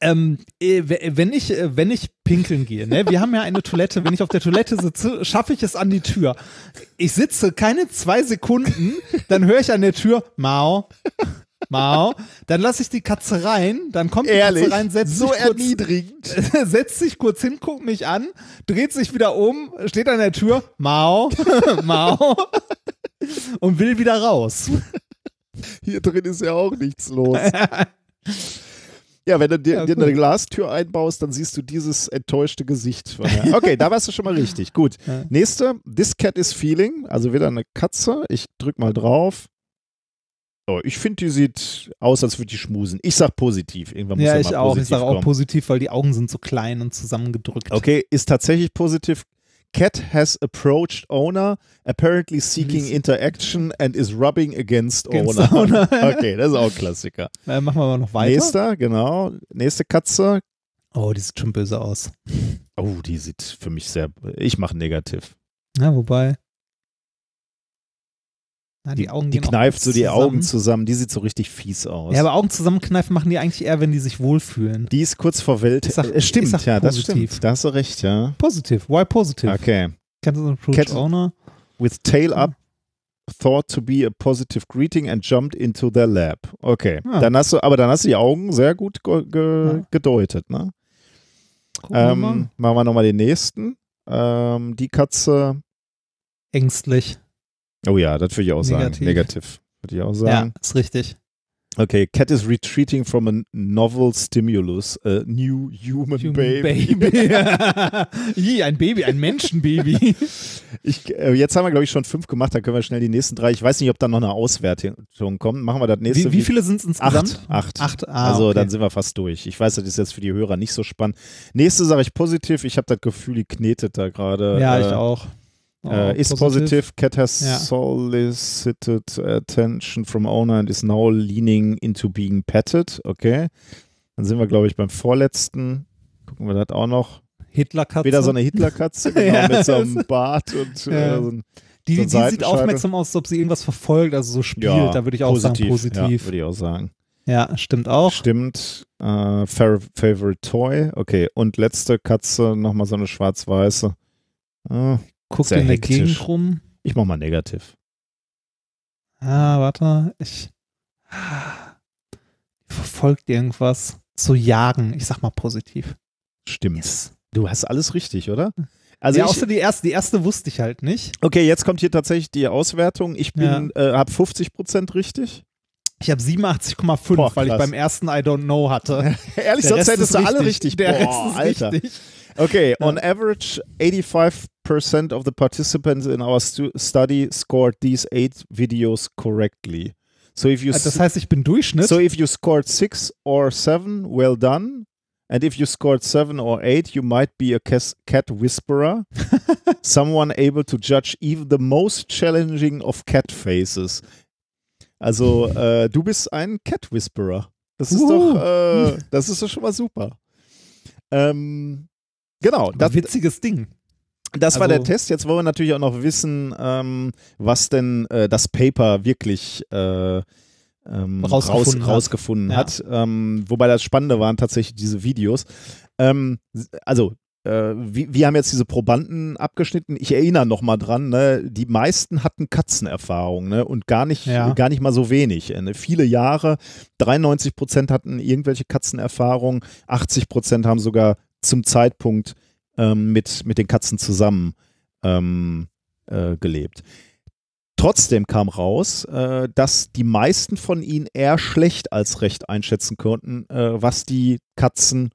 ähm, äh, wenn ich, äh, wenn ich pinkeln gehe, ne, wir haben ja eine Toilette, wenn ich auf der Toilette sitze, schaffe ich es an die Tür. Ich sitze keine zwei Sekunden, dann höre ich an der Tür, Mau, Mau, dann lasse ich die Katze rein, dann kommt die Ehrlich, Katze rein, setzt so sich kurz, erniedrigend. setzt sich kurz hin, guckt mich an, dreht sich wieder um, steht an der Tür, Mau, Mau und will wieder raus. Hier drin ist ja auch nichts los. Ja, wenn du dir, Ja, dir eine Glastür einbaust, dann siehst du dieses enttäuschte Gesicht. Okay, da warst du schon mal richtig. Gut. Ja. Nächste, This Cat is Feeling, also wieder eine Katze. Ich drück mal drauf. Oh, ich finde, die sieht aus, als würde die schmusen. Ich sag positiv. Irgendwann muss Ja, ja ich auch. Ich positiv sage auch kommen. positiv, weil die Augen sind so klein und zusammengedrückt. Okay, ist tatsächlich positiv. Cat has approached owner, apparently seeking interaction and is rubbing against, Against owner. owner. okay, das ist auch ein Klassiker. Äh, machen wir mal noch weiter. Nächster, genau. Nächste Katze. Oh, die sieht schon böse aus. Oh, die sieht für mich sehr. Ich mache negativ. Ja, wobei. Na, die, Augen Die gehen auch kneift so die zusammen. Augen zusammen. Die sieht so richtig fies aus. Ja, aber Augen zusammenkneifen machen die eigentlich eher, wenn die sich wohlfühlen. die ist kurz vor Welt. Ich sag- äh, stimmt, ich sag ja, das positiv. stimmt. Da hast du recht, ja. Positiv. Why positive? Okay. Kennst du so Approach Cat- Owner? With tail up, thought to be a positive greeting and jumped into their lab. Okay. Ah. Dann hast du, aber dann hast du die Augen sehr gut ge ge Ja. gedeutet, ne? Gucken wir Ähm, mal. machen wir nochmal den nächsten. Ähm, die Katze. Ängstlich. Oh ja, das würde ich auch sagen. Negativ. Negativ. Würde ich auch sagen. Ja, ist richtig. Okay, cat is retreating from a novel stimulus, a new human, baby. Ih, ein Baby, ein Menschenbaby. Ich, äh, jetzt haben wir, glaube ich, schon fünf gemacht, dann können wir schnell die nächsten drei. Ich weiß nicht, ob da noch eine Auswertung kommt. Machen wir das nächste. wie, wie viele sind es insgesamt? Acht. Acht. Acht. Ah, also okay. dann sind wir fast durch. Ich weiß, das ist jetzt für die Hörer nicht so spannend. Nächste sage ich positiv. Ich habe das Gefühl, die knetet da gerade. Ja, äh, ich auch. Oh, Äh, ist positive. Cat has Ja. solicited attention from owner and is now leaning into being petted. Okay. Dann sind wir, glaube ich, beim vorletzten. Gucken wir das auch noch. Hitlerkatze. Wieder so eine Hitlerkatze, genau, Ja. mit so einem Bart und Ja. äh, so ein, die, so die sieht aufmerksam aus, als ob sie irgendwas verfolgt, also so spielt. ja, da würde ich auch sagen Ja, positiv. würde ich auch sagen. Ja, stimmt auch. Stimmt. Äh, Favorite Toy. Okay. Und letzte Katze, nochmal so eine schwarz-weiße. Äh, Guckt in der hektisch. Gegend rum. ich mach mal negativ. Ah, warte. Ich. Verfolgt irgendwas. So jagen. Ich sag mal positiv. Stimmt. Du hast alles richtig, oder? Also ja, ich, außer die erste. Die erste wusste ich halt nicht. okay, jetzt kommt hier tatsächlich die Auswertung. Ich bin, äh, habe 50 Prozent richtig. Ich habe 87,5, Boah, weil ich beim ersten I don't know hatte. Ehrlich, Der sonst Rest hättest ist du alle richtig. Der Boah, Rest ist Alter. richtig. Okay, Ja. on average, 85% of the participants in our stu study scored these eight videos correctly. So if you Das heißt, ich bin Durchschnitt. so if you scored six or seven, well done. And if you scored seven or eight, you might be a cat whisperer, someone able to judge even the most challenging of cat faces. Also äh, du bist ein Cat Whisperer. Das ist doch, äh, das ist doch schon mal super. Ähm, genau, das, das, witziges Ding. Das war also- der Test. Jetzt wollen wir natürlich auch noch wissen, ähm, was denn äh, das Paper wirklich äh, ähm, Rausgefunden raus, hat. rausgefunden Ja. hat. Ähm, wobei das Spannende waren tatsächlich diese Videos. Ähm, also, äh, wir, wir haben jetzt diese Probanden abgeschnitten. Ich erinnere noch mal dran, ne? die meisten hatten Katzenerfahrung ne? und gar nicht, Ja. gar nicht mal so wenig. Äh, ne? Viele Jahre, 93 Prozent hatten irgendwelche Katzenerfahrung, 80 Prozent haben sogar zum Zeitpunkt ähm, mit, mit den Katzen zusammen ähm, äh, gelebt. Trotzdem kam raus, äh, dass die meisten von ihnen eher schlecht als recht einschätzen konnten, äh, was die Katzen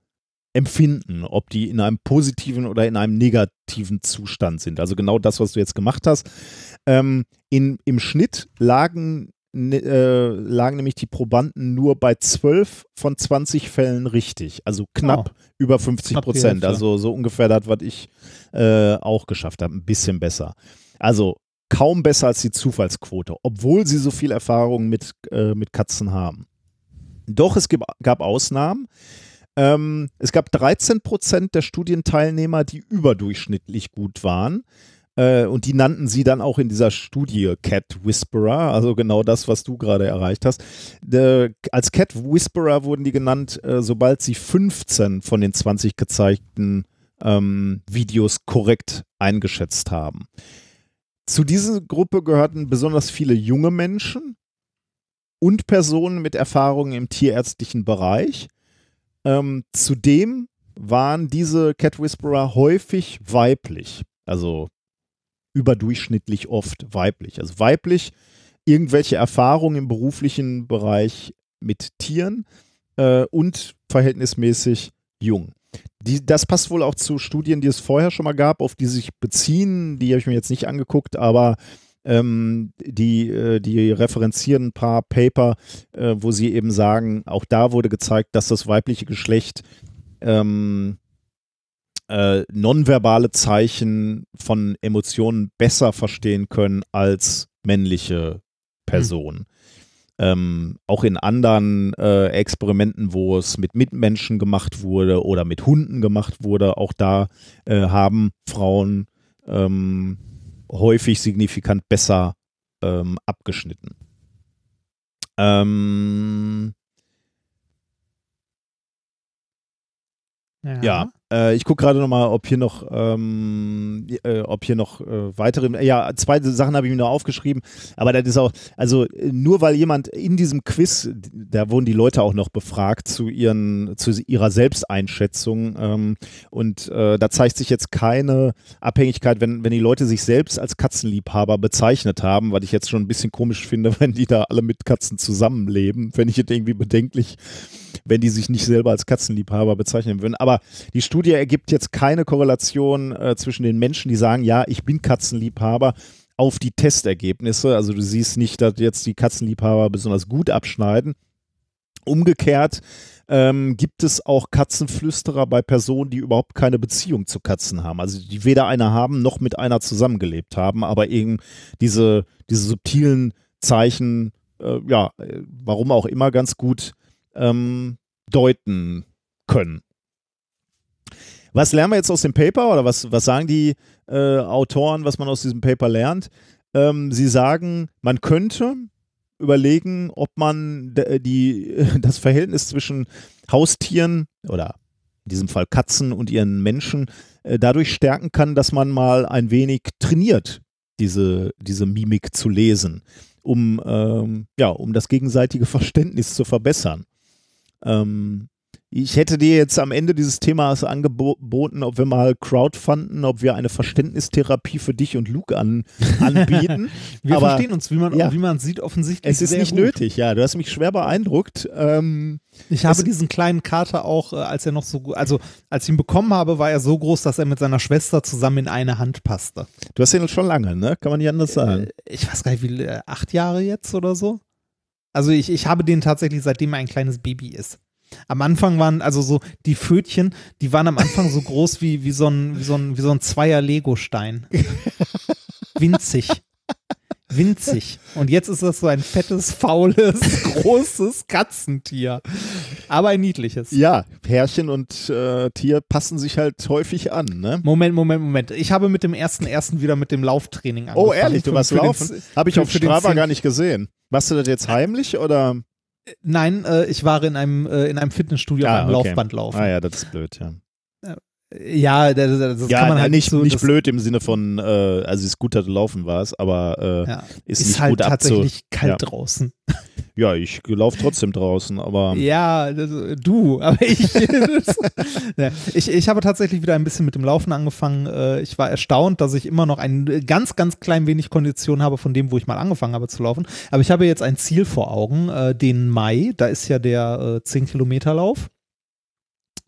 empfinden, ob die in einem positiven oder in einem negativen Zustand sind. Also genau das, was du jetzt gemacht hast. Ähm, in, Im Schnitt lagen, äh, lagen nämlich die Probanden nur bei 12 von 20 Fällen richtig. Also knapp über 50 Knapp die Prozent. Also so ungefähr das, was ich äh, auch geschafft habe. Ein bisschen besser. Also kaum besser als die Zufallsquote, obwohl sie so viel Erfahrung mit, äh, mit Katzen haben. Doch es gab, gab Ausnahmen. Ähm, es gab 13 Prozent der Studienteilnehmer, die überdurchschnittlich gut waren. Äh, und die nannten sie dann auch in dieser Studie Cat Whisperer, also genau das, was du gerade erreicht hast. Äh, als Cat Whisperer wurden die genannt, äh, sobald sie 15 von den 20 gezeigten ähm, Videos korrekt eingeschätzt haben. Zu dieser Gruppe gehörten besonders viele junge Menschen und Personen mit Erfahrungen im tierärztlichen Bereich. Ähm, zudem waren diese Cat Whisperer häufig weiblich, also überdurchschnittlich oft weiblich. Also weiblich irgendwelche Erfahrungen im beruflichen Bereich mit Tieren äh, und verhältnismäßig jung. Die, das passt wohl auch zu Studien, die es vorher schon mal gab, auf die sich beziehen. Die habe ich mir jetzt nicht angeguckt, aber ähm, die, äh, die referenzieren ein paar Paper, äh, wo sie eben sagen, auch da wurde gezeigt, dass das weibliche Geschlecht ähm, äh, nonverbale Zeichen von Emotionen besser verstehen können als männliche Personen. Hm. Ähm, auch in anderen äh, Experimenten, wo es mit Mitmenschen gemacht wurde oder mit Hunden gemacht wurde, auch da äh, haben Frauen ähm, häufig signifikant besser ähm, abgeschnitten. Ähm, ja. ja. Äh, ich gucke gerade nochmal, ob hier noch, ähm, äh, ob hier noch äh, weitere, ja, zwei Sachen habe ich mir noch aufgeschrieben, aber das ist auch, also nur weil jemand in diesem Quiz, da wurden die Leute auch noch befragt zu ihren, zu ihrer Selbsteinschätzung ähm, und äh, da zeigt sich jetzt keine Abhängigkeit, wenn, wenn die Leute sich selbst als Katzenliebhaber bezeichnet haben, weil ich jetzt schon ein bisschen komisch finde, wenn die da alle mit Katzen zusammenleben, wenn ich jetzt irgendwie bedenklich wenn die sich nicht selber als Katzenliebhaber bezeichnen würden. Aber die Studie ergibt jetzt keine Korrelation äh, zwischen den Menschen, die sagen, ja, ich bin Katzenliebhaber, auf die Testergebnisse. Also du siehst nicht, dass jetzt die Katzenliebhaber besonders gut abschneiden. Umgekehrt ähm, gibt es auch Katzenflüsterer bei Personen, die überhaupt keine Beziehung zu Katzen haben. Also die weder eine haben noch mit einer zusammengelebt haben, aber eben diese, diese subtilen Zeichen, äh, ja, äh, warum auch immer ganz gut ähm, deuten können. Was lernen wir jetzt aus dem Paper oder was, was sagen die äh, Autoren, was man aus diesem Paper lernt? Ähm, sie sagen, man könnte überlegen, ob man die, das Verhältnis zwischen Haustieren oder in diesem Fall Katzen und ihren Menschen äh, dadurch stärken kann, dass man mal ein wenig trainiert, diese, diese Mimik zu lesen, um, ähm, ja, um das gegenseitige Verständnis zu verbessern. Ähm, ich hätte dir jetzt am Ende dieses Themas angeboten, ob wir mal crowdfunden, ob wir eine Verständnistherapie für dich und Luke an, anbieten. wir Aber, verstehen uns, wie man, ja, wie man sieht, offensichtlich. Es ist nicht gut. nötig, ja. Du hast mich schwer beeindruckt. Ähm, ich habe diesen kleinen Kater auch, äh, als er noch so, also als ich ihn bekommen habe, war er so groß, dass er mit seiner Schwester zusammen in eine Hand passte. Du hast ihn schon lange, ne? Kann man nicht anders sagen. Äh, ich weiß gar nicht, wie, äh, acht Jahre jetzt oder so? Also ich, ich habe den tatsächlich, seitdem er ein kleines Baby ist. Am Anfang waren also so die Pfötchen, die waren am Anfang so groß wie, wie, so ein, wie, so ein, wie so ein Zweier Lego-Stein. Winzig. Winzig. Und jetzt ist das so ein fettes, faules, großes Katzentier. Aber ein niedliches. Ja, Pärchen und äh, Tier passen sich halt häufig an, ne? Moment, Moment, Moment. Ich habe mit dem ersten ersten wieder mit dem Lauftraining angefangen. Oh, ehrlich, du warst Laufen? Habe ich auf Strava gar nicht gesehen. Machst du das jetzt heimlich oder? Nein, äh, ich war in einem, äh, in einem Fitnessstudio ah, beim okay. Laufband laufen. Ah ja, das ist blöd, ja. Ja, das, das ja, kann man halt nicht, so, nicht blöd im Sinne von, äh, also es ist gut, dass du laufen warst, aber äh, ja, ist, ist, nicht halt gut tatsächlich abzu kalt ja. draußen. Ja, ich laufe trotzdem draußen, aber. Ja, das, du, aber ich, das, ja, ich. Ich habe tatsächlich wieder ein bisschen mit dem Laufen angefangen. Äh, ich war erstaunt, dass ich immer noch ein ganz, ganz klein wenig Kondition habe von dem, wo ich mal angefangen habe zu laufen. Aber ich habe jetzt ein Ziel vor Augen, äh, den Mai. Da ist ja der 10-Kilometer-Lauf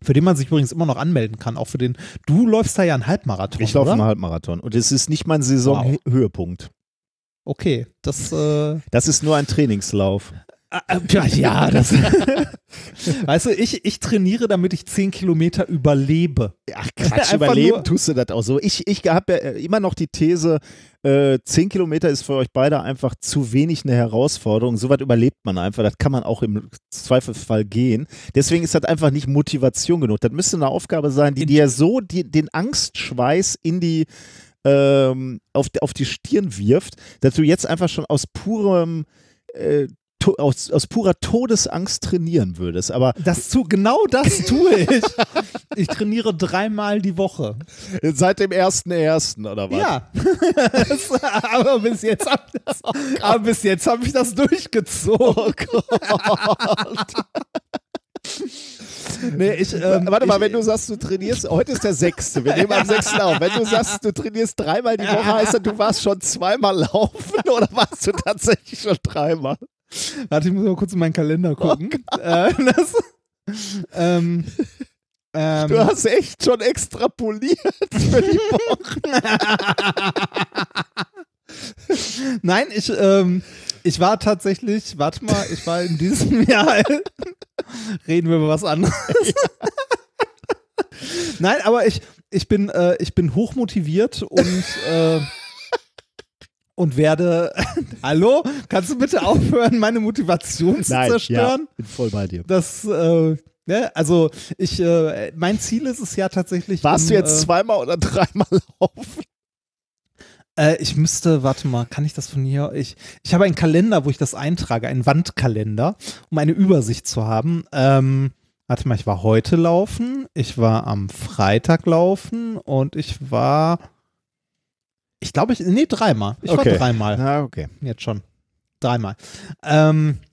für den man sich übrigens immer noch anmelden kann. Auch für den, du läufst da ja einen Halbmarathon. Ich laufe einen Halbmarathon und es ist nicht mein Saisonhöhepunkt. Wow. Okay, das. Äh das ist nur ein Trainingslauf. Ah, äh, ja, das. weißt du, ich, ich trainiere, damit ich 10 Kilometer überlebe. Ach, Quatsch, überleben tust du das auch so. Ich, ich habe ja immer noch die These, äh, 10 Kilometer ist für euch beide einfach zu wenig eine Herausforderung. So weit überlebt man einfach. Das kann man auch im Zweifelsfall gehen. Deswegen ist das einfach nicht Motivation genug. Das müsste eine Aufgabe sein, die dir so die, den Angstschweiß in die ähm, auf, auf die Stirn wirft, dass du jetzt einfach schon aus purem äh, aus, aus purer Todesangst trainieren würdest. Aber das tu, genau das tue ich. ich trainiere dreimal die Woche. Seit dem ersten ersten oder was? Ja. aber bis jetzt habe oh hab ich das durchgezogen. Oh Gott. Nee, ich, ähm, Warte mal, ich, wenn du sagst, du trainierst, heute ist der sechste, wir nehmen am sechsten auf. Wenn du sagst, du trainierst dreimal die Woche, heißt das, du warst schon zweimal laufen oder warst du tatsächlich schon dreimal? Warte, ich muss mal kurz in meinen Kalender gucken. äh, das, ähm, ähm, Du hast echt schon extrapoliert für die Woche. Nein, ich, ähm, ich war tatsächlich, warte mal, ich war in diesem Jahr, reden wir über was anderes. Nein, aber ich, ich bin, äh, ich bin hochmotiviert und, äh, und werde, hallo, kannst du bitte aufhören, meine Motivation zu zerstören? bin voll bei dir. Das, äh, ne, also ich, äh, mein Ziel ist es ja tatsächlich. Warst um, du jetzt äh, zweimal oder dreimal laufen? Äh, ich müsste, warte mal, kann ich das von hier? Ich, ich habe einen Kalender, wo ich das eintrage, einen Wandkalender, um eine Übersicht zu haben. Ähm, warte mal, ich war heute laufen, ich war am Freitag laufen und ich war, ich glaube, ich, nee, dreimal. Ich Okay. war dreimal. Na, okay. Jetzt schon. Dreimal. Ähm, äh,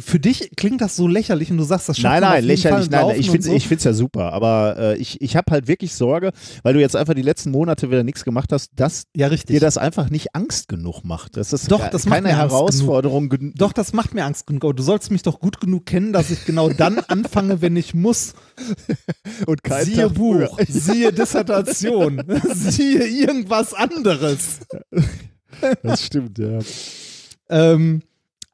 für dich klingt das so lächerlich und du sagst, das schafft Nein, nein, lächerlich. Nein, Laufen ich finde so. ich find's ja super, aber äh, ich, ich habe halt wirklich Sorge, weil du jetzt einfach die letzten Monate wieder nichts gemacht hast, dass Ja, richtig. dir das einfach nicht Angst genug macht. Das ist Doch, das keine Herausforderung. gen- Doch, das macht mir Angst genug. Aber du sollst mich doch gut genug kennen, dass ich genau dann anfange, wenn ich muss. und kein siehe Tag Buch, früher. siehe Dissertation, siehe irgendwas anderes. Das stimmt, ja. Ähm,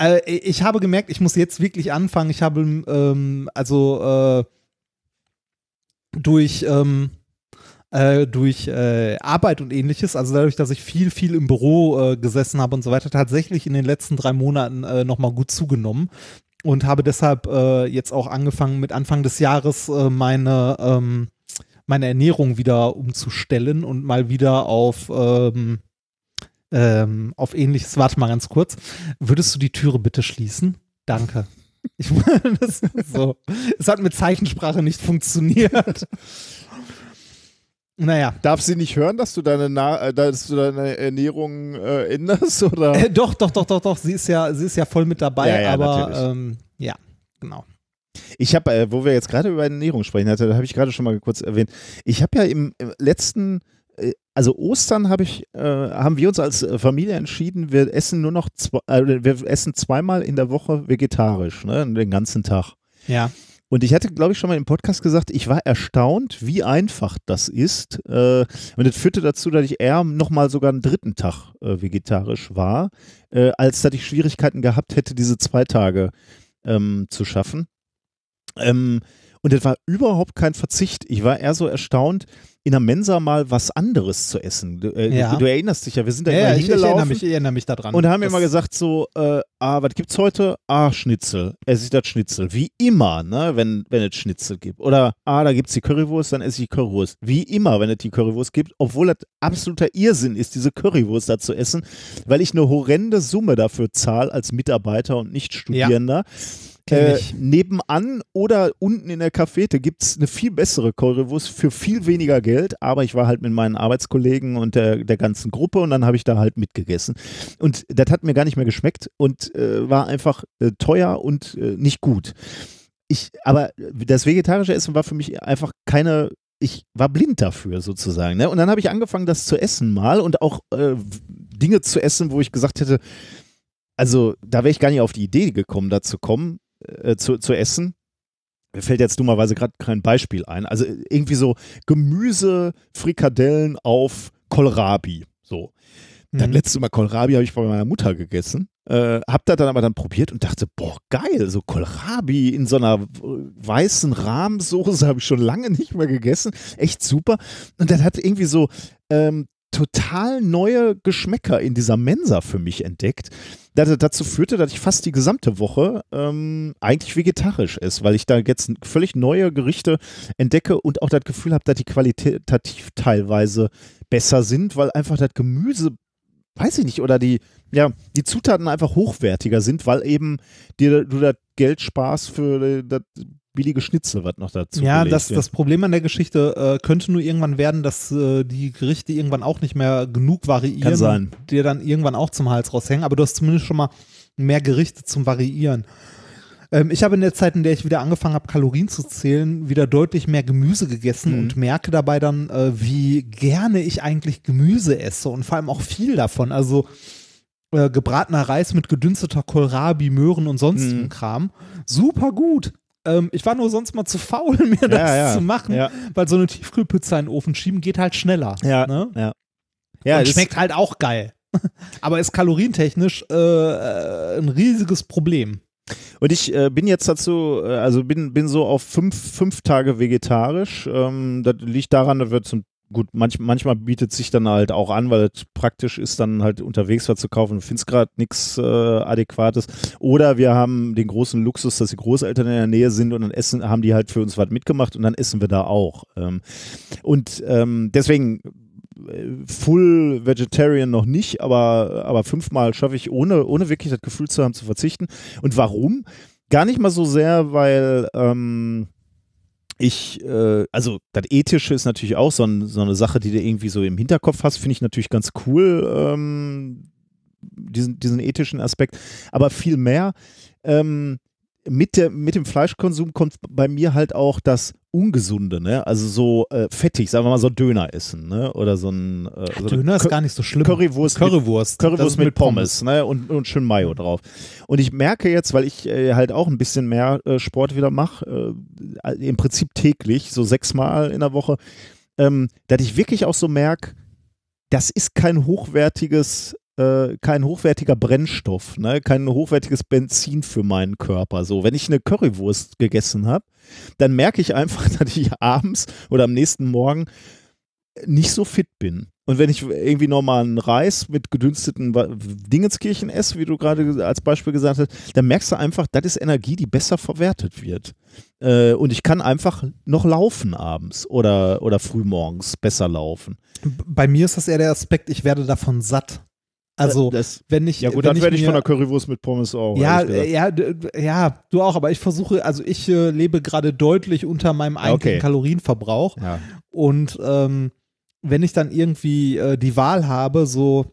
äh, ich habe gemerkt, ich muss jetzt wirklich anfangen. Ich habe ähm, also äh, durch ähm, äh, durch äh, Arbeit und ähnliches, also dadurch, dass ich viel, viel im Büro äh, gesessen habe und so weiter, tatsächlich in den letzten drei Monaten äh, nochmal gut zugenommen und habe deshalb äh, jetzt auch angefangen, mit Anfang des Jahres meine, ähm, meine Ernährung wieder umzustellen und mal wieder auf, ähm, ähm, auf ähnliches. Warte mal ganz kurz. Würdest du die Türe bitte schließen? Danke. Ich, das, so. Es hat mit Zeichensprache nicht funktioniert. Naja. Darf sie nicht hören, dass du deine, Na äh, dass du deine Ernährung äh, änderst? Oder? Äh, doch, doch, doch, doch, doch. Sie ist ja, sie ist ja voll mit dabei, Ja, ja, aber ähm, ja, genau. Ich habe, äh, wo wir jetzt gerade über Ernährung sprechen, hatte, da habe ich gerade schon mal kurz erwähnt. Ich habe ja im, im letzten, äh, also Ostern habe ich, äh, haben wir uns als äh, Familie entschieden, wir essen nur noch, zwei, äh, wir essen zweimal in der Woche vegetarisch, ne, den ganzen Tag. Ja. Und ich hatte, glaube ich, schon mal im Podcast gesagt, ich war erstaunt, wie einfach das ist. Äh, und das führte dazu, dass ich eher nochmal sogar einen dritten Tag äh, vegetarisch war, als dass ich Schwierigkeiten gehabt hätte, diese zwei Tage ähm, zu schaffen. Ähm, und das war überhaupt kein Verzicht. Ich war eher so erstaunt, in der Mensa mal was anderes zu essen. Du, äh, Ja. du, du erinnerst dich ja, wir sind da Ja, immer ja, ich, ich hingelaufen. erinnere mich, ich erinnere mich daran. Und da haben wir Das- immer gesagt so, äh, ah, was gibt's heute? Ah, Schnitzel. Esse ich das Schnitzel. Wie immer, ne, wenn, wenn es Schnitzel gibt. Oder, ah, da gibt's die Currywurst, dann esse ich Currywurst. Wie immer, wenn es die Currywurst gibt, obwohl das absoluter Irrsinn ist, diese Currywurst da zu essen, weil ich eine horrende Summe dafür zahle als Mitarbeiter und nicht Studierender. Kenn Äh, nebenan oder unten in der Cafete gibt es eine viel bessere Currywurst für viel weniger Geld, aber ich war halt mit meinen Arbeitskollegen und der, der ganzen Gruppe und dann habe ich da halt mitgegessen. Und das hat mir gar nicht mehr geschmeckt und äh, war einfach äh, teuer und äh, nicht gut. Ich, aber das vegetarische Essen war für mich einfach keine, ich war blind dafür sozusagen. Ne? Und dann habe ich angefangen, das zu essen mal und auch äh, Dinge zu essen, wo ich gesagt hätte, also da wäre ich gar nicht auf die Idee gekommen, da zu kommen, äh, zu, zu essen. Mir fällt jetzt dummerweise gerade kein Beispiel ein. Also äh, irgendwie so Gemüse, Frikadellen auf Kohlrabi. So. Das Mhm. letzte Mal Kohlrabi habe ich bei meiner Mutter gegessen. Äh, hab das dann aber dann probiert und dachte, boah, geil, so Kohlrabi in so einer weißen Rahmsoße habe ich schon lange nicht mehr gegessen. Echt super. Und das hat irgendwie so ähm, total neue Geschmäcker in dieser Mensa für mich entdeckt. Das dazu führte, dass ich fast die gesamte Woche ähm, eigentlich vegetarisch esse, weil ich da jetzt völlig neue Gerichte entdecke und auch das Gefühl habe, dass die qualitativ teilweise besser sind, weil einfach das Gemüse, weiß ich nicht, oder die, ja, die Zutaten einfach hochwertiger sind, weil eben dir du das Geld sparst für das billige Schnitzel, was noch dazu Ja, das, das Problem an der Geschichte äh, könnte nur irgendwann werden, dass äh, die Gerichte irgendwann auch nicht mehr genug variieren Kann sein. dir dann irgendwann auch zum Hals raushängen, aber du hast zumindest schon mal mehr Gerichte zum Variieren. Ähm, ich habe in der Zeit, in der ich wieder angefangen habe, Kalorien zu zählen, wieder deutlich mehr Gemüse gegessen Mhm. und merke dabei dann, äh, wie gerne ich eigentlich Gemüse esse und vor allem auch viel davon. Also äh, gebratener Reis mit gedünsteter Kohlrabi, Möhren und sonstigem Mhm. Kram. Super gut. Ähm, ich war nur sonst mal zu faul, mir das ja. zu machen, Ja. weil so eine Tiefkühlpizza in den Ofen schieben geht halt schneller. Ja, Ne? ja. Ja, und schmeckt halt auch geil. Aber ist kalorientechnisch äh, ein riesiges Problem. Und ich äh, bin jetzt dazu, äh, also bin, bin so auf fünf, fünf Tage vegetarisch. Ähm, das liegt daran, da wird zum Gut, manch, manchmal bietet sich dann halt auch an, weil es praktisch ist, dann halt unterwegs was zu kaufen. Du findest gerade nichts äh, Adäquates. Oder wir haben den großen Luxus, dass die Großeltern in der Nähe sind und dann essen, haben die halt für uns was mitgemacht und dann essen wir da auch. Ähm, und ähm, deswegen äh, Full Vegetarian noch nicht, aber, aber fünfmal schaffe ich, ohne, ohne wirklich das Gefühl zu haben, zu verzichten. Und warum? Gar nicht mal so sehr, weil ähm, ich, äh, also das Ethische ist natürlich auch so, ein, so eine Sache, die du irgendwie so im Hinterkopf hast, finde ich natürlich ganz cool, ähm, diesen, diesen ethischen Aspekt. Aber viel mehr, ähm, mit, der, mit dem Fleischkonsum kommt bei mir halt auch das Ungesunde, ne? Also so äh, fettig, sagen wir mal so Döner essen, ne? Oder so ein äh, so Döner ist Cur- gar nicht so schlimm. Currywurst, Currywurst. Currywurst ist mit, Pommes, ne? Und, und schön Mayo drauf. Und ich merke jetzt, weil ich äh, halt auch ein bisschen mehr äh, Sport wieder mache, äh, im Prinzip täglich, so sechsmal in der Woche, ähm, dass ich wirklich auch so merke, das ist kein hochwertiges, äh, kein hochwertiger Brennstoff, ne? kein hochwertiges Benzin für meinen Körper. So, wenn ich eine Currywurst gegessen habe, dann merke ich einfach, dass ich abends oder am nächsten Morgen nicht so fit bin. Und wenn ich irgendwie normalen Reis mit gedünsteten Dingenskirchen esse, wie du gerade als Beispiel gesagt hast, dann merkst du einfach, das ist Energie, die besser verwertet wird. Äh, und ich kann einfach noch laufen abends oder, oder frühmorgens besser laufen. Bei mir ist das eher der Aspekt, ich werde davon satt. Also, das, wenn ich. ja gut, dann werde ich von der Currywurst mit Pommes auch. Ja, ja, ja, du auch, aber ich versuche, also ich äh, lebe gerade deutlich unter meinem eigentlichen Okay. Kalorienverbrauch. ja. Und ähm, wenn ich dann irgendwie äh, die Wahl habe, so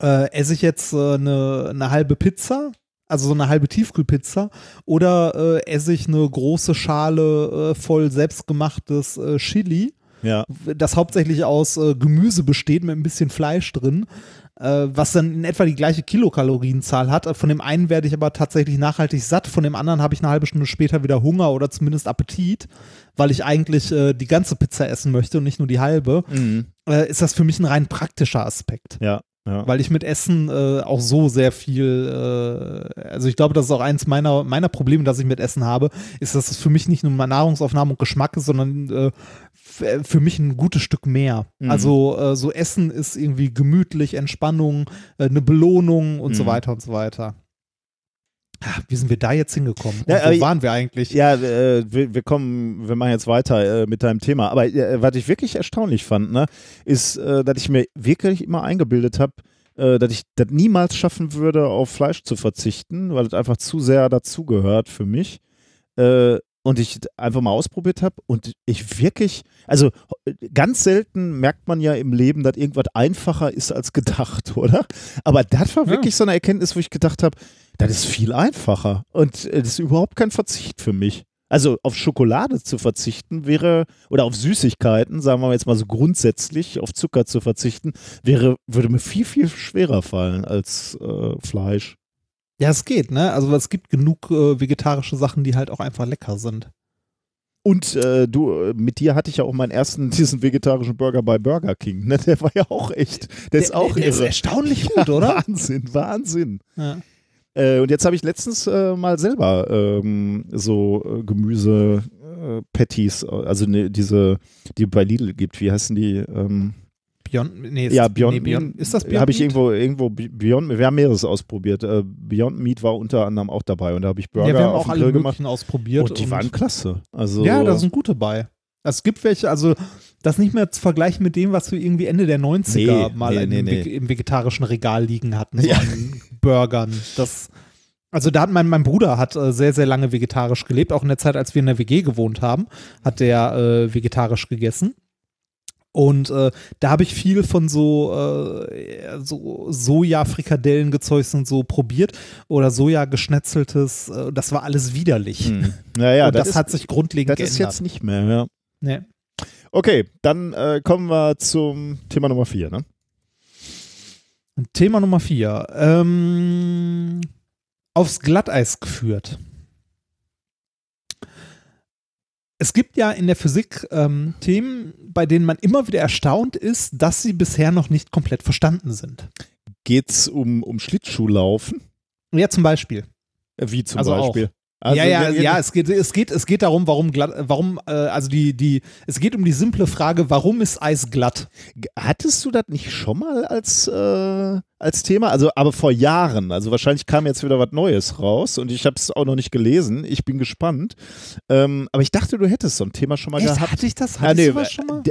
äh, esse ich jetzt äh, eine, eine halbe Pizza, also so eine halbe Tiefkühlpizza, oder äh, esse ich eine große Schale äh, voll selbstgemachtes Chili, ja. das hauptsächlich aus äh, Gemüse besteht mit ein bisschen Fleisch drin, was dann in etwa die gleiche Kilokalorienzahl hat. Von dem einen werde ich aber tatsächlich nachhaltig satt, von dem anderen habe ich eine halbe Stunde später wieder Hunger oder zumindest Appetit, weil ich eigentlich äh, die ganze Pizza essen möchte und nicht nur die halbe. Mhm. Äh, ist das für mich ein rein praktischer Aspekt. Ja. Ja. Weil ich mit Essen äh, auch so sehr viel, äh, also ich glaube, das ist auch eins meiner, meiner Probleme, das ich mit Essen habe, ist, dass es für mich nicht nur Nahrungsaufnahme und Geschmack ist, sondern äh, für mich ein gutes Stück mehr. Mhm. Also äh, so Essen ist irgendwie gemütlich, Entspannung, äh, eine Belohnung und so Mhm. weiter und so weiter. Ah, Wie sind wir da jetzt hingekommen? Und Ja, wo waren wir eigentlich? Ja, äh, wir, wir kommen, wir machen jetzt weiter äh, mit deinem Thema. Aber äh, was ich wirklich erstaunlich fand, ne, ist, äh, dass ich mir wirklich immer eingebildet habe, äh, dass ich das niemals schaffen würde, auf Fleisch zu verzichten, weil das einfach zu sehr dazugehört für mich. Äh, und ich einfach mal ausprobiert habe und ich wirklich, also ganz selten merkt man ja im Leben, dass irgendwas einfacher ist als gedacht, oder? Aber das war Ja. wirklich so eine Erkenntnis, wo ich gedacht habe, das ist viel einfacher und das ist überhaupt kein Verzicht für mich. Also auf Schokolade zu verzichten wäre, oder auf Süßigkeiten, sagen wir jetzt mal so grundsätzlich, auf Zucker zu verzichten, wäre, würde mir viel, viel schwerer fallen als äh, Fleisch. Ja, es geht, ne? Also es gibt genug äh, vegetarische Sachen, die halt auch einfach lecker sind. Und äh, du, äh, mit dir hatte ich ja auch meinen ersten, diesen vegetarischen Burger bei Burger King. Ne? Der war ja auch echt, der, ist auch der, der ist irre. erstaunlich gut, oder? Wahnsinn, Wahnsinn. Ja. Äh, und jetzt habe ich letztens äh, mal selber ähm, so äh, Gemüse-Patties, also ne, diese, die bei Lidl gibt. Wie heißen die? Ähm, Beyond, nee, ja, Beyond, nee, Beyond Ist das Beyond Habe ich irgendwo, irgendwo Beyond, wir haben mehreres ausprobiert. Äh, Beyond Meat war unter anderem auch dabei und da habe ich Burger ja, wir haben auf auch alle gemacht. ausprobiert. Und die waren klasse. Also, ja, da sind gute bei. Es gibt welche, also das nicht mehr zu vergleichen mit dem, was wir irgendwie Ende der 90er Nee, mal nee, nee. Ve- im vegetarischen Regal liegen hatten, so Ja. an Burgern. Das, also da hat mein, mein Bruder hat äh, sehr, sehr lange vegetarisch gelebt, auch in der Zeit, als wir in der WG gewohnt haben, hat der äh, vegetarisch gegessen. Und äh, da habe ich viel von so, äh, so Soja-Frikadellen-Gezeugs und so probiert oder Soja-geschnetzeltes. Äh, das war alles widerlich. Hm. Naja, und das, das, ist, hat sich grundlegend das geändert. ist jetzt nicht mehr, ja. Nee. Okay, dann äh, kommen wir zum Thema Nummer vier, ne? Thema Nummer vier. Ähm, aufs Glatteis geführt. Es gibt ja in der Physik ähm, Themen, bei denen man immer wieder erstaunt ist, dass sie bisher noch nicht komplett verstanden sind. Geht's um, um Schlittschuhlaufen? Ja, zum Beispiel. Äh, Wie zum Also. Beispiel? Also, ja, ja, ja, es geht, es geht, es geht darum, warum glatt, warum, äh, also die, die, es geht um die simple Frage, warum ist Eis glatt? Hattest du das nicht schon mal als, äh, als Thema? Also, aber vor Jahren. Also wahrscheinlich kam jetzt wieder was Neues raus und ich habe es auch noch nicht gelesen. Ich bin gespannt. Ähm, aber ich dachte, du hättest so ein Thema schon mal Echt, gehabt. hatte ich das? Ah, Hatte nee, ich sowas schon mal?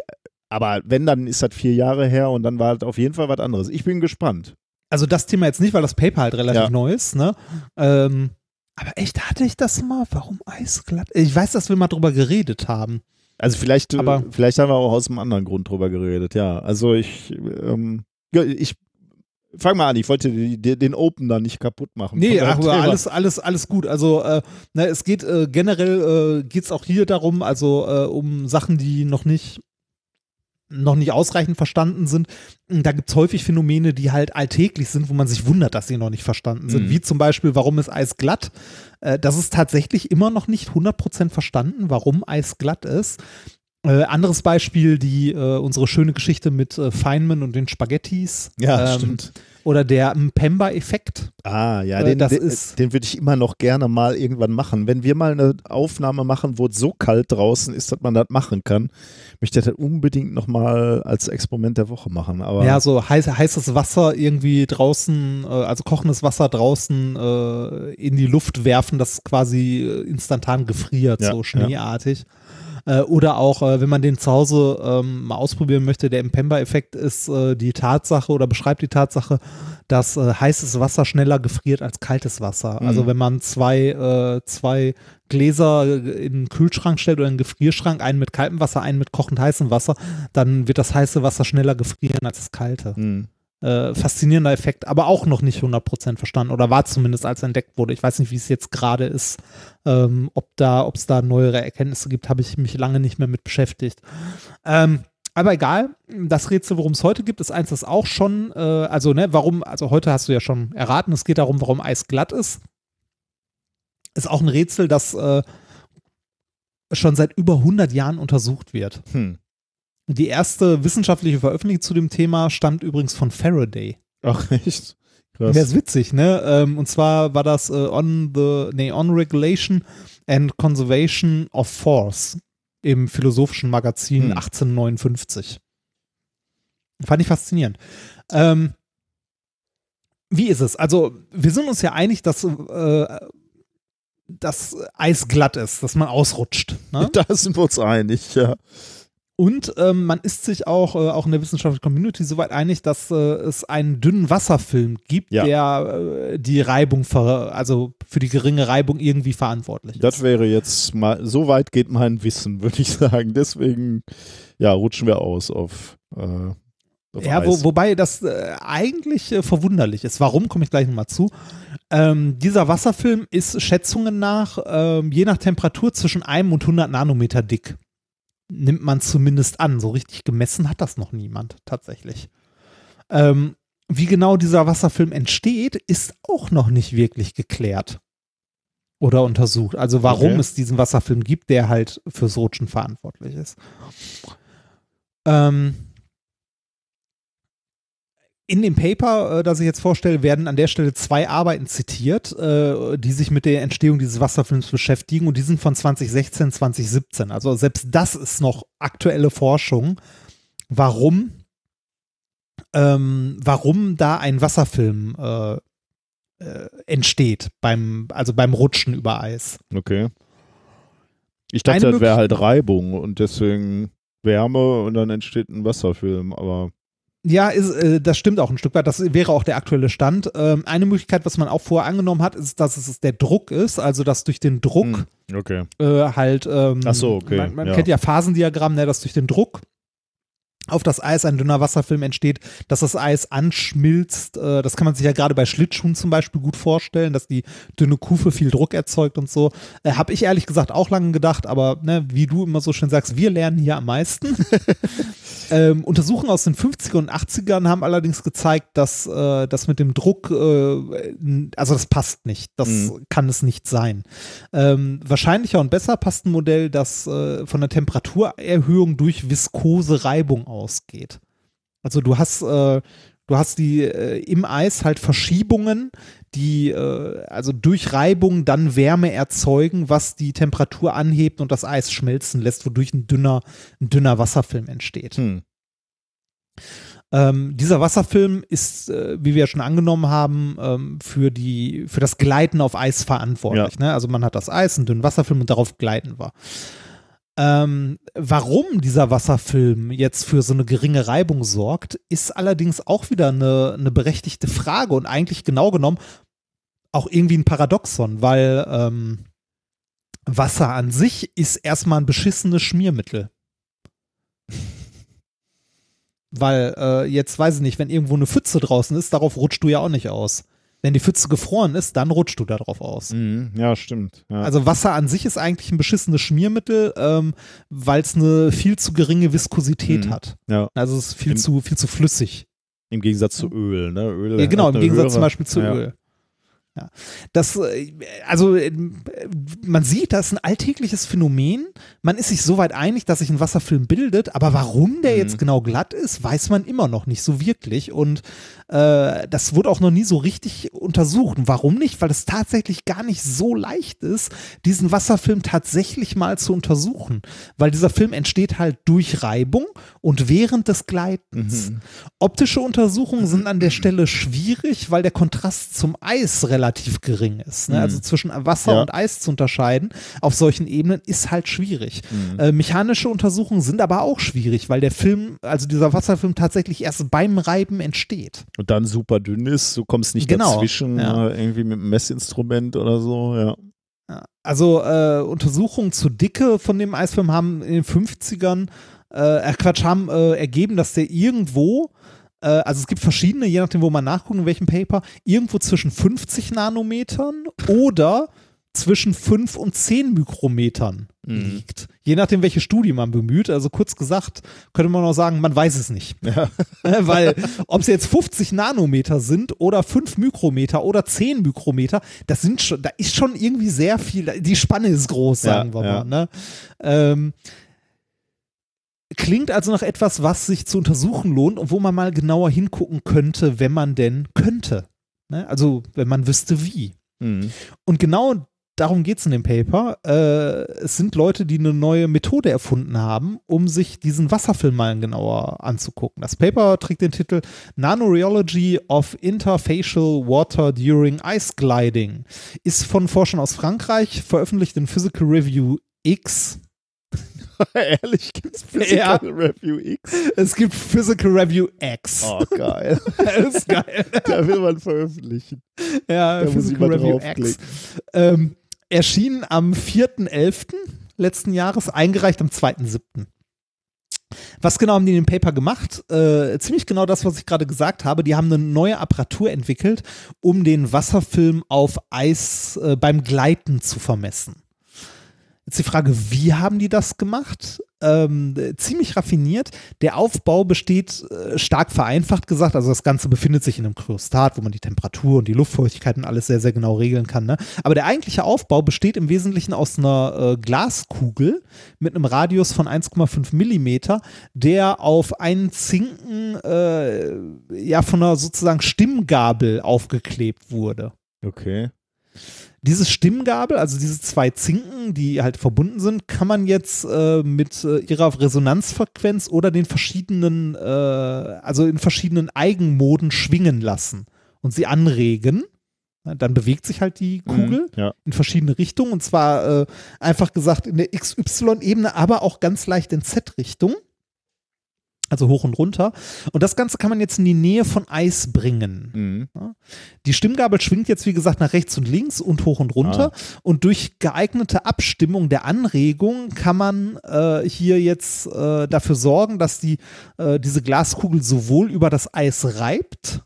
Aber wenn, dann ist das vier Jahre her und dann war das auf jeden Fall was anderes. Ich bin gespannt. Also das Thema jetzt nicht, weil das Paper halt relativ Ja. neu ist, ne? Ähm, aber echt, hatte ich das mal? Warum Eis glatt? Ich weiß, dass wir mal drüber geredet haben. Also vielleicht, äh, Aber- vielleicht haben wir auch aus einem anderen Grund drüber geredet, ja. Also ich, ähm, ich fang mal an, ich wollte den Open da nicht kaputt machen. Nee, ach, alles, alles, alles gut. Also äh, ne, es geht äh, generell äh, geht es auch hier darum, also äh, um Sachen, die noch nicht noch nicht ausreichend verstanden sind. Da gibt es häufig Phänomene, die halt alltäglich sind, wo man sich wundert, dass sie noch nicht verstanden sind. Mhm. Wie zum Beispiel, warum ist Eis glatt? Äh, das ist tatsächlich immer noch nicht 100% verstanden, warum Eis glatt ist. Äh, anderes Beispiel, die äh, unsere schöne Geschichte mit äh, Feynman und den Spaghettis. Ja, ähm, stimmt. Oder der Mpemba-Effekt. Ah, ja, Äh, den, das den, ist- den würde ich immer noch gerne mal irgendwann machen. Wenn wir mal eine Aufnahme machen, wo es so kalt draußen ist, dass man das machen kann, möchte ich das unbedingt noch mal als Experiment der Woche machen. Aber Ja, so heiß, heißes Wasser irgendwie draußen, äh, also kochendes Wasser draußen äh, in die Luft werfen, das quasi instantan gefriert, Ja, so schneeartig. Äh, oder auch, äh, wenn man den zu Hause ähm, mal ausprobieren möchte, der Impemba-Effekt ist äh, die Tatsache oder beschreibt die Tatsache, dass äh, heißes Wasser schneller gefriert als kaltes Wasser. Mhm. Also wenn man zwei, äh, zwei Gläser in den Kühlschrank stellt oder in den Gefrierschrank, einen mit kaltem Wasser, einen mit kochend heißem Wasser, dann wird das heiße Wasser schneller gefrieren als das kalte. Hm. Äh, faszinierender Effekt, aber auch noch nicht 100% verstanden oder war zumindest als entdeckt wurde. Ich weiß nicht, wie es jetzt gerade ist, ähm, ob da, ob es da neuere Erkenntnisse gibt, habe ich mich lange nicht mehr mit beschäftigt. Ähm, aber egal, das Rätsel, worum es heute gibt, ist eins, das auch schon, äh, also ne, warum, also heute hast du ja schon erraten, es geht darum, warum Eis glatt ist. Ist auch ein Rätsel, das äh, schon seit über 100 Jahren untersucht wird. Hm. Die erste wissenschaftliche Veröffentlichung zu dem Thema stammt übrigens von Faraday. Ach, echt? Krass. Wäre ist witzig, ne? Ähm, und zwar war das äh, on the, nee, on Regulation and Conservation of Force im philosophischen Magazin Hm. 1859. Fand ich faszinierend. Ähm, wie ist es? Also, wir sind uns ja einig, dass äh, das Eis glatt ist, dass man ausrutscht. Ne? Da sind wir uns einig, ja. Und ähm, man ist sich auch, äh, auch in der wissenschaftlichen Community soweit einig, dass äh, es einen dünnen Wasserfilm gibt, Ja. der äh, die Reibung, ver also für die geringe Reibung irgendwie verantwortlich Das ist. wäre jetzt mal, so weit geht mein Wissen, würde ich sagen. Deswegen, ja, rutschen wir aus auf, äh, auf Ja, wo, wobei das äh, eigentlich äh, verwunderlich ist. Warum, komme ich gleich nochmal zu. Ähm, dieser Wasserfilm ist Schätzungen nach, ähm, je nach Temperatur zwischen einem und 100 Nanometer dick. Nimmt man zumindest an. So richtig gemessen hat das noch niemand, tatsächlich. Ähm, wie genau dieser Wasserfilm entsteht, ist auch noch nicht wirklich geklärt oder untersucht. Also warum Okay. es diesen Wasserfilm gibt, der halt fürs Rutschen verantwortlich ist. Ähm, in dem Paper, äh, das ich jetzt vorstelle, werden an der Stelle zwei Arbeiten zitiert, äh, die sich mit der Entstehung dieses Wasserfilms beschäftigen und die sind von 2016, 2017. Also selbst das ist noch aktuelle Forschung, warum, ähm, warum da ein Wasserfilm äh, äh, entsteht beim, also beim Rutschen über Eis. Okay. Ich dachte, Eine das wäre halt Reibung und deswegen Wärme und dann entsteht ein Wasserfilm, aber Ja, ist, äh, das stimmt auch ein Stück weit. Das wäre auch der aktuelle Stand. Ähm, eine Möglichkeit, was man auch vorher angenommen hat, ist, dass es der Druck ist, also dass durch den Druck Hm, okay. äh, halt. Ähm, Ach so, okay, Man, man ja. kennt ja Phasendiagramm, ne, dass durch den Druck auf das Eis ein dünner Wasserfilm entsteht, dass das Eis anschmilzt. Äh, das kann man sich ja gerade bei Schlittschuhen zum Beispiel gut vorstellen, dass die dünne Kufe viel Druck erzeugt und so. Äh, Habe ich ehrlich gesagt auch lange gedacht, aber ne, wie du immer so schön sagst, wir lernen hier am meisten. ähm, Untersuchungen aus den 50er und 80ern haben allerdings gezeigt, dass äh, das mit dem Druck, äh, also das passt nicht. Das Mhm. kann es nicht sein. Ähm, wahrscheinlicher und besser passt ein Modell, das äh, von der Temperaturerhöhung durch viskose Reibung ausgeht. Also du hast, äh, du hast die äh, im Eis halt Verschiebungen, die äh, also durch Reibung dann Wärme erzeugen, was die Temperatur anhebt und das Eis schmelzen lässt, wodurch ein dünner, ein dünner Wasserfilm entsteht. Hm. Ähm, dieser Wasserfilm ist, äh, wie wir ja schon angenommen haben, ähm, für, die, für das Gleiten auf Eis verantwortlich. Ne? Also man hat das Eis, einen dünnen Wasserfilm und darauf gleiten wir. Ähm, warum dieser Wasserfilm jetzt für so eine geringe Reibung sorgt, ist allerdings auch wieder eine, eine berechtigte Frage und eigentlich genau genommen auch irgendwie ein Paradoxon, weil ähm, Wasser an sich ist erstmal ein beschissenes Schmiermittel. Weil äh, jetzt weiß ich nicht, wenn irgendwo eine Pfütze draußen ist, darauf rutschst du ja auch nicht aus. Wenn die Pfütze gefroren ist, dann rutschst du da drauf aus. Mhm. Ja, stimmt. Ja. Also Wasser an sich ist eigentlich ein beschissenes Schmiermittel, ähm, weil es eine viel zu geringe Viskosität Mhm. hat. ja. Also es ist viel Im- zu viel zu flüssig. Im Gegensatz zu Öl, ne? Öl Ja, genau, im Gegensatz höhere- zum Beispiel zu ja. Öl. Ja. Das, äh, also äh, man sieht, das ist ein alltägliches Phänomen. Man ist sich soweit einig, dass sich ein Wasserfilm bildet, aber warum der Mhm. jetzt genau glatt ist, weiß man immer noch nicht so wirklich. Und äh, das wurde auch noch nie so richtig untersucht. Und warum nicht? Weil es tatsächlich gar nicht so leicht ist, diesen Wasserfilm tatsächlich mal zu untersuchen. Weil dieser Film entsteht halt durch Reibung und während des Gleitens. Mhm. Optische Untersuchungen sind an der Stelle schwierig, weil der Kontrast zum Eis relativ gering ist. Ne? Mhm. Also zwischen Wasser Ja. und Eis zu unterscheiden auf solchen Ebenen ist halt schwierig. Mhm. Äh, mechanische Untersuchungen sind aber auch schwierig, weil der Film, also dieser Wasserfilm tatsächlich erst beim Reiben entsteht. Und dann super dünn ist, du kommst nicht Genau, dazwischen, ja. äh, irgendwie mit einem Messinstrument oder so, ja. Ja. Also äh, Untersuchungen zur Dicke von dem Eisfilm haben in den 50ern, äh, äh, Quatsch, haben äh, ergeben, dass der irgendwo, äh, also es gibt verschiedene, je nachdem, wo man nachguckt, in welchem Paper, irgendwo zwischen 50 Nanometern oder zwischen 5 und 10 Mikrometern Mhm. liegt. Je nachdem, welche Studie man bemüht. Also kurz gesagt, könnte man auch sagen, man weiß es nicht. Ja. Weil ob es jetzt 50 Nanometer sind oder 5 Mikrometer oder 10 Mikrometer, das sind schon, da ist schon irgendwie sehr viel, die Spanne ist groß, Ja, sagen wir ja. mal. Ne? Ähm, klingt also nach etwas, was sich zu untersuchen lohnt und wo man mal genauer hingucken könnte, wenn man denn könnte. Ne? Also wenn man wüsste wie. Mhm. Und genau darum geht es in dem Paper. Äh, es sind Leute, die eine neue Methode erfunden haben, um sich diesen Wasserfilm mal genauer anzugucken. Das Paper trägt den Titel Nanoreology of Interfacial Water During Ice Gliding. Ist von Forschern aus Frankreich, veröffentlicht in Physical Review X. Ehrlich, gibt's Physical Ja. Review X? Es gibt Physical Review X. Oh, geil. Das ist geil. da will man veröffentlichen. Ja, Da Physical Review X. Ähm, erschien am 4.11. letzten Jahres, eingereicht am 2.7. Was genau haben die in dem Paper gemacht? Äh, ziemlich genau das, was ich gerade gesagt habe. Die haben eine neue Apparatur entwickelt, um den Wasserfilm auf Eis äh, beim Gleiten zu vermessen. Jetzt die Frage, wie haben die das gemacht? Ähm, äh, ziemlich raffiniert. Der Aufbau besteht äh, stark vereinfacht gesagt, also das Ganze befindet sich in einem Kryostat, wo man die Temperatur und die Luftfeuchtigkeit und alles sehr, sehr genau regeln kann. Ne? Aber der eigentliche Aufbau besteht im Wesentlichen aus einer äh, Glaskugel mit einem Radius von 1,5 Millimeter, der auf einen Zinken äh, ja von einer sozusagen Stimmgabel aufgeklebt wurde. Okay. Diese Stimmgabel, also diese zwei Zinken, die halt verbunden sind, kann man jetzt äh, mit äh, ihrer Resonanzfrequenz oder den verschiedenen, äh, also in verschiedenen Eigenmoden schwingen lassen und sie anregen. Dann bewegt sich halt die Kugel Mhm, ja. in verschiedene Richtungen und zwar äh, einfach gesagt in der XY-Ebene, aber auch ganz leicht in Z-Richtung. Also hoch und runter. Und das Ganze kann man jetzt in die Nähe von Eis bringen. Mhm. Die Stimmgabel schwingt jetzt, wie gesagt, nach rechts und links und hoch und runter. Und durch geeignete Abstimmung der Anregung kann man äh, hier jetzt äh, dafür sorgen, dass die, äh, diese Glaskugel sowohl über das Eis reibt,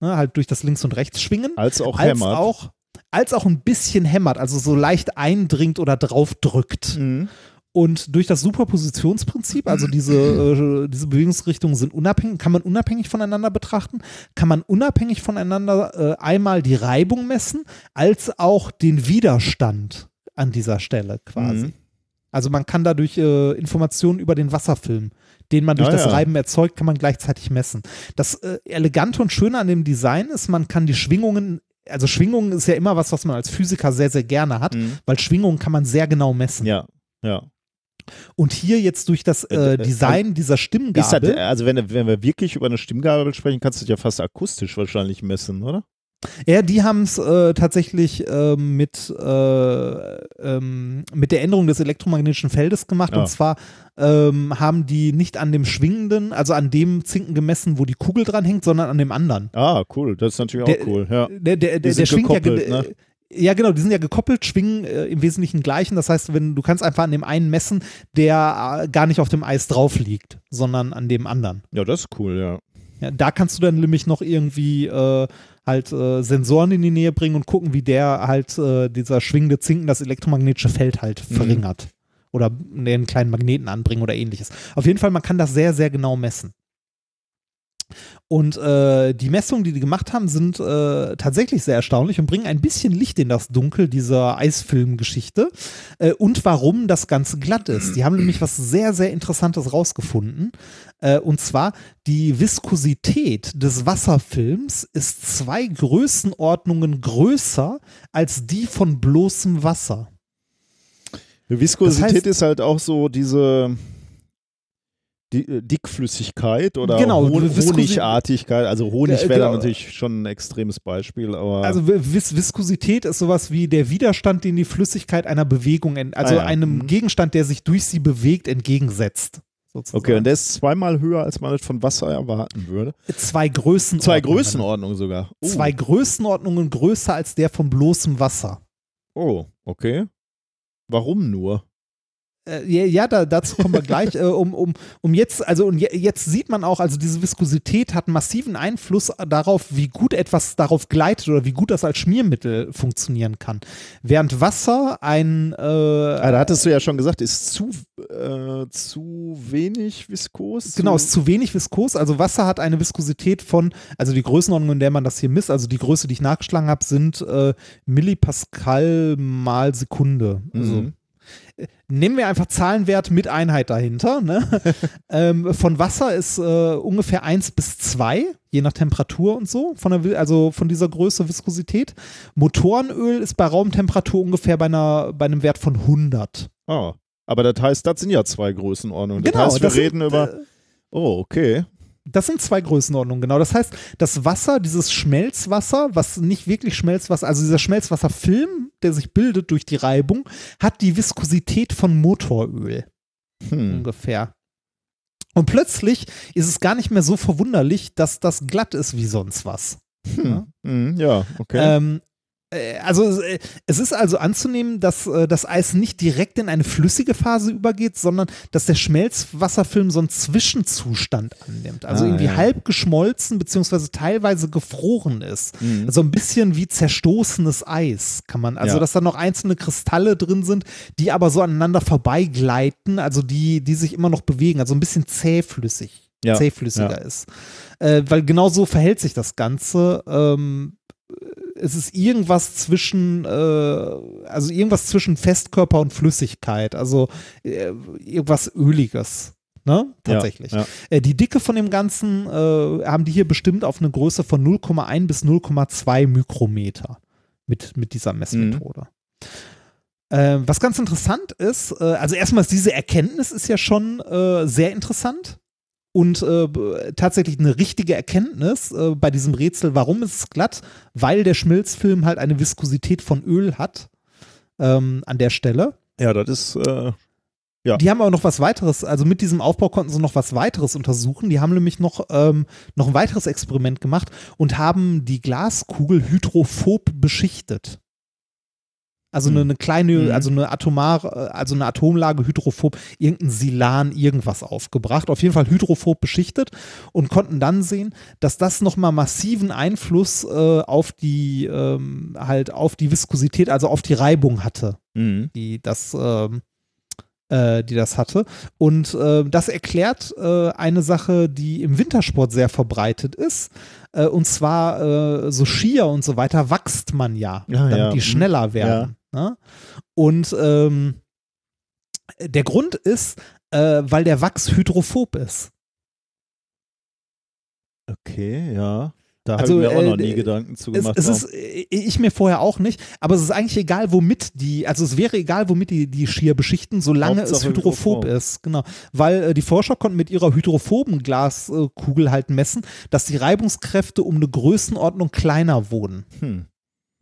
ne, halt durch das Links- und Rechts-Schwingen, Als auch als hämmert. auch, als auch ein bisschen hämmert, also so leicht eindringt oder draufdrückt. Mhm. Und durch das Superpositionsprinzip, also diese, äh, diese Bewegungsrichtungen sind unabhängig, kann man unabhängig voneinander betrachten, kann man unabhängig voneinander äh, einmal die Reibung messen, als auch den Widerstand an dieser Stelle quasi. Mhm. Also man kann dadurch äh, Informationen über den Wasserfilm, den man durch Ah, das ja. Reiben erzeugt, kann man gleichzeitig messen. Das äh, Elegante und Schöne an dem Design ist, man kann die Schwingungen, also Schwingungen ist ja immer was, was man als Physiker sehr, sehr gerne hat, Mhm. weil Schwingungen kann man sehr genau messen. Ja, ja. Und hier jetzt durch das Äh, äh, äh, Design dieser Ist das, Stimmgabel. also wenn, wenn wir wirklich über eine Stimmgabel sprechen, kannst du das ja fast akustisch wahrscheinlich messen, oder? ja, die haben es äh, tatsächlich äh, mit, äh, ähm, mit der Änderung des elektromagnetischen Feldes gemacht. Ja. Und zwar ähm, haben die nicht an dem schwingenden, also an dem Zinken gemessen, wo die Kugel dran hängt, sondern an dem anderen. Ah, cool. Das ist natürlich Der- auch cool. Ja. Der, der, der, schwingt ja, ne? Ja, genau, die sind ja gekoppelt, schwingen äh, im Wesentlichen gleichen. Das heißt, wenn du kannst einfach an dem einen messen, der äh, gar nicht auf dem Eis drauf liegt, sondern an dem anderen. ja, das ist cool, ja. Ja, da kannst du dann nämlich noch irgendwie äh, halt äh, Sensoren in die Nähe bringen und gucken, wie der halt äh, dieser schwingende Zinken das elektromagnetische Feld halt Mhm. verringert. Oder einen kleinen Magneten anbringen oder ähnliches. Auf jeden Fall, man kann das sehr, sehr genau messen. Und äh, die Messungen, die die gemacht haben, sind äh, tatsächlich sehr erstaunlich und bringen ein bisschen Licht in das Dunkel dieser Eisfilmgeschichte äh, und warum das Ganze glatt ist. Die haben nämlich was sehr, sehr Interessantes rausgefunden. Äh, und zwar die Viskosität des Wasserfilms ist zwei Größenordnungen größer als die von bloßem Wasser. Viskosität Das heißt- ist halt auch so diese die, Dickflüssigkeit oder Genau, Hon Honigartigkeit. Also Honig wäre da genau. natürlich schon ein extremes Beispiel, aber Also Vis Viskosität ist sowas wie der Widerstand, den die Flüssigkeit einer Bewegung, also Ah ja. einem Mhm. Gegenstand, der sich durch sie bewegt, entgegensetzt. Sozusagen. okay, und der ist zweimal höher, als man es von Wasser erwarten würde. zwei Größenordnungen. Zwei Größenordnungen sogar. Oh. Zwei Größenordnungen größer als der von bloßem Wasser. Oh, okay. Warum nur? Äh, ja, ja da, dazu kommen wir gleich. äh, um, um, um jetzt, also und je, jetzt sieht man auch, also diese Viskosität hat massiven Einfluss darauf, wie gut etwas darauf gleitet oder wie gut das als Schmiermittel funktionieren kann. Während Wasser ein äh, Ah, da hattest du ja schon gesagt, ist zu, äh, zu wenig viskos. Genau, ist zu wenig viskos. Also Wasser hat eine Viskosität von, also die Größenordnung, in der man das hier misst, also die Größe, die ich nachgeschlagen habe, sind äh, Millipascal mal Sekunde. Also Mhm. Nehmen wir einfach Zahlenwert mit Einheit dahinter. Ne? ähm, von Wasser ist äh, ungefähr 1 bis 2, je nach Temperatur und so, von der, also von dieser Größe Viskosität. Motorenöl ist bei Raumtemperatur ungefähr bei, einer, bei einem Wert von 100. Ah, aber das heißt, das sind ja zwei Größenordnungen. Das heißt, wir das sind, reden über. äh, Oh, okay. Das sind zwei Größenordnungen, genau. Das heißt, das Wasser, dieses Schmelzwasser, was nicht wirklich Schmelzwasser, also dieser Schmelzwasserfilm, der sich bildet durch die Reibung, hat die Viskosität von Motoröl Hm. ungefähr. Und plötzlich ist es gar nicht mehr so verwunderlich, dass das glatt ist wie sonst was. Hm. Hm, ja, okay. Ähm, äh, also äh, es ist also anzunehmen, dass äh, das Eis nicht direkt in eine flüssige Phase übergeht, sondern dass der Schmelzwasserfilm so einen Zwischenzustand annimmt. Also Ah, irgendwie ja. halb geschmolzen beziehungsweise teilweise gefroren ist. Mhm. So ein bisschen wie zerstoßenes Eis kann man, also Ja. dass da noch einzelne Kristalle drin sind, die aber so aneinander vorbeigleiten, also die, die sich immer noch bewegen, also ein bisschen zähflüssig, Ja, zähflüssiger ist. Äh, weil genau so verhält sich das Ganze. Ähm, es ist irgendwas zwischen, äh, also irgendwas zwischen Festkörper und Flüssigkeit, also äh, irgendwas Öliges. Ne? Tatsächlich. Ja, ja. Äh, die Dicke von dem Ganzen äh, haben die hier bestimmt auf eine Größe von 0,1 bis 0,2 Mikrometer mit, mit dieser Messmethode. Äh, was ganz interessant ist, äh, also erstmal ist diese Erkenntnis ist ja schon äh, sehr interessant und äh, tatsächlich eine richtige Erkenntnis äh, bei diesem Rätsel, warum ist es glatt? Weil der Schmilzfilm halt eine Viskosität von Öl hat ähm, an der Stelle. Ja, das ist äh, Ja. Die haben aber noch was weiteres, also mit diesem Aufbau konnten sie noch was weiteres untersuchen. Die haben nämlich noch, ähm, noch ein weiteres Experiment gemacht und haben die Glaskugel hydrophob beschichtet. Also eine, Hm. eine kleine, Mhm. also eine atomar, äh, also eine Atomlage hydrophob, irgendein Silan, irgendwas aufgebracht. Auf jeden Fall hydrophob beschichtet und konnten dann sehen, dass das nochmal massiven Einfluss äh, auf die, ähm, halt auf die Viskosität, also auf die Reibung hatte Mhm. die das, ähm, äh, die das hatte. Und äh, das erklärt äh, eine Sache, die im Wintersport sehr verbreitet ist. Äh, und zwar äh, so Skier und so weiter wächst man ja, Ja, damit ja. die Mhm. schneller werden. Ne? Und ähm, der Grund ist, äh, weil der Wachs hydrophob ist. Okay, ja. Da Also, habe ich mir auch äh, noch nie Gedanken zu Es, gemacht. es warum- ist, äh, ich mir vorher auch nicht, aber es ist eigentlich egal, womit die, also es wäre egal, womit die die Skier beschichten, solange es Hauptsache hydrophob hydrophob. ist. Genau. Weil äh, die Forscher konnten mit ihrer hydrophoben Glaskugel halt messen, dass die Reibungskräfte um eine Größenordnung kleiner wurden hm.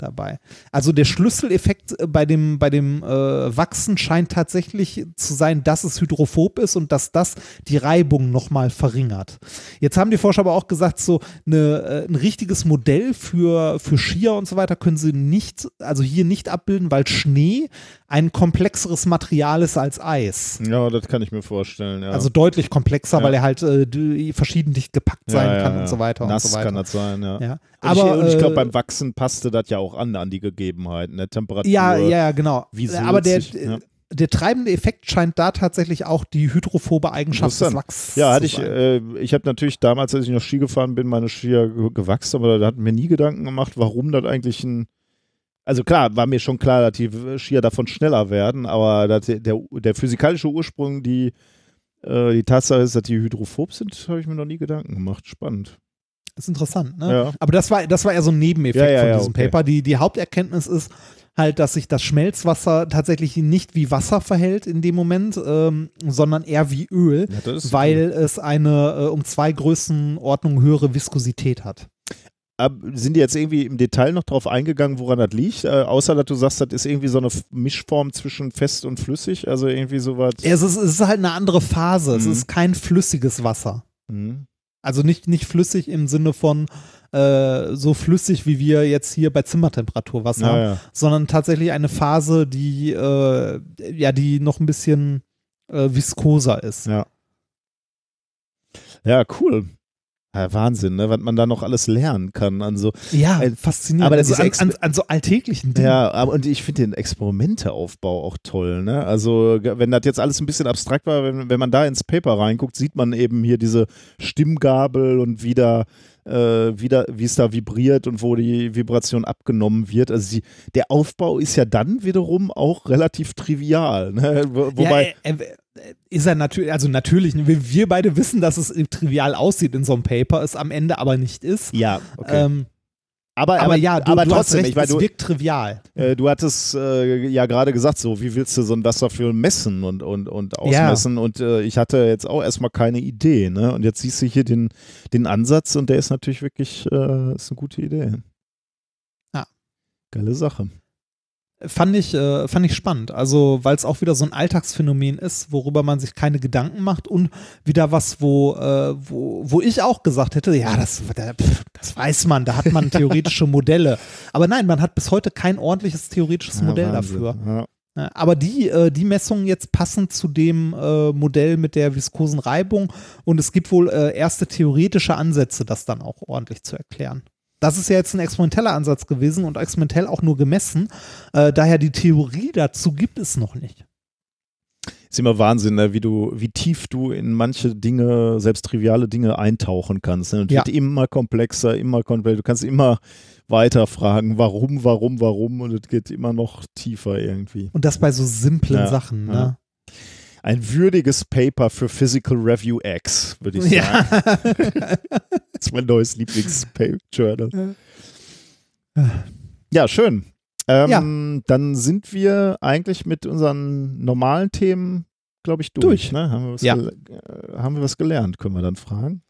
Dabei. Also der Schlüsseleffekt äh, bei dem, bei dem äh, Wachsen scheint tatsächlich zu sein, dass es hydrophob ist und dass das die Reibung nochmal verringert. Jetzt haben die Forscher aber auch gesagt, so eine, äh, ein richtiges Modell für, für Skier und so weiter können sie nicht, also hier nicht abbilden, weil Schnee ein komplexeres Material ist als Eis. Ja, das kann ich mir vorstellen. Ja. Also deutlich komplexer, Ja. weil er halt äh, verschieden dicht gepackt sein ja, kann und so weiter Nass und so weiter. kann das sein, ja. ja. Und Aber ich, ich glaube, äh, beim Wachsen passte das ja auch an, an die Gegebenheiten, der Temperatur. Ja, ja, ja, genau. wie Aber der, ja. der treibende Effekt scheint da tatsächlich auch die hydrophobe Eigenschaft des. Wachs Ja, hatte zu ich, sein. äh, ich habe natürlich damals, als ich noch Ski gefahren bin, meine Skier ge- gewachsen, aber da hatten mir nie Gedanken gemacht, warum das eigentlich ein. Also klar, war mir schon klar, dass die Skier davon schneller werden, aber dass der, der, der physikalische Ursprung, die, äh, die Tatsache ist, dass die hydrophob sind, habe ich mir noch nie Gedanken gemacht. Spannend. Ist interessant, ne? Ja. Aber das war, das war eher so ein Nebeneffekt Ja, ja, von ja, diesem okay. Paper. Die, die Haupterkenntnis ist halt, dass sich das Schmelzwasser tatsächlich nicht wie Wasser verhält in dem Moment, ähm, sondern eher wie Öl, Ja, das weil es eine äh, um zwei Größenordnungen höhere Viskosität hat. Ab- sind die jetzt irgendwie im Detail noch drauf eingegangen, woran das liegt? Äh, außer, dass du sagst, das ist irgendwie so eine Mischform zwischen fest und flüssig, also irgendwie sowas. Es ist, es ist halt eine andere Phase. Es Mhm. ist kein flüssiges Wasser. Mhm. Also nicht, nicht flüssig im Sinne von äh, so flüssig, wie wir jetzt hier bei Zimmertemperatur Wasser haben, Ja, ja. sondern tatsächlich eine Phase, die äh, ja, die noch ein bisschen äh, viskoser ist. Ja. Ja, cool. Ja, Wahnsinn, ne? was man da noch alles lernen kann. Also, Ja, Äh, faszinierend. aber das also ist an, an, an so alltäglichen Dingen. ja, aber und ich finde den Experimenteaufbau auch toll. Ne? Also, wenn das jetzt alles ein bisschen abstrakt war, wenn, wenn man da ins Paper reinguckt, sieht man eben hier diese Stimmgabel und wieder, äh, wieder wie es da vibriert und wo die Vibration abgenommen wird. Also, die, der Aufbau ist ja dann wiederum auch relativ trivial. Ne? Wo, wobei, ja, äh, äh, ist er natürlich, also natürlich, wir, beide wissen, dass es trivial aussieht in so einem Paper, es am Ende aber nicht ist. ja, okay. Ähm, aber, aber, ja, du, aber du trotzdem, recht, ich meine, es du, wirkt trivial. Äh, du hattest äh, ja gerade gesagt, so, wie willst du so ein Wasserfüll messen und, und, und ausmessen? Und äh, ich hatte jetzt auch erstmal keine Idee. Ne? Und jetzt siehst du hier den, den Ansatz und der ist natürlich wirklich äh, ist eine gute Idee. Ja. Geile Sache. Fand ich, äh, fand ich spannend. Also, weil es auch wieder so ein Alltagsphänomen ist, worüber man sich keine Gedanken macht und wieder was, wo, äh, wo, wo ich auch gesagt hätte, ja, das, das weiß man, da hat man theoretische Modelle. Aber nein, man hat bis heute kein ordentliches theoretisches Ja, Modell Wahnsinn. dafür. Ja. Ja, Aber die, äh, die Messungen jetzt passen zu dem äh, Modell mit der viskosen Reibung und es gibt wohl äh, erste theoretische Ansätze, das dann auch ordentlich zu erklären. Das ist ja jetzt ein experimenteller Ansatz gewesen und experimentell auch nur gemessen. Äh, daher die Theorie dazu gibt es noch nicht. Ist immer Wahnsinn, ne? wie du, wie tief du in manche Dinge, selbst triviale Dinge eintauchen kannst. Ne? Und Ja. wird immer komplexer, immer komplexer. Du kannst immer weiter fragen, warum, warum, warum und es geht immer noch tiefer irgendwie. Und das bei so simplen Ja, Sachen. ja. Ein würdiges Paper für Physical Review X, würde ich sagen. Ja. Das ist mein neues Lieblings-Journal. Ja, schön. Ähm, Dann sind wir eigentlich mit unseren normalen Themen, glaube ich, durch. Durch. Ne? Haben, wir was Ja. äh, haben wir was gelernt, können wir dann fragen.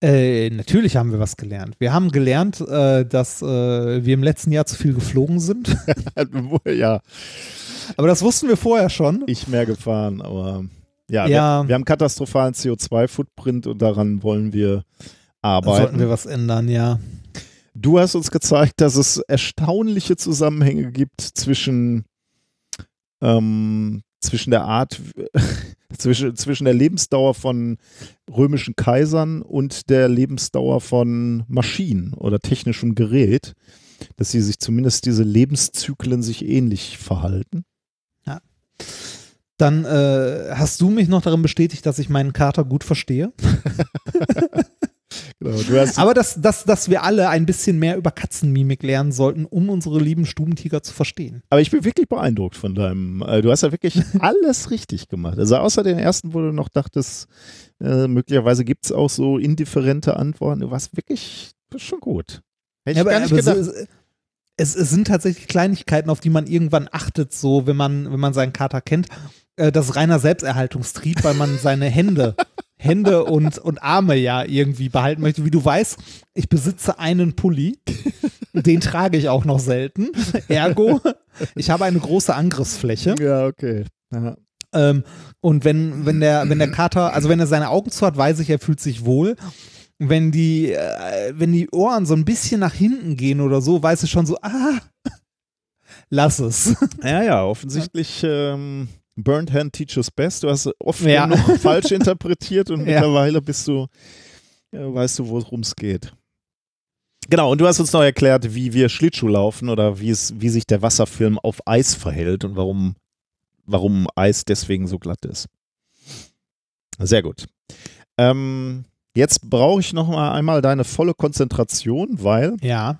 Äh, natürlich haben wir was gelernt. Wir haben gelernt, äh, dass äh, wir im letzten Jahr zu viel geflogen sind. ja. Aber das wussten wir vorher schon. Ich mehr gefahren, aber ja, Ja. Wir, wir haben katastrophalen CO2-Footprint und daran wollen wir Da arbeiten. sollten wir was ändern, ja. Du hast uns gezeigt, dass es erstaunliche Zusammenhänge gibt zwischen, ähm, zwischen der Art, zwischen, zwischen der Lebensdauer von römischen Kaisern und der Lebensdauer von Maschinen oder technischem Gerät, dass sie sich zumindest diese Lebenszyklen sich ähnlich verhalten. Dann äh, hast du mich noch darin bestätigt, dass ich meinen Kater gut verstehe. Genau, Aber dass, dass, dass wir alle ein bisschen mehr über Katzenmimik lernen sollten, um unsere lieben Stubentiger zu verstehen. aber ich bin wirklich beeindruckt von deinem, äh, du hast ja wirklich alles richtig gemacht. Also außer den ersten, wo du noch dachtest, äh, möglicherweise gibt es auch so indifferente Antworten. Du warst wirklich schon gut. Hätte ich gar nicht gedacht. Es, es, es sind tatsächlich Kleinigkeiten, auf die man irgendwann achtet, so wenn man, wenn man seinen Kater kennt. Äh, das ist reiner Selbsterhaltungstrieb, weil man seine Hände, Hände und, und Arme ja irgendwie behalten möchte. Wie du weißt, ich besitze einen Pulli. Den trage ich auch noch selten. Ergo, ich habe eine große Angriffsfläche. ja, okay. Ja. Ähm, und wenn, wenn, der, wenn der Kater, also wenn er seine Augen zu hat, weiß ich, er fühlt sich wohl. Wenn die, äh, wenn die Ohren so ein bisschen nach hinten gehen oder so, weiß ich schon so, ah, lass es. ja, ja, offensichtlich ähm, Burned Hand teaches best. Du hast oft Ja. genug falsch interpretiert und Ja. mittlerweile bist du, äh, weißt du, worum es geht. Genau, und du hast uns noch erklärt, wie wir Schlittschuh laufen oder wie es, wie sich der Wasserfilm auf Eis verhält und warum, warum Eis deswegen so glatt ist. Sehr gut. Ähm, jetzt brauche ich noch mal einmal deine volle Konzentration, weil Ja.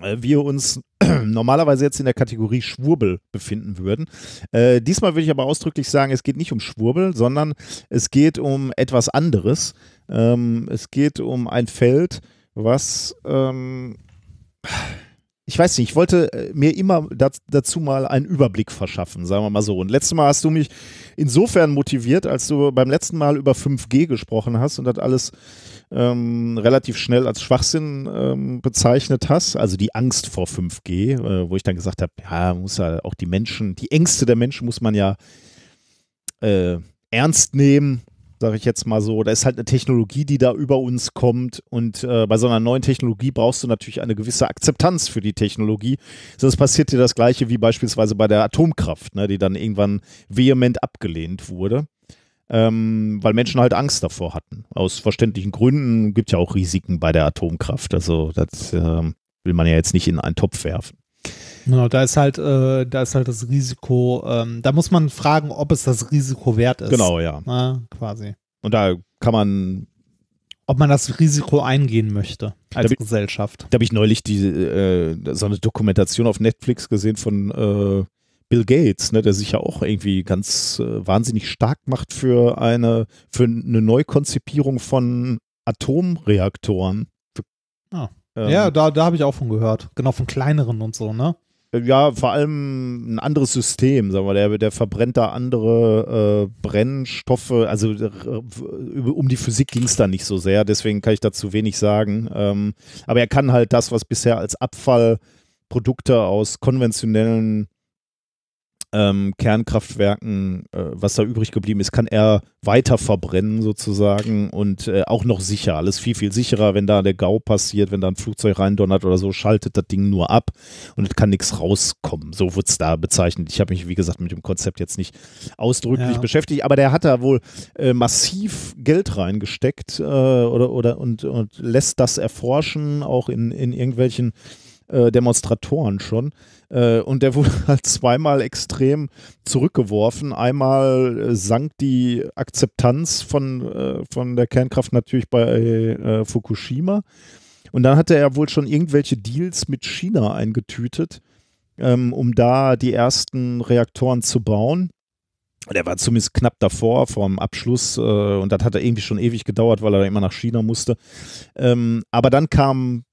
äh, wir uns normalerweise jetzt in der Kategorie Schwurbel befinden würden. Äh, diesmal würde ich aber ausdrücklich sagen, es geht nicht um Schwurbel, sondern es geht um etwas anderes. Ähm, es geht um ein Feld, was ähm, ich weiß nicht, ich wollte äh, mir immer daz- dazu mal einen Überblick verschaffen, sagen wir mal so. Und letztes Mal hast du mich insofern motiviert, als du beim letzten Mal über 5G gesprochen hast und das alles ähm, relativ schnell als Schwachsinn ähm, bezeichnet hast, also die Angst vor 5G, äh, wo ich dann gesagt habe, ja, muss ja auch die Menschen, die Ängste der Menschen muss man ja äh, ernst nehmen, sage ich jetzt mal so. Da ist halt eine Technologie, die da über uns kommt und äh, bei so einer neuen Technologie brauchst du natürlich eine gewisse Akzeptanz für die Technologie, sonst passiert dir das gleiche wie beispielsweise bei der Atomkraft, ne, die dann irgendwann vehement abgelehnt wurde ähm, weil Menschen halt Angst davor hatten. Aus verständlichen Gründen gibt ja auch Risiken bei der Atomkraft. Also das ähm, will man ja jetzt nicht in einen Topf werfen. Genau, da ist halt, äh, da ist halt das Risiko, ähm, da muss man fragen, ob es das Risiko wert ist. Genau, ja. Na, quasi. Und da kann man, Ob man das Risiko eingehen möchte als Da Gesellschaft. da habe ich neulich die, äh, so eine Dokumentation auf Netflix gesehen von äh, Bill Gates, ne, der sich ja auch irgendwie ganz äh, wahnsinnig stark macht für eine, für eine Neukonzipierung von Atomreaktoren. Ähm, ja, da, da habe ich auch von gehört. Genau, von kleineren und so, ne? Ja, vor allem ein anderes System, sagen wir, der, der verbrennt da andere äh, Brennstoffe, also äh, um die Physik ging es da nicht so sehr, deswegen kann ich dazu wenig sagen. Ähm, aber er kann halt das, was bisher als Abfallprodukte aus konventionellen ähm, Kernkraftwerken, äh, was da übrig geblieben ist, kann er weiter verbrennen sozusagen und äh, auch noch sicher. Alles viel, viel sicherer, wenn da der GAU passiert, wenn da ein Flugzeug reindonnert oder so, schaltet das Ding nur ab und es kann nichts rauskommen. So wird es da bezeichnet. Ich habe mich, wie gesagt, mit dem Konzept jetzt nicht ausdrücklich Ja. beschäftigt, aber der hat da wohl äh, massiv Geld reingesteckt äh, oder, oder und, und lässt das erforschen, auch in, in irgendwelchen äh, Demonstratoren schon. Äh, und der wurde halt zweimal extrem zurückgeworfen. Einmal äh, sank die Akzeptanz von, äh, von der Kernkraft natürlich bei äh, Fukushima. Und dann hatte er wohl schon irgendwelche Deals mit China eingetütet, ähm, um da die ersten Reaktoren zu bauen. Der war zumindest knapp davor, vom Abschluss, äh, und das hat er irgendwie schon ewig gedauert, weil er immer nach China musste. Ähm, aber dann kam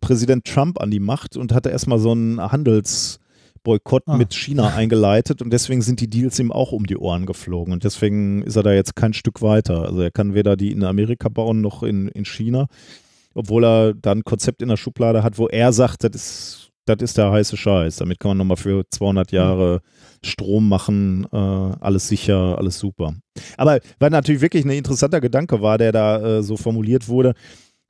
Präsident Trump an die Macht und hatte erstmal so einen Handelsboykott Ah. mit China eingeleitet und deswegen sind die Deals ihm auch um die Ohren geflogen und deswegen ist er da jetzt kein Stück weiter. Also er kann weder die in Amerika bauen noch in, in China, obwohl er da ein Konzept in der Schublade hat, wo er sagt, das ist das ist der heiße Scheiß. Damit kann man nochmal für 200 Jahre Strom machen, äh, alles sicher, alles super. Aber weil natürlich wirklich ein interessanter Gedanke war, der da äh, so formuliert wurde,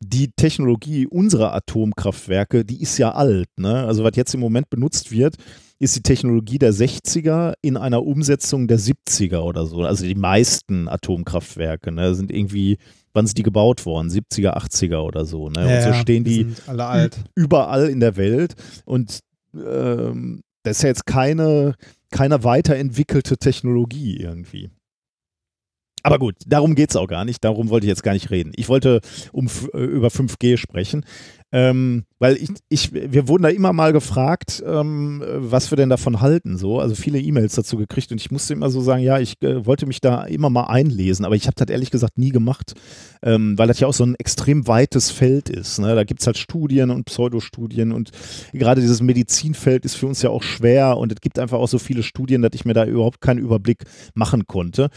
die Technologie unserer Atomkraftwerke, die ist ja alt. Ne? Also was jetzt im Moment benutzt wird, ist die Technologie der 60er in einer Umsetzung der 70er oder so. Also die meisten Atomkraftwerke ne, sind irgendwie, wann sind die gebaut worden? 70er, 80er oder so. Ne? Ja, und so stehen die alt. überall in der Welt. Und ähm, das ist ja jetzt keine, keine weiterentwickelte Technologie irgendwie. Aber gut, darum geht es auch gar nicht. Darum wollte ich jetzt gar nicht reden. Ich wollte um, äh, über 5G sprechen. Ähm, weil ich, ich, wir wurden da immer mal gefragt, ähm, was wir denn davon halten. So. Also viele E-Mails dazu gekriegt und ich musste immer so sagen, ja, ich äh, wollte mich da immer mal einlesen, aber ich habe das ehrlich gesagt nie gemacht, ähm, weil das ja auch so ein extrem weites Feld ist. Ne? Da gibt es halt Studien und Pseudostudien und gerade dieses Medizinfeld ist für uns ja auch schwer und es gibt einfach auch so viele Studien, dass ich mir da überhaupt keinen Überblick machen konnte.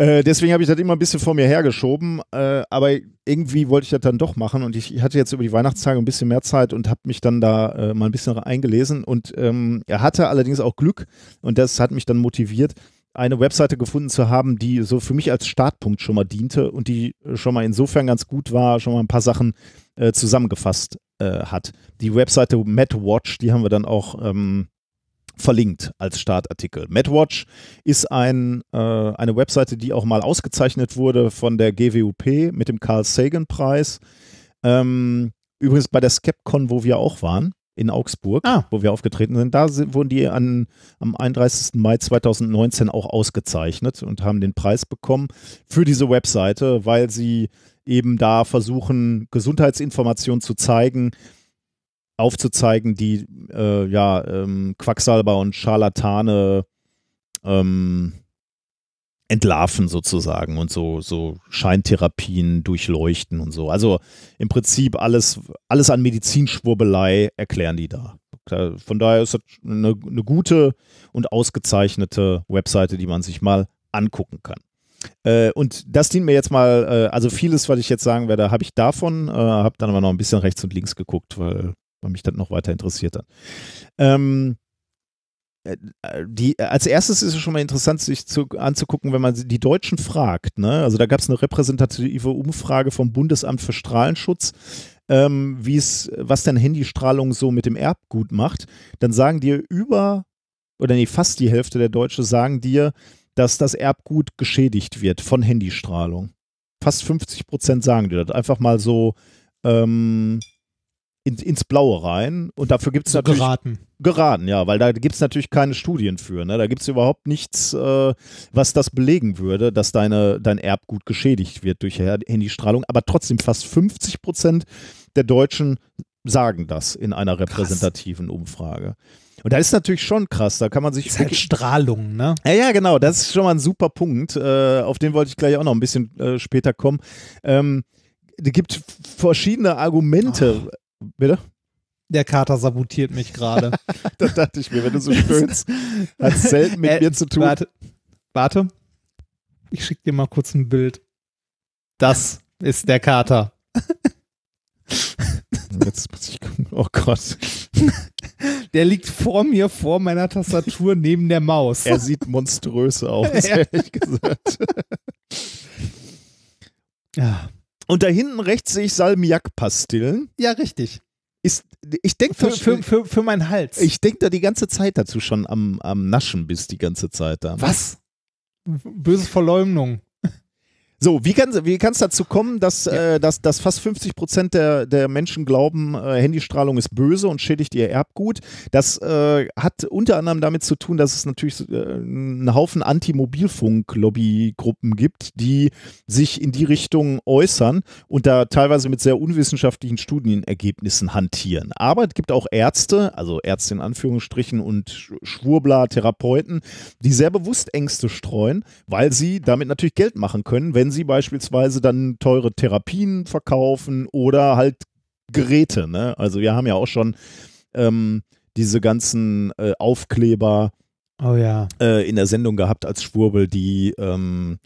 Äh, deswegen habe ich das immer ein bisschen vor mir hergeschoben, äh, aber irgendwie wollte ich das dann doch machen und ich, hatte jetzt über die Weihnachtstage ein bisschen mehr Zeit und habe mich dann da äh, mal ein bisschen eingelesen und ähm, er hatte allerdings auch Glück und das hat mich dann motiviert, eine Webseite gefunden zu haben, die so für mich als Startpunkt schon mal diente und die schon mal insofern ganz gut war, schon mal ein paar Sachen äh, zusammengefasst äh, hat. Die Webseite MadWatch, die haben wir dann auch ähm, verlinkt als Startartikel. MadWatch ist ein, äh, eine Webseite, die auch mal ausgezeichnet wurde von der GWUP mit dem Carl Sagan-Preis. Ähm, übrigens bei der Skepcon, wo wir auch waren, in Augsburg, Ah. wo wir aufgetreten sind, da sind, wurden die an, am 31. Mai 2019 auch ausgezeichnet und haben den Preis bekommen für diese Webseite, weil sie eben da versuchen, Gesundheitsinformationen zu zeigen, aufzuzeigen, die äh, ja ähm, Quacksalber und Scharlatane ähm, entlarven sozusagen und so, so Scheintherapien durchleuchten und so. Also im Prinzip alles, alles an Medizinschwurbelei erklären die da. Von daher ist das eine, eine gute und ausgezeichnete Webseite, die man sich mal angucken kann. Äh, und das dient mir jetzt mal, äh, also vieles, was ich jetzt sagen werde, habe ich davon, äh, habe dann aber noch ein bisschen rechts und links geguckt, weil, weil mich das noch weiter interessiert hat. Ähm, äh, die, als erstes ist es schon mal interessant, sich zu, anzugucken, wenn man die Deutschen fragt. Ne? Also da gab es eine repräsentative Umfrage vom Bundesamt für Strahlenschutz, ähm, wie es, was denn Handystrahlung so mit dem Erbgut macht. Dann sagen dir über, oder nee, fast die Hälfte der Deutschen sagen dir, dass das Erbgut geschädigt wird von Handystrahlung. Fast 50 Prozent sagen dir das. Einfach mal so ähm, in, ins Blaue rein. Und dafür gibt es So natürlich geraten. geraten, ja, weil da gibt es natürlich keine Studien für. Ne? Da gibt es überhaupt nichts, äh, was das belegen würde, dass deine, dein Erbgut geschädigt wird durch Handystrahlung. Aber trotzdem fast 50 Prozent der Deutschen sagen das in einer repräsentativen Umfrage. Und da ist natürlich schon krass, da kann man sich Ist halt Strahlung, ne? ja, ja, genau. Das ist schon mal ein super Punkt. Äh, auf den wollte ich gleich auch noch ein bisschen äh, später kommen. Ähm, es gibt verschiedene Argumente. Bitte? Der Kater sabotiert mich gerade. Da dachte ich mir, wenn du so stöhnst, hat selten mit Äh, mir zu tun. Warte, warte. Ich schicke dir mal kurz ein Bild. Das ist der Kater. Jetzt muss ich gucken. Oh Gott. Der liegt vor mir, vor meiner Tastatur, neben der Maus. Er sieht monströs aus, Ja. ehrlich gesagt. ja. Und da hinten rechts sehe ich Salmiak-Pastillen. ja, richtig. Ist, ich denke Für, für, für, für meinen Hals. ich denk da die ganze Zeit dazu schon am, am Naschen bist, die ganze Zeit da. Was? Böse Verleumdung. So, wie kann wie kann es dazu kommen, dass, äh, dass, dass fast 50 Prozent der, der Menschen glauben, äh, Handystrahlung ist böse und schädigt ihr Erbgut? Das äh, hat unter anderem damit zu tun, dass es natürlich äh, einen Haufen Anti-Mobilfunk-Lobbygruppen gibt, die sich in die Richtung äußern und da teilweise mit sehr unwissenschaftlichen Studienergebnissen hantieren. Aber es gibt auch Ärzte, also Ärzte in Anführungsstrichen und Sch- Schwurbler, Therapeuten, die sehr bewusst Ängste streuen, weil sie damit natürlich Geld machen können, wenn sie beispielsweise dann teure Therapien verkaufen oder halt Geräte. Ne? Also wir haben ja auch schon ähm, diese ganzen äh, Aufkleber Oh ja. äh, in der Sendung gehabt als Schwurbel, die ähm,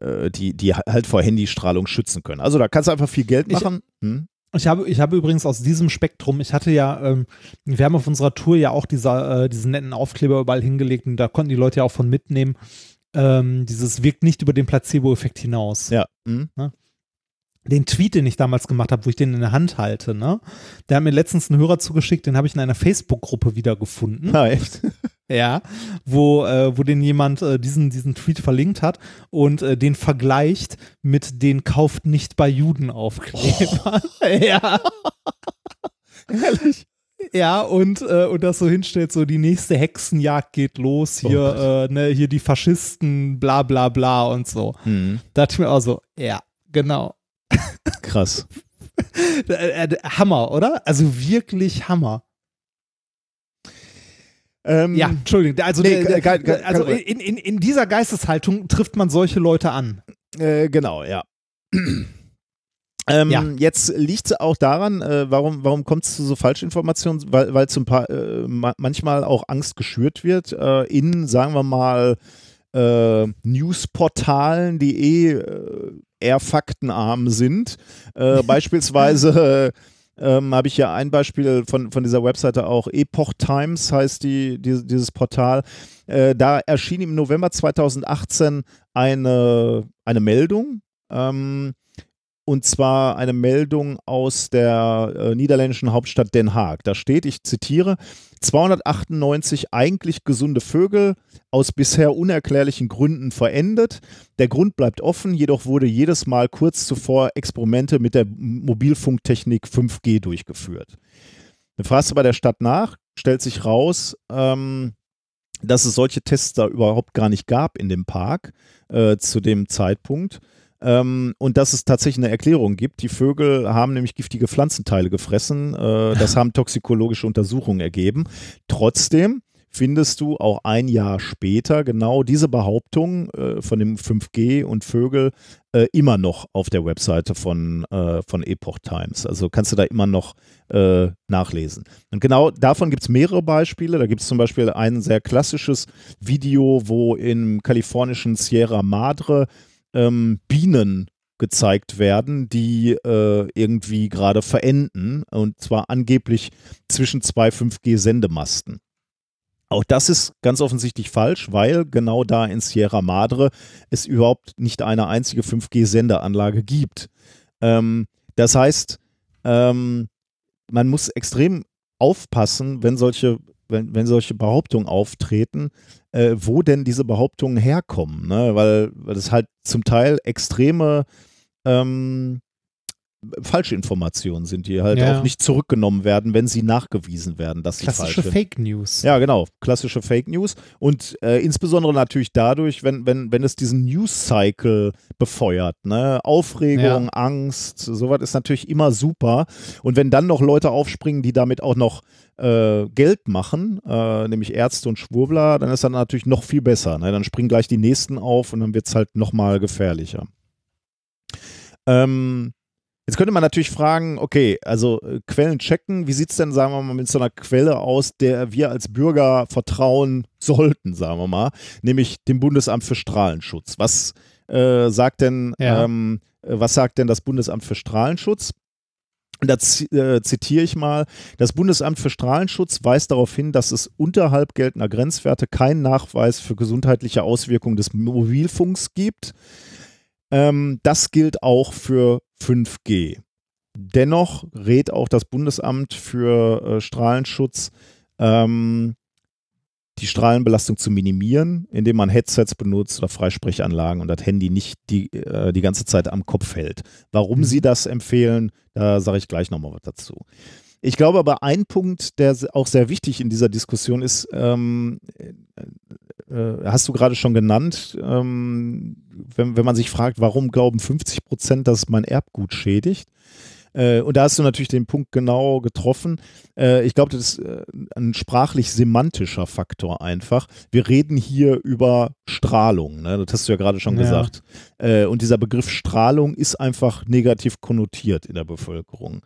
äh, die, die halt vor Handystrahlung schützen können. Also da kannst du einfach viel Geld Ich- machen. hm? Ich habe, ich habe übrigens aus diesem Spektrum, ich hatte ja, ähm, wir haben auf unserer Tour ja auch dieser, äh, diesen netten Aufkleber überall hingelegt und da konnten die Leute ja auch von mitnehmen. Ähm, dieses wirkt nicht über den Placebo-Effekt hinaus. Ja. Mhm. Den Tweet, den ich damals gemacht habe, wo ich den in der Hand halte, ne? Der hat mir letztens einen Hörer zugeschickt, den habe ich in einer Facebook-Gruppe wiedergefunden. Ah, echt? Ja, wo, äh, wo den jemand äh, diesen, diesen Tweet verlinkt hat und äh, den vergleicht mit den kauft nicht bei Juden Aufkleber. Ja. Ehrlich? Ja, und, äh, und das so hinstellt, so die nächste Hexenjagd geht los, hier, Oh äh, ne, hier die Faschisten, bla bla bla und so. Mhm. Da dachte ich mir auch so, ja, genau. Krass. Äh, äh, Hammer, oder? Also wirklich Hammer. Ähm, Ja, Entschuldigung. Also, Nee, der, kein- kein- also kein- in, in, in dieser Geisteshaltung trifft man solche Leute an. Äh, genau, ja. Ähm, Ja. Jetzt liegt es auch daran, äh, warum, warum kommt es zu so Falschinformationen, weil, weil zum paar, äh, ma manchmal auch Angst geschürt wird äh, in, sagen wir mal, äh, Newsportalen, die eh äh, eher faktenarm sind. Äh, beispielsweise äh, ähm, habe ich ja ein Beispiel von, von dieser Webseite auch, Epoch Times heißt die, die dieses Portal. Da erschien im November 2018 eine, eine Meldung. Ähm, und zwar eine Meldung aus der äh, niederländischen Hauptstadt Den Haag. Da steht, ich zitiere, 298 eigentlich gesunde Vögel aus bisher unerklärlichen Gründen verendet. Der Grund bleibt offen, jedoch wurde jedes Mal kurz zuvor Experimente mit der Mobilfunktechnik 5G durchgeführt. Dann fragst du bei der Stadt nach, stellt sich raus, ähm, dass es solche Tests da überhaupt gar nicht gab in dem Park äh, zu dem Zeitpunkt. Ähm, und dass es tatsächlich eine Erklärung gibt. Die Vögel haben nämlich giftige Pflanzenteile gefressen. Äh, das haben toxikologische Untersuchungen ergeben. Trotzdem findest du auch ein Jahr später genau diese Behauptung äh, von dem 5G und Vögel äh, immer noch auf der Webseite von, äh, von Epoch Times. Also kannst du da immer noch äh, nachlesen. Und genau davon gibt es mehrere Beispiele. Da gibt es zum Beispiel ein sehr klassisches Video, wo im kalifornischen Sierra Madre ähm, Bienen gezeigt werden, die äh, irgendwie gerade verenden und zwar angeblich zwischen zwei 5G-Sendemasten. Auch das ist ganz offensichtlich falsch, weil genau da in Sierra Madre es überhaupt nicht eine einzige 5G-Sendeanlage gibt. Ähm, das heißt, ähm, man muss extrem aufpassen, wenn solche, wenn, wenn solche Behauptungen auftreten, äh, wo denn diese Behauptungen herkommen, ne? weil, weil das halt zum Teil extreme ähm, falsche Informationen sind, die halt Ja. auch nicht zurückgenommen werden, wenn sie nachgewiesen werden, dass sie falsch Klassische sind. Fake News. Ja, genau. Klassische Fake News. Und äh, insbesondere natürlich dadurch, wenn, wenn, wenn es diesen News-Cycle befeuert. Ne? Aufregung, Angst, sowas ist natürlich immer super. Und wenn dann noch Leute aufspringen, die damit auch noch äh, Geld machen, äh, nämlich Ärzte und Schwurbler, dann ist das natürlich noch viel besser. Ne? Dann springen gleich die Nächsten auf und dann wird es halt nochmal gefährlicher. Ähm, Jetzt könnte man natürlich fragen, okay, also äh, Quellen checken, wie sieht es denn, sagen wir mal, mit so einer Quelle aus, der wir als Bürger vertrauen sollten, sagen wir mal, nämlich dem Bundesamt für Strahlenschutz. Was äh, sagt denn, Ja. ähm, äh, was sagt denn das Bundesamt für Strahlenschutz? Und Da äh, zitiere ich mal, das Bundesamt für Strahlenschutz weist darauf hin, dass es unterhalb geltender Grenzwerte keinen Nachweis für gesundheitliche Auswirkungen des Mobilfunks gibt. Ähm, das gilt auch für 5G. Dennoch rät auch das Bundesamt für äh, Strahlenschutz, ähm, die Strahlenbelastung zu minimieren, indem man Headsets benutzt oder Freisprechanlagen und das Handy nicht die, äh, die ganze Zeit am Kopf hält. Warum Mhm. sie das empfehlen, da sage ich gleich nochmal was dazu. Ich glaube aber, ein Punkt, der auch sehr wichtig in dieser Diskussion ist, ähm, äh, hast du gerade schon genannt, ähm, wenn, wenn man sich fragt, warum glauben 50 Prozent, dass mein Erbgut schädigt? Äh, und da hast du natürlich den Punkt genau getroffen. Äh, ich glaube, das ist äh, ein sprachlich-semantischer Faktor einfach. Wir reden hier über Strahlung, ne? das hast du ja gerade schon Ja. gesagt. Äh, und dieser Begriff Strahlung ist einfach negativ konnotiert in der Bevölkerung.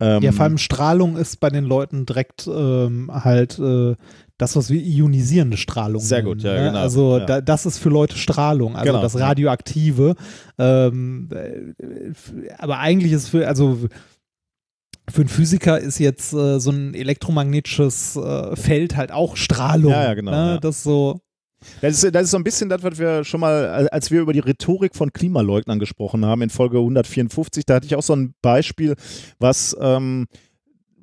Ähm, Ja, vor allem Strahlung ist bei den Leuten direkt ähm, halt äh, das, was wir ionisierende Strahlung Sehr nennen, gut, ja, ne? genau, Also ja. Da, das ist für Leute Strahlung, also Genau, das. Radioaktive. Ähm, äh, aber eigentlich ist für, also für einen Physiker ist jetzt äh, so ein elektromagnetisches äh, Feld halt auch Strahlung. Ja, ja, genau, Ne? Das ist so. Das ist, das ist so ein bisschen das, was wir schon mal, als wir über die Rhetorik von Klimaleugnern gesprochen haben in Folge 154, da hatte ich auch so ein Beispiel, was, ähm,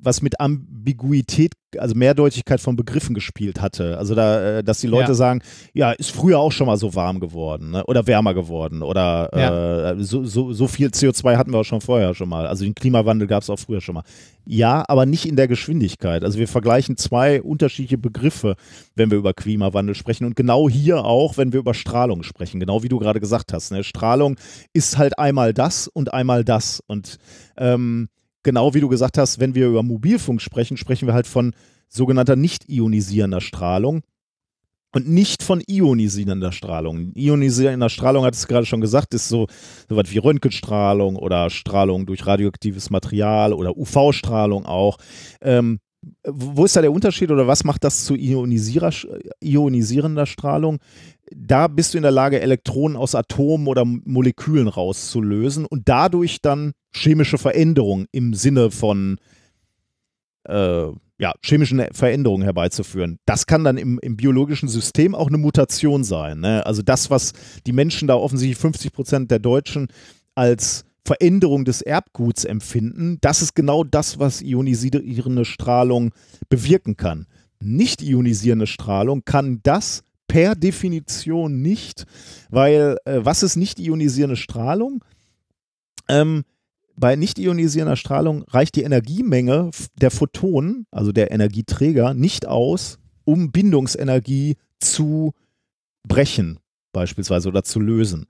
was mit Ambiguität, also Mehrdeutigkeit von Begriffen gespielt hatte. Also da, äh, dass die Leute Ja. sagen, ja, ist früher auch schon mal so warm geworden ne? oder wärmer geworden oder äh, so, so, so viel CO2 hatten wir auch schon vorher schon mal. Also den Klimawandel gab es auch früher schon mal. Ja, aber nicht in der Geschwindigkeit. Also wir vergleichen zwei unterschiedliche Begriffe, wenn wir über Klimawandel sprechen und genau hier auch, wenn wir über Strahlung sprechen, genau wie du gerade gesagt hast. Ne? Strahlung ist halt einmal das und einmal das und ähm, genau wie du gesagt hast, wenn wir über Mobilfunk sprechen, sprechen wir halt von sogenannter nicht ionisierender Strahlung und nicht von ionisierender Strahlung. Ionisierender Strahlung, hat es gerade schon gesagt, ist so, so was wie Röntgenstrahlung oder Strahlung durch radioaktives Material oder UV-Strahlung auch. Ähm, wo ist da der Unterschied oder was macht das zu ionisierer, ionisierender Strahlung? Da bist du in der Lage, Elektronen aus Atomen oder Molekülen rauszulösen und dadurch dann chemische Veränderungen im Sinne von äh, ja, chemischen Veränderungen herbeizuführen. Das kann dann im, im biologischen System auch eine Mutation sein. Ne? Also das, was die Menschen da offensichtlich 50 Prozent der Deutschen als Veränderung des Erbguts empfinden, das ist genau das, was ionisierende Strahlung bewirken kann. Nicht ionisierende Strahlung kann das per Definition nicht, weil äh, was ist nicht ionisierende Strahlung? Ähm, bei nicht ionisierender Strahlung reicht die Energiemenge der Photonen, also der Energieträger, nicht aus, um Bindungsenergie zu brechen, beispielsweise oder zu lösen.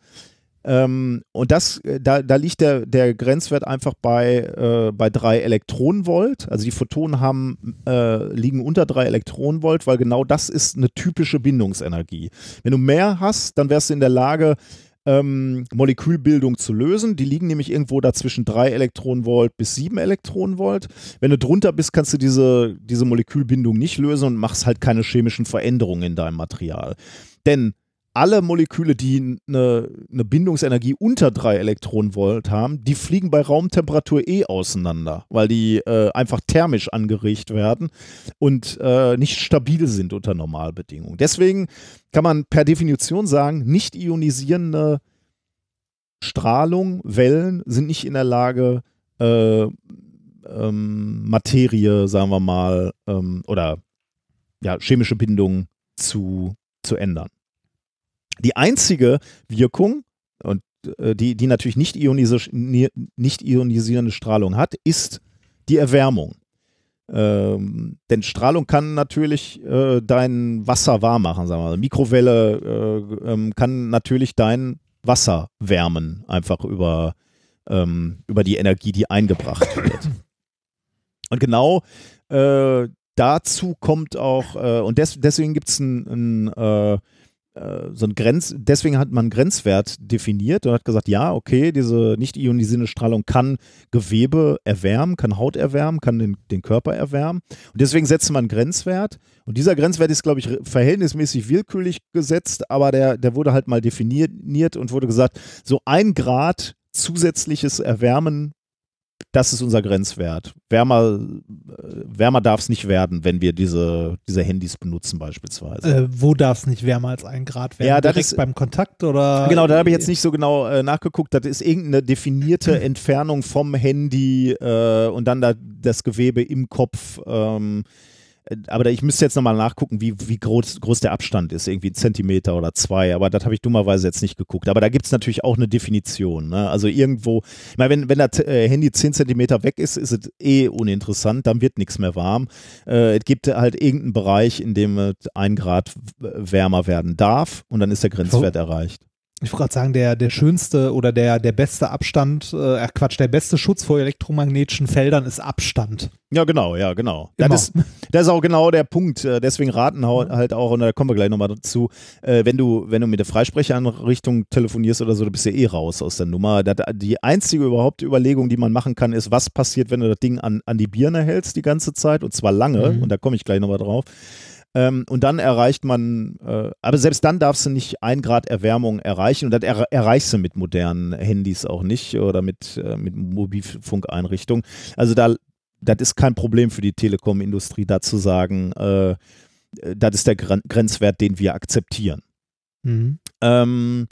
Ähm, und das, äh, da, da liegt der, der Grenzwert einfach bei, äh, bei drei Elektronenvolt. Also die Photonen haben, äh, liegen unter drei Elektronenvolt, weil genau das ist eine typische Bindungsenergie. Wenn du mehr hast, dann wärst du in der Lage, ähm, Molekülbildung zu lösen. Die liegen nämlich irgendwo da zwischen 3 Elektronenvolt bis 7 Elektronenvolt. Wenn du drunter bist, kannst du diese, diese Molekülbindung nicht lösen und machst halt keine chemischen Veränderungen in deinem Material. Denn alle Moleküle, die eine, eine Bindungsenergie unter 3 Elektronenvolt haben, die fliegen bei Raumtemperatur eh auseinander, weil die äh, einfach thermisch angeregt werden und äh, nicht stabil sind unter Normalbedingungen. Deswegen kann man per Definition sagen, nicht ionisierende Strahlung, Wellen sind nicht in der Lage, äh, ähm, Materie, sagen wir mal, ähm, oder ja, chemische Bindungen zu, zu ändern. Die einzige Wirkung, und äh, die, die natürlich nicht, ionisi nicht ionisierende Strahlung hat, ist die Erwärmung. Ähm, denn Strahlung kann natürlich äh, dein Wasser warm machen, sagen wir mal. Mikrowelle äh, ähm, kann natürlich dein Wasser wärmen, einfach über, ähm, über die Energie, die eingebracht wird. Und genau äh, dazu kommt auch, äh, und des, deswegen gibt es ein, ein äh, so ein Grenz, deswegen hat man einen Grenzwert definiert und hat gesagt, ja, okay, diese nicht ionisierende Strahlung kann Gewebe erwärmen, kann Haut erwärmen, kann den, den Körper erwärmen. Und deswegen setzt man einen Grenzwert. Und dieser Grenzwert ist, glaube ich, verhältnismäßig willkürlich gesetzt, aber der, der wurde halt mal definiert und wurde gesagt, so ein Grad zusätzliches Erwärmen das ist unser Grenzwert. Wärmer, äh, wärmer darf es nicht werden, wenn wir diese, diese Handys benutzen beispielsweise. Äh, wo darf es nicht wärmer als ein Grad werden? Ja, das Direkt ist- beim Kontakt oder? Genau, da habe ich jetzt nicht so genau äh, nachgeguckt. Das ist irgendeine definierte Entfernung vom Handy äh, und dann da das Gewebe im Kopf. Ähm, äh, aber da, ich müsste jetzt nochmal nachgucken, wie, wie groß, groß der Abstand ist. Irgendwie ein Zentimeter oder zwei. Aber das habe ich dummerweise jetzt nicht geguckt. Aber da gibt es natürlich auch eine Definition. Ne? Also irgendwo, ich meine, wenn, wenn das äh, Handy 10 Zentimeter weg ist, ist es eh uninteressant. Dann wird nichts mehr warm. Äh, es gibt halt irgendeinen Bereich, in dem es ein Grad wärmer werden darf. Und dann ist der Grenzwert erreicht. Ich wollte gerade sagen, der, der schönste oder der, der beste Abstand, äh, ach Quatsch, der beste Schutz vor elektromagnetischen Feldern ist Abstand. Ja, genau, ja, genau. Immer. Das ist, das ist auch genau der Punkt. Äh, Deswegen raten halt auch, und da kommen wir gleich nochmal dazu, äh, wenn du, wenn du mit der Freisprecheinrichtung telefonierst oder so, du bist ja eh raus aus der Nummer. Die einzige überhaupt Überlegung, die man machen kann, ist, was passiert, wenn du das Ding an, an die Birne hältst die ganze Zeit, und zwar lange, Mhm. und da komme ich gleich nochmal drauf. Ähm, und dann erreicht man, äh, aber selbst dann darfst du nicht ein Grad Erwärmung erreichen und das er, erreichst du mit modernen Handys auch nicht oder mit, äh, mit Mobilfunkeinrichtungen. Also da das ist kein Problem für die Telekom-Industrie, da zu sagen, äh, das ist der Gren Grenzwert, den wir akzeptieren. Mhm. Ähm,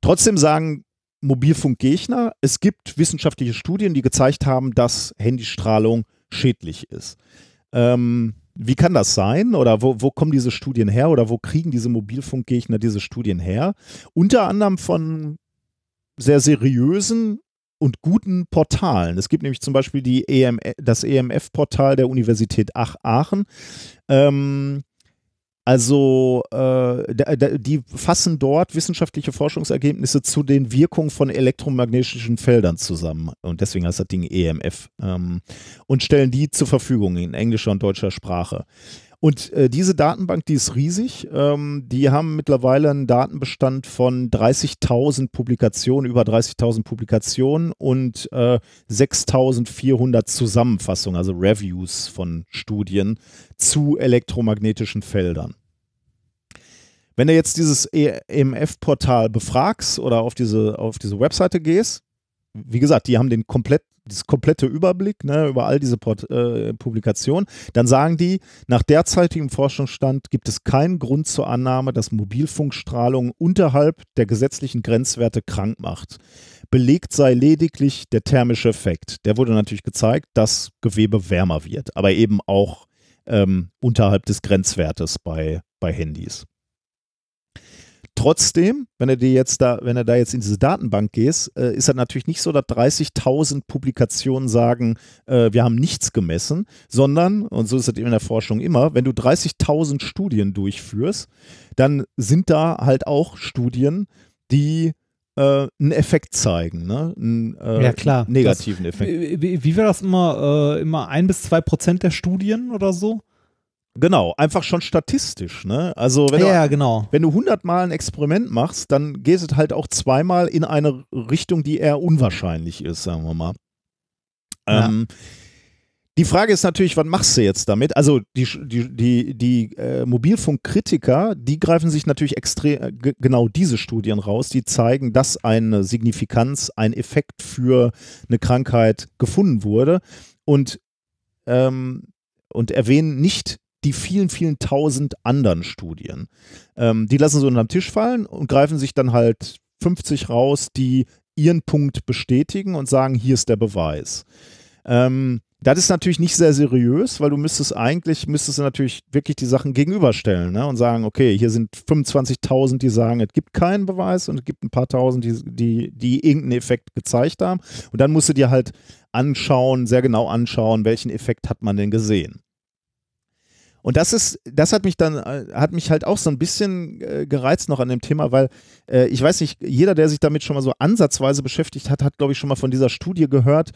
trotzdem sagen Mobilfunkgegner, es gibt wissenschaftliche Studien, die gezeigt haben, dass Handystrahlung schädlich ist. Ähm, wie kann das sein? Oder wo, wo kommen diese Studien her? Oder wo kriegen diese Mobilfunkgegner diese Studien her? Unter anderem von sehr seriösen und guten Portalen. Es gibt nämlich zum Beispiel die EM, das EMF-Portal der Universität Ach Aachen. Ähm, also äh, die fassen dort wissenschaftliche Forschungsergebnisse zu den Wirkungen von elektromagnetischen Feldern zusammen. Und deswegen heißt das Ding EMF. Ähm, und stellen die zur Verfügung in englischer und deutscher Sprache. Und äh, diese Datenbank, die ist riesig. Ähm, die haben mittlerweile einen Datenbestand von 30.000 Publikationen, über 30.000 Publikationen und äh, 6.400 Zusammenfassungen, also Reviews von Studien zu elektromagnetischen Feldern. Wenn du jetzt dieses EMF-Portal befragst oder auf diese, auf diese Webseite gehst, wie gesagt, die haben den komplett das komplette Überblick ne, über all diese Port äh, Publikationen, dann sagen die, nach derzeitigem Forschungsstand gibt es keinen Grund zur Annahme, dass Mobilfunkstrahlung unterhalb der gesetzlichen Grenzwerte krank macht. Belegt sei lediglich der thermische Effekt. Der wurde natürlich gezeigt, dass Gewebe wärmer wird, aber eben auch ähm, unterhalb des Grenzwertes bei, bei Handys. Trotzdem, wenn er dir jetzt da, wenn er da jetzt in diese Datenbank gehst, äh, ist das natürlich nicht so, dass 30.000 Publikationen sagen, äh, wir haben nichts gemessen, sondern, und so ist es in der Forschung immer, wenn du 30.000 Studien durchführst, dann sind da halt auch Studien, die äh, einen Effekt zeigen, ne? einen äh, Ja, klar. negativen das, Effekt. Wie, wie war das immer? Äh, immer ein bis zwei Prozent der Studien oder so? Genau, einfach schon statistisch. Ne? Also wenn, ja, du, genau. wenn du 100 Mal ein Experiment machst, dann geht es halt auch zweimal in eine Richtung, die eher unwahrscheinlich ist, sagen wir mal. Ja. Ähm, die Frage ist natürlich, was machst du jetzt damit? Also die, die, die, die äh, Mobilfunkkritiker, die greifen sich natürlich extrem äh, ge- genau diese Studien raus, die zeigen, dass eine Signifikanz, ein Effekt für eine Krankheit gefunden wurde und, ähm, und erwähnen nicht die vielen, vielen tausend anderen Studien. Ähm, die lassen so unterm Tisch fallen und greifen sich dann halt 50 raus, die ihren Punkt bestätigen und sagen, hier ist der Beweis. Ähm, das ist natürlich nicht sehr seriös, weil du müsstest eigentlich, müsstest du natürlich wirklich die Sachen gegenüberstellen ne? und sagen, okay, hier sind 25.000, die sagen, es gibt keinen Beweis und es gibt ein paar tausend, die, die, die irgendeinen Effekt gezeigt haben. Und dann musst du dir halt anschauen, sehr genau anschauen, welchen Effekt hat man denn gesehen. Und das ist, das hat mich dann, äh, hat mich halt auch so ein bisschen äh, gereizt noch an dem Thema, weil äh, ich weiß nicht, jeder, der sich damit schon mal so ansatzweise beschäftigt hat, hat, glaube ich, schon mal von dieser Studie gehört,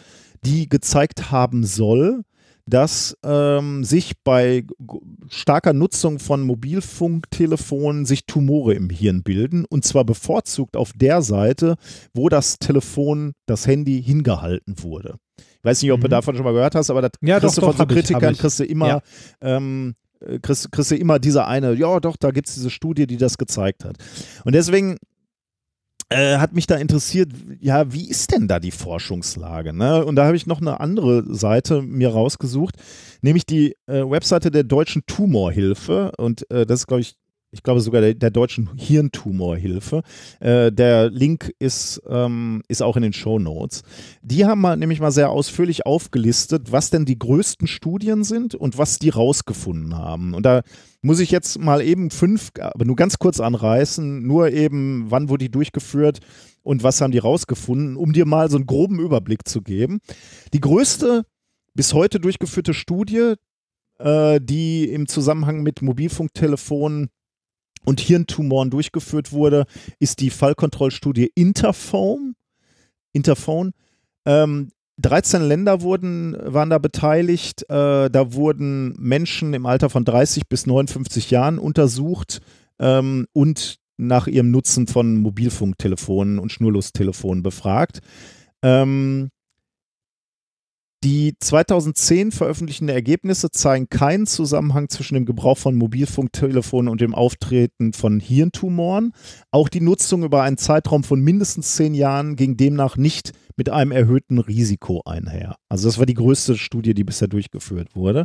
die gezeigt haben soll, dass ähm, sich bei starker Nutzung von Mobilfunktelefonen sich Tumore im Hirn bilden und zwar bevorzugt auf der Seite, wo das Telefon, das Handy hingehalten wurde. Ich weiß nicht, ob du Mhm. davon schon mal gehört hast, aber das Ja, kriegst doch, du doch, von so ich, hab Kritikern ich. kriegst du immer, Ja. ähm, äh, kriegst, kriegst du immer diese eine, ja doch, da gibt es diese Studie, die das gezeigt hat. Und deswegen äh, hat mich da interessiert, ja, wie ist denn da die Forschungslage? Ne? Und da habe ich noch eine andere Seite mir rausgesucht, nämlich die äh, Webseite der Deutschen Tumorhilfe. Und äh, das ist, glaube ich, ich glaube sogar der, der Deutschen Hirntumorhilfe. Äh, der Link ist, ähm, ist auch in den Show Notes. Die haben mal, nämlich mal sehr ausführlich aufgelistet, was denn die größten Studien sind und was die rausgefunden haben. Und da muss ich jetzt mal eben fünf, aber nur ganz kurz anreißen, nur eben, wann wurde die durchgeführt und was haben die rausgefunden, um dir mal so einen groben Überblick zu geben. Die größte bis heute durchgeführte Studie, äh, die im Zusammenhang mit Mobilfunktelefonen und Hirntumoren durchgeführt wurde, ist die Fallkontrollstudie Interphone. Interphone. Ähm, 13 Länder wurden, waren da beteiligt. Äh, da wurden Menschen im Alter von 30 bis 59 Jahren untersucht ähm, und nach ihrem Nutzen von Mobilfunktelefonen und Schnurlustelefonen befragt. Ähm, die 2010 veröffentlichten Ergebnisse zeigen keinen Zusammenhang zwischen dem Gebrauch von Mobilfunktelefonen und dem Auftreten von Hirntumoren. Auch die Nutzung über einen Zeitraum von mindestens zehn Jahren ging demnach nicht mit einem erhöhten Risiko einher. Also das war die größte Studie, die bisher durchgeführt wurde.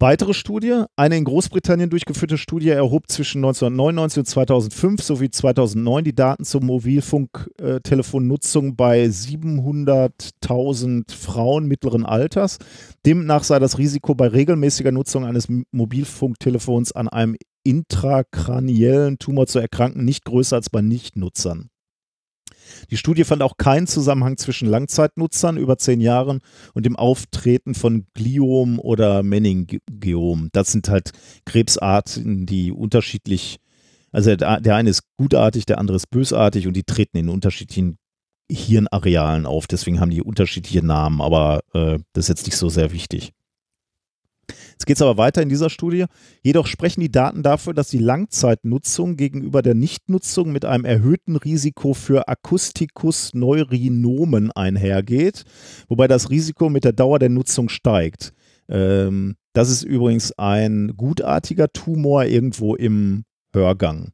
Weitere Studie, eine in Großbritannien durchgeführte Studie erhob zwischen 1999 und 2005 sowie 2009 die Daten zur Mobilfunktelefonnutzung bei 700.000 Frauen mittleren Alters. Demnach sei das Risiko bei regelmäßiger Nutzung eines Mobilfunktelefons an einem intrakraniellen Tumor zu erkranken nicht größer als bei Nichtnutzern. Die Studie fand auch keinen Zusammenhang zwischen Langzeitnutzern über zehn Jahren und dem Auftreten von Gliom oder Meningiom. Das sind halt Krebsarten, die unterschiedlich, also der, eine ist gutartig, der andere ist bösartig und die treten in unterschiedlichen Hirnarealen auf. Deswegen haben die unterschiedliche Namen, aber äh, das ist jetzt nicht so sehr wichtig. Jetzt geht es aber weiter in dieser Studie. Jedoch sprechen die Daten dafür, dass die Langzeitnutzung gegenüber der Nichtnutzung mit einem erhöhten Risiko für Acousticus neurinomen einhergeht, wobei das Risiko mit der Dauer der Nutzung steigt. Ähm, das ist übrigens ein gutartiger Tumor irgendwo im Hörgang.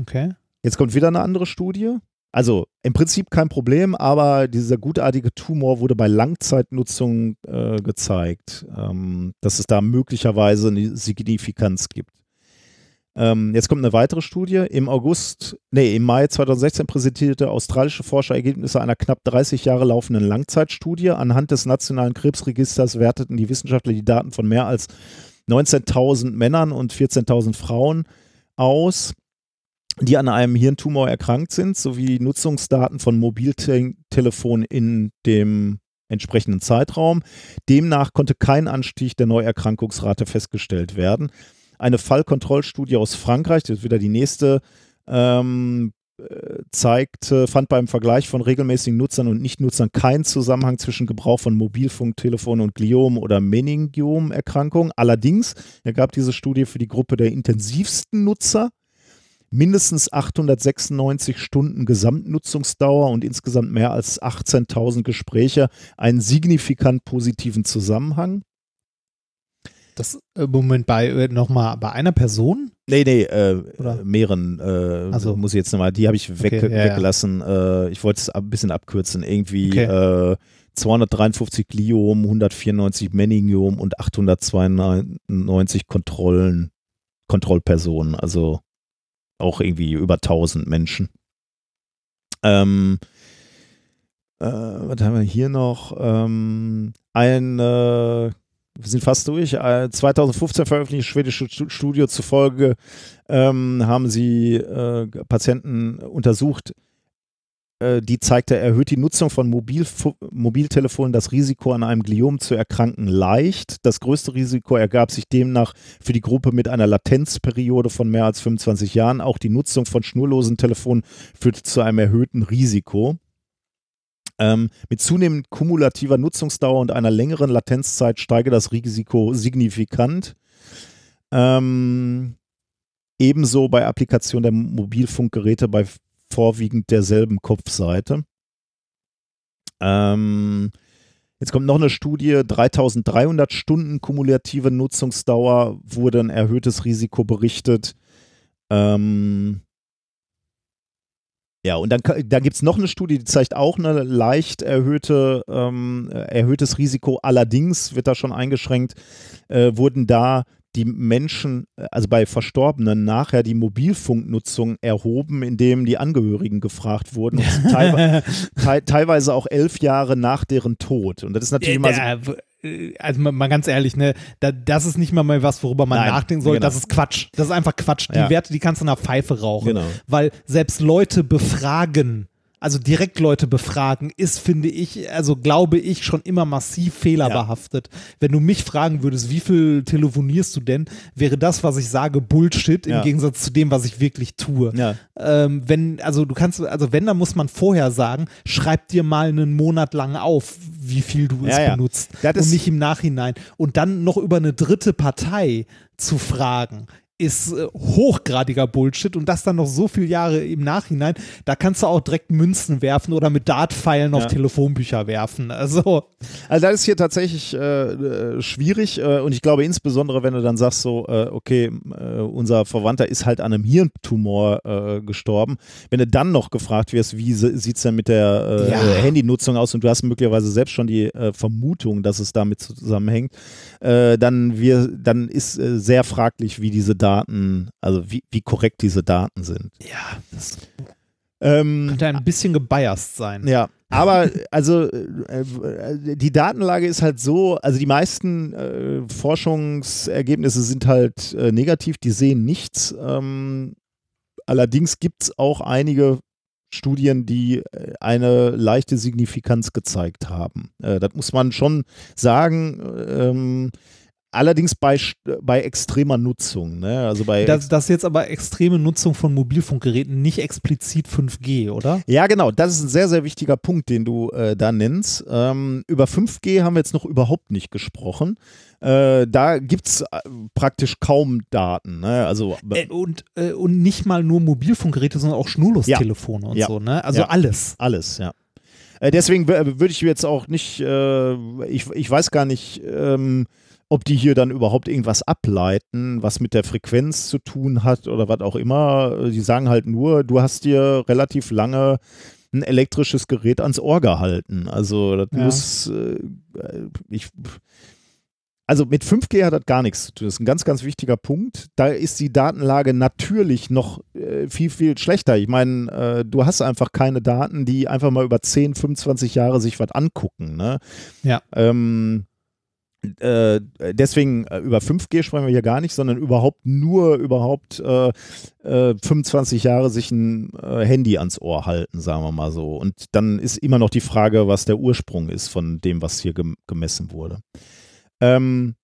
Okay. Jetzt kommt wieder eine andere Studie. Also im Prinzip kein Problem, aber dieser gutartige Tumor wurde bei Langzeitnutzung äh, gezeigt, ähm, dass es da möglicherweise eine Signifikanz gibt. Ähm, jetzt kommt eine weitere Studie. Im August, nee, im Mai 2016 präsentierte australische Forscher Ergebnisse einer knapp 30 Jahre laufenden Langzeitstudie. Anhand des Nationalen Krebsregisters werteten die Wissenschaftler die Daten von mehr als 19.000 Männern und 14.000 Frauen aus die an einem Hirntumor erkrankt sind, sowie Nutzungsdaten von Mobiltelefonen in dem entsprechenden Zeitraum. Demnach konnte kein Anstieg der Neuerkrankungsrate festgestellt werden. Eine Fallkontrollstudie aus Frankreich, das ist wieder die nächste, ähm, äh, zeigte, fand beim Vergleich von regelmäßigen Nutzern und Nichtnutzern keinen Zusammenhang zwischen Gebrauch von Mobilfunktelefonen und Gliom- oder Meningiom-Erkrankungen. Allerdings ergab diese Studie für die Gruppe der intensivsten Nutzer mindestens 896 Stunden Gesamtnutzungsdauer und insgesamt mehr als 18.000 Gespräche einen signifikant positiven Zusammenhang. Das äh, Moment bei äh, nochmal bei einer Person? Nee, nee, äh, mehreren. Äh, also, muss ich jetzt nochmal, die habe ich weg, okay, ja, weggelassen. Ja. Äh, ich wollte es ein bisschen abkürzen. Irgendwie okay. 253 äh, Gliom, 194 Meningiom und 892 Kontrollen, Kontrollpersonen. Also auch irgendwie über 1000 Menschen. Ähm, äh, was haben wir hier noch? Ähm, ein, äh, wir sind fast durch, äh, 2015 veröffentlichte schwedische Studie zufolge ähm, haben sie äh, Patienten untersucht, die zeigte, erhöht die Nutzung von Mobilfu Mobiltelefonen das Risiko, an einem Gliom zu erkranken, leicht. Das größte Risiko ergab sich demnach für die Gruppe mit einer Latenzperiode von mehr als 25 Jahren. Auch die Nutzung von schnurlosen Telefonen führt zu einem erhöhten Risiko. Ähm, mit zunehmend kumulativer Nutzungsdauer und einer längeren Latenzzeit steige das Risiko signifikant. Ähm, ebenso bei Applikation der Mobilfunkgeräte bei vorwiegend derselben Kopfseite. Ähm, jetzt kommt noch eine Studie, 3300 Stunden kumulative Nutzungsdauer wurde ein erhöhtes Risiko berichtet. Ähm, ja, und dann, dann gibt es noch eine Studie, die zeigt auch eine leicht erhöhte, ähm, erhöhtes Risiko. Allerdings wird da schon eingeschränkt, äh, wurden da die Menschen, äh, also bei Verstorbenen, nachher die Mobilfunknutzung erhoben, indem die Angehörigen gefragt wurden. teilweise, te teilweise auch elf Jahre nach deren Tod. Und das ist natürlich immer so äh, also mal ganz ehrlich, ne, das ist nicht mal mal was, worüber man Nein, nachdenken soll. Genau. Das ist Quatsch. Das ist einfach Quatsch. Die ja. Werte, die kannst du in der Pfeife rauchen. Genau. Weil selbst Leute befragen also direkt Leute befragen, ist, finde ich, also glaube ich, schon immer massiv fehlerbehaftet. Ja. Wenn du mich fragen würdest, wie viel telefonierst du denn, wäre das, was ich sage, Bullshit im ja. Gegensatz zu dem, was ich wirklich tue. Ja. Ähm, wenn, also du kannst, also wenn, dann muss man vorher sagen, schreib dir mal einen Monat lang auf, wie viel du es benutzt. und nicht im Nachhinein. Und dann noch über eine dritte Partei zu fragen, ist äh, hochgradiger Bullshit und das dann noch so viele Jahre im Nachhinein, da kannst du auch direkt Münzen werfen oder mit Dartpfeilen auf Ja. Telefonbücher werfen. Also, Also das ist hier tatsächlich äh, äh, schwierig äh, und ich glaube insbesondere, wenn du dann sagst so, äh, okay, unser Verwandter ist halt an einem Hirntumor gestorben, wenn du dann noch gefragt wirst, wie sieht es denn mit der Ja. Handynutzung aus und du hast möglicherweise selbst schon die Vermutung, dass es damit zusammenhängt, dann, wir, dann ist sehr fraglich, wie diese Daten, also wie, wie korrekt diese Daten sind. ja, das Ähm, könnte ein bisschen gebiased sein. ja, aber also äh, äh, die Datenlage ist halt so, also die meisten äh, Forschungsergebnisse sind halt äh, negativ, die sehen nichts. Ähm, allerdings gibt es auch einige Studien, die äh, eine leichte Signifikanz gezeigt haben. Äh, das muss man schon sagen. Ähm, allerdings bei, bei extremer Nutzung. Ne? Also bei Das, das ist jetzt aber extreme Nutzung von Mobilfunkgeräten, nicht explizit 5G, oder? Ja, genau. Das ist ein sehr, sehr wichtiger Punkt, den du äh, da nennst. Ähm, über 5G haben wir jetzt noch überhaupt nicht gesprochen. Äh, da gibt es äh, praktisch kaum Daten. Ne? Also, Äh, und, äh, und nicht mal nur Mobilfunkgeräte, sondern auch Schnurlustelefone und Ja. so, ne? Also Ja. alles. alles, ja. Äh, deswegen würde ich jetzt auch nicht, ich, ich weiß gar nicht, ähm, ob die hier dann überhaupt irgendwas ableiten, was mit der Frequenz zu tun hat oder was auch immer. Die sagen halt nur, du hast dir relativ lange ein elektrisches Gerät ans Ohr gehalten. Also das Ja. muss, äh, ich, also mit 5G hat das gar nichts zu tun. Das ist ein ganz, ganz wichtiger Punkt. Da ist die Datenlage natürlich noch äh, viel, viel schlechter. Ich meine, äh, du hast einfach keine Daten, die einfach mal über 10, 25 Jahre sich was angucken. Ne? Ja. Ähm, äh, deswegen äh, über 5G sprechen wir hier gar nicht, sondern überhaupt nur überhaupt äh, äh, 25 Jahre sich ein äh, Handy ans Ohr halten, sagen wir mal so. Und dann ist immer noch die Frage, was der Ursprung ist von dem, was hier gem gemessen wurde. Ähm,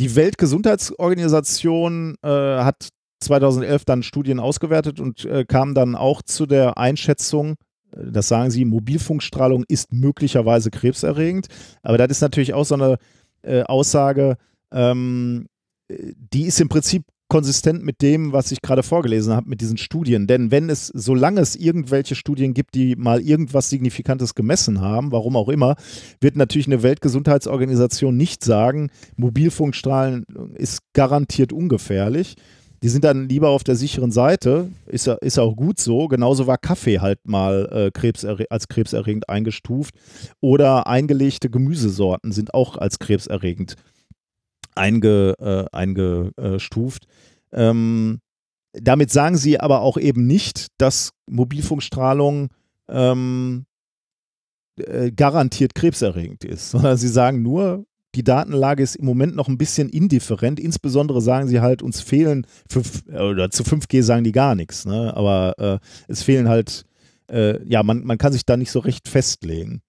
die Weltgesundheitsorganisation hat 2011 dann Studien ausgewertet und kam dann auch zu der Einschätzung, das sagen sie, Mobilfunkstrahlung ist möglicherweise krebserregend. Aber das ist natürlich auch so eine äh, Aussage, ähm, äh, die ist im Prinzip konsistent mit dem, was ich gerade vorgelesen habe, mit diesen Studien. Denn wenn es, solange es irgendwelche Studien gibt, die mal irgendwas Signifikantes gemessen haben, warum auch immer, wird natürlich eine Weltgesundheitsorganisation nicht sagen, Mobilfunkstrahlen ist garantiert ungefährlich. Die sind dann lieber auf der sicheren Seite, ist ja, ist auch gut so. Genauso war Kaffee halt mal äh, krebserre als krebserregend eingestuft. Oder eingelegte Gemüsesorten sind auch als krebserregend einge, äh, eingestuft. Ähm, damit sagen sie aber auch eben nicht, dass Mobilfunkstrahlung ähm, äh, garantiert krebserregend ist, sondern sie sagen nur, die Datenlage ist im Moment noch ein bisschen indifferent. Insbesondere sagen sie halt, uns fehlen, für, oder zu 5G sagen die gar nichts, ne? aber äh, es fehlen halt, äh, ja, man, man kann sich da nicht so recht festlegen.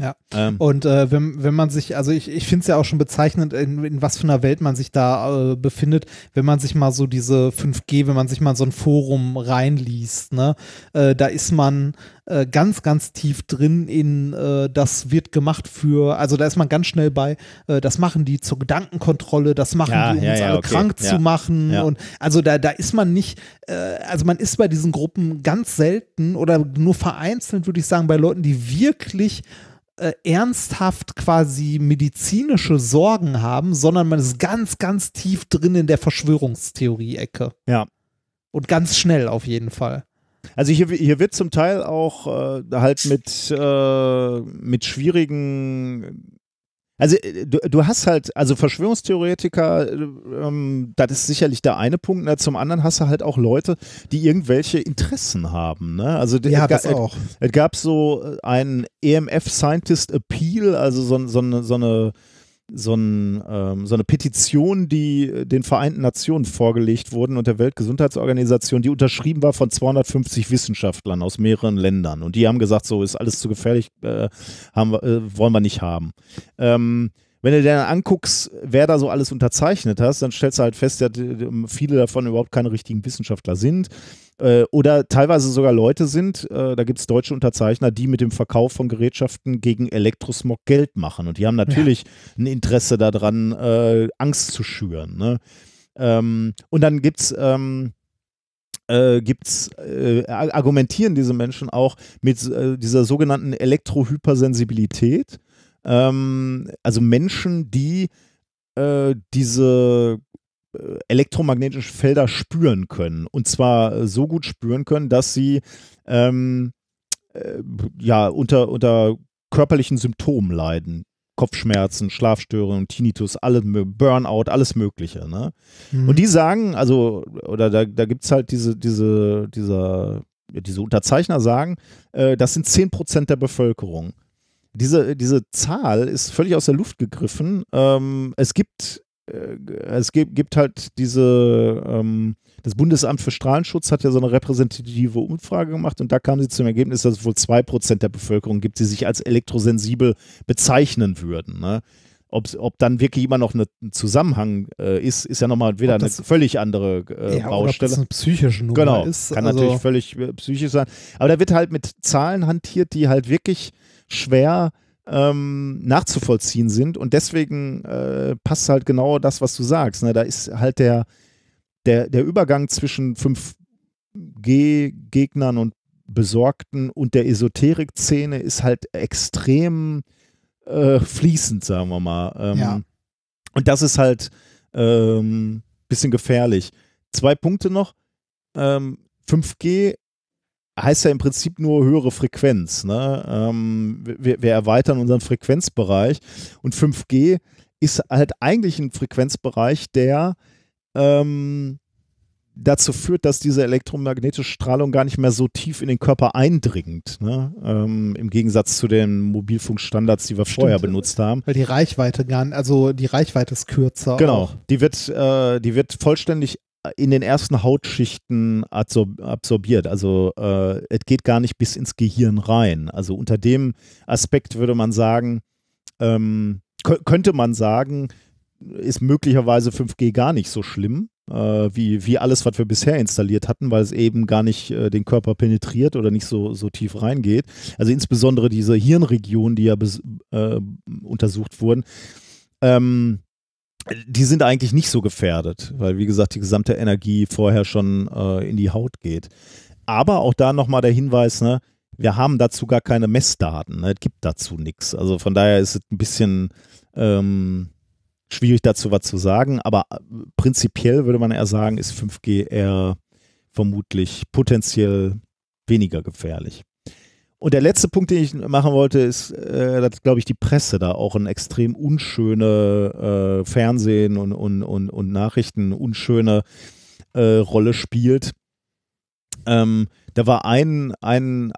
Ja. Ähm, Und äh, wenn, wenn man sich, also ich, ich finde es ja auch schon bezeichnend, in, in was für einer Welt man sich da äh, befindet, wenn man sich mal so diese 5G, wenn man sich mal so ein Forum reinliest, ne, äh, da ist man äh, ganz, ganz tief drin in, äh, das wird gemacht für, also da ist man ganz schnell bei, äh, das machen die zur Gedankenkontrolle, das machen Ja, die, um ja, uns ja, alle okay. krank zu machen und also da, da ist man nicht, äh, also man ist bei diesen Gruppen ganz selten oder nur vereinzelt, würde ich sagen, bei Leuten, die wirklich äh, ernsthaft quasi medizinische Sorgen haben, sondern man ist ganz, ganz tief drin in der Verschwörungstheorie-Ecke. Ja. Und ganz schnell auf jeden Fall. Also hier, hier wird zum Teil auch äh, halt mit, äh, mit schwierigen also äh, du, du hast halt, also Verschwörungstheoretiker, äh, ähm, das ist sicherlich der eine Punkt. Ne? Zum anderen hast du halt auch Leute, die irgendwelche Interessen haben. Ne? Also es ga- es- Es gab so äh, einen EMF Scientist Appeal, also so, so, eine, so, eine, so, ein, ähm, so eine Petition, die äh, den Vereinten Nationen vorgelegt wurden und der Weltgesundheitsorganisation, die unterschrieben war von 250 Wissenschaftlern aus mehreren Ländern. Und die haben gesagt, so ist alles zu gefährlich, äh, haben äh, wollen wir nicht haben. Ähm, wenn du dir dann anguckst, wer da so alles unterzeichnet hast, dann stellst du halt fest, dass viele davon überhaupt keine richtigen Wissenschaftler sind äh, oder teilweise sogar Leute sind, äh, da gibt es deutsche Unterzeichner, die mit dem Verkauf von Gerätschaften gegen Elektrosmog Geld machen. Und die haben natürlich ein Interesse daran, äh, Angst zu schüren. Ne? Ähm, und dann gibt's ähm, äh, gibt's, äh, argumentieren diese Menschen auch mit äh, dieser sogenannten Elektrohypersensibilität. Ähm, also Menschen, die äh, diese äh, elektromagnetischen Felder spüren können. Und zwar so gut spüren können, dass sie ähm, äh, ja, unter, unter körperlichen Symptomen leiden. Kopfschmerzen, Schlafstörungen, Tinnitus, alle, Burnout, alles Mögliche. Ne? Mhm. Und die sagen, also, oder da, da gibt es halt diese, diese, dieser, diese Unterzeichner sagen, äh, das sind 10% der Bevölkerung. Diese, diese Zahl ist völlig aus der Luft gegriffen. Ähm, es gibt, äh, es gibt, gibt halt diese, ähm, das Bundesamt für Strahlenschutz hat ja so eine repräsentative Umfrage gemacht und da kam sie zum Ergebnis, dass es wohl zwei Prozent der Bevölkerung gibt, die sich als elektrosensibel bezeichnen würden. Ne? Ob, ob dann wirklich immer noch ein Zusammenhang äh, ist, ist ja nochmal wieder eine völlig andere äh, ja, Baustelle. Ob das eine psychische Nummer genau, ist. Kann also natürlich völlig äh, psychisch sein. Aber da wird halt mit Zahlen hantiert, die halt wirklich schwer ähm, nachzuvollziehen sind. Und deswegen äh, passt halt genau das, was du sagst. Ne? Da ist halt der, der, der Übergang zwischen 5G-Gegnern und Besorgten und der Esoterik-Szene ist halt extrem äh, fließend, sagen wir mal. Ähm, ja. Und das ist halt ein ähm, bisschen gefährlich. Zwei Punkte noch. Ähm, 5G heißt ja im Prinzip nur höhere Frequenz. Ne? Ähm, wir, wir, erweitern unseren Frequenzbereich und 5G ist halt eigentlich ein Frequenzbereich, der ähm, dazu führt, dass diese elektromagnetische Strahlung gar nicht mehr so tief in den Körper eindringt, ne? ähm, im Gegensatz zu den Mobilfunkstandards, die wir Stimmt, vorher benutzt haben. Weil die Reichweite gar, also die Reichweite ist kürzer. Genau, auch. die wird, äh, die wird vollständig in den ersten Hautschichten absorbiert. Also äh, es geht gar nicht bis ins Gehirn rein. Also unter dem Aspekt würde man sagen, ähm, könnte man sagen, ist möglicherweise 5G gar nicht so schlimm, äh, wie, wie alles, was wir bisher installiert hatten, weil es eben gar nicht äh, den Körper penetriert oder nicht so, so tief reingeht. Also insbesondere diese Hirnregionen, die ja äh, untersucht wurden, ähm, die sind eigentlich nicht so gefährdet, weil wie gesagt die gesamte Energie vorher schon äh, in die Haut geht. Aber auch da nochmal der Hinweis, ne, wir haben dazu gar keine Messdaten, ne, es gibt dazu nichts. Also von daher ist es ein bisschen ähm, schwierig dazu was zu sagen, aber äh, prinzipiell würde man eher sagen, ist 5G eher vermutlich potenziell weniger gefährlich. Und der letzte Punkt, den ich machen wollte, ist, äh, dass, glaube ich, die Presse da auch ein extrem unschöne äh, Fernsehen und, und, und, und Nachrichten unschöne äh, Rolle spielt. Ähm, da war ein, ein,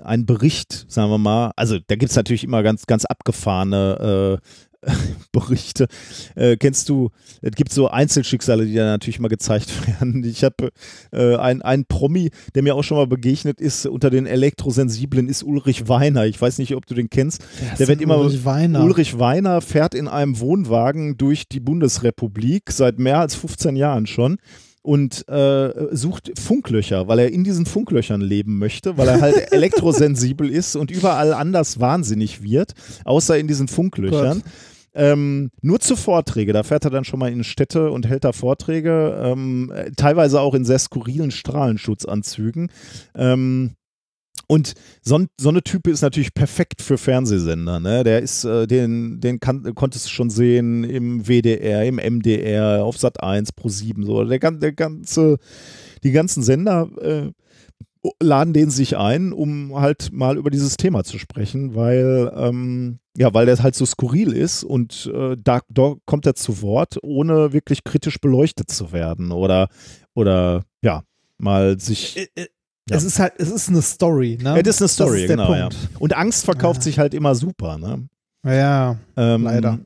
ein Bericht, sagen wir mal, also da gibt es natürlich immer ganz, ganz abgefahrene äh, Berichte. Äh, kennst du, es gibt so Einzelschicksale, die da natürlich mal gezeigt werden. Ich habe äh, einen Promi, der mir auch schon mal begegnet ist, unter den Elektrosensiblen ist Ulrich Weiner. Ich weiß nicht, ob du den kennst. Der, der wird immer Ulrich Weiner. Ulrich Weiner fährt in einem Wohnwagen durch die Bundesrepublik seit mehr als 15 Jahren schon und äh, sucht Funklöcher, weil er in diesen Funklöchern leben möchte, weil er halt elektrosensibel ist und überall anders wahnsinnig wird, außer in diesen Funklöchern. Gott. Ähm, nur zu Vorträge, da fährt er dann schon mal in Städte und hält da Vorträge, ähm, teilweise auch in sehr skurrilen Strahlenschutzanzügen. Ähm, und so, so, eine Type ist natürlich perfekt für Fernsehsender. Ne? Der ist, äh, den, den kann, konntest du schon sehen im WDR, im MDR, auf Sat 1, Pro 7, so. Der, der ganze, die ganzen Sender äh, laden den sich ein, um halt mal über dieses Thema zu sprechen, weil ähm, ja, weil der halt so skurril ist und äh, da, da kommt er zu Wort, ohne wirklich kritisch beleuchtet zu werden oder oder ja mal sich äh, äh, ja. Es ist halt, es ist eine Story, ne? Es ist eine Story, ist genau. Ja. Und Angst verkauft ja. sich halt immer super, ne? Ja, ähm, leider.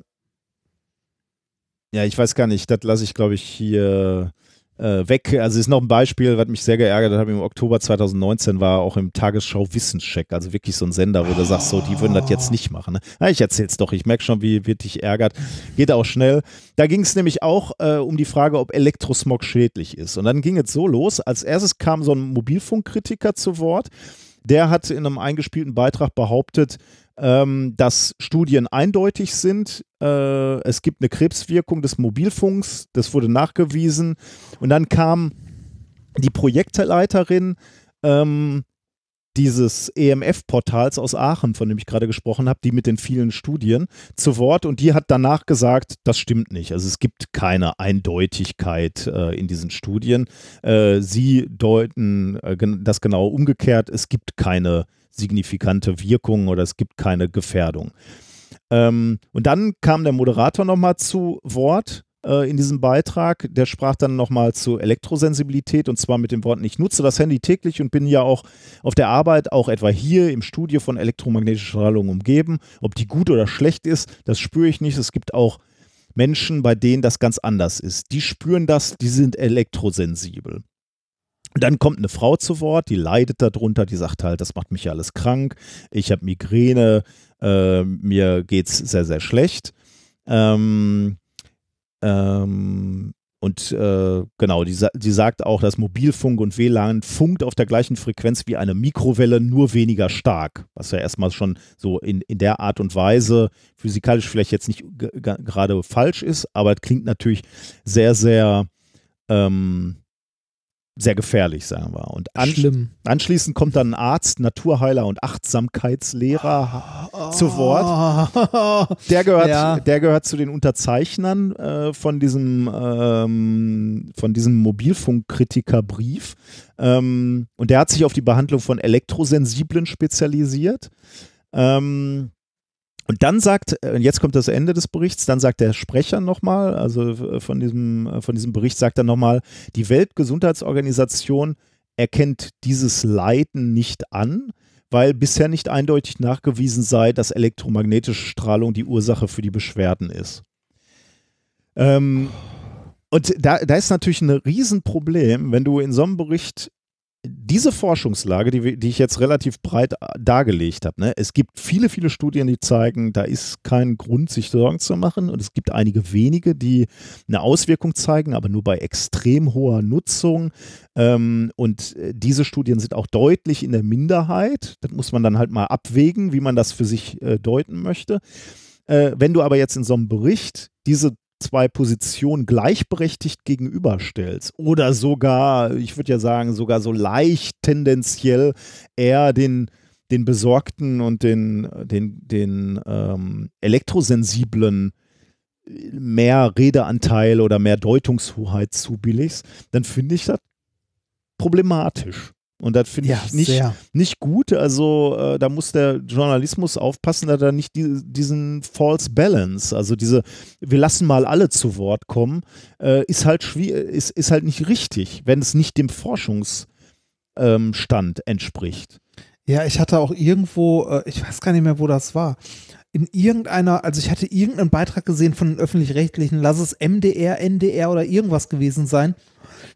Ja, ich weiß gar nicht, das lasse ich, glaube ich, hier äh, weg. Also ist noch ein Beispiel, was mich sehr geärgert hat, im Oktober 2019 war auch im Tagesschau Wissenscheck, also wirklich so ein Sender, wo du sagst, so, die würden das jetzt nicht machen. Ne? Na, ich erzähl's doch, ich merke schon, wie wird dich ärgert. Geht auch schnell. Da ging es nämlich auch äh, um die Frage, ob Elektrosmog schädlich ist. Und dann ging es so los, als erstes kam so ein Mobilfunkkritiker zu Wort, der hat in einem eingespielten Beitrag behauptet, ähm, dass Studien eindeutig sind. Äh, es gibt eine Krebswirkung des Mobilfunks, das wurde nachgewiesen. Und dann kam die Projektleiterin ähm, dieses EMF-Portals aus Aachen, von dem ich gerade gesprochen habe, die mit den vielen Studien zu Wort und die hat danach gesagt, das stimmt nicht. Also es gibt keine Eindeutigkeit äh, in diesen Studien. Äh, sie deuten äh, das genau umgekehrt. Es gibt keine signifikante Wirkung oder es gibt keine Gefährdung. Ähm, und dann kam der Moderator nochmal zu Wort in diesem Beitrag. Der sprach dann nochmal zu Elektrosensibilität und zwar mit den Worten, ich nutze das Handy täglich und bin ja auch auf der Arbeit, auch etwa hier im Studio von elektromagnetischer Strahlung umgeben. Ob die gut oder schlecht ist, das spüre ich nicht. Es gibt auch Menschen, bei denen das ganz anders ist. Die spüren das, die sind elektrosensibel. Und dann kommt eine Frau zu Wort, die leidet darunter, die sagt halt, das macht mich ja alles krank, ich habe Migräne, äh, mir geht es sehr, sehr schlecht. Ähm, ähm, und äh, genau, die, die sagt auch, dass Mobilfunk und WLAN funkt auf der gleichen Frequenz wie eine Mikrowelle, nur weniger stark. Was ja erstmal schon so in, in der Art und Weise physikalisch vielleicht jetzt nicht gerade falsch ist, aber es klingt natürlich sehr, sehr ähm, sehr gefährlich, sagen wir. Und ansch anschließend kommt dann ein Arzt, Naturheiler und Achtsamkeitslehrer oh, zu Wort. Der gehört, ja. der gehört zu den Unterzeichnern äh, von diesem, ähm, von diesem Mobilfunkkritikerbrief. Ähm, und der hat sich auf die Behandlung von Elektrosensiblen spezialisiert. Ähm, und dann sagt, äh, jetzt kommt das Ende des Berichts, dann sagt der Sprecher nochmal, also äh, von diesem, äh, von diesem Bericht sagt er nochmal, die Weltgesundheitsorganisation erkennt dieses Leiden nicht an, weil bisher nicht eindeutig nachgewiesen sei, dass elektromagnetische Strahlung die Ursache für die Beschwerden ist. Ähm, und da, da ist natürlich ein Riesenproblem, wenn du in so einem Bericht diese Forschungslage, die, die, ich jetzt relativ breit äh, dargelegt habe, ne, es gibt viele, viele Studien, die zeigen, da ist kein Grund, sich Sorgen zu machen. Und es gibt einige wenige, die eine Auswirkung zeigen, aber nur bei extrem hoher Nutzung. Ähm, und äh, diese Studien sind auch deutlich in der Minderheit. Das muss man dann halt mal abwägen, wie man das für sich äh, deuten möchte. Äh, wenn du aber jetzt in so einem Bericht diese zwei Positionen gleichberechtigt gegenüberstellst oder sogar, ich würde ja sagen, sogar so leicht tendenziell eher den, den besorgten und den, den, den ähm, elektrosensiblen mehr Redeanteil oder mehr Deutungshoheit zubilligst, dann finde ich das problematisch. Und das finde ja, ich nicht, nicht gut. Also äh, da muss der Journalismus aufpassen, dass er nicht die, diesen False Balance, also diese, wir lassen mal alle zu Wort kommen, äh, ist halt ist, ist halt nicht richtig, wenn es nicht dem Forschungsstand ähm, entspricht. Ja, ich hatte auch irgendwo, äh, ich weiß gar nicht mehr, wo das war. In irgendeiner, also ich hatte irgendeinen Beitrag gesehen von den öffentlich-rechtlichen, lass es MDR, NDR oder irgendwas gewesen sein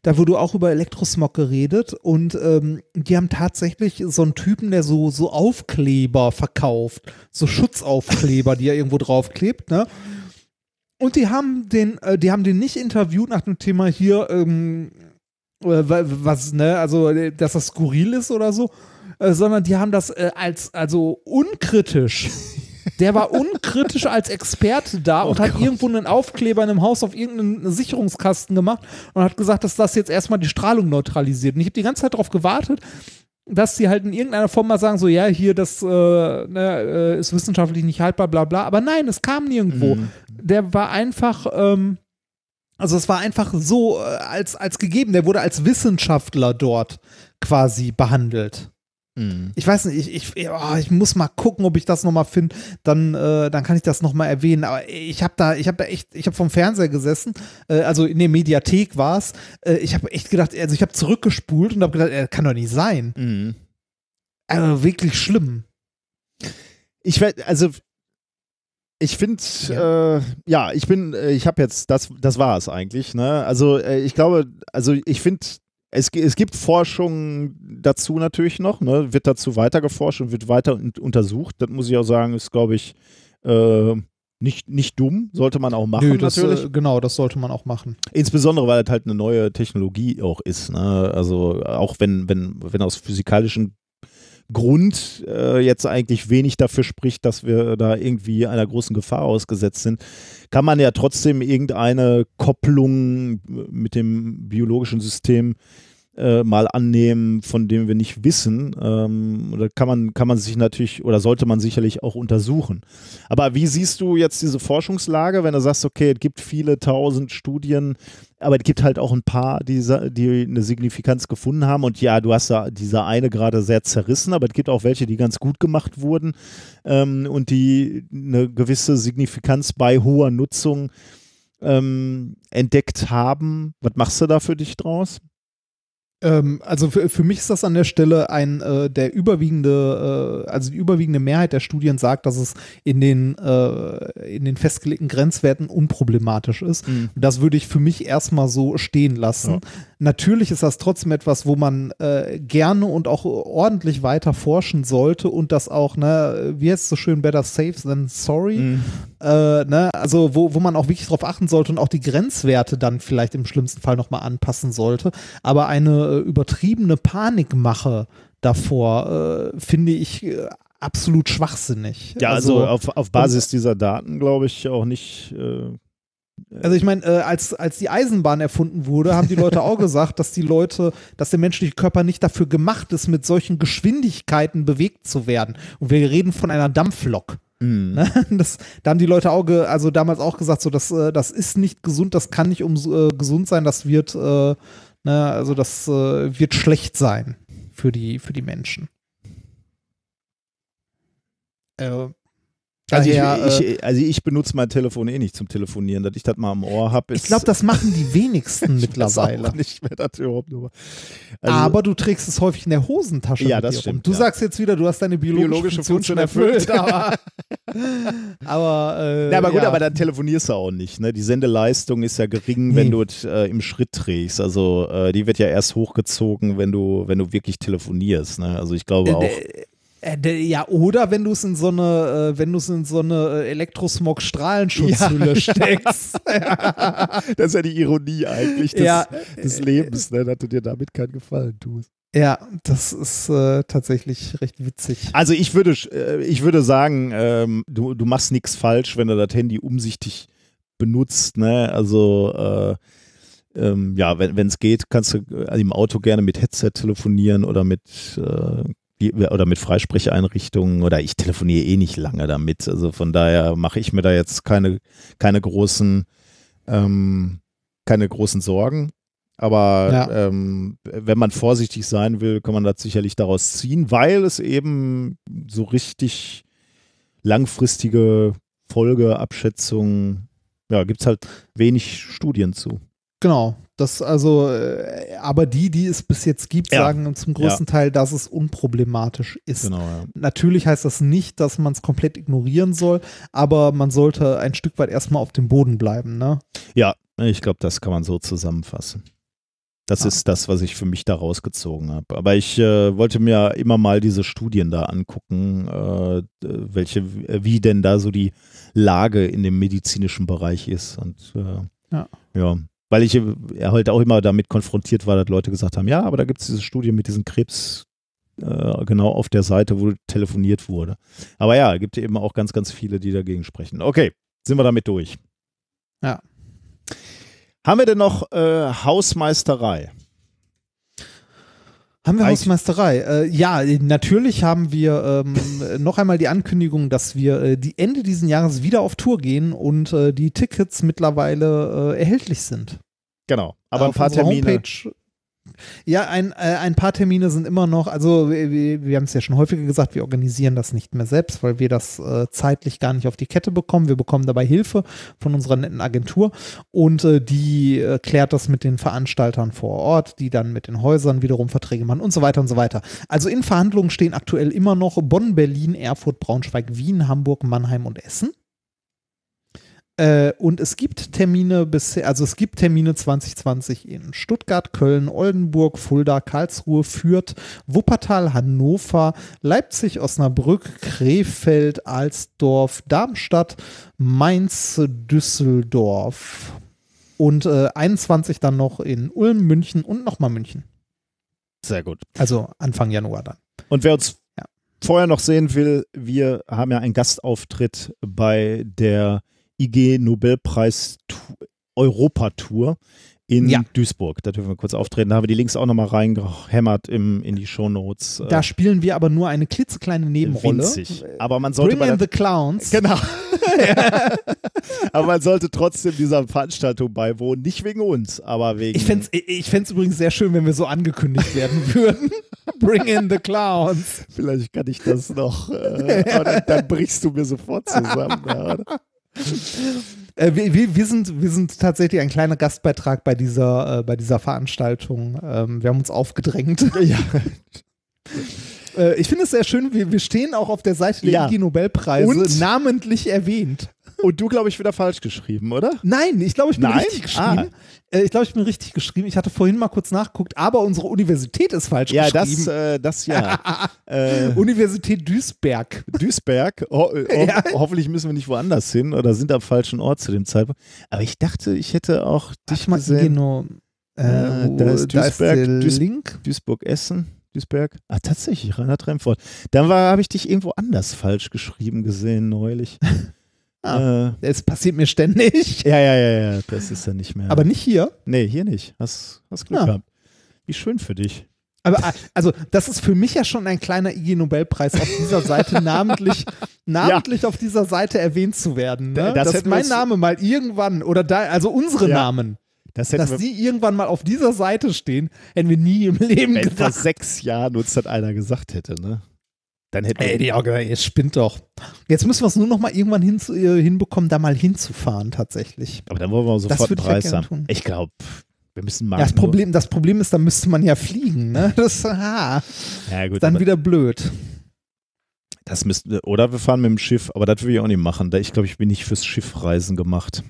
da wurde auch über Elektrosmog geredet und ähm, die haben tatsächlich so einen Typen, der so, so Aufkleber verkauft, so Schutzaufkleber, die er irgendwo draufklebt, ne? Und die haben den, äh, die haben den nicht interviewt nach dem Thema hier, ähm, äh, was, ne, also, dass das skurril ist oder so, äh, sondern die haben das äh, als, also unkritisch der war unkritisch als Experte da oh und hat Gott. irgendwo einen Aufkleber in einem Haus auf irgendeinen Sicherungskasten gemacht und hat gesagt, dass das jetzt erstmal die Strahlung neutralisiert. Und ich habe die ganze Zeit darauf gewartet, dass sie halt in irgendeiner Form mal sagen, so, ja, hier, das äh, ne, äh, ist wissenschaftlich nicht haltbar, bla bla. Aber nein, es kam nirgendwo. Mhm. Der war einfach, ähm, also es war einfach so äh, als, als gegeben, der wurde als Wissenschaftler dort quasi behandelt. Mhm. Ich weiß nicht, ich, ich, oh, ich muss mal gucken, ob ich das nochmal finde. Dann, äh, dann kann ich das nochmal erwähnen. Aber ich habe da, ich habe da echt, ich habe vom Fernseher gesessen, äh, also in der Mediathek war es. Äh, ich habe echt gedacht, also ich habe zurückgespult und habe gedacht, er kann doch nicht sein. Mhm. Also wirklich schlimm. Ich werde, also ich finde, ja. Äh, ja. ich bin, äh, ich habe jetzt, das, das war es eigentlich. Ne? Also äh, ich glaube, also ich finde es, es gibt Forschung dazu natürlich noch, ne? wird dazu weiter geforscht und wird weiter untersucht. Das muss ich auch sagen, ist, glaube ich, äh, nicht, nicht dumm, sollte man auch machen. Nö, das, natürlich. Äh, genau, das sollte man auch machen. Insbesondere, weil es halt eine neue Technologie auch ist. Ne? Also auch wenn, wenn, wenn aus physikalischen Grund äh, jetzt eigentlich wenig dafür spricht, dass wir da irgendwie einer großen Gefahr ausgesetzt sind, kann man ja trotzdem irgendeine Kopplung mit dem biologischen System äh, mal annehmen, von dem wir nicht wissen. Ähm, oder kann man, kann man sich natürlich oder sollte man sicherlich auch untersuchen. Aber wie siehst du jetzt diese Forschungslage, wenn du sagst, okay, es gibt viele tausend Studien, aber es gibt halt auch ein paar, die, die eine Signifikanz gefunden haben. Und ja, du hast da diese eine gerade sehr zerrissen, aber es gibt auch welche, die ganz gut gemacht wurden ähm, und die eine gewisse Signifikanz bei hoher Nutzung ähm, entdeckt haben. Was machst du da für dich draus? Ähm, also für, für mich ist das an der Stelle ein äh, der überwiegende, äh, also die überwiegende Mehrheit der Studien sagt, dass es in den äh, in den festgelegten Grenzwerten unproblematisch ist. Mhm. Das würde ich für mich erstmal so stehen lassen. Ja. Natürlich ist das trotzdem etwas, wo man äh, gerne und auch ordentlich weiter forschen sollte und das auch, ne, wie heißt es so schön, better safe than sorry. Mhm. Äh, ne, also wo, wo man auch wirklich darauf achten sollte und auch die Grenzwerte dann vielleicht im schlimmsten Fall nochmal anpassen sollte. Aber eine äh, übertriebene Panikmache davor äh, finde ich äh, absolut schwachsinnig. Ja, also, also auf, auf Basis dieser Daten glaube ich auch nicht. Äh, also ich meine, äh, als, als die Eisenbahn erfunden wurde, haben die Leute auch gesagt, dass die Leute, dass der menschliche Körper nicht dafür gemacht ist, mit solchen Geschwindigkeiten bewegt zu werden. Und wir reden von einer Dampflok. Mm. Das, da haben die Leute auch, ge, also damals auch gesagt, so das, äh, das ist nicht gesund, das kann nicht um, äh, gesund sein, das wird, äh, ne, also das äh, wird schlecht sein für die, für die Menschen. Äh, also, ich, ich, äh, also ich benutze mein Telefon eh nicht zum Telefonieren, dass ich das mal am Ohr habe. Ich glaube, das machen die wenigsten mittlerweile. Auch nicht mehr das überhaupt nur. Also, Aber du trägst es häufig in der Hosentasche. Ja, das stimmt. Du ja. sagst jetzt wieder, du hast deine biologische, biologische Funktion, Funktion erfüllt. aber, aber, äh, ja, aber gut, ja. aber dann telefonierst du auch nicht. Ne? Die Sendeleistung ist ja gering, nee. wenn du es äh, im Schritt trägst. Also äh, die wird ja erst hochgezogen, wenn du, wenn du wirklich telefonierst. Ne? Also ich glaube äh, auch. Äh, ja, oder wenn du es in so eine, äh, wenn du es in so eine äh, Elektrosmog-Strahlenschutzhülle ja, steckst. Ja. das ist ja die Ironie eigentlich des, ja, des Lebens, ne, dass du dir damit keinen Gefallen tust. Ja, das ist äh, tatsächlich recht witzig. Also ich würde, äh, ich würde sagen, ähm, du, du machst nichts falsch, wenn du das Handy umsichtig benutzt. Ne? Also äh, ähm, ja, wenn es geht, kannst du im Auto gerne mit Headset telefonieren oder mit oder mit Freisprecheinrichtungen oder ich telefoniere eh nicht lange damit. Also von daher mache ich mir da jetzt keine, keine großen, ähm, keine großen Sorgen. Aber ja. ähm, wenn man vorsichtig sein will, kann man das sicherlich daraus ziehen, weil es eben so richtig langfristige Folgeabschätzungen, ja, gibt es halt wenig Studien zu. Genau, das also, äh, aber die, die es bis jetzt gibt, ja. sagen zum größten ja. Teil, dass es unproblematisch ist. Genau, ja. Natürlich heißt das nicht, dass man es komplett ignorieren soll, aber man sollte ein Stück weit erstmal auf dem Boden bleiben, ne? Ja, ich glaube, das kann man so zusammenfassen. Das ah. ist das, was ich für mich da rausgezogen habe. Aber ich äh, wollte mir immer mal diese Studien da angucken, äh, welche, wie denn da so die Lage in dem medizinischen Bereich ist. Und äh, ja. ja weil ich ja, halt auch immer damit konfrontiert war, dass Leute gesagt haben, ja, aber da gibt es diese Studie mit diesem Krebs äh, genau auf der Seite, wo telefoniert wurde. Aber ja, gibt eben auch ganz, ganz viele, die dagegen sprechen. Okay, sind wir damit durch. Ja. Haben wir denn noch äh, Hausmeisterei? Haben wir Hausmeisterei? Äh, ja, natürlich haben wir ähm, noch einmal die Ankündigung, dass wir äh, die Ende dieses Jahres wieder auf Tour gehen und äh, die Tickets mittlerweile äh, erhältlich sind. Genau, aber ein paar Termine. Homepage ja, ein, äh, ein paar Termine sind immer noch, also wir, wir haben es ja schon häufiger gesagt, wir organisieren das nicht mehr selbst, weil wir das äh, zeitlich gar nicht auf die Kette bekommen. Wir bekommen dabei Hilfe von unserer netten Agentur und äh, die äh, klärt das mit den Veranstaltern vor Ort, die dann mit den Häusern wiederum Verträge machen und so weiter und so weiter. Also in Verhandlungen stehen aktuell immer noch Bonn, Berlin, Erfurt, Braunschweig, Wien, Hamburg, Mannheim und Essen. Äh, und es gibt Termine bisher, also es gibt Termine 2020 in Stuttgart, Köln, Oldenburg, Fulda, Karlsruhe, Fürth, Wuppertal, Hannover, Leipzig, Osnabrück, Krefeld, Alsdorf, Darmstadt, Mainz, Düsseldorf und äh, 21 dann noch in Ulm, München und nochmal München. Sehr gut. Also Anfang Januar dann. Und wer uns ja. vorher noch sehen will, wir haben ja einen Gastauftritt bei der IG Nobelpreis Europatour in Ja. Duisburg. Da dürfen wir kurz auftreten. Da haben wir die Links auch nochmal reingehämmert im, in die Shownotes. Äh, Da spielen wir aber nur eine klitzekleine Nebenrolle. winzig. Aber man sollte Bring in the Clowns. Genau. aber man sollte trotzdem dieser Veranstaltung beiwohnen. Nicht wegen uns, aber wegen. Ich fände es ich fänd's übrigens sehr schön, wenn wir so angekündigt werden würden. Bring in the Clowns. Vielleicht kann ich das noch. Äh, dann, dann brichst du mir sofort zusammen. Ja? Äh, wir, wir, sind, wir sind tatsächlich ein kleiner Gastbeitrag bei dieser, äh, bei dieser Veranstaltung. Ähm, wir haben uns aufgedrängt. ja. Äh, ich finde es sehr schön, wir, wir stehen auch auf der Seite der Ja. IG Nobelpreise Und? namentlich erwähnt. Und du, glaube ich, wieder falsch geschrieben, oder? Nein, ich glaube, ich bin Nein? richtig geschrieben. Äh, ich glaube, ich bin richtig geschrieben. Ich hatte vorhin mal kurz nachgeguckt, aber unsere Universität ist falsch Ja, das, geschrieben. äh, das ja. äh, Universität Duisberg. Duisberg. Ho ho Ja. Hoffentlich müssen wir nicht woanders hin oder sind am falschen Ort zu dem Zeitpunkt. Aber ich dachte, ich hätte auch dich mal, gesehen. Geno, äh, Äh, wo, da ist Duisberg, der Duis- Link. Duisburg-Essen. Duisberg. Ah, tatsächlich, Reinhard Remford. Dann war, habe ich dich irgendwo anders falsch geschrieben gesehen neulich. Ah. äh, Es passiert mir ständig. ja, ja, ja, ja, das ist ja nicht mehr. Aber nicht hier. nee, hier nicht. Hast, hast Glück Ja. gehabt. Wie schön für dich. Aber ah, also, das ist für mich ja schon ein kleiner IG-Nobelpreis, auf dieser Seite namentlich, namentlich auf dieser Seite erwähnt zu werden. Ne? Das Dass mein Name mal irgendwann, oder da, also unsere Ja. Namen, Das dass die irgendwann mal auf dieser Seite stehen, hätten wir nie im Leben wenn vor gedacht. sechs Jahren uns das einer gesagt hätte, ne? Dann hätten Ey, Augen, ihr spinnt doch. Jetzt müssen wir es nur noch mal irgendwann hin, äh, hinbekommen, da mal hinzufahren, tatsächlich. aber dann wollen wir sofort einen ich ja Preis gerne haben. Ich glaube, wir müssen mal. Ja, das, Problem, das Problem ist, da müsste man ja fliegen. Ne? Das ist aha, Ja, gut. dann wieder blöd. das müssten, oder wir fahren mit dem Schiff, aber das will ich auch nicht machen. Da Ich glaube, ich bin nicht fürs Schiffreisen gemacht.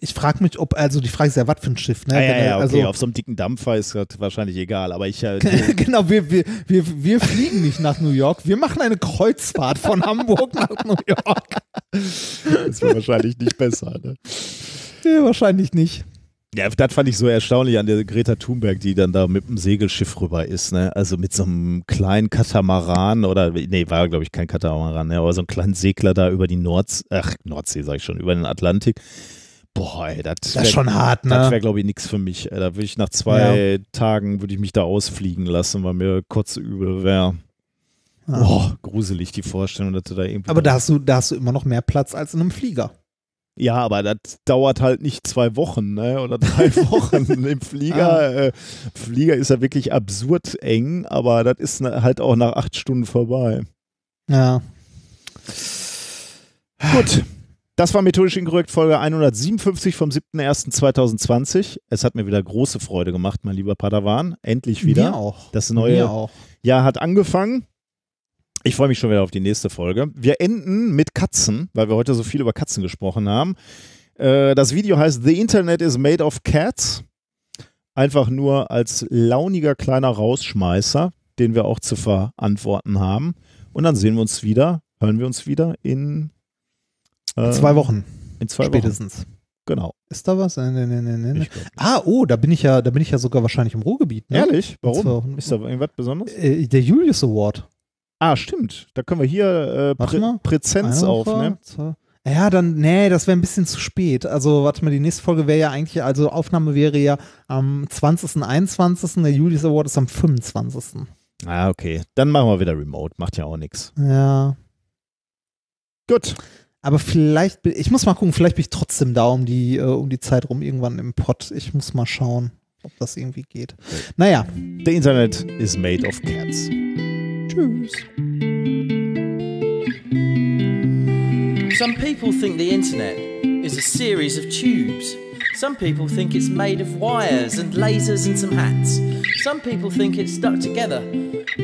Ich frage mich, ob, also die Frage ist ja, was für ein Schiff, ne? Ah, ja, ja, okay. also, Auf so einem dicken Dampfer ist das wahrscheinlich egal, aber ich. Äh, genau, wir, wir, wir, wir fliegen nicht nach New York, wir machen eine Kreuzfahrt von Hamburg nach New York. das wäre wahrscheinlich nicht besser, ne? Ja, wahrscheinlich nicht. Ja, das fand ich so erstaunlich an der Greta Thunberg, die dann da mit dem Segelschiff rüber ist, ne? Also mit so einem kleinen Katamaran oder, nee, war glaube ich kein Katamaran, ne? aber so einen kleinen Segler da über die Nordsee, ach, Nordsee sag ich schon, über den Atlantik. Boah, ey, das Das ist schon hart, Das ne? wäre, glaube ich, nichts für mich. Da würde ich nach zwei Tagen, würde ich mich da ausfliegen lassen, weil mir kurz übel wäre. Ja. Boah, gruselig die Vorstellung, dass du da irgendwie. Aber da hast, du, da hast du immer noch mehr Platz als in einem Flieger. Ja, aber das dauert halt nicht zwei Wochen, ne? Oder drei Wochen im Flieger. Äh, Flieger ist ja wirklich absurd eng, aber das ist ne- halt auch nach acht Stunden vorbei. Ja. Gut. Das war methodisch inkorrekt Folge 157 vom 7.01.2020. Es hat mir wieder große Freude gemacht, mein lieber Padawan. Endlich wieder. Mir auch. Das neue auch. Jahr hat angefangen. Ich freue mich schon wieder auf die nächste Folge. Wir enden mit Katzen, weil wir heute so viel über Katzen gesprochen haben. Äh, das Video heißt The Internet is made of cats. Einfach nur als launiger kleiner Rausschmeißer, den wir auch zu verantworten haben. Und dann sehen wir uns wieder, hören wir uns wieder in äh, Zwei Wochen In zwei Wochen. spätestens. Genau. Ist da was? Nee, nee, nee. Ah, oh, da bin ich ja, da bin ich ja sogar wahrscheinlich im Ruhrgebiet. Ne? Ehrlich? Warum? Ist da irgendwas Besonderes? Äh, der Julius Award. Ah, stimmt. Da können wir hier äh, Prä Eine aufnehmen. Ja, dann, nee, das wäre ein bisschen zu spät. Also, warte mal, die nächste Folge wäre ja eigentlich, also Aufnahme wäre ja am 20., 21., der Julius Award ist am 25. Ah, okay. Dann machen wir wieder Remote. Macht ja auch nichts. Ja. Gut. Aber vielleicht, bin- ich muss mal gucken, vielleicht bin ich trotzdem da um die, äh, um die Zeit rum irgendwann im Pott. Ich muss mal schauen, ob das irgendwie geht. Naja, The Internet is made of cats. tschüss. Some people think the internet is a series of tubes. Some people think it's made of wires and lasers and some hats. Some people think it's stuck together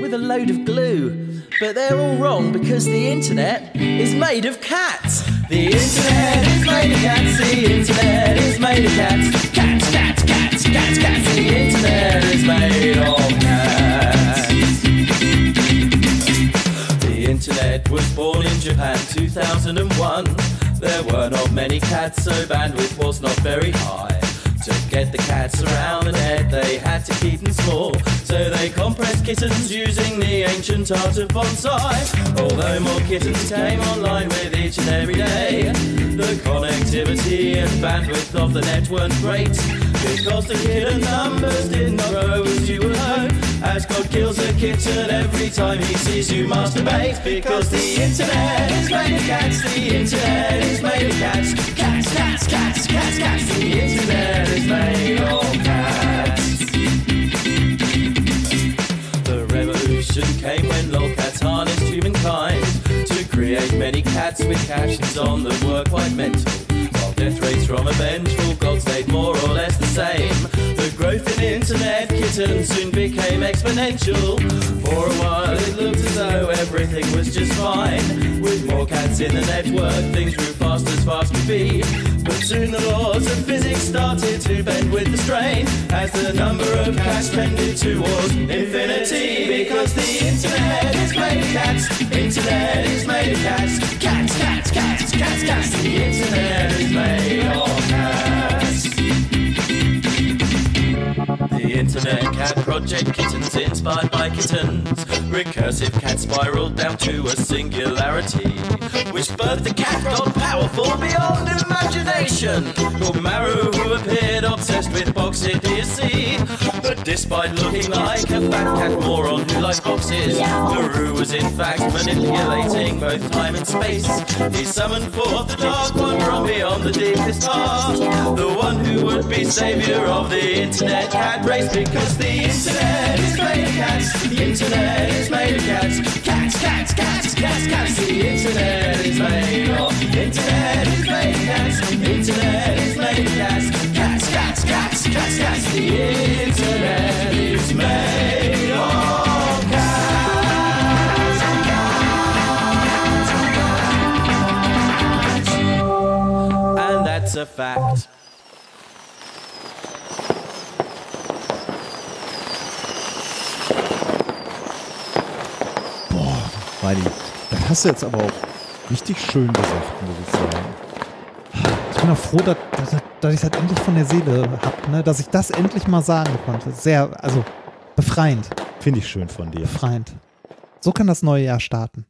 with a load of glue. But they're all wrong because the internet is made of cats. The internet is made of cats. The internet is made of cats. Cats, cats, cats, cats, cats. The internet is made of cats. Internet was born in Japan 2001. There were not many cats, so bandwidth was not very high. To get the cats around the net, they had to keep them small. So they compressed kittens using the ancient art of bonsai. Although more kittens came online with each and every day, the connectivity and bandwidth of the net weren't great. Because the kitten numbers did not grow as you would hope. As God kills a kitten every time he sees you masturbate. Because the internet is made of cats, the internet is made of cats. Cats, cats, cats, cats, cats. The internet many cats with captions on that were quite mental. While death rates from a vengeful god stayed more or less the same. The growth in internet kittens soon became exponential. For a while it looked as though everything was just fine. With more cats in the network, things grew fast as fast could be. But soon the laws of physics started to bend with the strain as the number of cats tended towards infinity. Because the internet is made of cats, internet is made of cats, cats, cats, cats, cats, cats. The internet is made of cats. The Internet Cat Project Kittens inspired by kittens. Recursive cat spiraled down to a singularity, which birthed a cat god powerful beyond imagination. Called Maru, who appeared obsessed with box idiocy. But despite looking like a fat cat moron who likes boxes, Maru was in fact manipulating both time and space. He summoned forth the dark one from beyond the deepest past, the one who would be savior of the internet cat race. Because the internet is made of cats, the internet is made of cats, cats, cats, cats, cats, cats. The internet is made of, internet is made of cats, internet is made of cats, cats, cats, cats, cats, cats. The internet is made of cats. And that's a fact. Boah, Heidi, das hast du jetzt aber auch richtig schön gesagt, muss ich sagen. Ich bin auch froh, dass, dass, dass ich das endlich von der Seele habe, ne? dass ich das endlich mal sagen konnte. Sehr, also befreiend, Finde ich schön von dir. befreiend. So kann das neue Jahr starten.